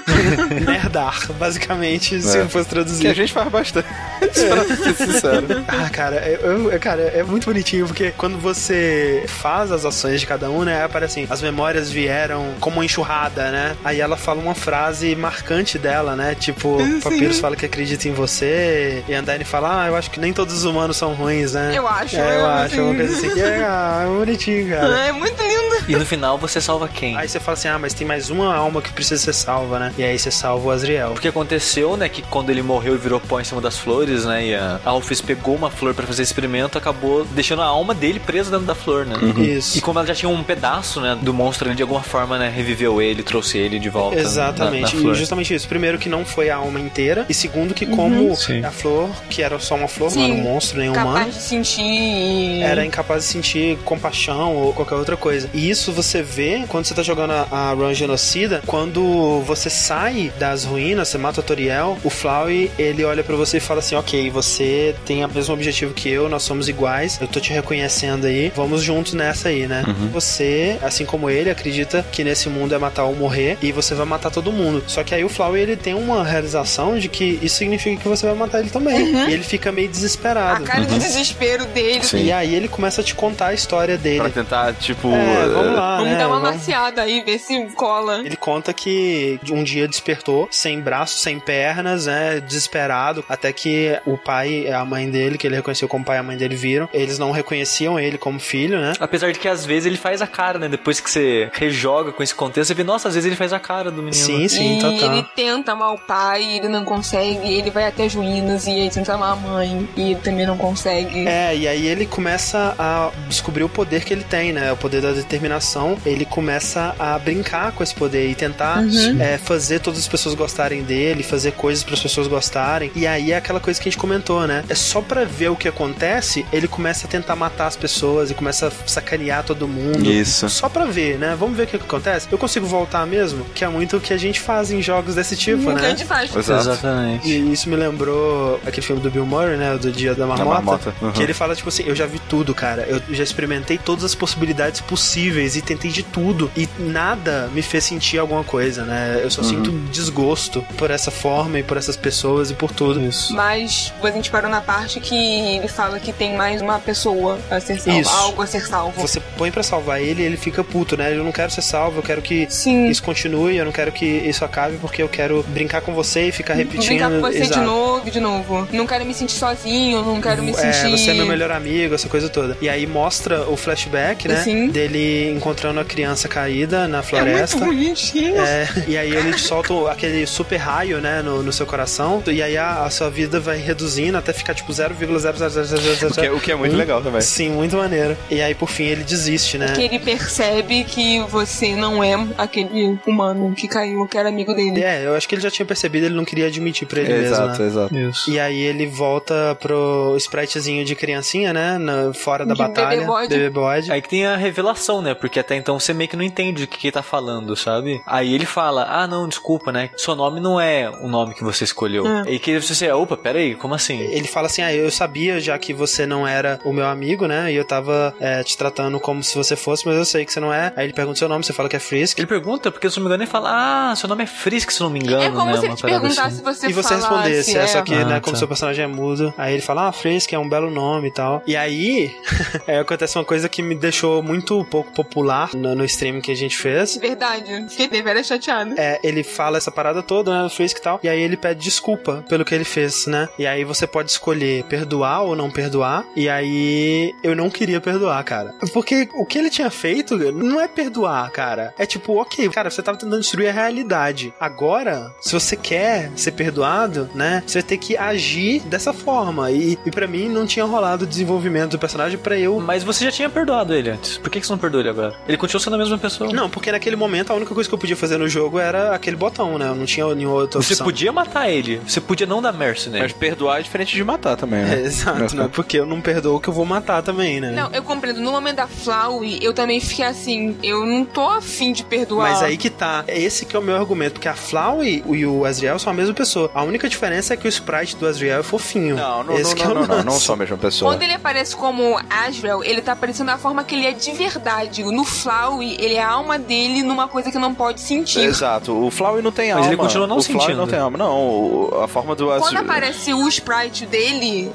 Nerdar, basicamente, se É. fosse Que traduzir. a gente faz bastante, pra ser sincero. Ah, cara, eu, eu- cara, é muito bonitinho, porque quando você faz as ações de cada um, né, aparece assim, as memórias vieram como uma enxurrada, né? Aí ela fala uma frase marcante dela, né? Tipo, Papyrus fala que acredita em você, e Andaine fala, ah, eu acho que nem todos os humanos são ruins, né? Eu acho, É, eu eu- acho, é uma coisa assim, que é, ah, é bonitinho, cara. É muito lindo. E no final você salva quem? Aí você fala assim, ah, mas tem mais uma alma que precisa ser salva, né? E aí você salva o Azriel. Porque aconteceu, né, que quando ele morreu e virou pó em cima das flores, né, e a Alphys pegou uma flor pra fazer experimento, acabou deixando a alma dele presa dentro da flor, né? Isso. E como ela já tinha um pedaço, né, do monstro, ele de alguma forma, né, reviveu ele, trouxe ele de volta. Exatamente, Na, na e justamente isso. Primeiro que não foi a alma inteira, e segundo que como Sim. a flor, que era só uma flor, não Sim. era um monstro nem um humano, de sentir. era incapaz de sentir compaixão ou qualquer outra coisa. E isso você vê quando você tá jogando a, a Run Genocida, quando você sai das ruínas, você mata o Toriel, o Flowey, ele olha pra você e fala assim, ok, você tem o mesmo objetivo que eu, nós somos iguais, eu tô te reconhecendo aí, vamos juntos nessa aí, né? Você, assim como ele, acredita que nesse mundo é matar ou morrer, e você vai matar todo mundo. Só que aí o Flowey, ele tem uma realização de que isso significa que você vai matar ele também. E ele fica meio A desesperado. cara de desespero dele. Sim. E aí ele começa a te contar a história dele. Pra tentar, tipo. É, vamos lá, Vamos né? dar uma Vamos- maciada aí, ver se cola. Ele conta que um dia despertou sem braços, sem pernas, né? Desesperado. Até que o pai e a mãe dele, que ele reconheceu como pai e a mãe dele, viram. Eles não reconheciam ele como filho, né? Apesar de que às vezes ele faz a cara, né? Depois que você rejoga com esse contexto, você vê, nossa, às vezes ele faz a cara do menino. Sim, sim, e total. ele tenta amar o pai, ele não consegue, ele vai até as ruínas e ele tenta amar a mãe e ele também não consegue. É, e aí ele começa a descobrir o poder que ele tem, né? O poder da determinação. Ele começa a brincar com esse poder e tentar é, fazer todas as pessoas gostarem dele, fazer coisas para as pessoas gostarem. E aí é aquela coisa que a gente comentou, né? É só pra ver o que acontece, ele começa a tentar matar as pessoas e começa a sacanear todo mundo. Isso. Só pra ver, né? Vamos ver o que acontece. Eu consigo voltar mesmo? Que é muito o que a gente faz em jogos desse tipo, o que a né? gente faz? Exato. Exatamente. E isso me lembrou aquele filme do Bill Murray, né? Do Dia da Marmota. Marmota, uhum. Que ele fala, tipo assim, eu já vi tudo, cara. Eu já experimentei todas as possibilidades possíveis e tentei de tudo. E nada me fez sentir alguma coisa, né? Eu só Uhum. sinto desgosto por essa forma e por essas pessoas e por tudo. Isso. Mas a gente parou na parte que ele fala que tem mais uma pessoa a ser salva, Isso. algo a ser salvo. Você põe pra salvar ele e ele fica puto, né? Eu não quero ser salvo, eu quero que Sim. isso continue, eu não quero que isso acabe porque eu quero brincar com você e ficar repetindo. Brincar com você de Exato. novo, de novo. Não quero me sentir sozinho, não quero me É, sentir. você é meu melhor amigo, essa coisa toda. E aí mostra o flashback, né? Sim. Dele encontrando a criança caída na É floresta. muito bonitinho. É, e aí ele te solta aquele super raio, né, no, no seu coração, e aí a, a sua vida vai reduzindo até ficar tipo 0,0000000. O que, é, o que é muito legal também. Sim, muito maneiro. E aí por fim ele desiste, né? Que ele percebe que você não é aquele humano que caiu, que era amigo dele. É, eu acho que ele já tinha percebido, ele não queria admitir pra ele exato, mesmo, né? exato. Isso. E aí ele volta pro spritezinho de criancinha, né? na- fora da De batalha. bebê bode. Bebê bode. Aí que tem a revelação, né? Porque até então você meio que não entende o que, que ele tá falando, sabe? Aí ele fala: Ah, não, desculpa, né? Seu nome não é o nome que você escolheu. Hum. E que você, opa, peraí, como assim? Ele fala assim: Ah, eu sabia já que você não era o meu amigo, né? E eu tava é, te tratando como se você fosse, mas eu sei que você não é. Aí ele pergunta seu nome, você fala que é Frisk. Ele pergunta, porque se não me engano, ele fala: Ah, seu nome é Frisk, se não me engano. É como né? se ele te perguntasse assim. se você E você respondesse, é, só que, Ah, né, como tá. seu personagem é mudo. Aí ele fala, ah, Frisk é um belo nome e tal. E aí, é, acontece uma coisa que me deixou muito pouco popular no, no stream que a gente fez. Verdade. Fiquei deveras chateado. É, ele fala essa parada toda, né, do Frisk e tal, e aí ele pede desculpa pelo que ele fez, né? E aí você pode escolher perdoar ou não perdoar, e aí eu não queria perdoar, cara. Porque o que ele tinha feito não é perdoar, cara. É tipo, ok, cara, você tava tentando destruir a realidade. Agora, se você quer ser perdoado, né, você vai ter que agir dessa forma. E, e para mim não tinha rolado o desenvolvimento do personagem pra eu Mas você já tinha perdoado ele antes. Por que, que você não perdoou ele agora? Ele continua sendo a mesma pessoa. não, porque naquele momento a única coisa que eu podia fazer no jogo era aquele botão, né? Eu não tinha nenhuma outra Você opção. podia matar ele. Você podia não dar mercy nele. Mas perdoar é diferente de matar também, É, né? exato, né? Porque eu não perdoo que eu vou matar também, né? Não, eu compreendo. No momento da Flowey, eu também fiquei assim, eu não tô afim de perdoar. Mas aí que tá. Esse que é o meu argumento, porque a Flowey e o Azriel são a mesma pessoa. A única diferença é que o sprite do Azriel é fofinho. Não, não, Esse não, que é o não, não, não, não são a mesma pessoa. Quando ele aparece como Asriel, ele tá aparecendo da forma que ele é de verdade. No Flowey, ele é a alma dele numa coisa que não pode sentir. Exato. O Flowey não tem Mas alma. ele continua não o Flowey sentindo. não tem alma. Não, o- a forma do Quando aparece o sprite dele,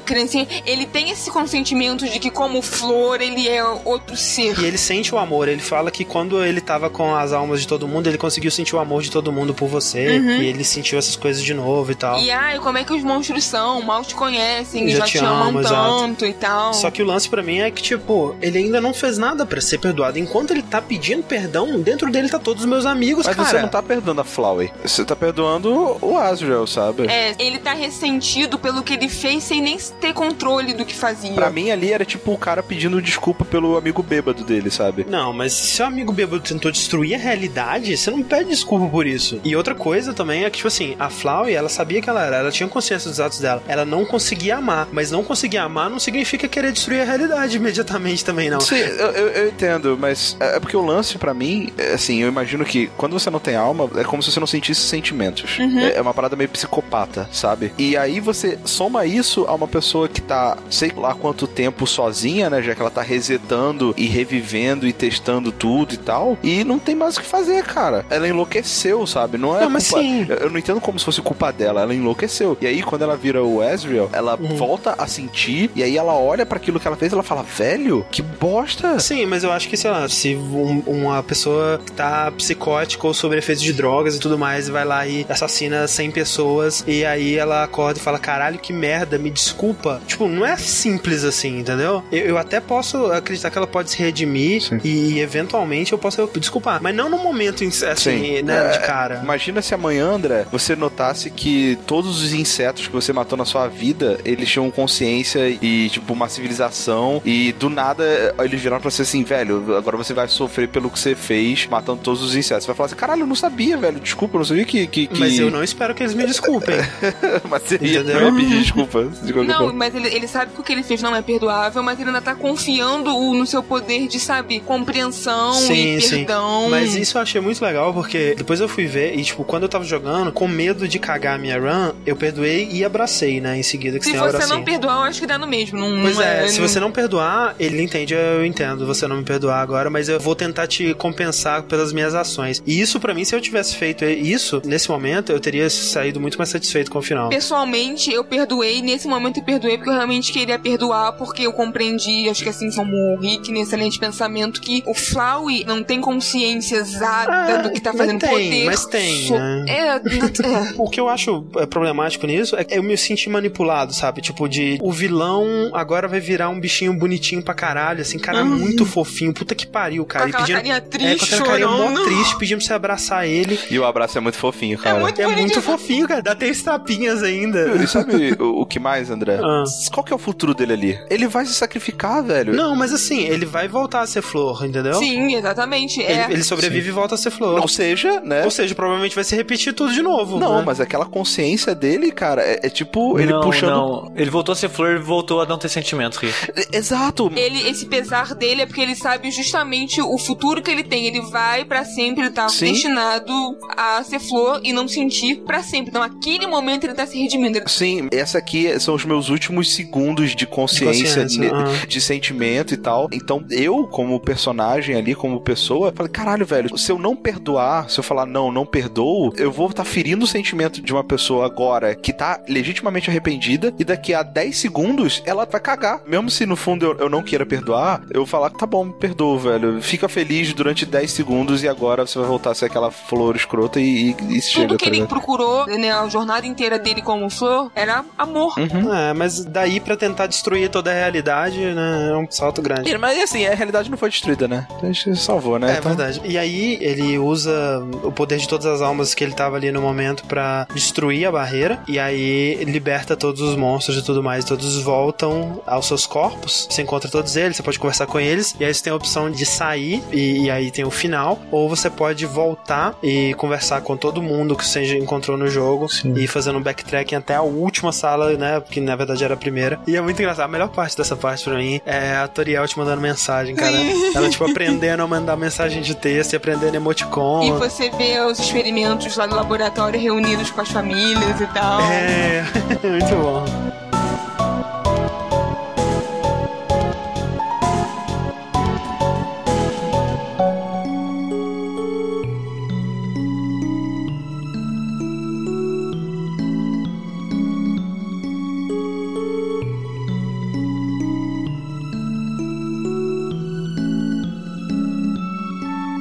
ele tem esse consentimento de que, como flor, ele é outro ser. E ele sente o amor. Ele fala que quando ele tava com as almas de todo mundo, ele conseguiu sentir o amor de todo mundo por você. E ele sentiu essas coisas de novo e tal. E ai, como é que os monstros são? Mal te conhecem, Já já, te te amam tanto e tal. Só que o lance pra mim é que, tipo, ele ainda não fez nada pra ser perdoado. Enquanto ele tá pedindo perdão, dentro dele tá todos os meus amigos, Mas cara. você não tá perdoando a Flowey. Você tá perdoando o Asriel, sabe? É, ele tá ressentido pelo que ele fez sem nem ter controle do que fazia. Pra mim ali era tipo o cara pedindo desculpa pelo amigo bêbado dele, sabe? Não, mas se seu amigo bêbado tentou destruir a realidade, você não pede desculpa por isso. E outra coisa também é que, tipo assim, a Flowey, ela sabia que ela era, ela tinha consciência dos atos dela. Ela não conseguia amar, mas não conseguir amar não significa querer destruir a realidade imediatamente também, não. Sim, eu, eu- eu entendo, mas é é porque o lance pra mim, é assim, eu imagino que quando você não tem alma, é como se você não sentisse sentimentos. É, é uma parada meio psicopata, sabe? E aí você soma isso a uma pessoa que tá, sei lá quanto tempo sozinha, né? Já que ela tá resetando e revivendo e testando tudo e tal, e não tem mais o que fazer, cara. Ela enlouqueceu, sabe? Não é Não, mas culpa... sim. Eu não entendo como se fosse culpa dela, ela enlouqueceu. E aí, quando ela vira o Ezreal, ela Uhum. volta a sentir, e aí ela olha pra aquilo que ela fez e ela fala, velho, que bosta. Sim, mas eu acho que, sei lá, se um- uma pessoa tá psicótica ou sobre efeitos de drogas e tudo mais, vai lá e assassina 100 pessoas, e aí ela acorda e fala: caralho, que merda, me desculpa. Tipo, não é simples assim, entendeu? Eu, eu até posso acreditar que ela pode se redimir Sim. e eventualmente eu posso desculpar, mas não no momento assim, Sim. né, É, de cara. Imagina se amanhã, André, você notasse que todos os insetos que você matou na sua vida, eles tinham consciência e, tipo, uma civilização, e do nada eles viraram pra você assim, velho, agora você vai sofrer pelo que você fez matando todos os insetos. Você vai falar assim, caralho, eu não sabia, velho, desculpa, eu não sabia que. que, que... Mas eu não espero que eles me desculpem. mas você ia, Entendeu? não pedir desculpa. de Não, forma. mas ele, ele sabe que o que ele fez não é perdoável, mas ele ainda tá confiando o- no seu poder de, sabe, compreensão Sim, e sim. perdão. Mas isso eu achei muito legal, porque depois eu fui ver, e tipo, quando eu tava jogando, com medo de cagar a minha run, eu perdoei e abracei, né? Em seguida que Se tem a você não perdoar, eu acho que dá no mesmo. Não, Pois não é, se não- você não perdoar, ele entende, eu entendo você não me perdoar agora, mas eu vou tentar te compensar pelas minhas ações. E isso, pra mim, se eu tivesse feito isso, nesse momento, eu teria saído muito mais satisfeito com o final. Pessoalmente, eu perdoei. Nesse momento, eu perdoei porque eu realmente queria perdoar, porque eu compreendi, acho que assim como o Rick, nesse excelente pensamento, que o Flowey não tem consciência exata Ah, do que tá fazendo tem, poder. mas tem, so- né? É, é. O que eu acho é, problemático nisso é que eu me senti manipulado, sabe? Tipo, de o vilão agora vai virar um bichinho bonitinho pra caralho, assim, cara Uhum. muito fofinho. Puta que pariu, Com cara. E aquela pedindo- carinha é, triste, com aquela carinha mó triste, pedindo pra você abraçar ele. E o abraço é muito fofinho, cara. muito É muito fofinho, cara. Dá três tapinhas ainda. E sabe o, o que mais, André? Ah. Qual que é o futuro dele ali? Ele vai se sacrificar, velho. Não, mas assim, ele vai voltar a ser flor, entendeu? Sim, exatamente. Ele, É. ele sobrevive e volta a ser flor. Ou seja, né? Ou seja, provavelmente vai se repetir tudo de novo. Não, né? mas aquela consciência dele, cara, é, é tipo ele não, puxando. não. Ele voltou a ser flor e voltou a não ter sentimentos, Rick. É- Exato. Ele, esse pesar dele é porque ele sabe justamente o futuro que ele tem. Ele vai pra sempre, ele tá Sim. A ser flor e não sentir pra sempre. Então, aquele momento ele tá se redimindo. Sim, essa aqui são os meus últimos segundos de consciência, De consciência, ne- ah. de sentimento e tal. Então, eu, como personagem ali, como pessoa, falei, caralho, velho, se eu não perdoar, se eu falar não, não perdoo, eu vou estar ferindo o sentimento de uma pessoa agora que tá legitimamente arrependida e daqui a 10 segundos ela vai cagar. Mesmo se no fundo eu, eu não queira perdoar, eu vou falar, tá bom, perdoa, velho. Fica feliz durante 10 segundos e agora você vai voltar a ser aquela flor escrota e, e, e chega, Tudo que tá ele procurou, né, a jornada inteira dele como flor, era amor. Uhum. É, mas daí pra tentar destruir toda a realidade, né, é um salto grande. Mas assim, a realidade não foi destruída, né? A gente salvou, né? É Então- verdade. E aí ele usa o poder de todas as almas que ele tava ali no momento pra destruir a barreira. E aí liberta todos os monstros e tudo mais. Todos voltam aos seus corpos. Você encontra todos eles, você pode conversar com eles. E aí você tem a opção de sair, e, e aí tem o final. Ou você pode voltar e conversar com todo mundo que você encontrou no jogo. Sim. E fazendo um backtracking até a última sala, né? Porque na verdade era a primeira. E é muito engraçado. A melhor parte dessa parte pra mim é a Toriel te mandando mensagem, cara. Ela, tipo, aprendendo a mandar mensagem de texto e aprendendo emoticon. E você vê os experimentos lá no laboratório reunidos com as famílias e tal. É, muito bom.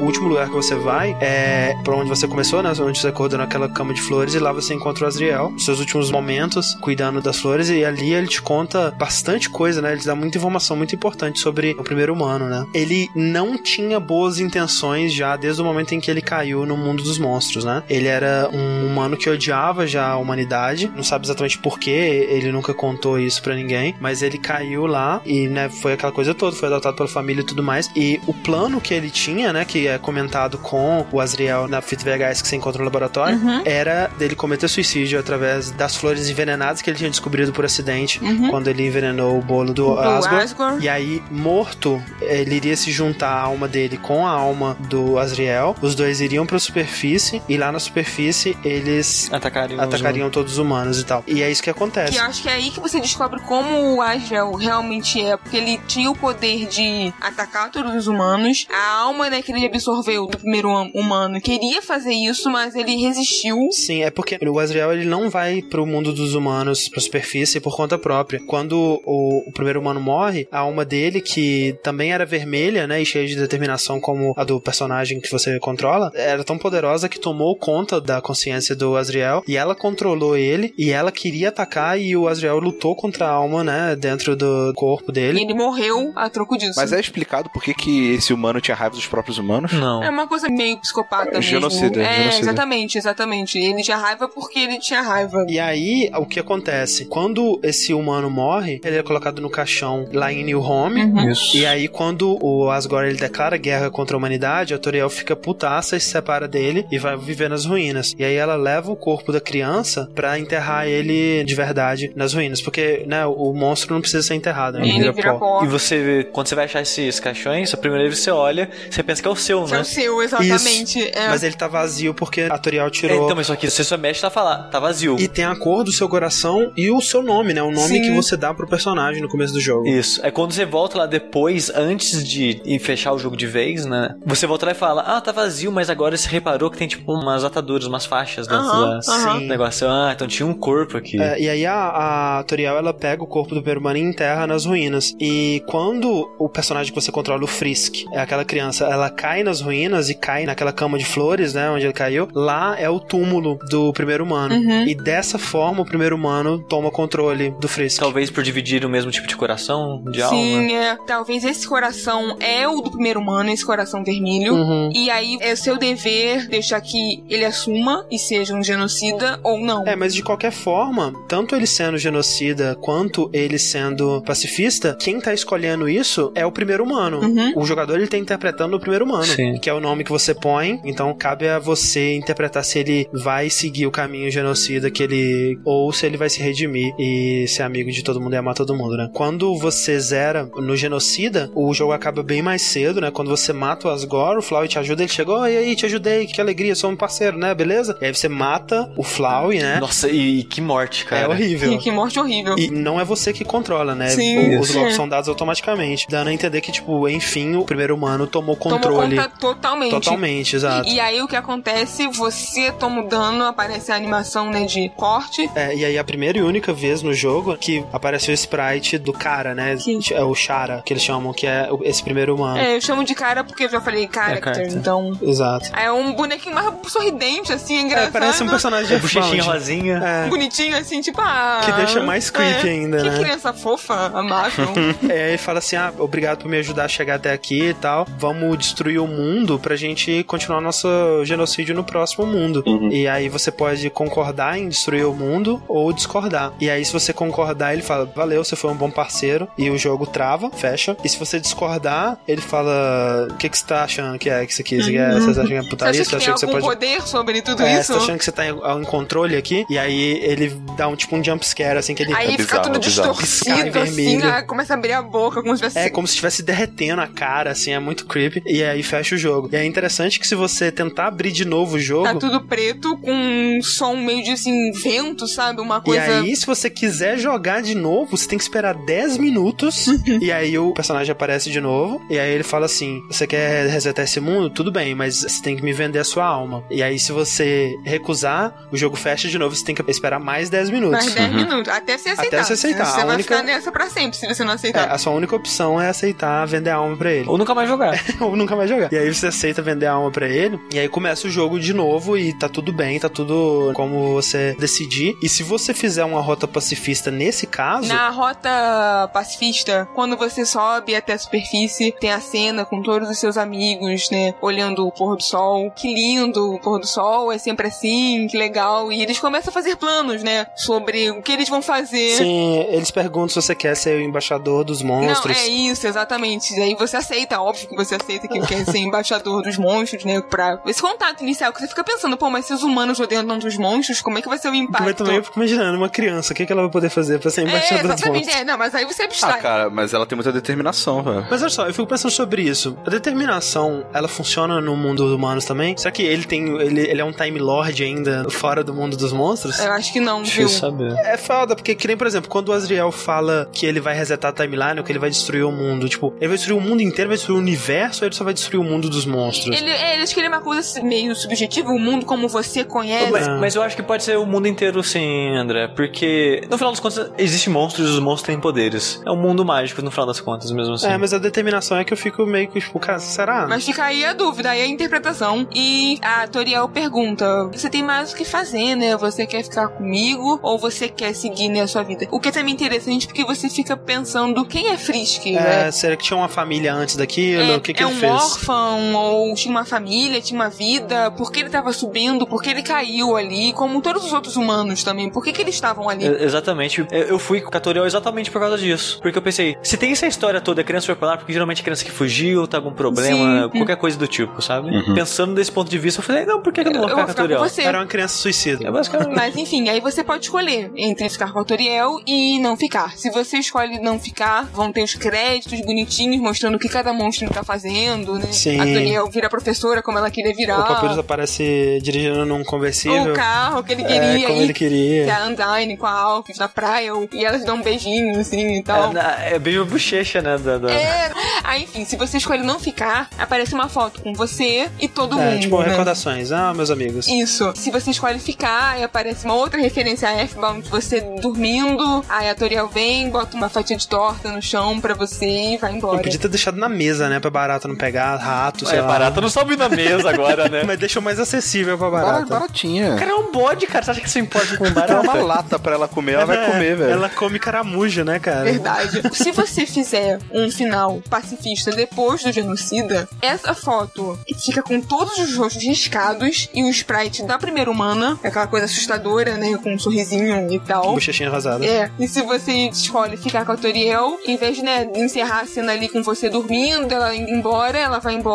Último lugar que você vai é pra onde você começou, né? Onde você acordou naquela cama de flores e lá você encontra o Azriel. Os seus últimos momentos cuidando das flores e ali ele te conta bastante coisa, né? Ele dá muita informação muito importante sobre o primeiro humano, né? Ele não tinha boas intenções já desde o momento em que ele caiu no mundo dos monstros, né? Ele era um humano que odiava já a humanidade, não sabe exatamente porquê, ele nunca contou isso para ninguém, mas ele caiu lá e, né, foi aquela coisa toda, foi adotado pela família e tudo mais. E o plano que ele tinha, né, que é comentado com o Azriel na fita VHS que você encontra no laboratório, Uhum. era dele cometer suicídio através das flores envenenadas que ele tinha descobrido por acidente Uhum. quando ele envenenou o bolo do, Do Asgore. Asgore. E aí, morto, ele iria se juntar a alma dele com a alma do Azriel. Os dois iriam pra superfície e lá na superfície eles Atacariam. os atacariam todos os humanos e tal. E é isso que acontece. Que eu acho que é aí que você descobre como o Asgel realmente é, porque ele tinha o poder de atacar todos os humanos. A alma, né, que ele absorveu do primeiro hum- humano queria fazer isso, mas ele resistiu. Sim, é porque o Azrael ele não vai pro mundo dos humanos, pra superfície, por conta própria. Quando o, o primeiro humano morre, a alma dele, que também era vermelha, né, e cheia de determinação como a do personagem que você controla, era tão poderosa que tomou conta da consciência do Azrael e ela controlou ele e ela queria atacar e o Azrael lutou contra a alma, né, dentro do corpo E dele. ele morreu a troco disso. Mas é explicado por que, que esse humano tinha raiva dos próprios humanos? Não. É uma coisa meio psicopata mesmo. Genocida, É, genocida. exatamente, exatamente. Ele tinha raiva porque ele tinha raiva. E aí, o que acontece? Quando esse humano morre, ele é colocado no caixão lá em New Home. Uhum. Isso. E aí, quando o Asgore ele declara guerra contra a humanidade, a Toriel fica putaça e se separa dele e vai viver nas ruínas. E aí ela leva o corpo da criança pra enterrar ele de verdade nas ruínas. Porque, né, o monstro não precisa ser enterrado, né? Ele vira pó. E você, quando você vai achar esses caixões, a primeira vez você olha, você pensa que é o seu, É né? o seu, exatamente. É. Mas ele tá vazio porque a Toriel É, tirou. Então, mas só que você só mexe tá falar, tá vazio. E tem a cor do seu coração e o seu nome, né? O nome Sim. que você dá pro personagem no começo do jogo. Isso. É quando você volta lá depois, antes de ir fechar o jogo de vez, né? Você volta lá e fala, ah, tá vazio, mas agora você reparou que tem tipo umas ataduras, umas faixas dentro da. Sim. negócio. Ah, então tinha um corpo aqui. É, e aí a, a Toriel ela pega o corpo do primeiro humano e enterra nas ruínas. E quando o personagem que você controla, o Frisk, é aquela criança, ela cai nas ruínas e cai naquela cama de flores, né, onde ele caiu, lá é o túmulo do primeiro humano. Uhum. E dessa forma o primeiro humano toma controle do Frisk. Talvez por dividir o mesmo tipo de coração, de alma. Sim, é. Talvez esse coração é o do primeiro humano, esse coração vermelho. Uhum. E aí é seu dever deixar que ele assuma e seja um genocida ou não. É, mas de qualquer forma, tanto ele sendo genocida quanto ele sendo pacifista, quem tá escolhendo isso é o primeiro humano. Uhum. O jogador ele tá interpretando o primeiro humano, Sim. Que é o nome que você põe. Então cabe a você interpretar se ele vai seguir o caminho genocida que ele ou se ele vai se redimir e ser amigo de todo mundo e amar todo mundo, né? Quando você zera no genocida, o jogo acaba bem mais cedo, né? Quando você mata o Asgore, o Flauy te ajuda, ele chegou, e aí, te ajudei, que alegria, sou um parceiro, né? Beleza? E aí você mata o Flauy, né? Nossa, e, e que morte, cara. É horrível. Que, que morte horrível. E não é você que controla, né? Sim, O- Os É. são dados automaticamente. Dando a entender que, tipo, enfim, o primeiro humano tomou Tomou controle. conta totalmente. Totalmente, exato. E, e aí o que acontece? Você toma o dano, aparece a animação né, de corte. É, e aí a primeira e única vez no jogo que apareceu o sprite do cara, né? Sim. É o Shara, que eles chamam, que é esse primeiro humano. É, eu chamo de cara porque eu já falei character, character. então. Exato. É um bonequinho mais sorridente, assim, É, engraçado. parece um personagem de É bochechinha F-Bound. rosinha. É. Bonitinho, assim, tipo, ah. Que deixa mais creepy é. ainda, que né? criança fofa, amável. É, ele fala assim: ah, obrigado por me ajudar a chegar até aqui e tal. Vamos destruir o mundo pra gente continuar nosso genocídio no próximo mundo. E aí você pode concordar em destruir o mundo ou discordar. E aí, se você concordar, ele fala: valeu, você foi um bom parceiro. E o jogo trava, fecha. E se você discordar, ele fala: o que, que você tá achando que é que você quis? Que é, Vocês acham que é Você putaria? acha que tem algum poder sobre tudo É, isso? você tá achando que você tá em, em controle aqui? E aí ele dá um tipo um jump scare, assim, que ele. Aí É fica bizarro, tudo é bizarro. distorcido, assim, ah, começa a abrir a boca, como se tivesse. É como se estivesse derretendo a cara, assim, é muito creepy. E aí fecha o jogo. E é interessante que se você tentar abrir de novo o jogo. Tá tudo preto, com um som meio de assim, vento, sabe? Uma E coisa. aí, se você quiser jogar de novo, você tem que esperar 10 minutos. e aí o personagem aparece de novo. E aí ele fala assim: Você quer resetar esse mundo? Tudo bem, mas você tem que me vender a sua alma. E aí, se você recusar, o jogo fecha de novo. Você tem que esperar mais 10 minutos. Mais 10 minutos, até você aceitar. Até você aceitar. Você A vai única- ficar nessa pra sempre, se você não É, aceitar. a sua única opção é aceitar vender a alma pra ele. Ou nunca mais jogar. ou nunca mais jogar. E aí você aceita vender a alma pra ele. E aí começa o jogo de novo e tá tudo bem, tá tudo como você decidir. E se você fizer uma rota pacifista nesse caso. Na rota pacifista, quando você sobe até a superfície, tem a cena com todos os seus amigos, né? Olhando o pôr do sol. Que lindo o pôr do sol, é sempre assim, que legal. E eles começam a fazer planos, né? Sobre o que eles vão fazer. Sim, eles perguntam se você quer ser o embaixador dos monstros. Não, é isso, exatamente. E aí você aceita, óbvio que você aceita que quer ser embaixador dos monstros, né? Pra esse contato inicial, que você fica pensando, pô, mas se os humanos odeiam tanto os monstros, como é que vai ser o impacto? Mas também eu fico imaginando, uma criança, o que, que ela vai poder fazer pra ser embaixador é, dos monstros? é, não, mas aí você abstrai. Ah, cara, mas ela tem muita determinação, velho. Mas olha só, eu fico pensando sobre isso. A determinação, ela funciona no mundo dos humanos também? Será que ele tem. Ele, ele é um Time Lord ainda fora do mundo dos monstros? Eu acho que não, viu? Difícil saber. É foda, porque que nem, por exemplo, quando o Azriel fala que ele vai resetar a timeline ou que ele vai destruir o mundo, tipo, ele vai destruir o mundo inteiro, vai destruir o universo ou ele só vai destruir o mundo dos monstros? Ele, é, ele acho que ele é uma coisa meio subjetiva, o mundo como você conhece. Mas, mas eu acho que pode ser o mundo inteiro sim, André. Porque, no final das contas, existem monstros e os monstros têm poderes. É um mundo mágico, no final das contas, mesmo assim. É, mas a determinação é que eu fico meio que, tipo, cara, será? Mas fica aí a dúvida, aí a interpretação. E a Toriel pergunta: Você tem mais o que fazer, né? Você quer ficar comigo ou você quer seguir né, a sua vida? O que é também interessante porque você fica pensando quem é Frisk, né? É, será que tinha uma família antes daquilo? É, o que, que é ele um fez? órfão, ou tinha uma família, tinha uma vida, por que ele tava subindo, por que ele caiu ali, como todos os outros humanos também, por que, que eles estavam ali? É, Exatamente. Eu- fui com a Toriel exatamente por causa disso. Porque eu pensei, se tem essa história toda, a criança foi pra lá, porque geralmente é criança que fugiu, tá com problema, Sim. qualquer coisa do tipo, sabe? Uhum. Pensando desse ponto de vista, eu falei, não, por que, que eu não vou Eu ficar vou com a ficar com Toriel? você. Era uma criança suicida. É basicamente. Mas enfim, aí você pode escolher entre ficar com a Toriel e não ficar. Se você escolhe não ficar, vão ter os créditos bonitinhos mostrando o que cada monstro tá fazendo, né? Sim. A Toriel vira professora como ela queria virar. O Papyrus aparece dirigindo num conversível. O carro que ele É, queria. como e ele queria. que é a Undyne com a Alphys na praia e elas dão um beijinho assim e tal. É, na- é bem a bochecha, né? Da, da- É. Aí, enfim, se você escolhe não ficar, aparece uma foto com você e todo É, mundo. tipo, né? recordações. Ah, meus amigos. Isso. Se você escolhe ficar, aí aparece uma outra referência a F-Bound, você dormindo, aí a Toriel vem, bota uma fatia de torta no chão pra você e vai Eu embora. podia ter deixado na mesa, né? Pra barata não pegar, rato, sei É, lá. barata não sobe na mesa agora, né? Mas deixou mais acessível pra Bar- barata. Baratinha. Cara, é um bode, cara. Você acha que isso importa com Dá barata? uma lata pra ela comer, ela vai É, comer, velho. Ela come caramujo, né, cara? Verdade. Se você fizer um final pacifista depois do genocida, essa foto fica com todos os rostos riscados e o sprite da primeira humana, aquela coisa assustadora, né? Com um sorrisinho e tal. Bochechinha rosada. É, e se você escolhe ficar com a Toriel, em vez de né, encerrar a cena ali com você dormindo, ela indo embora, ela vai embora,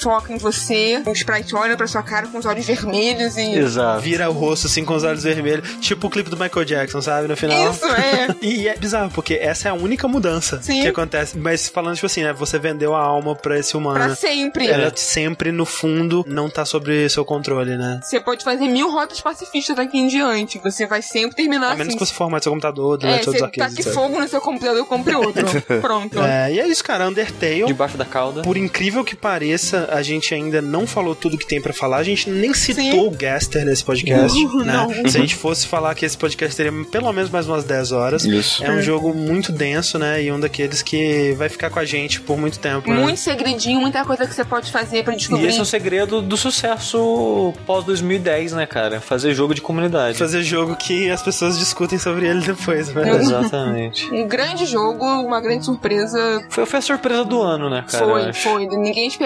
foca em você, o sprite olha pra sua cara com os olhos vermelhos e. Exato. Vira o rosto assim com os olhos vermelhos, tipo o clipe do Michael Jackson, sabe? No final. Isso, é. E é bizarro, porque essa é a única mudança Sim. que acontece. Mas falando, tipo assim, né? Você vendeu a alma pra esse humano. Pra sempre. Ela sempre, no fundo, não tá sobre seu controle, né? Você pode fazer mil rotas pacifistas daqui em diante. Você vai sempre terminar A assim. menos que você formate seu computador, É, delete todos os arquivos. taque etc. fogo no seu computador compre outro. Pronto. É, e é isso, cara. Undertale. Debaixo da cauda. Por incrível que pareça, a gente ainda não falou tudo que tem pra falar. A gente nem citou Sim. o Gaster nesse podcast, Uhum, né? não. Se a gente fosse falar que esse podcast teria pelo menos mais umas 10 horas. Isso. É um jogo muito denso, né? E um daqueles que vai ficar com a gente por muito tempo, né? Muito segredinho, muita coisa que você pode fazer pra E descobrir. esse é o segredo do sucesso pós 2010, né, cara? Fazer jogo de comunidade. Fazer jogo que as pessoas discutem sobre ele depois, né? Exatamente. Um grande jogo, uma grande surpresa. Foi, foi a surpresa do ano, né, cara? foi, foi. Ninguém esperava.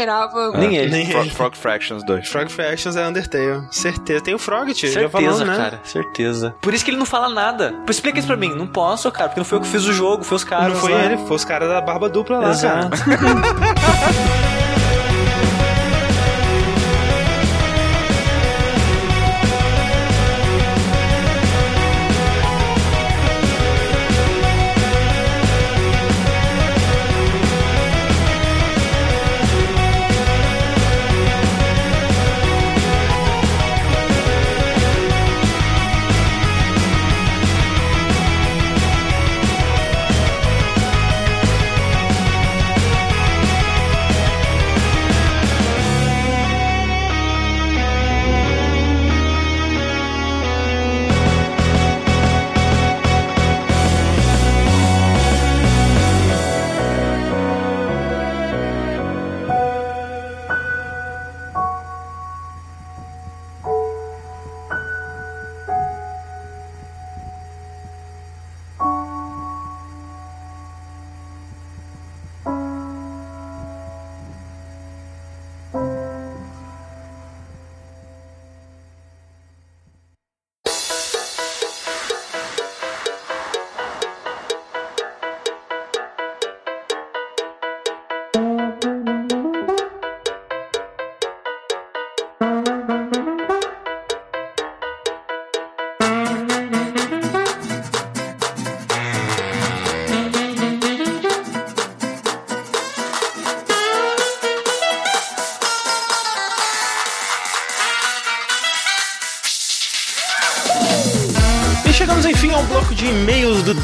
Nem ele. Nem Frog, ele. Frog Fractions 2. Frog Fractions é Undertale. Certeza. Tem o Frog, tio. já Certeza, falamos, né? cara, certeza. Por isso que ele não fala nada. Explica isso pra mim. Não posso, cara, porque não foi eu que fiz o jogo, foi os caras. Não foi lá. ele, foi os caras da barba dupla lá, cara. Exato. chegamos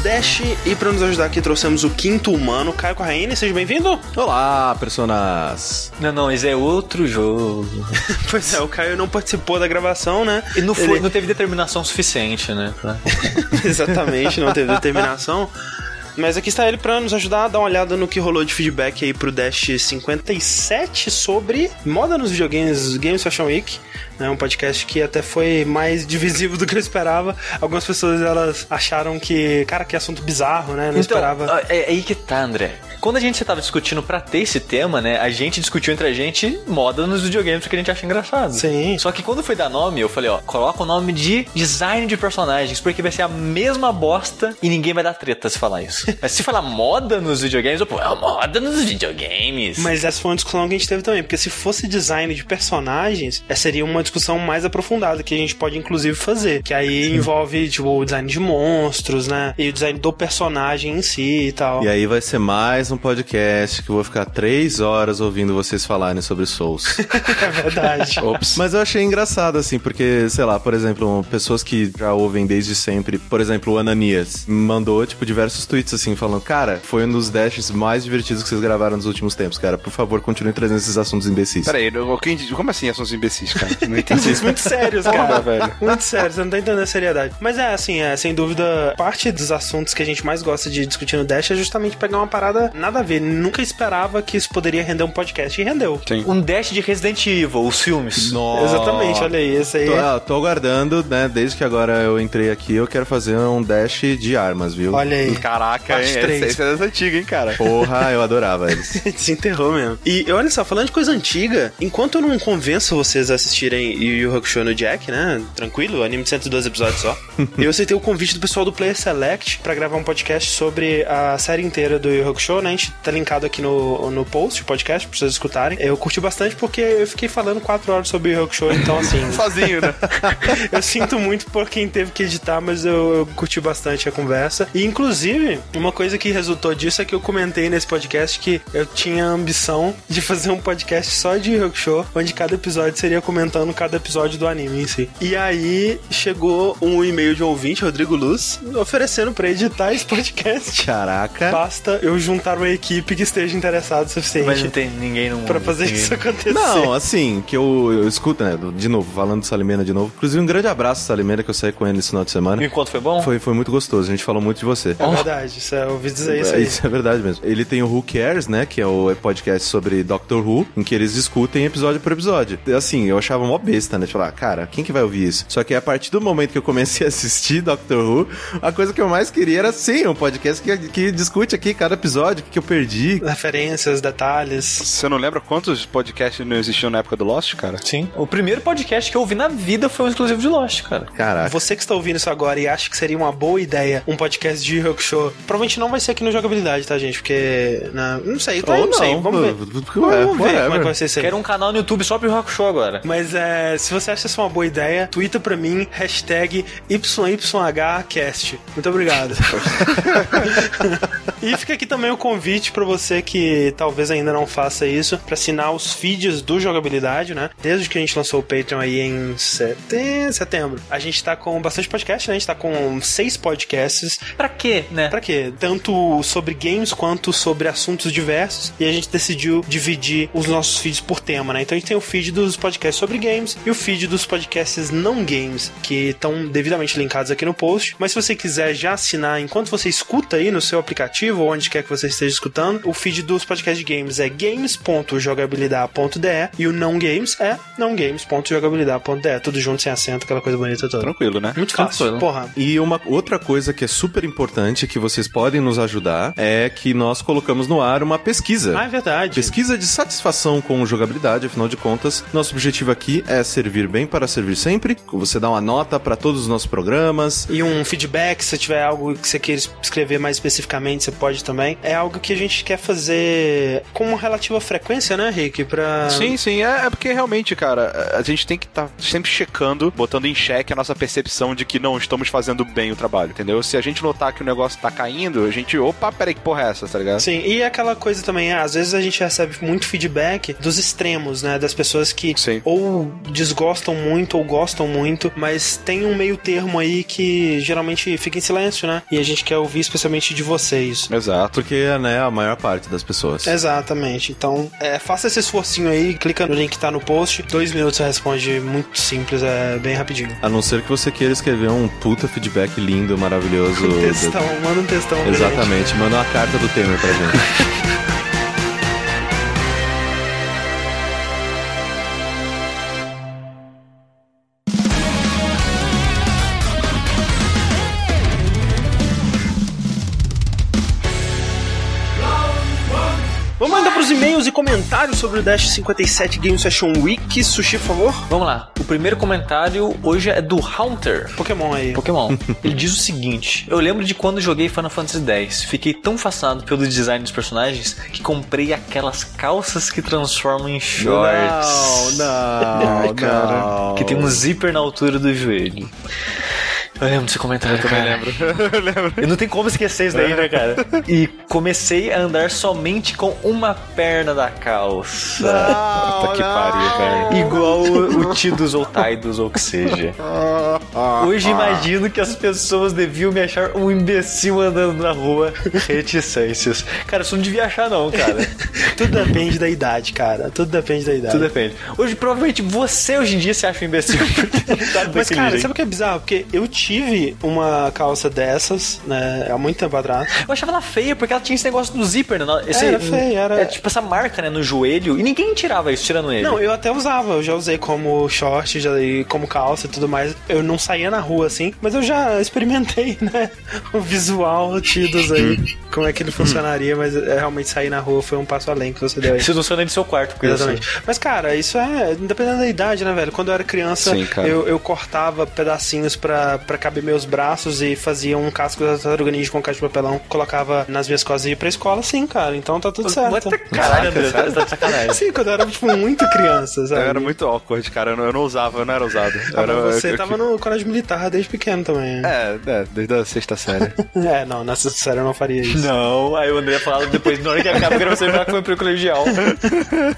Dash e para nos ajudar aqui trouxemos o quinto humano, Caio Corraine, seja bem-vindo. Olá, personas. Não, não, esse é outro jogo. pois é, o Caio não participou da gravação, né? E não, foi, Ele- não teve determinação suficiente, né? pra- Exatamente, não teve determinação. Mas aqui está ele para nos ajudar a dar uma olhada no que rolou de feedback aí pro Dash 57 sobre moda nos videogames Games Fashion Week. É um podcast que até foi mais divisivo do que eu esperava. Algumas pessoas elas acharam que, cara, que assunto bizarro, né? Não esperava. ah, É, é aí que tá, André. Quando a gente tava discutindo pra ter esse tema, né? A gente discutiu entre a gente moda nos videogames que a gente acha engraçado. Sim. Só que quando foi dar nome, eu falei, ó, coloca o nome de design de personagens, porque vai ser a mesma bosta e ninguém vai dar treta se falar isso. Mas se falar moda nos videogames, eu, pô, é moda nos videogames. Mas essa foi uma discussão que a gente teve também, porque se fosse design de personagens, essa seria uma discussão mais aprofundada, que a gente pode inclusive fazer. Que aí envolve, tipo, o design de monstros, né? E o design do personagem em si e tal. E aí vai ser mais um podcast que eu vou ficar três horas ouvindo vocês falarem sobre Souls. É verdade. Ops. Mas eu achei engraçado, assim, porque, sei lá, por exemplo, pessoas que já ouvem desde sempre, por exemplo, o Ananias, mandou, tipo, diversos tweets, assim, falando, cara, foi um dos dashes mais divertidos que vocês gravaram nos últimos tempos, cara. Por favor, continue trazendo esses assuntos imbecis. Peraí, eu- quem- como assim assuntos imbecis, cara? Não entendi. Assuntos muito sérios, Porra, cara. velho. Muito sério, você não tá entendendo a seriedade. Mas é assim, é, sem dúvida, parte dos assuntos que a gente mais gosta de discutir no Dash é justamente pegar uma parada nada a ver. Nunca esperava que isso poderia render um podcast e rendeu. Sim. Um dash de Resident Evil, os filmes. Nossa. Exatamente, olha aí, esse aí. Tô, ah, tô aguardando, né? Desde que agora eu entrei aqui, eu quero fazer um dash de armas, viu? Olha aí. Caraca, Parte hein? três. Essa, essa é das antigas, hein, cara? Porra, eu adorava eles. Desenterrou mesmo. E olha só, falando de coisa antiga, enquanto eu não convenço vocês a assistirem Yu Yu Hakusho no Jack, né? Tranquilo, anime de 112 episódios só. eu aceitei o convite do pessoal do Player Select pra gravar um podcast sobre a série inteira do Yu Yu Hakusho, né? Tá linkado aqui no, no post, o podcast, pra vocês escutarem. Eu curti bastante porque eu fiquei falando 4 horas sobre Yu Hakusho, então assim... Sozinho, né? eu sinto muito por quem teve que editar, mas eu, eu curti bastante a conversa. E, inclusive, uma coisa que resultou disso é que eu comentei nesse podcast que eu tinha a ambição de fazer um podcast só de Yu Hakusho, onde cada episódio seria comentando cada episódio do anime em si. E aí chegou um e-mail de um ouvinte, Rodrigo Luz, oferecendo pra editar esse podcast. Caraca. Basta eu juntar uma equipe que esteja interessada o suficiente Mas não tem ninguém no mundo. pra fazer ninguém- isso acontecer. Não, assim, que eu, eu escuto, né? De novo, falando do Salimena de novo. Inclusive, um grande abraço, Salimena, que eu saí com ele esse final de O semana. encontro foi bom? Foi, foi muito gostoso, a gente falou muito de você. É verdade, isso é, eu ouvi dizer isso aí. é verdade mesmo. Ele tem o Who Cares, né? Que é o podcast sobre Doctor Who, em que eles discutem episódio por episódio. E, Assim, eu achava mó besta, né? De falar, cara, quem que vai ouvir isso? Só que a partir do momento que eu comecei a assistir Doctor Who, a coisa que eu mais queria era sim, um podcast que, que discute aqui cada episódio, o que, que eu perdi. Referências, detalhes. Você não lembra quantos podcasts não existiam na época do Lost, cara? Sim. O primeiro podcast que eu ouvi na vida foi um exclusivo de Lost, cara. Caraca. Você que está ouvindo isso agora e acha que seria uma boa ideia um podcast de Rock Show, provavelmente não vai ser aqui no Jogabilidade, tá, gente? Porque. Não, não sei, tá, Ou não, sei. Vamos ver. Vamos ver como é que vai ser isso aí. Quero um canal no YouTube só pro Rock Show agora. Mas é, se você acha isso uma boa ideia, twitta pra mim, hashtag YYHcast. Muito obrigado. e fica aqui também o convite pra você que talvez ainda não faça isso, pra assinar os feeds do Jogabilidade, né? Desde que a gente lançou o Patreon aí em sete- setembro. A gente tá com bastante podcast, né? A gente tá com seis podcasts Pra quê, né? Pra quê? Tanto sobre games quanto sobre assuntos diversos. E a gente decidiu dividir os nossos feeds por tema, né? Então a gente tem o feed dos podcasts sobre games e o feed dos podcasts não games, que estão devidamente linkados aqui no post. Mas se você quiser já assinar enquanto você escuta aí no seu aplicativo ou onde quer que você esteja escutando, o feed dos podcasts de games é games.jogabilidade.de e o não games é nãogames.jogabilidade.de. Tudo junto sem acento, aquela coisa bonita toda. Tranquilo, né? Muito fácil. Tranquilo. Porra. E uma outra coisa que é super importante que vocês podem nos ajudar é que nós colocamos no ar uma pesquisa. Ah, é verdade. Pesquisa de satisfação com jogabilidade, afinal de contas, nosso objetivo aqui é servir bem para servir sempre. Você dá uma nota para todos os nossos programas. E um feedback, se tiver algo que você queira escrever mais especificamente, você pode também, é algo que a gente quer fazer com uma relativa frequência, né, Rick? Pra... Sim, sim, é, é porque realmente, cara, a gente tem que estar tá sempre checando, botando em xeque a nossa percepção de que não estamos fazendo bem o trabalho, entendeu? Se a gente notar que o negócio tá caindo, a gente, opa, peraí, que porra é essa, tá ligado? Sim, e aquela coisa também, é, às vezes a gente recebe muito feedback dos extremos, né? Das pessoas que Sim. ou desgostam muito ou gostam muito, mas tem um meio termo aí que geralmente fica em silêncio, né? E a gente quer ouvir especialmente de vocês. Exato. Porque, né, a maior parte das pessoas. Exatamente. Então, é, faça esse esforcinho aí, clica no link que tá no post. Dois minutos você responde muito simples, é bem rapidinho. A não ser que você queira escrever um puta feedback lindo, maravilhoso. Um textão, manda um textão. Exatamente, manda uma carta do Temer pra gente. comentários sobre o Dash 57 Game Session Week. Sushi, por favor. Vamos lá. O primeiro comentário hoje é do Haunter. Pokémon aí. Pokémon. Ele diz o seguinte: Eu lembro de quando joguei Final Fantasy X. Fiquei tão fascinado pelo design dos personagens que comprei aquelas calças que transformam em shorts. não, cara. Que tem um zíper na altura do joelho. Eu lembro desse comentário também. lembro. Eu lembro. Eu não tem como esquecer isso daí, né, cara? E comecei a andar somente com uma perna da calça. Puta que pariu, velho. Igual o, o Tidus ou Tidus ou o que seja. Hoje imagino que as pessoas deviam me achar um imbecil andando na rua. Reticências. Cara, isso não devia achar, não, cara. Tudo depende da idade, cara. Tudo depende da idade. Tudo depende. Hoje, provavelmente, você hoje em dia se acha um imbecil. tá Mas, cara, jeito. sabe o que é bizarro? Porque eu tive uma calça dessas, né, há muito tempo atrás. Eu achava ela feia porque ela tinha esse negócio do zíper, né? Esse, Era feia, era- É tipo essa marca, né, no joelho. E ninguém tirava isso, tirando ele. Não, eu até usava, eu já usei como short, já como calça e tudo mais. Eu não saía na rua assim, mas eu já experimentei, né? O visual tidos aí, como é que ele funcionaria, mas é, realmente sair na rua foi um passo além que você deu aí. Isso funciona no seu quarto, coisa assim. Exatamente. Mas, cara, isso é independente da idade, né, velho? Quando eu era criança, Sim, eu, eu cortava pedacinhos pra, pra caber meus braços e fazia um casco da tartaruga ninja com caixa de papelão, colocava nas minhas costas e ia pra escola, sim, cara. Então tá tudo certo. Caralho, André, tá, sacanagem. Sim, quando eu era, tipo, muito criança, sabe? Eu era muito awkward, cara. Eu não, eu não usava, eu não era usado. Eu Ah, era, mas você eu- eu- tava no colégio militar desde pequeno também. né? É, é, desde a sexta série. É, não, nessa série eu não faria isso. Não, aí o André falava depois, na hora que acaba, você falar que foi pro colegial.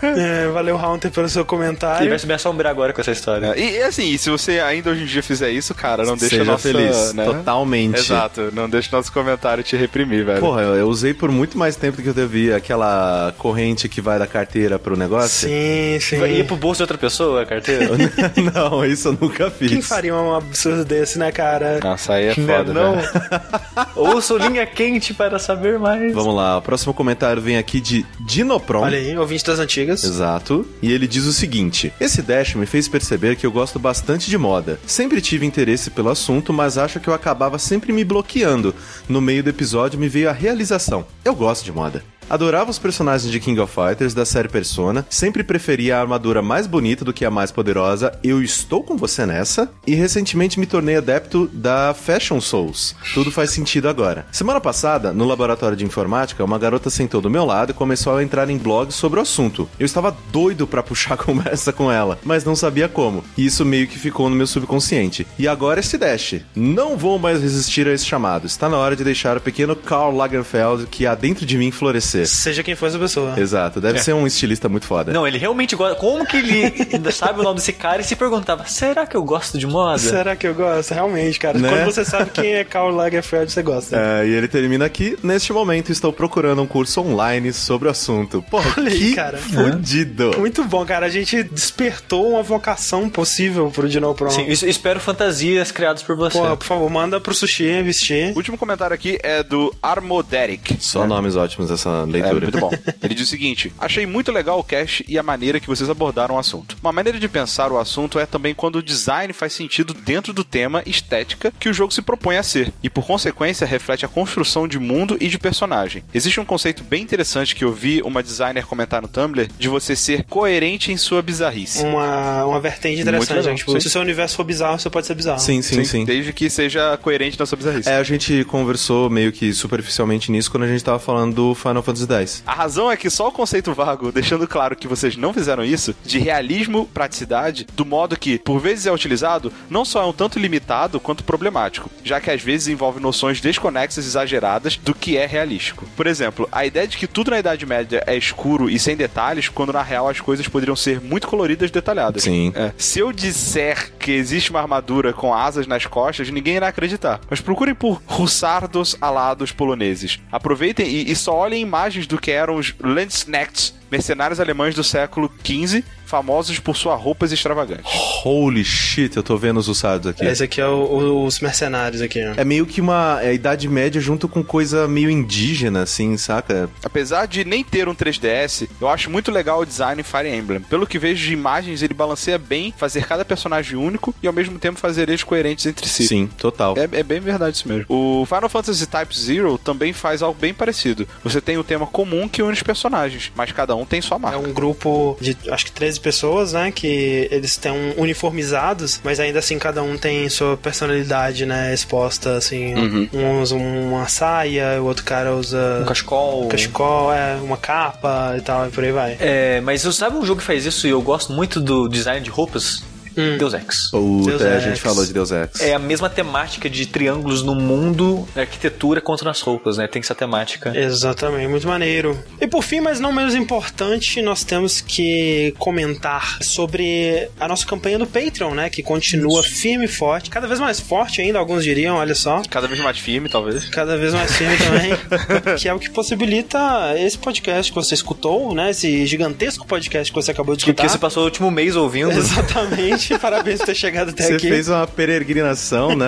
É, valeu, Haunter, pelo seu Ele comentário. vai se me assombrar agora com essa história. É, e, e assim, e se você ainda hoje em dia fizer isso, cara, não deixa Seja nossa, feliz. né? Totalmente. Exato, não deixa nosso comentário te reprimir, velho. Porra, eu, eu usei por muito mais tempo do que eu devia aquela corrente que vai da carteira pro negócio. Sim, sim. Vai- Ia pro bolso de outra pessoa a carteira? não, isso eu nunca fiz. Quem faria um absurdo desse, né, cara? Nossa, aí é Não, foda, não. velho. Ouço linha quente para saber mais. Vamos lá, o próximo comentário vem aqui de Dinopron. Olha aí, ouvinte das antigas. Exato. E ele diz o seguinte: Esse dash me fez perceber que eu gosto bastante de moda. Sempre tive interesse pelo assunto, mas acho que eu acabava sempre me bloqueando. No meio do episódio me veio a realização. Eu gosto de moda. Adorava os personagens de King of Fighters da série Persona, sempre preferia a armadura mais bonita do que a mais poderosa, eu estou com você nessa, e recentemente me tornei adepto da Fashion Souls. Tudo faz sentido agora. Semana passada, no laboratório de informática, uma garota sentou do meu lado e começou a entrar em blogs sobre o assunto. Eu estava doido pra puxar conversa com ela, mas não sabia como, e isso meio que ficou no meu subconsciente. E agora esse dash. Não vou mais resistir a esse chamado. Está na hora de deixar o pequeno Karl Lagerfeld que há dentro de mim florescer. Seja quem for essa pessoa. Exato, deve ser um estilista muito foda. Não, ele realmente gosta. Como que ele ainda sabe o nome desse cara e se perguntava: será que eu gosto de moda? Será que eu gosto? Realmente, cara. Né? Quando você sabe quem é Karl Lagerfeld, você gosta. É, e ele termina aqui. Neste momento, estou procurando um curso online sobre o assunto. Porra, Olha aí, que cara. fudido. Muito bom, cara. A gente despertou uma vocação possível pro Dinopron. Sim, es- espero fantasias criadas por você. Pô, por favor, manda pro Sushi vestir. O último comentário aqui é do Armoderic. Só nomes ótimos dessa, leitura. É, muito bom. Ele diz o seguinte: Achei muito legal o cast e a maneira que vocês abordaram o assunto. Uma maneira de pensar o assunto é também quando o design faz sentido dentro do tema estética que o jogo se propõe a ser, e por consequência reflete a construção de mundo e de personagem. Existe um conceito bem interessante que eu vi uma designer comentar no Tumblr de você ser coerente em sua bizarrice. Uma, uma vertente interessante. legal? Tipo, sim. se o seu universo for bizarro, você pode ser bizarro. Sim, sim, sim. Desde que seja coerente na sua bizarrice. É, a gente conversou meio que superficialmente nisso quando a gente tava falando do Final Fantasy X. A razão é que só o conceito vago, deixando claro que vocês não fizeram isso, de realismo, praticidade, do modo que, por vezes é utilizado, não só é um tanto limitado quanto problemático, já que às vezes envolve noções desconexas e exageradas do que é realístico. Por exemplo, a ideia de que tudo na Idade Média é escuro e sem detalhes, quando na real as coisas poderiam ser muito coloridas e detalhadas. Sim. É. Se eu disser que existe uma armadura com asas nas costas, ninguém irá acreditar. Mas procurem por russardos alados poloneses. Aproveitem e, e só olhem imagens do que eram os Landsknechts, mercenários alemães do século XV, famosos por suas roupas extravagantes. Holy shit, eu tô vendo os usados aqui. Esse aqui é o- o- os mercenários aqui, ó. É meio que uma é, Idade Média junto com coisa meio indígena, assim, saca? Apesar de nem ter um 3DS, eu acho muito legal o design em Fire Emblem. Pelo que vejo de imagens, ele balanceia bem fazer cada personagem único e ao mesmo tempo fazer eles coerentes entre si. Sim, total. É, é bem verdade isso mesmo. O Final Fantasy Type Zero também faz algo bem parecido. Você tem o tema comum que une os personagens, mas cada um tem sua É marca. um grupo de acho que 13 pessoas, né? Que eles estão uniformizados, mas ainda assim cada um tem sua personalidade, né? Exposta, assim. Uhum. Um usa uma saia, o outro cara usa Um cachecol. um cachecol, é, uma capa e tal, e por aí vai. É, mas você sabe um jogo que faz isso e eu gosto muito do design de roupas? Hum. Deus Ex. Puta, Deus a Ex. gente falou de Deus Ex. É a mesma temática de triângulos no mundo, na arquitetura quanto nas roupas, né? Tem essa temática. Exatamente, muito maneiro. E por fim, mas não menos importante, nós temos que comentar sobre a nossa campanha do Patreon, né? Que continua firme e forte, cada vez mais forte ainda, alguns diriam, olha só. Cada vez mais firme, talvez. Cada vez mais firme também. que é o que possibilita esse podcast que você escutou, né? Esse gigantesco podcast que você acabou de Que, escutar. que você passou o último mês ouvindo. Exatamente. Parabéns por ter chegado até Você aqui. fez uma peregrinação, né?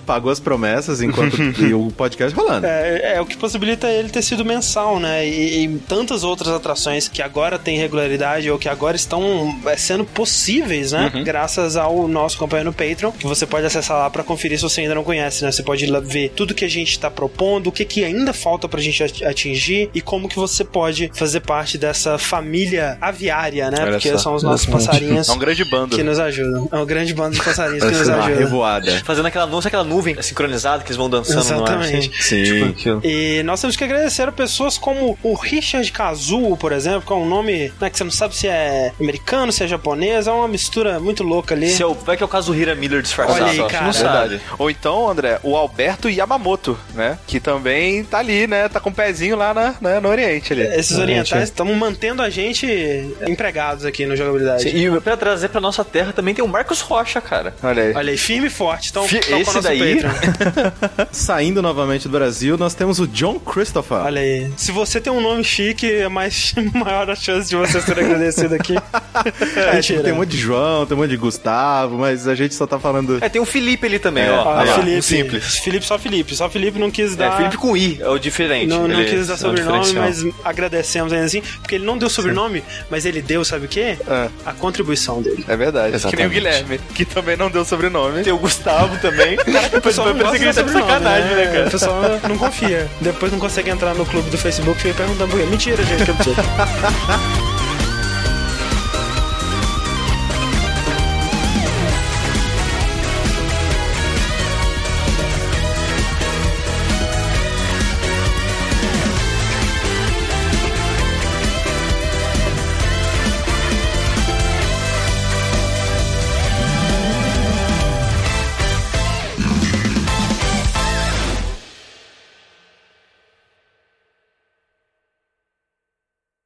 Pagou as promessas enquanto e o podcast rolando. É, é o que possibilita ele ter sido mensal, né? E, e tantas outras atrações que agora têm regularidade ou que agora estão é, sendo possíveis, né? Graças ao nosso companheiro no Patreon, que você pode acessar lá pra conferir se você ainda não conhece, né? Você pode ir lá ver tudo que a gente tá propondo, o que, que ainda falta pra gente at- atingir e como que você pode fazer parte dessa família aviária, né? Olha Porque só. são os nossos passarinhos É um grande bando. que nos ajudam. É um grande bando de passarinhos que nos uma ajudam. revoada. Fazendo aquela nuvem, aquela nuvem sincronizada que eles vão dançando no ar. Exatamente. assim. Sim. Tipo aquilo. E nós temos que agradecer a pessoas como o Richard Kazuo, por exemplo, que é um nome né, que você não sabe se é americano, se é japonês, é uma mistura muito louca ali. Se é o, vai que é o caso do Hira Miller disfarçado. Olha aí, cara. Não sabe. Ou então, André, o Alberto Yamamoto, né? Que também tá ali, né? Tá com o pezinho lá na, né, no Oriente ali. Esses orientais estão mantendo a gente empregados aqui no jogabilidade. Sim, E pra trazer pra nossa terra também tem o Marcos Rocha, cara. Olha aí. Olha aí, firme e forte. Então, Fi- esse daí? Saindo novamente do Brasil, nós temos o John Christopher. Olha aí. Se você tem um nome chique, é mais maior a chance de você ser agradecido aqui. É, tipo, tem um monte de João, tem um monte de Gustavo, mas a gente só tá falando. É, tem o Felipe ali também, É. ó. Ah, ó, Felipe. simples. Felipe, só Felipe. Só Felipe não quis É, dar. Felipe com I, é o diferente. Não, não quis dar é o sobrenome, mas agradecemos ainda assim, porque ele não deu sobrenome, mas ele deu, sabe o quê? É. A contribuição dele. É verdade. Exatamente. Que nem o Guilherme, que também não deu sobrenome. Tem o Gustavo também. O pessoal não gosta que ele tá de sacanagem, né, cara? O pessoal não confia. Depois não consegue entrar no clube do Facebook e fica perguntando por quê. Mentira, gente, que absurdo.